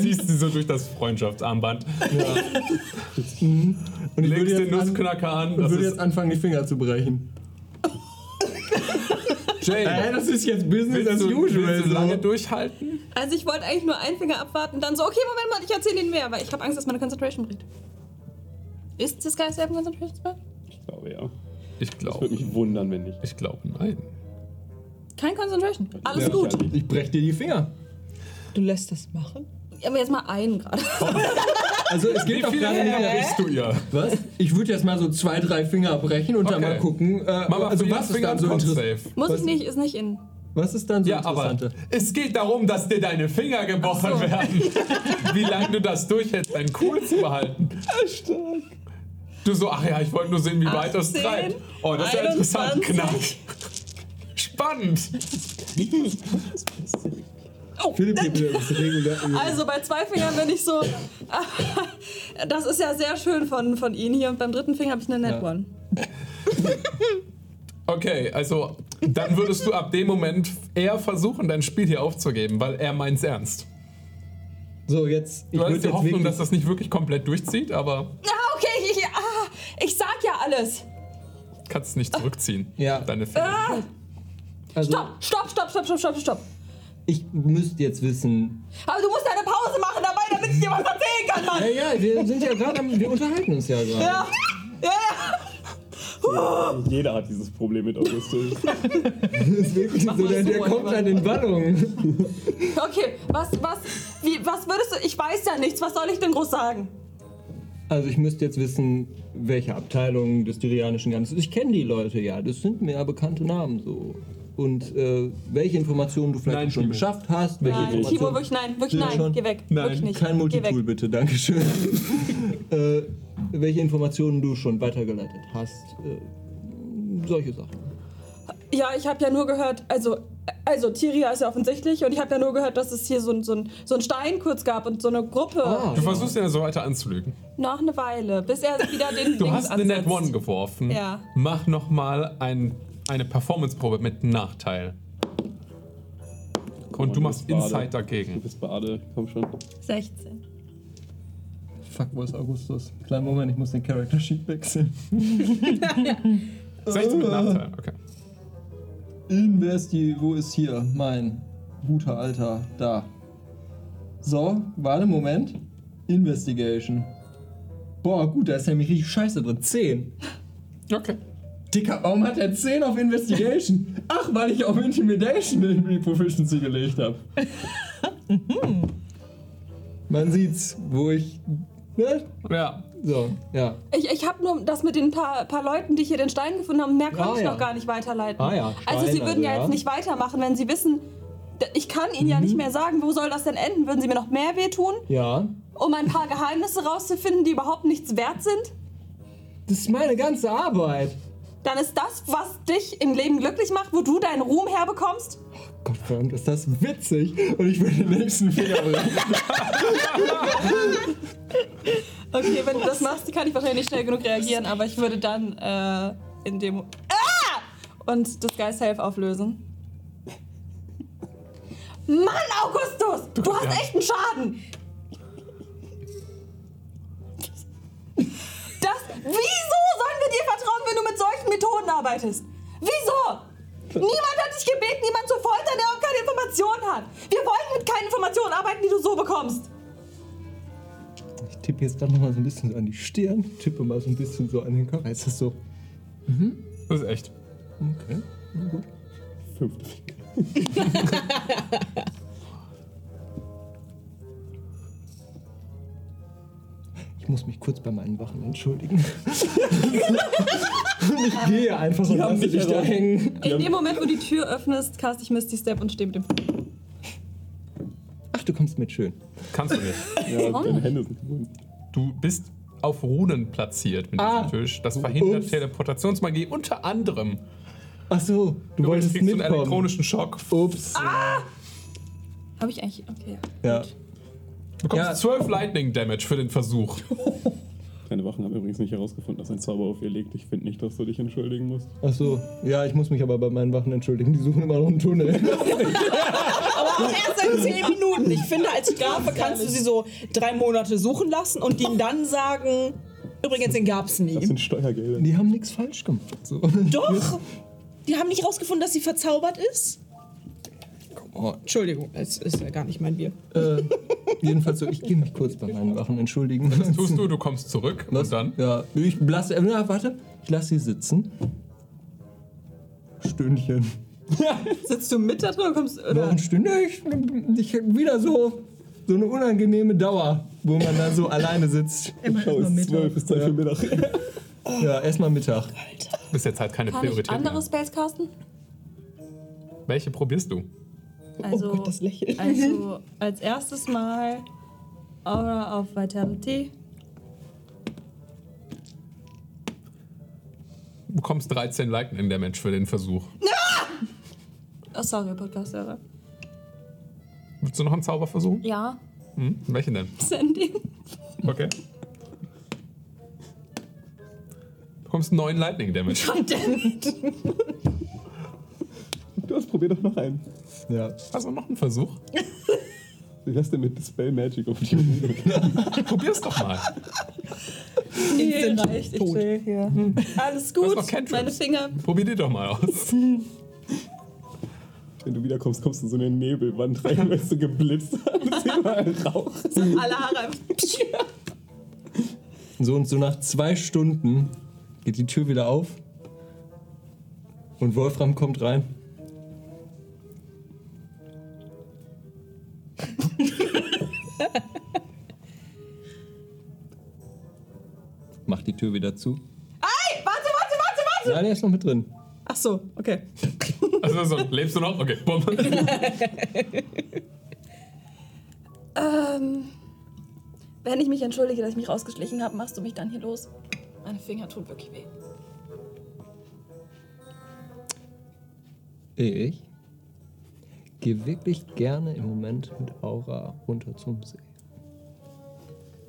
Ziehst sie so durch das Freundschaftsarmband. (laughs) Und ich würde Legst den jetzt, an, Nussknacker an. und würde jetzt anfangen, die Finger zu brechen. Jane, Äh, das ist jetzt Business as usual. willst du lange So. Also durchhalten? ich wollte eigentlich nur einen Finger abwarten, dann so, okay, Moment mal, ich erzähle Ihnen mehr, weil ich habe Angst, dass meine Concentration bricht. Ist das Geist ein Concentration Spell? Ich glaube ja. Ich Das glaube. würde mich wundern, wenn nicht. Ich glaube, nein. Kein Concentration. Alles Ja, gut. Ich brech dir die Finger. Du lässt das machen? Aber jetzt mal einen gerade. (laughs) Also es geht doch viele gerade Finger nicht. brichst du ihr? Was? Ich würde jetzt mal so zwei, drei Finger brechen und dann Okay. mal gucken. Äh, Mach mal also was ist dann so interessant? Con-Save. Muss Was- ich nicht, ist nicht in. Was ist dann so Ja, aber es geht darum, dass dir deine Finger gebrochen Ach so. werden. Wie lange du das durchhältst, deinen Cool zu behalten. Stark. Du so, ach ja, ich wollte nur sehen, wie weit das 18, treibt. Oh, das ist ja interessant. 21. Knack. (laughs) Spannend. Philipp gibt mir das regulär. Also bei zwei Fingern bin ich so, (laughs) das ist ja sehr schön von, von Ihnen hier und beim dritten Finger habe ich eine Net Ja. One. (laughs) Okay, also dann würdest du ab dem Moment eher versuchen, dein Spiel hier aufzugeben, weil er meint's ernst. So, jetzt. Ich Du hast würde die jetzt Hoffnung, dass das nicht wirklich komplett durchzieht, aber Ah, okay, ich, ich, ah, ich sag ja alles. kannst es nicht zurückziehen. Ja. Deine Finger. Ah, also, stopp, stopp, stopp, stopp, stopp, stopp, stopp. Ich müsste jetzt wissen. Aber du musst eine Pause machen dabei, damit ich dir was erzählen kann, Mann. Ja, ja, wir sind ja gerade am. Wir unterhalten uns ja gerade. Ja, ja, ja. Jeder hat dieses Problem mit Augustus. (laughs) Das ist wirklich so, der, der kommt dann in Wallung. Okay, was, was, wie, was würdest du, ich weiß ja nichts, was soll ich denn groß sagen? Also ich müsste jetzt wissen, welche Abteilung des Tyrianischen Ganzes. Ich kenne die Leute ja, das sind mir ja bekannte Namen so. Und äh, welche Informationen du vielleicht Nein, schon Timo. beschafft hast, welche Nein, Timo, Informationen. wirklich nein, wirklich Ja, nein, schon. geh weg, Nein, wirklich nicht. kein Multitool bitte, Dankeschön. (laughs) äh, welche Informationen du schon weitergeleitet hast. Äh, solche Sachen. Ja, ich habe ja nur gehört, also, also Tiria ist ja offensichtlich und ich habe ja nur gehört, dass es hier so, ein- so, ein, so ein Stein kurz gab und so eine Gruppe. Ah, Du versuchst ihn ja so weiter anzulügen. Noch eine Weile, bis er wieder den Du Dings hast eine Net ansetzt. One geworfen. Ja. Mach nochmal ein, eine Performance-Probe mit Nachteil. Und du machst. Insight Du dagegen. bist Bade, komm schon. 16. Fuck, wo ist Augustus? Kleinen Moment, ich muss den Character Sheet wechseln. (laughs) 16 mit Nachteil, okay. Investi, wo ist hier mein guter Alter? Da. So, warte, Moment. Investigation. Boah, gut, da ist nämlich richtig scheiße drin. 10. Okay. Dicker, warum hat er 10 auf Investigation? Ach, weil ich auf Intimidation in die Proficiency gelegt habe. Man sieht's, wo ich. Ne? Ja. So, ja. Ich, ich habe nur das mit den paar, paar Leuten, die hier den Stein gefunden haben, mehr konnte Ah, ich ja. noch gar nicht weiterleiten. Ah, ja, also Stein, sie würden ja also, jetzt ja. nicht weitermachen, wenn sie wissen, ich kann ihnen ja Mhm. nicht mehr sagen, wo soll das denn enden? Würden sie mir noch mehr wehtun, Ja. um ein paar Geheimnisse rauszufinden, die überhaupt nichts wert sind? Das ist meine ganze Arbeit. Dann ist das, was dich im Leben glücklich macht, wo du deinen Ruhm herbekommst? Gott verdammt, ist das witzig. Und ich will den nächsten Finger. (laughs) Okay, wenn du das machst, kann ich wahrscheinlich nicht schnell genug reagieren, aber ich würde dann äh, in dem... Ah! Und das Geist Health auflösen. Mann, Augustus! Du hast Ja. echt einen Schaden! Wieso sollen wir dir vertrauen, wenn du mit solchen Methoden arbeitest? Wieso? Niemand hat dich gebeten, jemanden zu foltern, der auch keine Informationen hat. Wir wollen mit keinen Informationen arbeiten, die du so bekommst. Ich tippe jetzt dann nochmal so ein bisschen so an die Stirn, tippe mal so ein bisschen so an den Körper. Ist das so? Das ist echt. Okay, na gut. Fünfte Finger. (laughs) Ich muss mich kurz bei meinen Wachen entschuldigen. Und (laughs) ich gehe einfach und haben lasse dich da hängen. In dem Moment, wo die Tür öffnest, cast ich Misty Step und stehe mit dem Ach, du kommst mit, schön. Kannst du nicht. (laughs) Ja, deine Hände sind gebunden. Du bist auf Runen platziert mit Ah. diesem Tisch. Das verhindert Ups. Teleportationsmagie unter anderem. Ach so, du, Du wolltest kriegst einen elektronischen Schock. Ups. Habe ich eigentlich. Okay. Ja. Du bekommst Ja. 12 Lightning Damage für den Versuch. (laughs) Deine Wachen haben übrigens nicht herausgefunden, dass ein Zauber auf ihr liegt. Ich finde nicht, dass du dich entschuldigen musst. Ach so, ja, ich muss mich aber bei meinen Wachen entschuldigen. Die suchen immer noch einen Tunnel. (laughs) (laughs) Aber auch erst seit 10 Minuten. Ich finde, als Strafe kannst du sie so drei Monate suchen lassen und ihnen dann sagen, übrigens, den gab's Das nie. sind Steuergelder. Die haben nichts falsch gemacht. So. Doch! Die haben nicht rausgefunden, dass sie verzaubert ist? Oh, Entschuldigung, es ist ja gar nicht mein Bier. äh, jedenfalls so, ich gehe mich kurz bei meinen Wachen entschuldigen. Was tust du? Du kommst zurück Was? und dann. Ja, ich lasse, äh, na, warte, ich lasse sie sitzen. Stündchen. Sitzt du mit da drin oder kommst Noch oder? ein Stündchen. Ich, ich wieder so, so eine unangenehme Dauer, wo man dann so alleine sitzt. Immer Oh, ist Mittag. zwölf, ist Zeit für Mittag. Ja, erstmal Mittag. Bis jetzt halt keine Kann ich Priorität andere mehr. Spells casten? Welche probierst du? Also, oh Gott, das Lächeln. also (laughs) als erstes Mal Aura of Vitality. Du bekommst 13 Lightning Damage für den Versuch. Oh, sorry, Podcast-Hörer. Willst du noch einen Zauber versuchen? Ja, Hm? Welchen denn? (laughs) Sending. Okay. Du bekommst 9 Lightning Damage. (laughs) Du hast probier doch noch einen. Ja. Also noch einen Versuch. Wie wär's denn mit Dispel Magic auf die (laughs) Runde? Probier's doch mal. Nee, reicht. Ich chill hier. Alles Du hast gut. Meine Finger. Probier die doch mal aus. (laughs) Wenn du wiederkommst, kommst du in so eine Nebelwand rein, weil es so geblitzt hat. Es ist überall Rauch. Alle Haare einfach. So und so nach zwei Stunden geht die Tür wieder auf und Wolfram kommt rein. (laughs) Macht die Tür wieder zu. Warte, warte, warte, warte. Nein, der ist noch mit drin. Ach so, okay. (laughs) Also so, lebst du noch? Okay, bumm. (laughs) Ähm, wenn ich mich entschuldige, dass ich mich rausgeschlichen habe, machst du mich dann hier los. Meine Finger tun wirklich weh. Ich gehe wirklich gerne im Moment mit Aura runter zum See.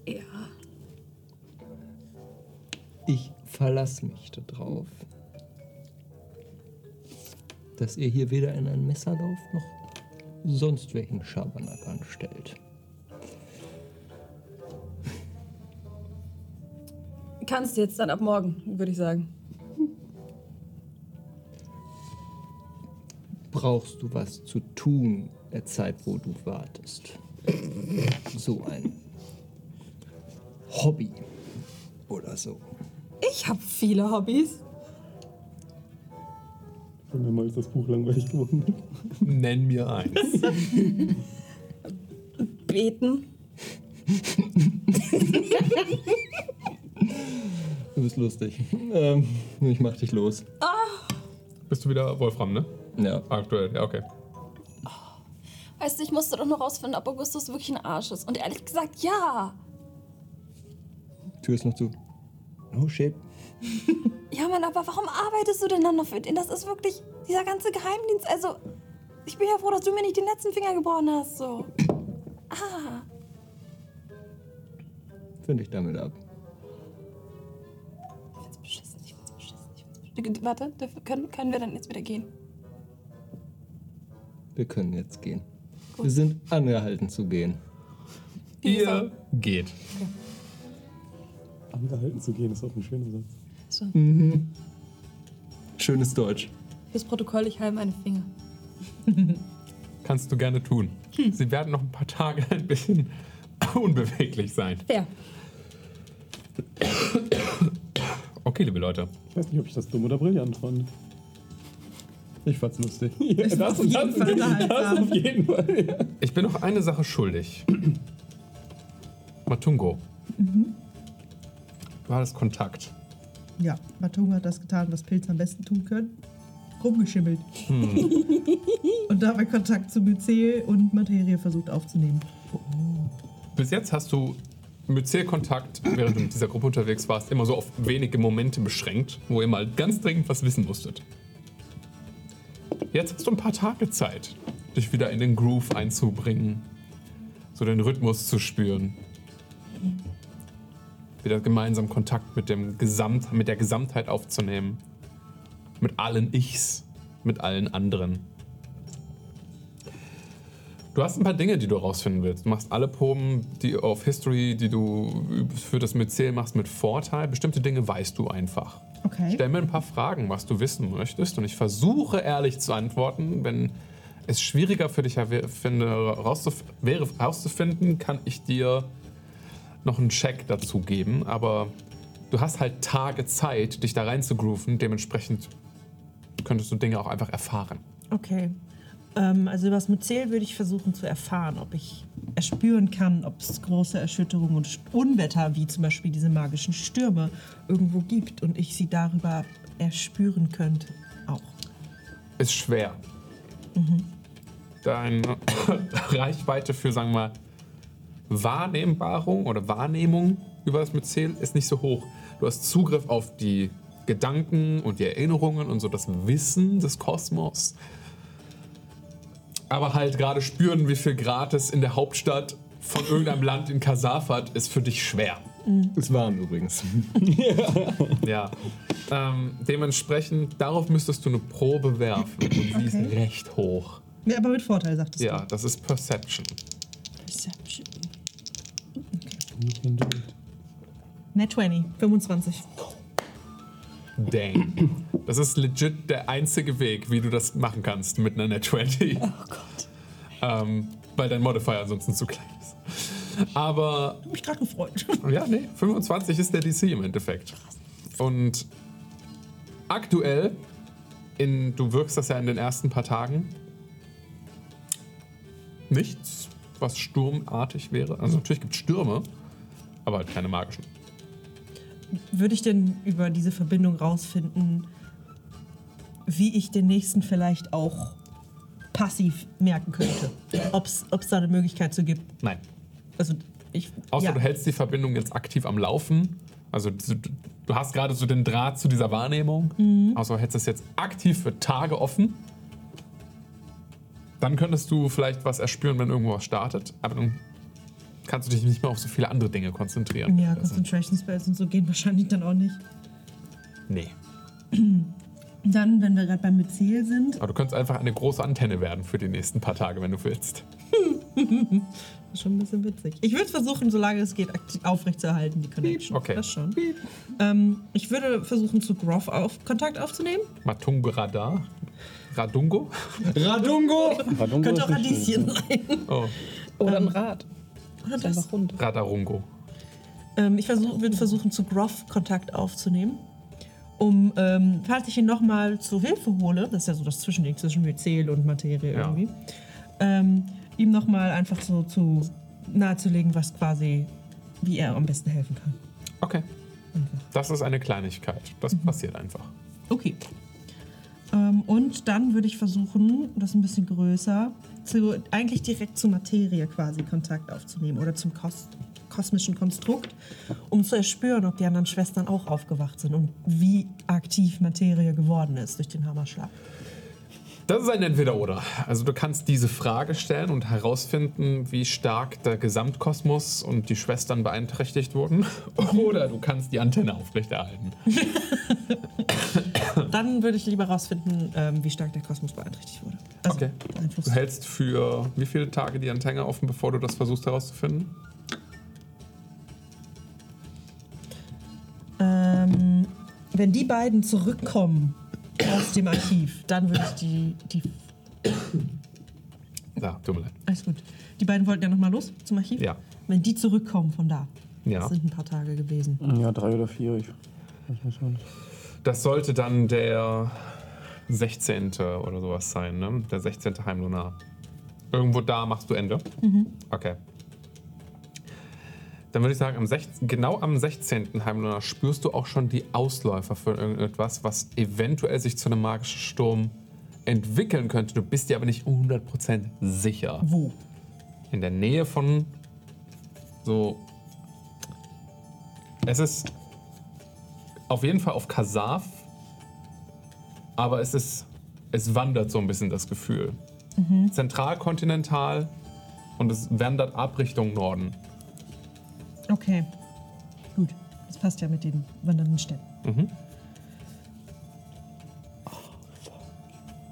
Ja. Ich verlasse mich darauf, dass ihr hier weder in einen Messerlauf noch sonst welchen Schabernack anstellt. Kannst jetzt dann ab morgen, würde ich sagen. Brauchst du was zu tun, der Zeit, wo du wartest? So ein Hobby oder so. Ich habe viele Hobbys. Und mir mal ist das Buch langweilig geworden. Nenn mir eins. Beten. Du bist lustig. Ähm, ich mach dich los. Bist du wieder Wolfram, ne? Ja. Aktuell, ja, okay. Weißt du, ich musste doch nur rausfinden, ob Augustus wirklich ein Arsch ist. Und ehrlich gesagt, ja. Tür ist noch zu. Oh shit. (laughs) Ja, Mann, aber warum arbeitest du denn dann noch für den? Das ist wirklich dieser ganze Geheimdienst. Also, ich bin ja froh, dass du mir nicht den letzten Finger gebrochen hast. So. (clears throat) Ah. Find ich damit ab. Ich find's beschissen. Ich find's beschissen. Ich find's beschissen. Warte, können, können wir dann jetzt wieder gehen? Wir können jetzt gehen. Wir sind angehalten zu gehen. Ihr geht. Angehalten zu gehen ist auch ein schöner Satz. So. Schönes Deutsch. Fürs Protokoll, ich heile meine Finger. Kannst du gerne tun. Sie werden noch ein paar Tage ein bisschen (laughs) unbeweglich sein. Fair. Okay, liebe Leute. Ich weiß nicht, ob ich das dumm oder brillant fand. Ich fand's lustig. (laughs) Ja, das, auf jeden das, Fall das unterhaltsam. auf jeden Fall. Ja. Ich bin noch eine Sache schuldig. Matungo. Du hattest Kontakt. Ja, Matung hat das getan, was Pilze am besten tun können. Rumgeschimmelt. (laughs) und dabei Kontakt zu Myzel und Materie versucht aufzunehmen. Bis jetzt hast du Myzel-Kontakt, während du mit dieser Gruppe unterwegs warst, immer so auf wenige Momente beschränkt, wo ihr mal ganz dringend was wissen musstet. Jetzt hast du ein paar Tage Zeit, dich wieder in den Groove einzubringen, so den Rhythmus zu spüren. Wieder gemeinsam Kontakt mit, dem Gesamt, mit der Gesamtheit aufzunehmen. Mit allen Ichs, mit allen anderen. Du hast ein paar Dinge, die du rausfinden willst. Du machst alle Proben die auf History, die du für das Myzel machst, mit Vorteil. Bestimmte Dinge weißt du einfach. Okay. Stell mir ein paar Fragen, was du wissen möchtest. Und ich versuche ehrlich zu antworten. Wenn es schwieriger für dich wär- finde, rauszuf wäre herauszufinden, kann ich dir noch einen Check dazu geben. Aber du hast halt Tage Zeit, dich da rein zu grooven. Dementsprechend könntest du Dinge auch einfach erfahren. Okay. Ähm, also was mit Zähl würde ich versuchen zu erfahren, ob ich erspüren kann, ob es große Erschütterungen und Unwetter, wie zum Beispiel diese magischen Stürme, irgendwo gibt und ich sie darüber erspüren könnte. Auch. Ist schwer. Deine (coughs) Reichweite für, sagen wir mal, Wahrnehmbarung oder Wahrnehmung über das Myzel ist nicht so hoch. Du hast Zugriff auf die Gedanken und die Erinnerungen und so das Wissen des Kosmos. Aber halt gerade spüren, wie viel Grad es in der Hauptstadt von irgendeinem Land in Kasafat ist für dich schwer. Ist warm übrigens. (laughs) Ja. Ähm, dementsprechend, darauf müsstest du eine Probe werfen. Und sie ist Okay. recht hoch. Ja, aber mit Vorteil, sagtest Ja, das ist Perception. Perception. Net 20, 25. Dang. Das ist legit der einzige Weg, wie du das machen kannst mit einer Net 20. Oh Gott. Ähm, weil dein Modifier ansonsten zu klein ist. Aber Hab mich gerade gefreut. ja, nee, 25 ist der DC im Endeffekt. Und aktuell, in, du wirkst das ja in den ersten paar Tagen, nichts, was sturmartig wäre. Also natürlich gibt es Stürme, aber halt keine magischen. Würde ich denn über diese Verbindung rausfinden, wie ich den nächsten vielleicht auch passiv merken könnte? Ob es da eine Möglichkeit zu gibt? Nein. Also ich. Außer ja. du hältst die Verbindung jetzt aktiv am Laufen. Also du, hast gerade so den Draht zu dieser Wahrnehmung. Außer du hättest es jetzt aktiv für Tage offen. Dann könntest du vielleicht was erspüren, wenn irgendwo was startet. Aber dann kannst du dich nicht mehr auf so viele andere Dinge konzentrieren. Ja, Also, Concentration Spells und so gehen wahrscheinlich dann auch nicht. nee. (clears throat) Dann, wenn wir gerade beim Myzel sind, Aber du könntest einfach eine große Antenne werden für die nächsten paar Tage, wenn du willst. ist (laughs) schon ein bisschen witzig. Ich würde versuchen, solange es geht, aufrechtzuerhalten, die Connection. Okay. Das schon. Ähm, ich würde versuchen, zu Groff auf Kontakt aufzunehmen. Matungo Radar. Radungo? Radungo! Radungo (laughs) Könnte auch Radieschen sein. Oh, Oder ein Rad. Oder Ist das. einfach rund. Radarungo. Ähm, ich versuch, würde versuchen, zu Groff Kontakt aufzunehmen. Um, ähm, falls ich ihn nochmal zu Hilfe hole, das ist ja so das Zwischending zwischen Myzel und Materie Ja. irgendwie, ähm, ihm nochmal einfach so zu nahezulegen, was quasi, wie er am besten helfen kann. Okay. Das ist eine Kleinigkeit. Das passiert einfach. Okay. Ähm, und dann würde ich versuchen, das ein bisschen größer, zu, eigentlich direkt zur Materie quasi Kontakt aufzunehmen oder zum Kos kosmischen Konstrukt, um zu erspüren, ob die anderen Schwestern auch aufgewacht sind und wie aktiv Materie geworden ist durch den Hammerschlag. Das ist ein Entweder-Oder. Also du kannst diese Frage stellen und herausfinden, wie stark der Gesamtkosmos und die Schwestern beeinträchtigt wurden. (laughs) Oder du kannst die Antenne aufrechterhalten. (laughs) Dann würde ich lieber herausfinden, ähm, wie stark der Kosmos beeinträchtigt wurde. Also Okay. Du hältst für wie viele Tage die Antenne offen, bevor du das versuchst herauszufinden? Ähm, wenn die beiden zurückkommen aus dem Archiv, dann würde ich die, die Ja, tut mir leid. Alles gut. Die beiden wollten ja nochmal los zum Archiv? Ja. Wenn die zurückkommen von da. Ja. Das sind ein paar Tage gewesen. Ja, drei oder vier. Ich weiß nicht schon. Das sollte dann der 16. oder sowas sein, ne? Der 16. Heimlunar. Irgendwo da machst du Ende? Okay. Dann würde ich sagen, am 16, genau am 16. Heimlunar spürst du auch schon die Ausläufer von irgendetwas, was eventuell sich zu einem magischen Sturm entwickeln könnte. Du bist dir aber nicht 100% sicher. Wo? In der Nähe von so. Es ist auf jeden Fall auf Kasaf, aber es ist. Es wandert so ein bisschen das Gefühl. Zentralkontinental und es wandert ab Richtung Norden. Okay. Gut. Das passt ja mit den wandernden Städten.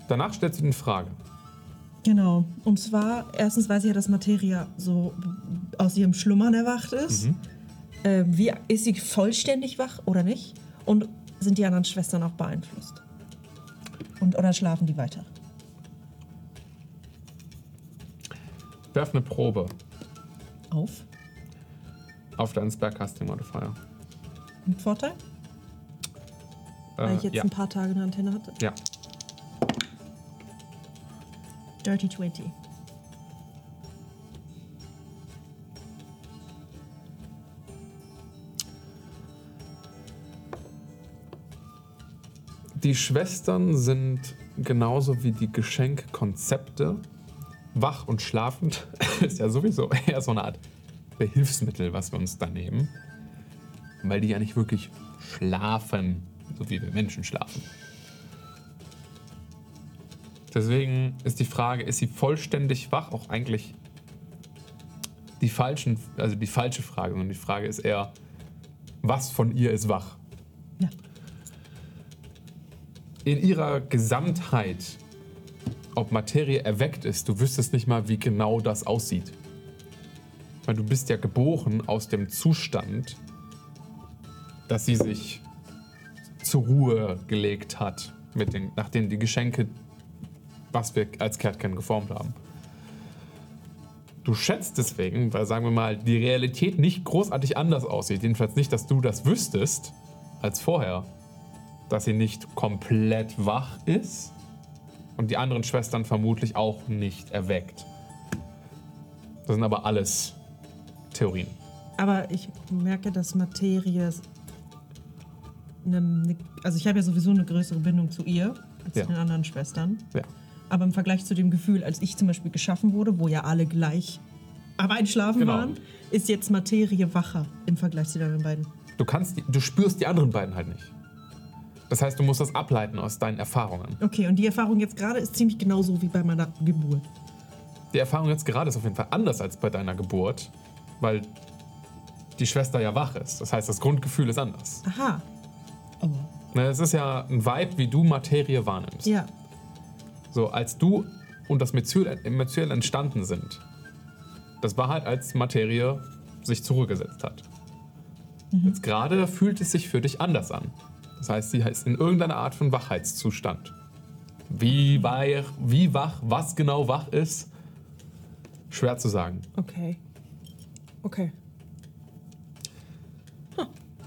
Danach stellst du die Frage. Genau. Und zwar, erstens weiß ich ja, dass Materia so aus ihrem Schlummern erwacht ist. Ähm, wie, ist sie vollständig wach oder nicht? Und sind die anderen Schwestern auch beeinflusst? Und, oder schlafen die weiter? Werf eine Probe Auf? Auf deinen Spellcasting Modifier. Mit Vorteil? Weil Äh, ich jetzt ja. ein paar Tage eine Antenne hatte. ja. Dirty 20. Die Schwestern sind genauso wie die Geschenkkonzepte wach und schlafend. (laughs) Ist ja sowieso eher so eine Art Behilfsmittel, was wir uns da nehmen. Weil die ja nicht wirklich schlafen, so wie wir Menschen schlafen. Deswegen ist die Frage, ist sie vollständig wach? Auch eigentlich die falschen, also die falsche Frage, sondern die Frage ist eher, was von ihr ist wach? Ja. in ihrer Gesamtheit, ob Materie erweckt ist, du wüsstest nicht mal, wie genau das aussieht. Weil du bist ja geboren aus dem Zustand, dass sie sich zur Ruhe gelegt hat, mit den, nachdem die Geschenke, was wir als Catcan geformt haben. Du schätzt deswegen, weil sagen wir mal, die Realität nicht großartig anders aussieht, jedenfalls nicht, dass du das wüsstest als vorher, dass sie nicht komplett wach ist und die anderen Schwestern vermutlich auch nicht erweckt. Das sind aber alles Theorien. Aber ich merke, dass Materie. Ne, ne, also, ich habe ja sowieso eine größere Bindung zu ihr als Ja. zu den anderen Schwestern. Ja. Aber im Vergleich zu dem Gefühl, als ich zum Beispiel geschaffen wurde, wo ja alle gleich am Einschlafen Genau. waren, ist jetzt Materie wacher im Vergleich zu den anderen beiden. Du kannst, du spürst die anderen beiden halt nicht. Das heißt, du musst das ableiten aus deinen Erfahrungen. Okay, und die Erfahrung jetzt gerade ist ziemlich genauso wie bei meiner Geburt. Die Erfahrung jetzt gerade ist auf jeden Fall anders als bei deiner Geburt, weil die Schwester ja wach ist. Das heißt, das Grundgefühl ist anders. Aha, Ne, Es ist ja ein Vibe, wie du Materie wahrnimmst. ja. So, als du und das Methyl, Methyl entstanden sind, das war halt, als Materie sich zurückgesetzt hat. Jetzt gerade fühlt es sich für dich anders an. Das heißt, sie ist in irgendeiner Art von Wachheitszustand. Wie wach, wie wach, was genau wach ist, schwer zu sagen. Okay. Okay.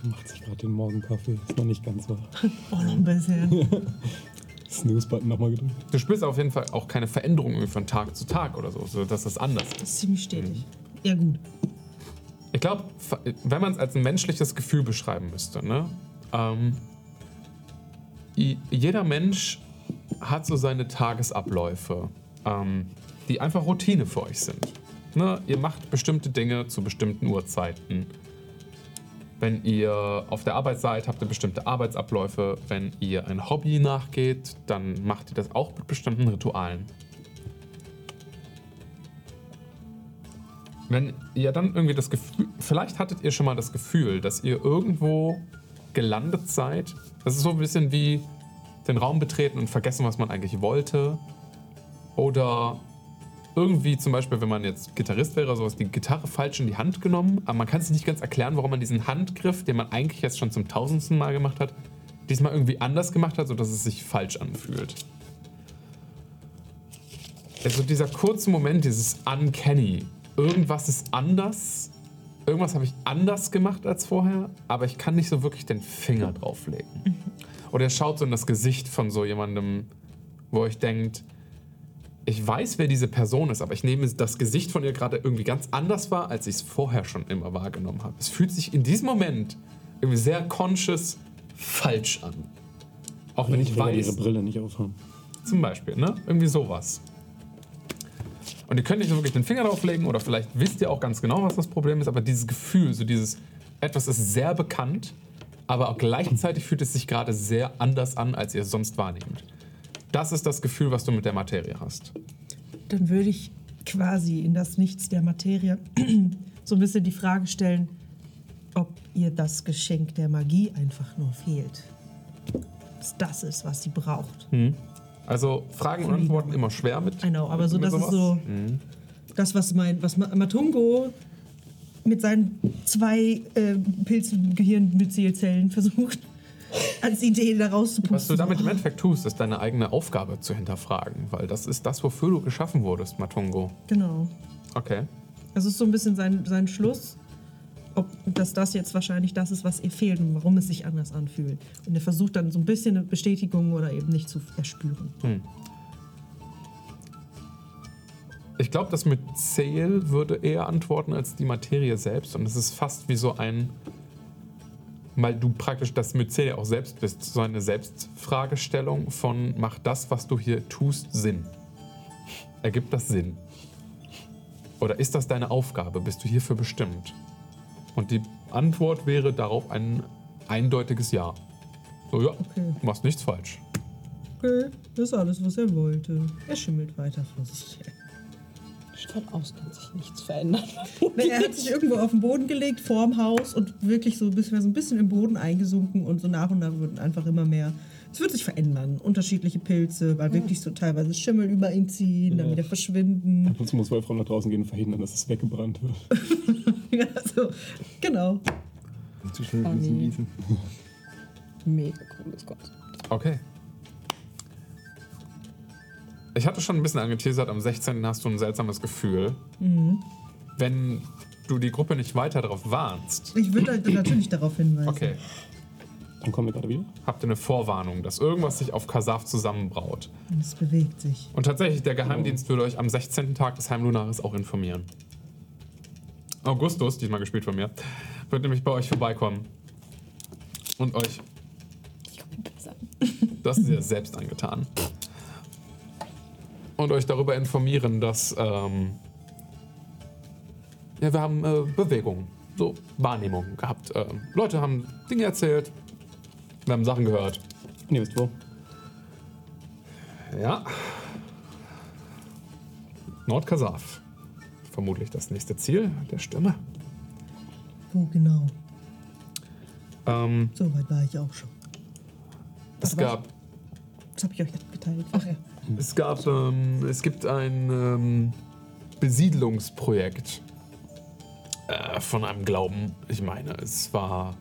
Macht sich gerade den Morgenkaffee. Ist noch nicht ganz wach. (laughs) Oh, noch ein bisschen. (laughs) Snooze-Button nochmal gedrückt. Du spürst auf jeden Fall auch keine Veränderung irgendwie von Tag zu Tag oder so, so dass das anders ist. Das ist ziemlich stetig. Ja, gut. Ich glaube, wenn man es als ein menschliches Gefühl beschreiben müsste, ne? Ähm, jeder Mensch hat so seine Tagesabläufe, ähm, die einfach Routine für euch sind. Ne? Ihr macht bestimmte Dinge zu bestimmten Uhrzeiten. Wenn ihr auf der Arbeit seid, habt ihr bestimmte Arbeitsabläufe. Wenn ihr ein Hobby nachgeht, dann macht ihr das auch mit bestimmten Ritualen. Wenn ihr dann irgendwie das Gefühl, vielleicht hattet ihr schon mal das Gefühl, dass ihr irgendwo gelandet seid. Das ist so ein bisschen wie den Raum betreten und vergessen, was man eigentlich wollte. Oder irgendwie zum Beispiel, wenn man jetzt Gitarrist wäre, sowas, die Gitarre falsch in die Hand genommen, aber man kann sich nicht ganz erklären, warum man diesen Handgriff, den man eigentlich jetzt schon zum tausendsten Mal gemacht hat, diesmal irgendwie anders gemacht hat, sodass es sich falsch anfühlt. Also dieser kurze Moment, dieses Uncanny. Irgendwas ist anders. Irgendwas habe ich anders gemacht als vorher, aber ich kann nicht so wirklich den Finger drauflegen. Oder er schaut so in das Gesicht von so jemandem, wo ich denkt, ich weiß, wer diese Person ist, aber ich nehme das Gesicht von ihr gerade irgendwie ganz anders wahr, als ich es vorher schon immer wahrgenommen habe. Es fühlt sich in diesem Moment irgendwie sehr conscious falsch an. Auch wenn ich Weil weiß, ihre Brille nicht aufhaben. zum Beispiel, ne? Irgendwie sowas. Und ihr könnt nicht so wirklich den Finger drauflegen oder vielleicht wisst ihr auch ganz genau, was das Problem ist, aber dieses Gefühl, so dieses, etwas ist sehr bekannt, aber auch gleichzeitig fühlt es sich gerade sehr anders an, als ihr es sonst wahrnehmt. Das ist das Gefühl, was du mit der Materie hast. Dann würde ich quasi in das Nichts der Materie (clears throat) so ein bisschen die Frage stellen, ob ihr das Geschenk der Magie einfach nur fehlt. Dass das ist, was sie braucht. Also Fragen und Antworten immer schwer mit. Know, aber so, mit das ist sowas. so das, was mein, was Ma- Matungo mit seinen zwei äh, Pilzgehirnmyzelzellen (laughs) versucht als Idee da rauszupusten. Was du damit im Endeffekt tust, ist deine eigene Aufgabe zu hinterfragen, weil das ist das, wofür du geschaffen wurdest, Matungo. Genau. Okay. Das ist so ein bisschen sein, sein Schluss, ob, dass das jetzt wahrscheinlich das ist, was ihr fehlt und warum es sich anders anfühlt. Und er versucht dann so ein bisschen eine Bestätigung oder eben nicht zu erspüren. Ich glaube, das mit Zähl würde eher antworten als die Materie selbst. Und es ist fast wie so ein, weil du praktisch das Myzel auch selbst bist, so eine Selbstfragestellung von, macht das, was du hier tust, Sinn? Ergibt das Sinn? Oder ist das deine Aufgabe? Bist du hierfür bestimmt? Und die Antwort wäre darauf ein eindeutiges Ja. So, ja, Okay. du machst nichts falsch. Okay, das ist alles, was er wollte. Er schimmelt weiter vor sich her. Von aus kann sich nichts verändern. (laughs) Na, er hat sich irgendwo auf den Boden gelegt, vorm Haus und wirklich so ein bisschen, so ein bisschen im Boden eingesunken und so nach und nach wird einfach immer mehr. Es wird sich verändern. Unterschiedliche Pilze, weil wirklich so teilweise Schimmel über ihn ziehen, dann Ja. wieder verschwinden. Sonst muss Wolfram nach draußen gehen und verhindern, dass es weggebrannt wird. (laughs) Ja, so, genau. Zu schnell. Mega cooles Konzept. Okay. Ich hatte schon ein bisschen angeteasert, am 16. hast du ein seltsames Gefühl. Wenn du die Gruppe nicht weiter darauf warnst, Ich würde halt natürlich darauf hinweisen. okay, Dann kommen wir gerade wieder. habt ihr eine Vorwarnung, dass irgendwas sich auf Kasaf zusammenbraut. Und es bewegt sich. Und tatsächlich, der Geheimdienst würde euch am 16. Tag des Heimlunares auch informieren. Augustus, diesmal gespielt von mir, wird nämlich bei euch vorbeikommen und euch Das ist ihr (laughs) selbst angetan. Und euch darüber informieren, dass ähm, ja, wir haben äh, Bewegungen, so Wahrnehmungen gehabt. Ähm, Leute haben Dinge erzählt, wir haben Sachen gehört. Ihr wisst wo. Ja. Nordkasaf. Vermutlich das nächste Ziel der Stürme. Wo genau? Ähm, So weit war ich auch schon. es gab Das habe ich euch mitgeteilt. Ach ja. Es gab, ähm, es gibt ein ähm, Besiedlungsprojekt äh, von einem Glauben. Ich meine, es war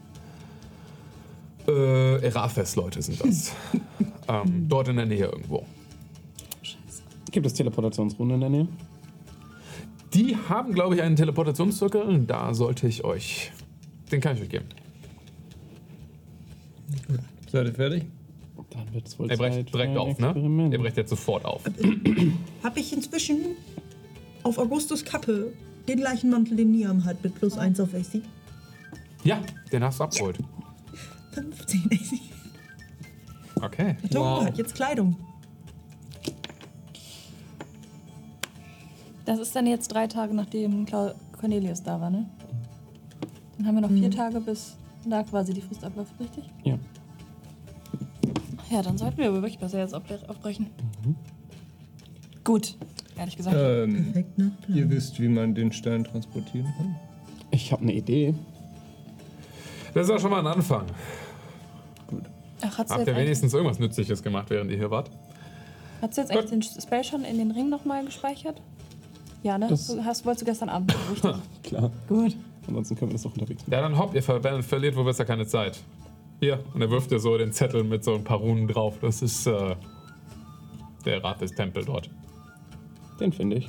äh, Erafes-Leute sind das. (laughs) ähm, dort in der Nähe irgendwo. Gibt es Teleportationsrunden in der Nähe? Die haben, glaube ich, einen Teleportationszirkel. Da sollte ich euch, den kann ich euch geben. Seid ihr fertig? Dann wird es wohl Er brecht Zeit direkt für ein auf, ne? Experiment. Er brecht jetzt sofort auf. (clears throat) Habe ich inzwischen auf Augustus Kappe den gleichen Mantel, den Niam hat, mit plus 1 auf AC? Ja, den hast du abgeholt. 15 AC. Okay. Der Togo Wow. hat jetzt Kleidung. Das ist dann jetzt drei Tage, nachdem Cornelius da war, ne? Dann haben wir noch vier Tage, bis da quasi die Frist abläuft, richtig? Ja. Ja, dann sollten wir aber wirklich besser jetzt aufbrechen. Gut, ehrlich gesagt. Ähm, Perfekt nach Plan. ihr wisst, wie man den Stein transportieren kann. Ich habe eine Idee. Das ist auch schon mal ein Anfang. Ach, hat sie Habt jetzt, ihr wenigstens irgendwas Nützliches gemacht, während ihr hier wart? hat sie jetzt eigentlich den Spell schon in den Ring nochmal gespeichert? Ja, ne? Das- du hast, wolltest du gestern Abend, (laughs) richtig? Klar. Gut. Ansonsten können wir das auch unterwegs machen. Ja, dann hopp, ihr ver verliert wohl besser keine Zeit. Hier, und er wirft dir so den Zettel mit so ein paar Runen drauf. Das ist äh, der Rat des Tempel dort. Den finde ich.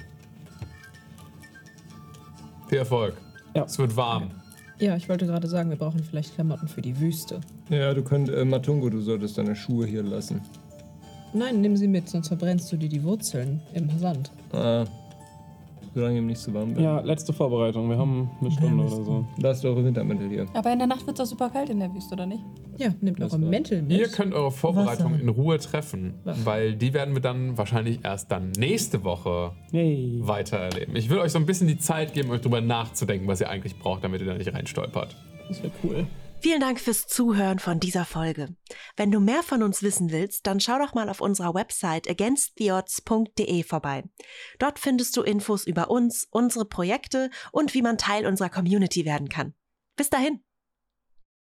Viel Erfolg. Ja. Es wird warm. Ja, ich wollte gerade sagen, wir brauchen vielleicht Klamotten für die Wüste. Ja, du könntest, äh, Matungo, du solltest deine Schuhe hier lassen. Nein, nimm sie mit, sonst verbrennst du dir die Wurzeln im Sand. Ah, solange ihm nicht zu warm wird. Ja, letzte Vorbereitung. Wir haben eine Stunde oder so. Lasst eure Wintermäntel hier. Aber in der Nacht wird es doch super kalt in der Wüste, oder nicht? Ja, nehmt eure Mäntel mit. Ihr könnt eure Vorbereitung Wasser. in Ruhe treffen, weil die werden wir dann wahrscheinlich erst dann nächste Woche Yay. weiter erleben. Ich will euch so ein bisschen die Zeit geben, euch drüber nachzudenken, was ihr eigentlich braucht, damit ihr da nicht reinstolpert. Das wäre cool. Vielen Dank fürs Zuhören von dieser Folge. Wenn du mehr von uns wissen willst, dann schau doch mal auf unserer Website againsttheodds.de vorbei. Dort findest du Infos über uns, unsere Projekte und wie man Teil unserer Community werden kann. Bis dahin!